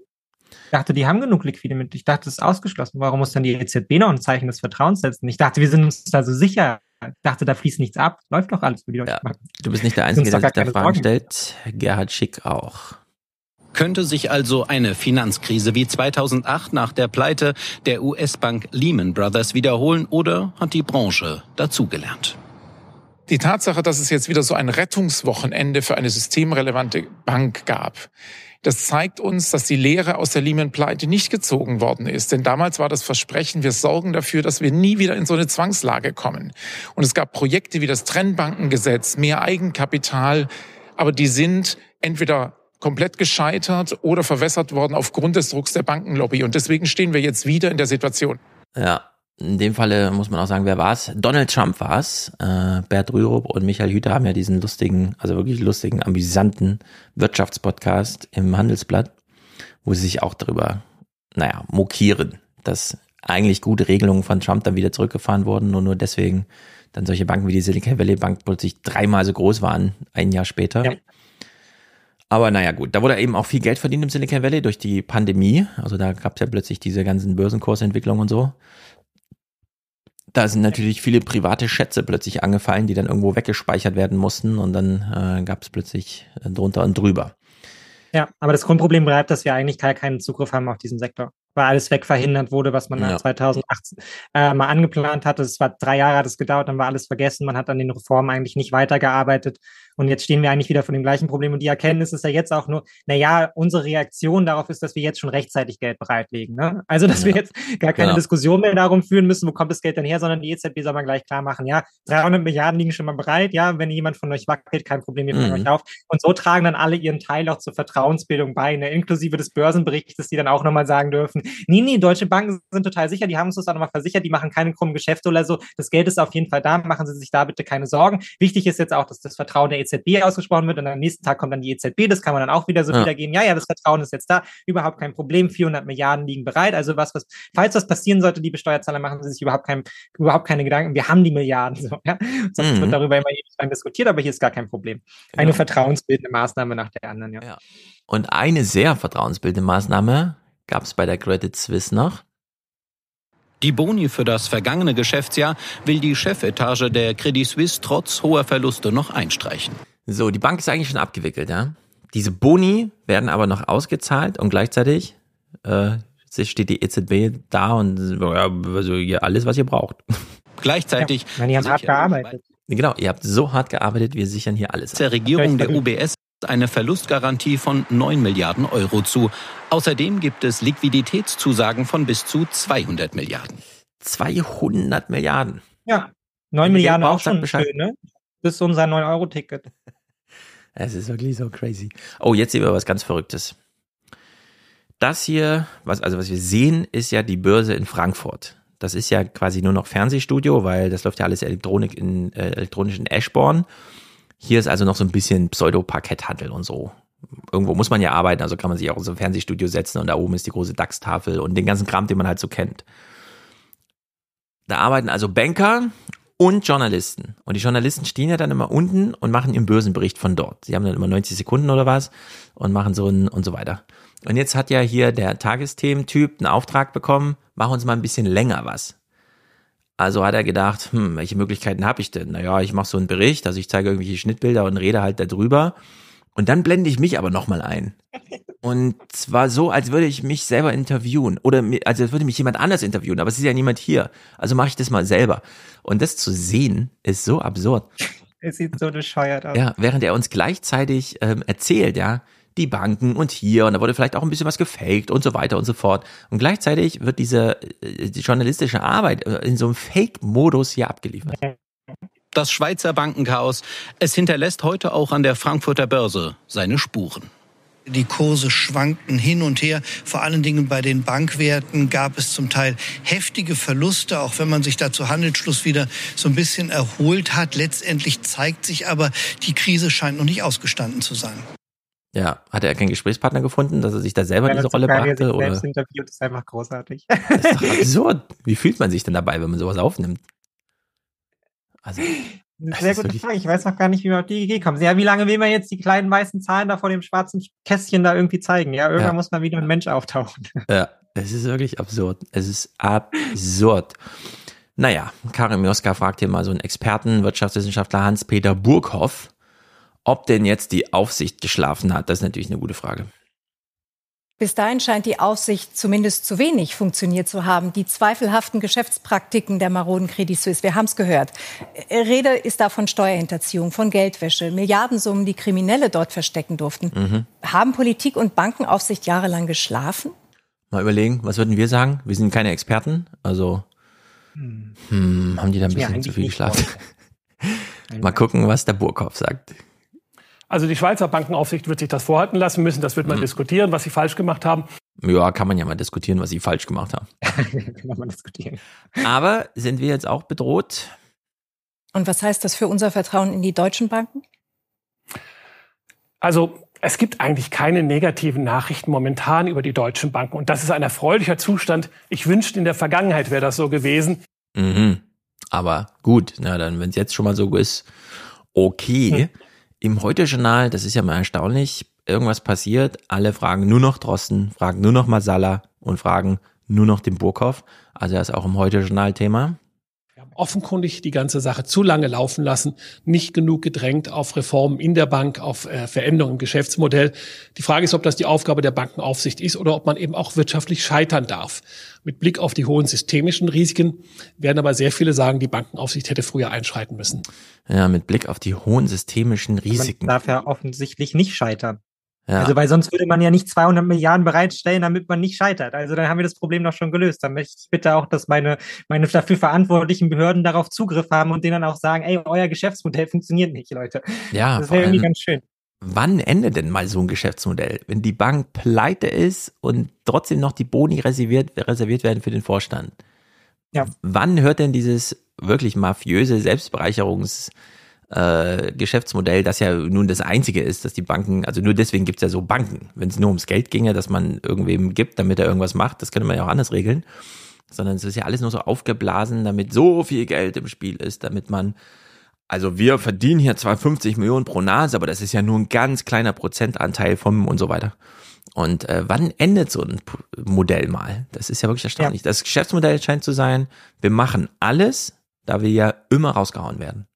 [SPEAKER 8] Ich dachte, die haben genug Liquide mit. Ich dachte, es ist ausgeschlossen. Warum muss dann die EZB noch ein Zeichen des Vertrauens setzen? Ich dachte, wir sind uns da so sicher. Ich dachte, da fließt nichts ab. Läuft doch alles für die Deutsche
[SPEAKER 1] ja, Du bist nicht der Einzige, der sich da Fragen stellt. Gerhard Schick auch.
[SPEAKER 71] Könnte sich also eine Finanzkrise wie 2008 nach der Pleite der US-Bank Lehman Brothers wiederholen oder hat die Branche dazugelernt?
[SPEAKER 70] Die Tatsache, dass es jetzt wieder so ein Rettungswochenende für eine systemrelevante Bank gab, das zeigt uns, dass die Lehre aus der Lehman-Pleite nicht gezogen worden ist. Denn damals war das Versprechen, wir sorgen dafür, dass wir nie wieder in so eine Zwangslage kommen. Und es gab Projekte wie das Trennbankengesetz, mehr Eigenkapital, aber die sind entweder komplett gescheitert oder verwässert worden aufgrund des Drucks der Bankenlobby. Und deswegen stehen wir jetzt wieder in der Situation.
[SPEAKER 1] Ja, in dem Falle muss man auch sagen, wer war es? Donald Trump war es. Äh, Bert Rürup und Michael Hüter haben ja diesen lustigen, also wirklich lustigen, amüsanten Wirtschaftspodcast im Handelsblatt, wo sie sich auch darüber, naja, mokieren, dass eigentlich gute Regelungen von Trump dann wieder zurückgefahren wurden und nur deswegen dann solche Banken wie die Silicon Valley Bank plötzlich dreimal so groß waren, ein Jahr später. Ja. Aber naja, gut, da wurde eben auch viel Geld verdient im Silicon Valley durch die Pandemie. Also da gab es ja plötzlich diese ganzen Börsenkursentwicklungen und so. Da sind natürlich viele private Schätze plötzlich angefallen, die dann irgendwo weggespeichert werden mussten und dann äh, gab es plötzlich äh, drunter und drüber.
[SPEAKER 8] Ja, aber das Grundproblem bleibt, dass wir eigentlich keinen Zugriff haben auf diesen Sektor weil alles wegverhindert wurde, was man ja. 2018 äh, mal angeplant hatte. Es war drei Jahre hat es gedauert, dann war alles vergessen. Man hat an den Reformen eigentlich nicht weitergearbeitet. Und jetzt stehen wir eigentlich wieder vor dem gleichen Problem. Und die Erkenntnis ist ja jetzt auch nur, na ja, unsere Reaktion darauf ist, dass wir jetzt schon rechtzeitig Geld bereitlegen. Ne? Also, dass ja. wir jetzt gar keine ja. Diskussion mehr darum führen müssen, wo kommt das Geld denn her, sondern die EZB soll man gleich klar machen, ja, 300 Milliarden liegen schon mal bereit. Ja, wenn jemand von euch wackelt, kein Problem, wir fangen mhm. euch auf. Und so tragen dann alle ihren Teil auch zur Vertrauensbildung bei, ne? inklusive des Börsenberichtes, die dann auch nochmal sagen dürfen, nee, nee, deutsche Banken sind total sicher, die haben uns das auch nochmal versichert, die machen keine krummen Geschäfte oder so. Das Geld ist auf jeden Fall da, machen Sie sich da bitte keine Sorgen. Wichtig ist jetzt auch, dass das Vertrauen der EZB ausgesprochen wird und am nächsten Tag kommt dann die EZB, das kann man dann auch wieder so ja. wiedergeben. Ja, ja, das Vertrauen ist jetzt da, überhaupt kein Problem, 400 Milliarden liegen bereit. Also was, was, falls was passieren sollte, liebe Steuerzahler, machen Sie sich überhaupt, kein, überhaupt keine Gedanken. Wir haben die Milliarden. So, ja? Sonst mhm. wird darüber immer Mal diskutiert, aber hier ist gar kein Problem. Eine genau. vertrauensbildende Maßnahme nach der anderen, ja. ja.
[SPEAKER 1] Und eine sehr vertrauensbildende Maßnahme gab es bei der Credit Suisse noch.
[SPEAKER 71] Die Boni für das vergangene Geschäftsjahr will die Chefetage der Credit Suisse trotz hoher Verluste noch einstreichen.
[SPEAKER 1] So, die Bank ist eigentlich schon abgewickelt, ja. Diese Boni werden aber noch ausgezahlt und gleichzeitig äh, steht die EZB da und ja, also hier alles, was ihr braucht.
[SPEAKER 71] Gleichzeitig.
[SPEAKER 8] Ja, ihr habt hart gearbeitet.
[SPEAKER 1] Genau, ihr habt so hart gearbeitet, wir sichern hier alles.
[SPEAKER 71] Der Regierung der UBS eine Verlustgarantie von 9 Milliarden Euro zu. Außerdem gibt es Liquiditätszusagen von bis zu 200 Milliarden.
[SPEAKER 1] 200 Milliarden?
[SPEAKER 8] Ja, 9 Milliarden auch schon schön, ne? Das ist unser 9-Euro-Ticket.
[SPEAKER 1] Es ist wirklich so crazy. Oh, jetzt sehen wir was ganz Verrücktes. Das hier, was, also was wir sehen, ist ja die Börse in Frankfurt. Das ist ja quasi nur noch Fernsehstudio, weil das läuft ja alles Elektronik in, äh, elektronisch in Ashbourne. Hier ist also noch so ein bisschen Pseudo-Parketthandel und so. Irgendwo muss man ja arbeiten, also kann man sich auch in so ein Fernsehstudio setzen und da oben ist die große DAX-Tafel und den ganzen Kram, den man halt so kennt. Da arbeiten also Banker und Journalisten. Und die Journalisten stehen ja dann immer unten und machen ihren Börsenbericht von dort. Sie haben dann immer 90 Sekunden oder was und machen so ein und so weiter. Und jetzt hat ja hier der Tagesthementyp einen Auftrag bekommen, mach uns mal ein bisschen länger was. Also hat er gedacht, hm, welche Möglichkeiten habe ich denn? Naja, ich mache so einen Bericht, also ich zeige irgendwelche Schnittbilder und rede halt darüber. Und dann blende ich mich aber nochmal ein. Und zwar so, als würde ich mich selber interviewen. Oder also als würde mich jemand anders interviewen, aber es ist ja niemand hier. Also mache ich das mal selber. Und das zu sehen, ist so absurd.
[SPEAKER 8] Es sieht so bescheuert aus.
[SPEAKER 1] Ja, während er uns gleichzeitig ähm, erzählt, ja, die Banken und hier und da wurde vielleicht auch ein bisschen was gefaked und so weiter und so fort. Und gleichzeitig wird diese äh, die journalistische Arbeit äh, in so einem Fake-Modus hier abgeliefert.
[SPEAKER 71] Das Schweizer Bankenchaos, es hinterlässt heute auch an der Frankfurter Börse seine Spuren.
[SPEAKER 72] Die Kurse schwankten hin und her. Vor allen Dingen bei den Bankwerten gab es zum Teil heftige Verluste, auch wenn man sich da zu Handelsschluss wieder so ein bisschen erholt hat. Letztendlich zeigt sich aber, die Krise scheint noch nicht ausgestanden zu sein.
[SPEAKER 1] Ja, hat er keinen Gesprächspartner gefunden, dass er sich da selber in diese Rolle brachte? Oder?
[SPEAKER 8] Selbst interviewt ist einfach großartig.
[SPEAKER 1] Das ist doch absurd. Wie fühlt man sich denn dabei, wenn man sowas aufnimmt? Also,
[SPEAKER 8] sehr gute Frage. Ich weiß noch gar nicht, wie wir auf die Idee kommen. Ja, wie lange will man jetzt die kleinen weißen Zahlen da vor dem schwarzen Kästchen da irgendwie zeigen? Ja, irgendwann ja. muss mal wieder ein Mensch auftauchen.
[SPEAKER 1] Ja, es ist wirklich absurd. Es ist absurd. Naja, Karim Joska fragt hier mal so einen Experten, Wirtschaftswissenschaftler Hans-Peter Burghoff, ob denn jetzt die Aufsicht geschlafen hat. Das ist natürlich eine gute Frage.
[SPEAKER 73] Bis dahin scheint die Aufsicht zumindest zu wenig funktioniert zu haben. Die zweifelhaften Geschäftspraktiken der maroden Credit Suisse, wir haben es gehört. Rede ist da von Steuerhinterziehung, von Geldwäsche, Milliardensummen, die Kriminelle dort verstecken durften. Mhm. Haben Politik und Bankenaufsicht jahrelang geschlafen?
[SPEAKER 1] Mal überlegen, was würden wir sagen? Wir sind keine Experten, also hm, haben die da ein bisschen ja, zu viel geschlafen? Mal gucken, was der Burkhoff sagt.
[SPEAKER 74] Also die Schweizer Bankenaufsicht wird sich das vorhalten lassen müssen. Das wird man mhm. diskutieren, was sie falsch gemacht haben.
[SPEAKER 1] Ja, kann man ja mal diskutieren, was sie falsch gemacht haben. kann man mal diskutieren. Aber sind wir jetzt auch bedroht?
[SPEAKER 73] Und was heißt das für unser Vertrauen in die deutschen Banken?
[SPEAKER 74] Also es gibt eigentlich keine negativen Nachrichten momentan über die deutschen Banken. Und das ist ein erfreulicher Zustand. Ich wünschte, in der Vergangenheit wäre das so gewesen.
[SPEAKER 1] Mhm. Aber gut, na dann, wenn es jetzt schon mal so ist, okay. Hm. Im Heute-Journal, das ist ja mal erstaunlich, irgendwas passiert, alle fragen nur noch Drosten, fragen nur noch Masala und fragen nur noch den Burkhoff. Also er ist auch im Heute-Journal Thema
[SPEAKER 74] offenkundig die ganze Sache zu lange laufen lassen, nicht genug gedrängt auf Reformen in der Bank, auf äh, Veränderungen im Geschäftsmodell. Die Frage ist, ob das die Aufgabe der Bankenaufsicht ist oder ob man eben auch wirtschaftlich scheitern darf. Mit Blick auf die hohen systemischen Risiken werden aber sehr viele sagen, die Bankenaufsicht hätte früher einschreiten müssen.
[SPEAKER 1] Ja, mit Blick auf die hohen systemischen Risiken.
[SPEAKER 8] Man darf ja offensichtlich nicht scheitern. Ja. Also, weil sonst würde man ja nicht 200 Milliarden bereitstellen, damit man nicht scheitert. Also, dann haben wir das Problem doch schon gelöst. Dann möchte ich bitte auch, dass meine, meine dafür verantwortlichen Behörden darauf Zugriff haben und denen dann auch sagen, ey, euer Geschäftsmodell funktioniert nicht, Leute.
[SPEAKER 1] Ja,
[SPEAKER 8] das wäre irgendwie ganz schön.
[SPEAKER 1] Wann endet denn mal so ein Geschäftsmodell? Wenn die Bank pleite ist und trotzdem noch die Boni reserviert, reserviert werden für den Vorstand. Ja. Wann hört denn dieses wirklich mafiöse Selbstbereicherungs- äh, Geschäftsmodell, das ja nun das einzige ist, dass die Banken, also nur deswegen gibt's ja so Banken. Wenn es nur ums Geld ginge, dass man irgendwem gibt, damit er irgendwas macht, das könnte man ja auch anders regeln. Sondern es ist ja alles nur so aufgeblasen, damit so viel Geld im Spiel ist, damit man, also wir verdienen hier zwar 50 Millionen pro Nase, aber das ist ja nur ein ganz kleiner Prozentanteil vom und so weiter. Und äh, wann endet so ein Modell mal? Das ist ja wirklich erstaunlich. Ja. Das Geschäftsmodell scheint zu sein, wir machen alles, da wir ja immer rausgehauen werden.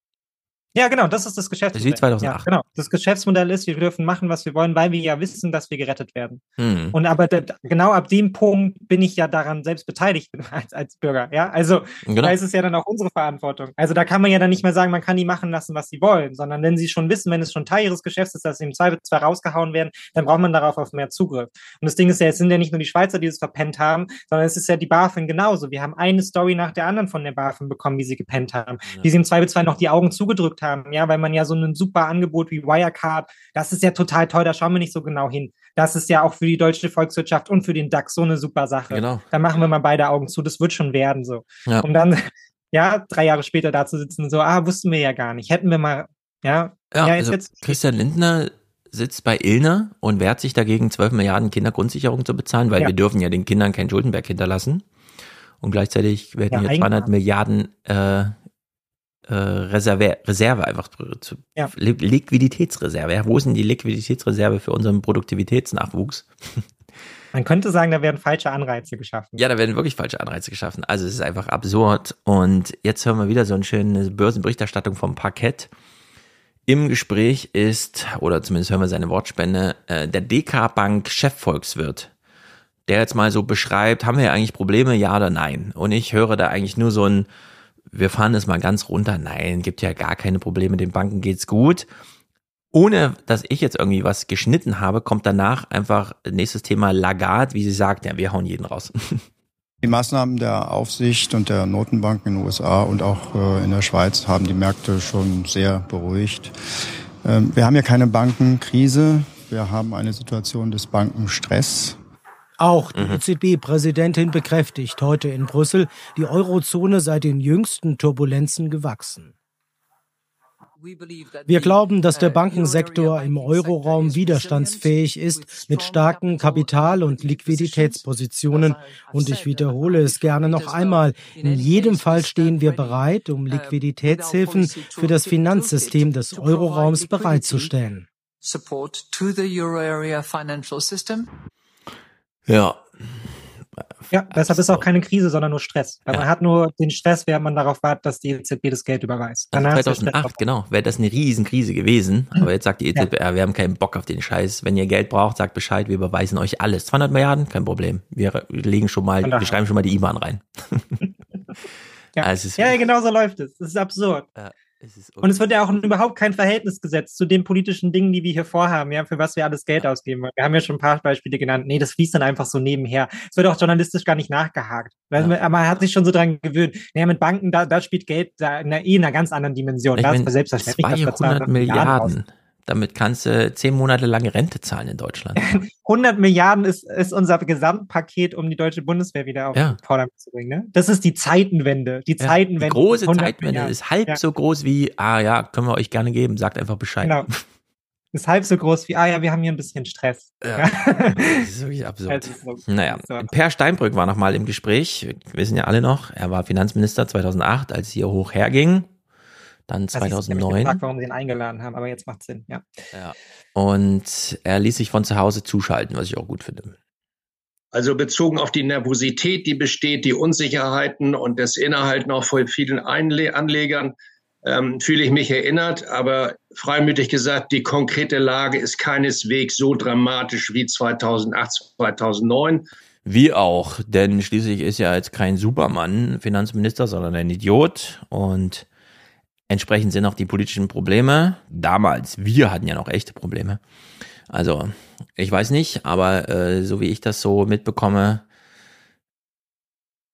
[SPEAKER 8] Ja, genau, das ist das Geschäftsmodell.
[SPEAKER 1] Wie 2008.
[SPEAKER 8] Ja, genau. Das Geschäftsmodell ist, wir dürfen machen, was wir wollen, weil wir ja wissen, dass wir gerettet werden. Mhm. Und aber genau ab dem Punkt bin ich ja daran selbst beteiligt als, als Bürger. Ja, also genau. da ist es ja dann auch unsere Verantwortung. Also da kann man ja dann nicht mehr sagen, man kann die machen lassen, was sie wollen, sondern wenn sie schon wissen, wenn es schon Teil ihres Geschäfts ist, dass sie im Zweifel zwar rausgehauen werden, dann braucht man darauf auf mehr Zugriff. Und das Ding ist ja, es sind ja nicht nur die Schweizer, die es verpennt haben, sondern es ist ja die BaFin genauso. Wir haben eine Story nach der anderen von der BaFin bekommen, wie sie gepennt haben, ja. wie sie im Zweifelsfall noch die Augen zugedrückt haben, ja, weil man ja so ein super Angebot wie Wirecard, das ist ja total toll, da schauen wir nicht so genau hin. Das ist ja auch für die deutsche Volkswirtschaft und für den DAX so eine super Sache. Genau. Da machen wir mal beide Augen zu, das wird schon werden so. Ja. Und dann, ja, drei Jahre später da zu sitzen, so, ah, wussten wir ja gar nicht. Hätten wir mal, ja.
[SPEAKER 1] Ja, ja also jetzt, Christian Lindner sitzt bei Illner und wehrt sich dagegen, 12 Milliarden Kindergrundsicherung zu bezahlen, weil ja. wir dürfen ja den Kindern kein Schuldenberg hinterlassen. Und gleichzeitig werden ja, hier 200 Milliarden äh, äh, Reserve, Reserve einfach zu, ja. Liquiditätsreserve. Ja, wo ist denn die Liquiditätsreserve für unseren Produktivitätsnachwuchs?
[SPEAKER 8] Man könnte sagen, da werden falsche Anreize geschaffen.
[SPEAKER 1] Ja, da werden wirklich falsche Anreize geschaffen. Also es ist einfach absurd. Und jetzt hören wir wieder so eine schöne Börsenberichterstattung vom Parkett. Im Gespräch ist, oder zumindest hören wir seine Wortspende, äh, der DK Bank Chefvolkswirt, der jetzt mal so beschreibt, haben wir eigentlich Probleme, ja oder nein? Und ich höre da eigentlich nur so ein, wir fahren es mal ganz runter. Nein, gibt ja gar keine Probleme, den Banken geht's gut. ohne dass ich jetzt irgendwie was geschnitten habe, kommt danach einfach nächstes Thema Lagarde, wie sie sagt, ja, wir hauen jeden raus.
[SPEAKER 75] Die Maßnahmen der Aufsicht und der Notenbanken in den USA und auch äh, in der Schweiz haben die Märkte schon sehr beruhigt. Ähm, wir haben ja keine Bankenkrise. Wir haben eine Situation des Bankenstress.
[SPEAKER 76] Auch die mhm. EZB-Präsidentin bekräftigt heute in Brüssel, die Eurozone sei den jüngsten Turbulenzen gewachsen. Wir glauben, dass der Bankensektor im Euroraum widerstandsfähig ist mit starken Kapital- und Liquiditätspositionen. Und ich wiederhole es gerne noch einmal. In jedem Fall stehen wir bereit, um Liquiditätshilfen für das Finanzsystem des Euroraums bereitzustellen.
[SPEAKER 1] Ja,
[SPEAKER 8] ja, deshalb ist auch keine Krise, sondern nur Stress. Weil ja. Man hat nur den Stress, während man darauf wartet, dass die EZB das Geld überweist.
[SPEAKER 1] Danach 2008, genau, wäre das eine Riesenkrise gewesen. Aber jetzt sagt die EZB, ja. wir haben keinen Bock auf den Scheiß. Wenn ihr Geld braucht, sagt Bescheid, wir überweisen euch alles. 200 Milliarden, kein Problem. Wir legen schon mal, wir schreiben schon mal die IBAN rein.
[SPEAKER 8] ja. Also ja, genau so läuft es. Das ist absurd. Ja. Es und es wird ja auch überhaupt kein Verhältnis gesetzt zu den politischen Dingen, die wir hier vorhaben, ja, für was wir alles Geld ausgeben. Wir haben ja schon ein paar Beispiele genannt. Nee, das fließt dann einfach so nebenher. Es wird auch journalistisch gar nicht nachgehakt. Ja. Man, man, hat sich schon so dran gewöhnt. Naja, mit Banken, da, da spielt Geld da in, einer, eh in einer ganz anderen Dimension.
[SPEAKER 1] Ich
[SPEAKER 8] da
[SPEAKER 1] ist selbstverständlich. 200 Milliarden. Damit kannst du zehn Monate lange Rente zahlen in Deutschland.
[SPEAKER 8] 100 Milliarden ist, ist unser Gesamtpaket, um die deutsche Bundeswehr wieder auf ja. Vordermann zu bringen. Ne? Das ist die Zeitenwende. Die Zeitenwende.
[SPEAKER 1] Die große Zeitenwende Milliarden. ist halb ja. so groß wie, ah ja, können wir euch gerne geben, sagt einfach Bescheid. Genau.
[SPEAKER 8] Ist halb so groß wie, ah ja, wir haben hier ein bisschen Stress. Ja.
[SPEAKER 1] das ist wirklich absurd. Ist so naja, Per Steinbrück war nochmal im Gespräch. Wir wissen ja alle noch, er war Finanzminister 2008, als es hier hoch herging. Dann 2009. Also ich gefragt,
[SPEAKER 8] warum sie ihn eingeladen haben, aber jetzt macht Sinn, ja.
[SPEAKER 1] ja. Und er ließ sich von zu Hause zuschalten, was ich auch gut finde.
[SPEAKER 77] Also bezogen auf die Nervosität, die besteht, die Unsicherheiten und das Innehalten auch von vielen Einle Anlegern, ähm, fühle ich mich erinnert. Aber freimütig gesagt, die konkrete Lage ist keineswegs so dramatisch wie 2008, 2009.
[SPEAKER 1] Wie auch, denn schließlich ist ja jetzt kein Supermann Finanzminister, sondern ein Idiot. Und Entsprechend sind auch die politischen Probleme. Damals, wir hatten ja noch echte Probleme. Also, ich weiß nicht, aber äh, so wie ich das so mitbekomme,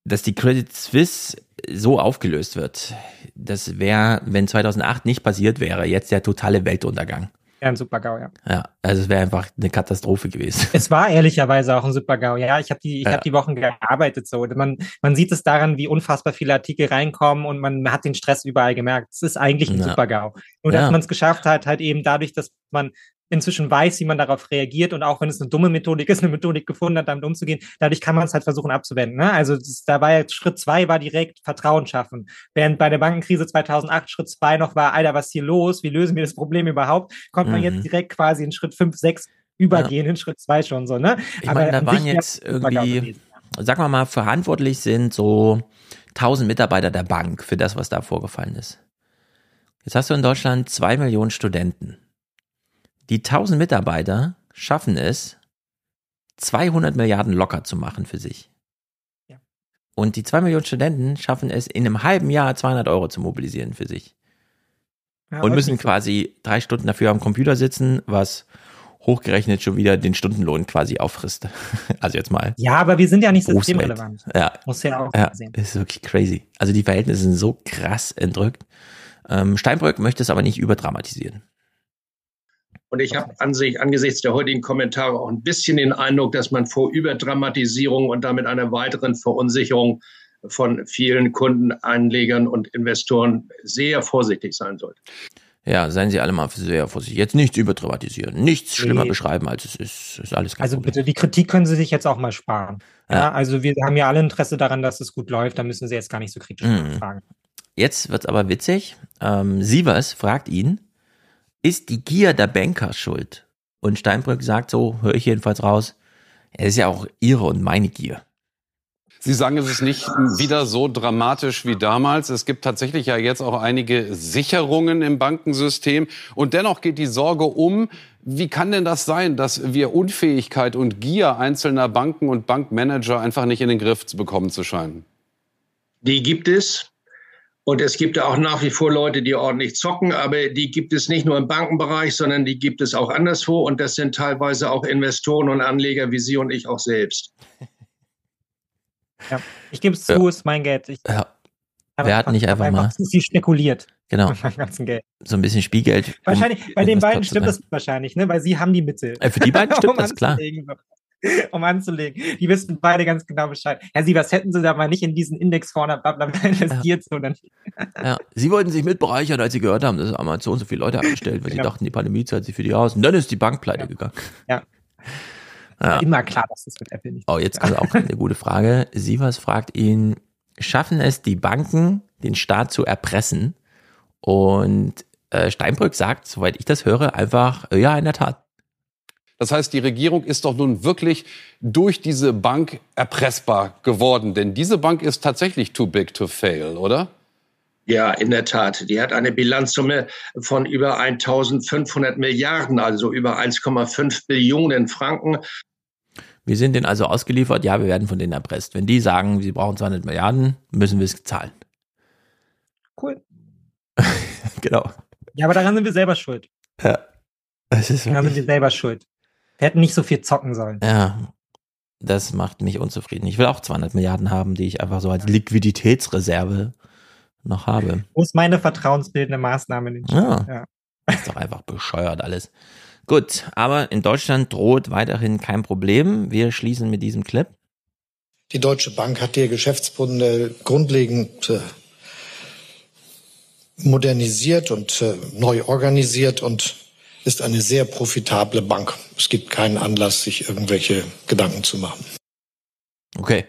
[SPEAKER 1] dass die Credit Suisse so aufgelöst wird, das wäre, wenn 2008 nicht passiert wäre, jetzt der totale Weltuntergang.
[SPEAKER 8] Ja, ein Super-GAU, ja.
[SPEAKER 1] Ja, also es wäre einfach eine Katastrophe gewesen.
[SPEAKER 8] Es war ehrlicherweise auch ein Super-GAU. Ja, ich habe die, ich ja. habe die Wochen gearbeitet so. Man, man sieht es daran, wie unfassbar viele Artikel reinkommen und man hat den Stress überall gemerkt. Es ist eigentlich ein ja. Super-GAU. Nur, dass ja. man es geschafft hat, halt eben dadurch, dass man inzwischen weiß, wie man darauf reagiert und auch wenn es eine dumme Methodik ist, eine Methodik gefunden hat, damit umzugehen, dadurch kann man es halt versuchen abzuwenden. Ne? Also das, da war jetzt Schritt zwei war direkt Vertrauen schaffen. Während bei der Bankenkrise 2008 Schritt zwei noch war, Alter, was ist hier los? Wie lösen wir das Problem überhaupt? Kommt man jetzt mhm. direkt quasi in Schritt fünf, sechs übergehen, ja. in Schritt zwei schon so. Ne?
[SPEAKER 1] Ich meine, da waren jetzt irgendwie, sagen wir mal, verantwortlich sind so 1000 Mitarbeiter der Bank für das, was da vorgefallen ist. Jetzt hast du in Deutschland zwei Millionen Studenten. Die 1000 Mitarbeiter schaffen es, 200 Milliarden locker zu machen für sich. Ja. Und die 2 Millionen Studenten schaffen es, in einem halben Jahr 200 Euro zu mobilisieren für sich. Ja, und müssen quasi drei Stunden dafür am Computer sitzen, was hochgerechnet schon wieder den Stundenlohn quasi auffrisst. Also jetzt mal.
[SPEAKER 8] Ja, aber wir sind ja nicht systemrelevant.
[SPEAKER 1] Ja. Muss ja auch ja, sehen. Ist wirklich crazy. Also die Verhältnisse sind so krass entrückt. Ähm, Steinbrück möchte es aber nicht überdramatisieren.
[SPEAKER 77] Und ich habe an sich angesichts der heutigen Kommentare auch ein bisschen den Eindruck, dass man vor Überdramatisierung und damit einer weiteren Verunsicherung von vielen Kunden, Einlegern und Investoren sehr vorsichtig sein sollte.
[SPEAKER 1] Ja, seien Sie alle mal sehr vorsichtig. Jetzt nichts überdramatisieren, nichts schlimmer nee. beschreiben, als es ist. Ist alles kein
[SPEAKER 8] Also
[SPEAKER 1] Problem.
[SPEAKER 8] bitte, die Kritik können Sie sich jetzt auch mal sparen. Ja. ja. also wir haben ja alle Interesse daran, dass es gut läuft. Da müssen Sie jetzt gar nicht so kritisch mhm. fragen.
[SPEAKER 1] Jetzt wird's aber witzig. Ähm, Sievers fragt ihn, ist die Gier der Banker schuld? Und Steinbrück sagt so, höre ich jedenfalls raus, es ist ja auch ihre und meine Gier.
[SPEAKER 78] Sie sagen, es ist nicht wieder so dramatisch wie damals. Es gibt tatsächlich ja jetzt auch einige Sicherungen im Bankensystem. Und dennoch geht die Sorge um, wie kann denn das sein, dass wir Unfähigkeit und Gier einzelner Banken und Bankmanager einfach nicht in den Griff zu bekommen zu scheinen?
[SPEAKER 77] Die gibt es. Und es gibt auch nach wie vor Leute, die ordentlich zocken, aber die gibt es nicht nur im Bankenbereich, sondern die gibt es auch anderswo. Und das sind teilweise auch Investoren und Anleger wie Sie und ich auch selbst.
[SPEAKER 8] Ja, ich gebe es zu, ja. ist mein Geld. Ich
[SPEAKER 1] ja. Wer hat nicht einfach, einfach mal
[SPEAKER 8] zu viel spekuliert.
[SPEAKER 1] Genau. So ein bisschen Spielgeld.
[SPEAKER 8] Wahrscheinlich, um bei den beiden stimmt das wahrscheinlich, ne? Weil sie haben die Mittel.
[SPEAKER 1] Äh, für die beiden stimmt um das, klar.
[SPEAKER 8] Um anzulegen. Die wissen beide ganz genau Bescheid. Herr Sie, was hätten Sie da mal nicht in diesen Index vorne investiert, ja. sondern.
[SPEAKER 1] Ja. Sie wollten sich mitbereichern, als Sie gehört haben, dass Amazon so viele Leute angestellt, weil genau. Sie dachten, die Pandemie zahlt sich für die aus. Und dann ist die Bank pleite
[SPEAKER 8] ja.
[SPEAKER 1] gegangen.
[SPEAKER 8] Ja. Ja. Immer klar, dass das mit Apple nicht.
[SPEAKER 1] Oh, jetzt also auch eine gute Frage. Sievers fragt ihn, schaffen es die Banken, den Staat zu erpressen? Und äh, Steinbrück sagt, soweit ich das höre, einfach, ja, in der Tat.
[SPEAKER 78] Das heißt, die Regierung ist doch nun wirklich durch diese Bank erpressbar geworden. Denn diese Bank ist tatsächlich too big to fail, oder?
[SPEAKER 77] Ja, in der Tat. Die hat eine Bilanzsumme von über 1500 Milliarden, also über 1,5 Billionen Franken.
[SPEAKER 1] Wir sind denen also ausgeliefert, ja, wir werden von denen erpresst. Wenn die sagen, sie brauchen 200 Milliarden, müssen wir es zahlen.
[SPEAKER 8] Cool.
[SPEAKER 1] genau.
[SPEAKER 8] Ja, aber daran sind wir selber schuld.
[SPEAKER 1] Ja. Das ist
[SPEAKER 8] daran sind wir selber schuld. Wir hätten nicht so viel zocken sollen.
[SPEAKER 1] Ja. Das macht mich unzufrieden. Ich will auch 200 Milliarden haben, die ich einfach so als Liquiditätsreserve noch habe.
[SPEAKER 8] Wo ist meine vertrauensbildende Maßnahme? In den
[SPEAKER 1] ja. ja. Ist doch einfach bescheuert alles. Gut, aber in Deutschland droht weiterhin kein Problem. Wir schließen mit diesem Clip.
[SPEAKER 79] Die Deutsche Bank hat ihr Geschäftsmodell grundlegend äh, modernisiert und äh, neu organisiert und ist eine sehr profitable Bank. Es gibt keinen Anlass, sich irgendwelche Gedanken zu machen.
[SPEAKER 1] Okay.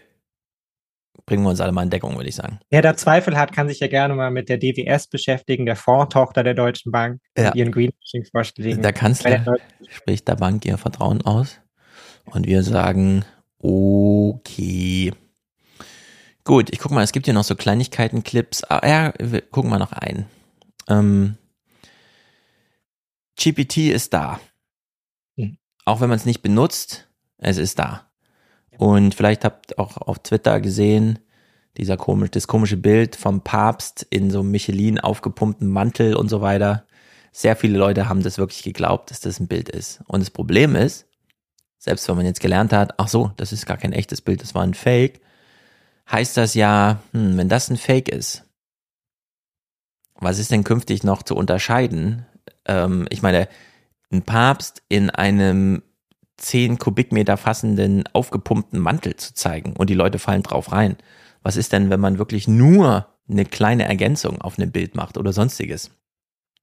[SPEAKER 1] Bringen wir uns alle mal in Deckung, würde ich sagen.
[SPEAKER 8] Wer da Zweifel hat, kann sich ja gerne mal mit der DWS beschäftigen, der Fondtochter der Deutschen Bank,
[SPEAKER 1] ja.
[SPEAKER 8] ihren Greenwashing-Vorschlägen.
[SPEAKER 1] Der Kanzler der spricht der Bank ihr Vertrauen aus. Und wir sagen, okay. Gut, ich guck mal, es gibt hier noch so Kleinigkeiten, Clips. Ah, ja, wir gucken mal noch ein. Ähm, GPT ist da. Mhm. Auch wenn man es nicht benutzt, es ist da. Und vielleicht habt ihr auch auf Twitter gesehen, dieser komisch, das komische Bild vom Papst in so einem Michelin aufgepumpten Mantel und so weiter. Sehr viele Leute haben das wirklich geglaubt, dass das ein Bild ist. Und das Problem ist, selbst wenn man jetzt gelernt hat, ach so, das ist gar kein echtes Bild, das war ein Fake, heißt das ja, hm, wenn das ein Fake ist, was ist denn künftig noch zu unterscheiden? Ähm, ich meine, ein Papst in einem 10 Kubikmeter fassenden, aufgepumpten Mantel zu zeigen und die Leute fallen drauf rein. Was ist denn, wenn man wirklich nur eine kleine Ergänzung auf einem Bild macht oder sonstiges?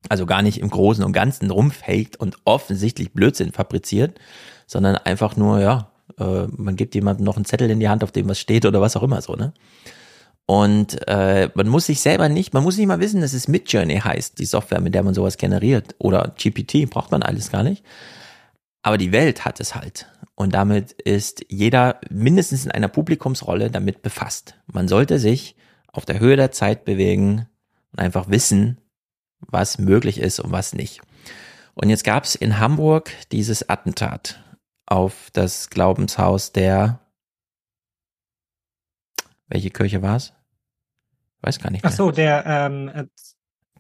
[SPEAKER 1] Also gar nicht im Großen und Ganzen rumfaked und offensichtlich Blödsinn fabriziert, sondern einfach nur, ja, äh, man gibt jemandem noch einen Zettel in die Hand, auf dem was steht oder was auch immer so, ne? Und äh, man muss sich selber nicht, man muss nicht mal wissen, dass es Midjourney heißt, die Software, mit der man sowas generiert. Oder GPT, braucht man alles gar nicht. Aber die Welt hat es halt. Und damit ist jeder mindestens in einer Publikumsrolle damit befasst. Man sollte sich auf der Höhe der Zeit bewegen und einfach wissen, was möglich ist und was nicht. Und jetzt gab es in Hamburg dieses Attentat auf das Glaubenshaus der welche Kirche war es? Weiß gar nicht.
[SPEAKER 8] Mehr. Ach so, der ähm, äh,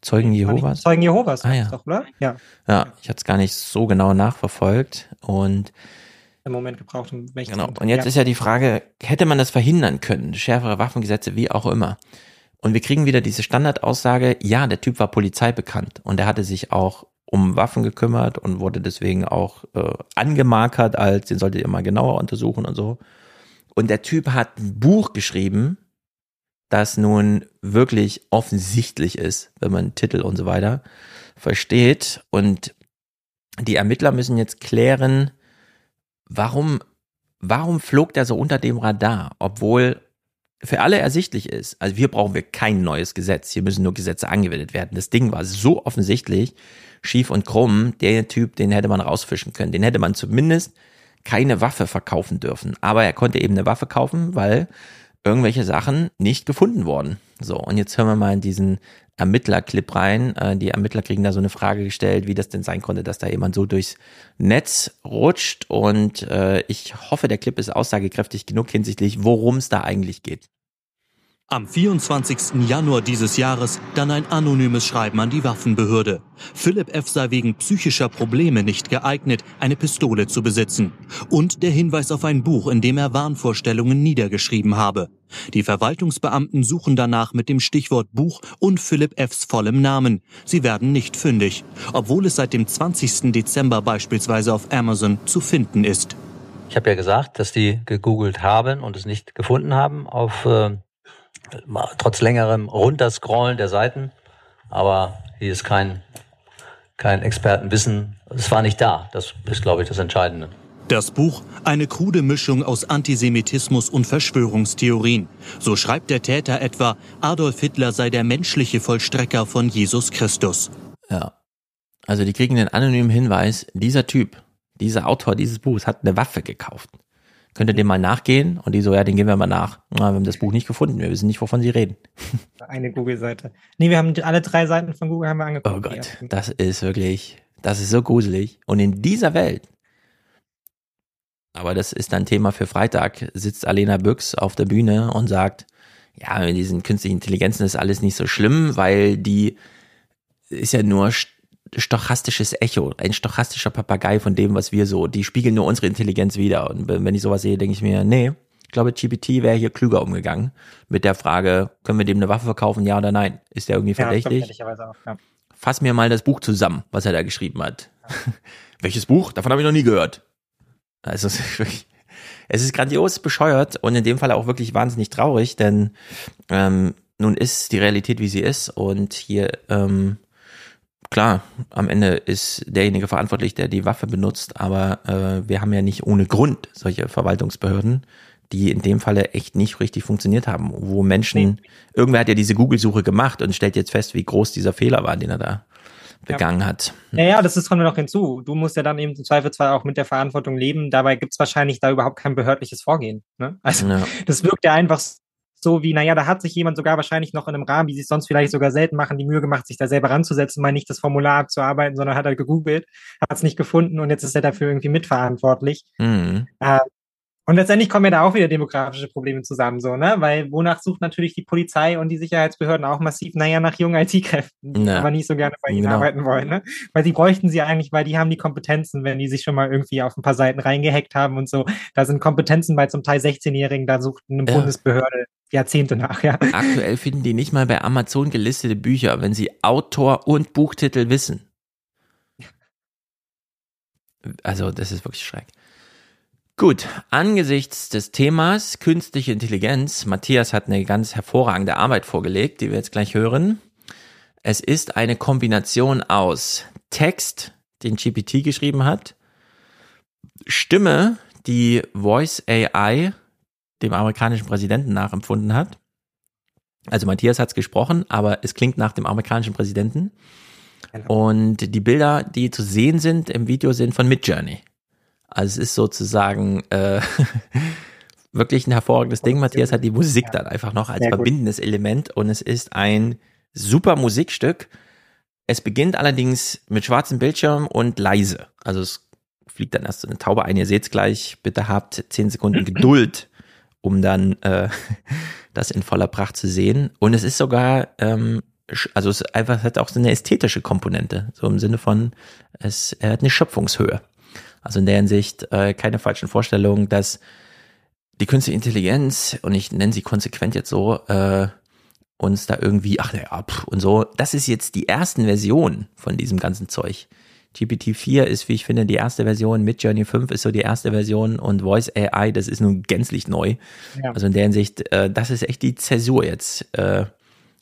[SPEAKER 1] Zeugen Jehovas.
[SPEAKER 8] Zeugen Jehovas,
[SPEAKER 1] ah, ja.
[SPEAKER 8] doch, oder?
[SPEAKER 1] Ja. Ja, ich hatte es gar nicht so genau nachverfolgt und
[SPEAKER 8] im Moment gebraucht um
[SPEAKER 1] Genau. Und jetzt ja. ist ja die Frage, hätte man das verhindern können? Schärfere Waffengesetze, wie auch immer. Und wir kriegen wieder diese Standardaussage, ja, der Typ war polizeibekannt und er hatte sich auch um Waffen gekümmert und wurde deswegen auch äh, angemarkert als, den solltet ihr mal genauer untersuchen und so. Und der Typ hat ein Buch geschrieben, das nun wirklich offensichtlich ist, wenn man Titel und so weiter versteht. Und die Ermittler müssen jetzt klären, warum, warum flog der so unter dem Radar, obwohl für alle ersichtlich ist. Also hier brauchen wir kein neues Gesetz. Hier müssen nur Gesetze angewendet werden. Das Ding war so offensichtlich schief und krumm. Der Typ, den hätte man rausfischen können. Den hätte man zumindest keine Waffe verkaufen dürfen. Aber er konnte eben eine Waffe kaufen, weil irgendwelche Sachen nicht gefunden wurden. So, und jetzt hören wir mal in diesen Ermittlerclip rein. Äh, die Ermittler kriegen da so eine Frage gestellt, wie das denn sein konnte, dass da jemand so durchs Netz rutscht. Und äh, ich hoffe, der Clip ist aussagekräftig genug hinsichtlich, worum es da eigentlich geht.
[SPEAKER 80] Am 24. Januar dieses Jahres dann ein anonymes Schreiben an die Waffenbehörde. Philipp F. sei wegen psychischer Probleme nicht geeignet, eine Pistole zu besitzen. Und der Hinweis auf ein Buch, in dem er Wahnvorstellungen niedergeschrieben habe. Die Verwaltungsbeamten suchen danach mit dem Stichwort Buch und Philipp F.s vollem Namen. Sie werden nicht fündig, obwohl es seit dem 20. Dezember beispielsweise auf Amazon zu finden ist.
[SPEAKER 81] Ich habe ja gesagt, dass die gegoogelt haben und es nicht gefunden haben auf äh, trotz längerem Runterscrollen der Seiten. Aber hier ist kein, kein Expertenwissen. Es war nicht da. Das ist, glaube ich, das Entscheidende.
[SPEAKER 80] Das Buch eine krude Mischung aus Antisemitismus und Verschwörungstheorien. So schreibt der Täter etwa, Adolf Hitler sei der menschliche Vollstrecker von Jesus Christus.
[SPEAKER 1] Ja. Also die kriegen den anonymen Hinweis, dieser Typ, dieser Autor dieses Buchs hat eine Waffe gekauft könnt ihr dem mal nachgehen? Und die so, ja, den gehen wir mal nach. Na, wir haben das Buch nicht gefunden, wir wissen nicht, wovon sie reden.
[SPEAKER 8] Eine Google-Seite. Nee, wir haben alle drei Seiten von Google haben wir angeguckt.
[SPEAKER 1] Oh Gott, das ist wirklich, das ist so gruselig. Und in dieser Welt, aber das ist dann Thema für Freitag, sitzt Alena Büchs auf der Bühne und sagt, ja, mit diesen künstlichen Intelligenzen ist alles nicht so schlimm, weil die ist ja nur stochastisches Echo, ein stochastischer Papagei von dem, was wir so, die spiegeln nur unsere Intelligenz wieder. Und wenn ich sowas sehe, denke ich mir, nee, ich glaube, GPT wäre hier klüger umgegangen mit der Frage, können wir dem eine Waffe verkaufen, ja oder nein? Ist der irgendwie verdächtig? Ja, auch, ja. Fass mir mal das Buch zusammen, was er da geschrieben hat. Ja. Welches Buch? Davon habe ich noch nie gehört. Also es ist grandios bescheuert und in dem Fall auch wirklich wahnsinnig traurig, denn ähm, nun ist die Realität, wie sie ist und hier ähm, klar, am Ende ist derjenige verantwortlich, der die Waffe benutzt, aber äh, wir haben ja nicht ohne Grund solche Verwaltungsbehörden, die in dem Falle echt nicht richtig funktioniert haben, wo Menschen, irgendwer hat ja diese Google-Suche gemacht und stellt jetzt fest, wie groß dieser Fehler war, den er da begangen ja. hat.
[SPEAKER 8] Naja, das ist kommt noch hinzu. Du musst ja dann eben im Zweifelsfall auch mit der Verantwortung leben. Dabei gibt es wahrscheinlich da überhaupt kein behördliches Vorgehen. Ne? Also ja. das wirkt ja einfach so wie, naja, da hat sich jemand sogar wahrscheinlich noch in einem Rahmen, wie sie es sonst vielleicht sogar selten machen, die Mühe gemacht, sich da selber ranzusetzen, mal nicht das Formular abzuarbeiten, sondern hat er halt gegoogelt, hat es nicht gefunden und jetzt ist er dafür irgendwie mitverantwortlich. Mhm. Äh, und letztendlich kommen ja da auch wieder demografische Probleme zusammen, so, ne? Weil wonach sucht natürlich die Polizei und die Sicherheitsbehörden auch massiv, naja, nach jungen IT-Kräften, die aber nicht so gerne bei ihnen genau. arbeiten wollen, ne? Weil sie bräuchten sie eigentlich, weil die haben die Kompetenzen, wenn die sich schon mal irgendwie auf ein paar Seiten reingehackt haben und so. Da sind Kompetenzen bei zum Teil 16-Jährigen, da sucht eine ja. Bundesbehörde Jahrzehnte nach, ja.
[SPEAKER 1] Aktuell finden die nicht mal bei Amazon gelistete Bücher, wenn sie Autor und Buchtitel wissen. Also, das ist wirklich schreck. Gut, angesichts des Themas künstliche Intelligenz, Matthias hat eine ganz hervorragende Arbeit vorgelegt, die wir jetzt gleich hören. Es ist eine Kombination aus Text, den GPT geschrieben hat, Stimme, die Voice AI dem amerikanischen Präsidenten nachempfunden hat. Also Matthias hat es gesprochen, aber es klingt nach dem amerikanischen Präsidenten. Genau. Und die Bilder, die zu sehen sind im Video, sind von Midjourney. Also es ist sozusagen äh, wirklich ein hervorragendes Ding. Matthias hat die Musik dann einfach noch als verbindendes Element und es ist ein super Musikstück. Es beginnt allerdings mit schwarzem Bildschirm und leise. Also es fliegt dann erst so eine Taube ein. Ihr seht es gleich. Bitte habt zehn Sekunden Geduld, um dann äh, das in voller Pracht zu sehen. Und es ist sogar, ähm, also es einfach hat auch so eine ästhetische Komponente, so im Sinne von, es hat eine Schöpfungshöhe. Also in der Hinsicht äh, keine falschen Vorstellungen, dass die künstliche Intelligenz, und ich nenne sie konsequent jetzt so, äh, uns da irgendwie, ach naja, ab und so, das ist jetzt die ersten Version von diesem ganzen Zeug. GPT-4 ist, wie ich finde, die erste Version, Midjourney 5 ist so die erste Version und Voice AI, das ist nun gänzlich neu. Ja. Also in der Hinsicht, äh, das ist echt die Zäsur jetzt. Äh,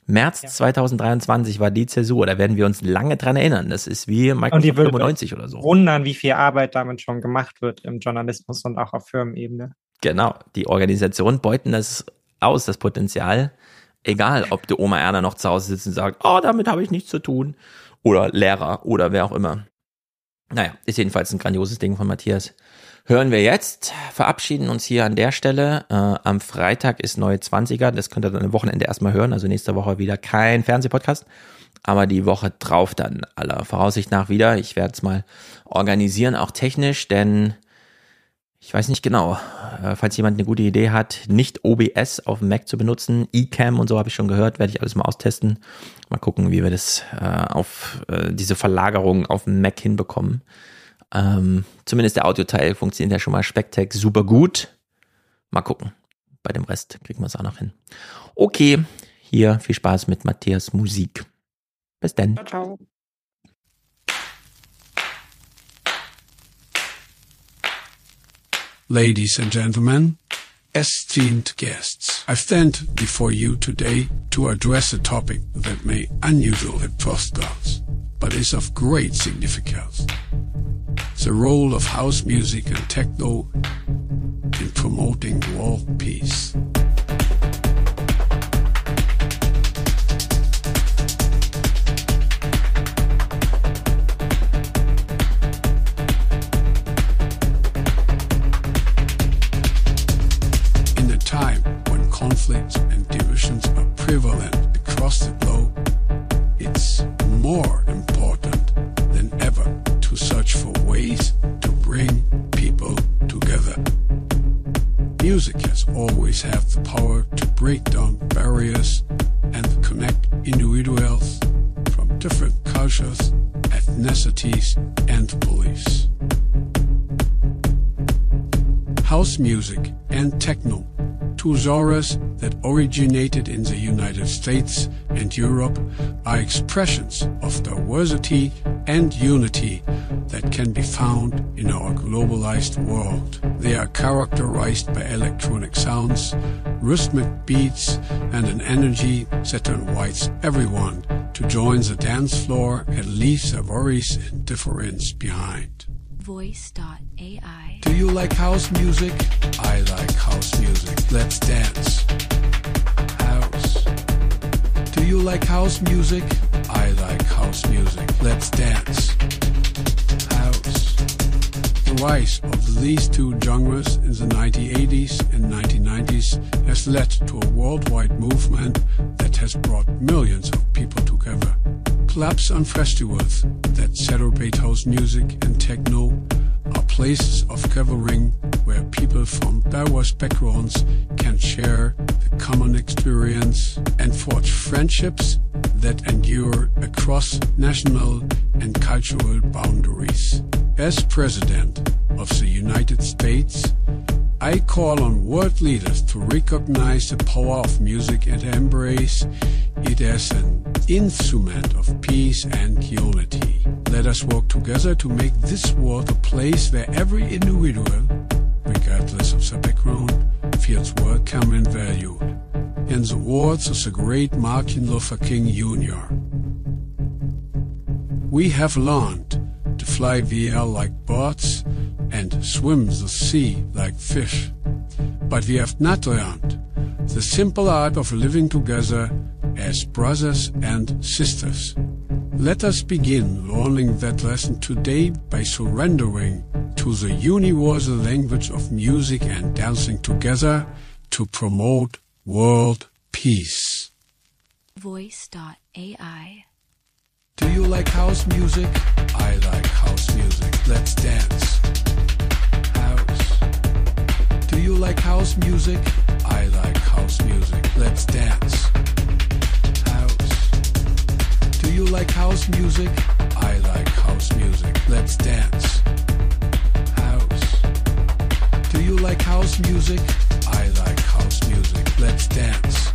[SPEAKER 1] März ja. 2023 war die Zäsur, da werden wir uns lange dran erinnern. Das ist wie Microsoft 95 oder so.
[SPEAKER 8] Wundern, wie viel Arbeit damit schon gemacht wird im Journalismus und auch auf Firmenebene.
[SPEAKER 1] Genau, die Organisationen beuten das aus, das Potenzial. Egal, ob die Oma Erna noch zu Hause sitzt und sagt, oh, damit habe ich nichts zu tun. Oder Lehrer oder wer auch immer. Naja, ist jedenfalls ein grandioses Ding von Matthias hören wir jetzt, verabschieden uns hier an der Stelle. Äh, am Freitag ist neue 20er, das könnt ihr dann am Wochenende erstmal hören, also nächste Woche wieder kein Fernsehpodcast, aber die Woche drauf dann aller Voraussicht nach wieder. Ich werde es mal organisieren, auch technisch, denn Ich weiß nicht genau. Äh, falls jemand eine gute Idee hat, nicht OBS auf dem Mac zu benutzen, eCam und so habe ich schon gehört, werde ich alles mal austesten. Mal gucken, wie wir das äh, auf äh, diese Verlagerung auf dem Mac hinbekommen. Ähm, zumindest der Audioteil funktioniert ja schon mal Spectec super gut. Mal gucken. Bei dem Rest kriegen wir es auch noch hin. Okay, hier viel Spaß mit Matthias Musik. Bis dann. Ciao, ciao.
[SPEAKER 82] Ladies and gentlemen, esteemed guests, I stand before you today to address a topic that may unusual at first glance, but is of great significance. The role of house music and techno in promoting world peace. Had the power to break down barriers and connect individuals from different cultures, ethnicities, and beliefs. House music and techno two genres that originated in the United States and Europe are expressions of diversity and unity that can be found in our globalized world. They are characterized by electronic sounds, rhythmic beats, and an energy that invites everyone to join the dance floor and leave their worries and difference behind. Voice.ai. Do you like house music? I like house music. Let's dance. House. Do you like house music? I like house music. Let's dance. House. The rise of these two genres in the 1980s and 1990s has led to a worldwide movement that has brought millions of people together. Clubs and festivals that celebrate house music and techno places of gathering where people from diverse backgrounds can share the common experience and forge friendships that endure across national and cultural boundaries. As President of the United States, I call on world leaders to recognize the power of music and embrace it as an instrument of peace and unity. Let us work together to make this world a place where every individual, regardless of their background, feels welcome and valued. In the words of the great Martin Luther King Jr., we have learned to fly VL like birds and swim the sea like fish. But we have not learned the simple art of living together as brothers and sisters. Let us begin learning that lesson today by surrendering to the universal language of music and dancing together to promote world peace.
[SPEAKER 83] Voice.ai
[SPEAKER 82] Do you like house music? I like house music. Let's dance. You like house music? I like house music. Let's dance. House. Do you like house music? I like house music. Let's dance. House. Do you like house music? I like house music. Let's dance.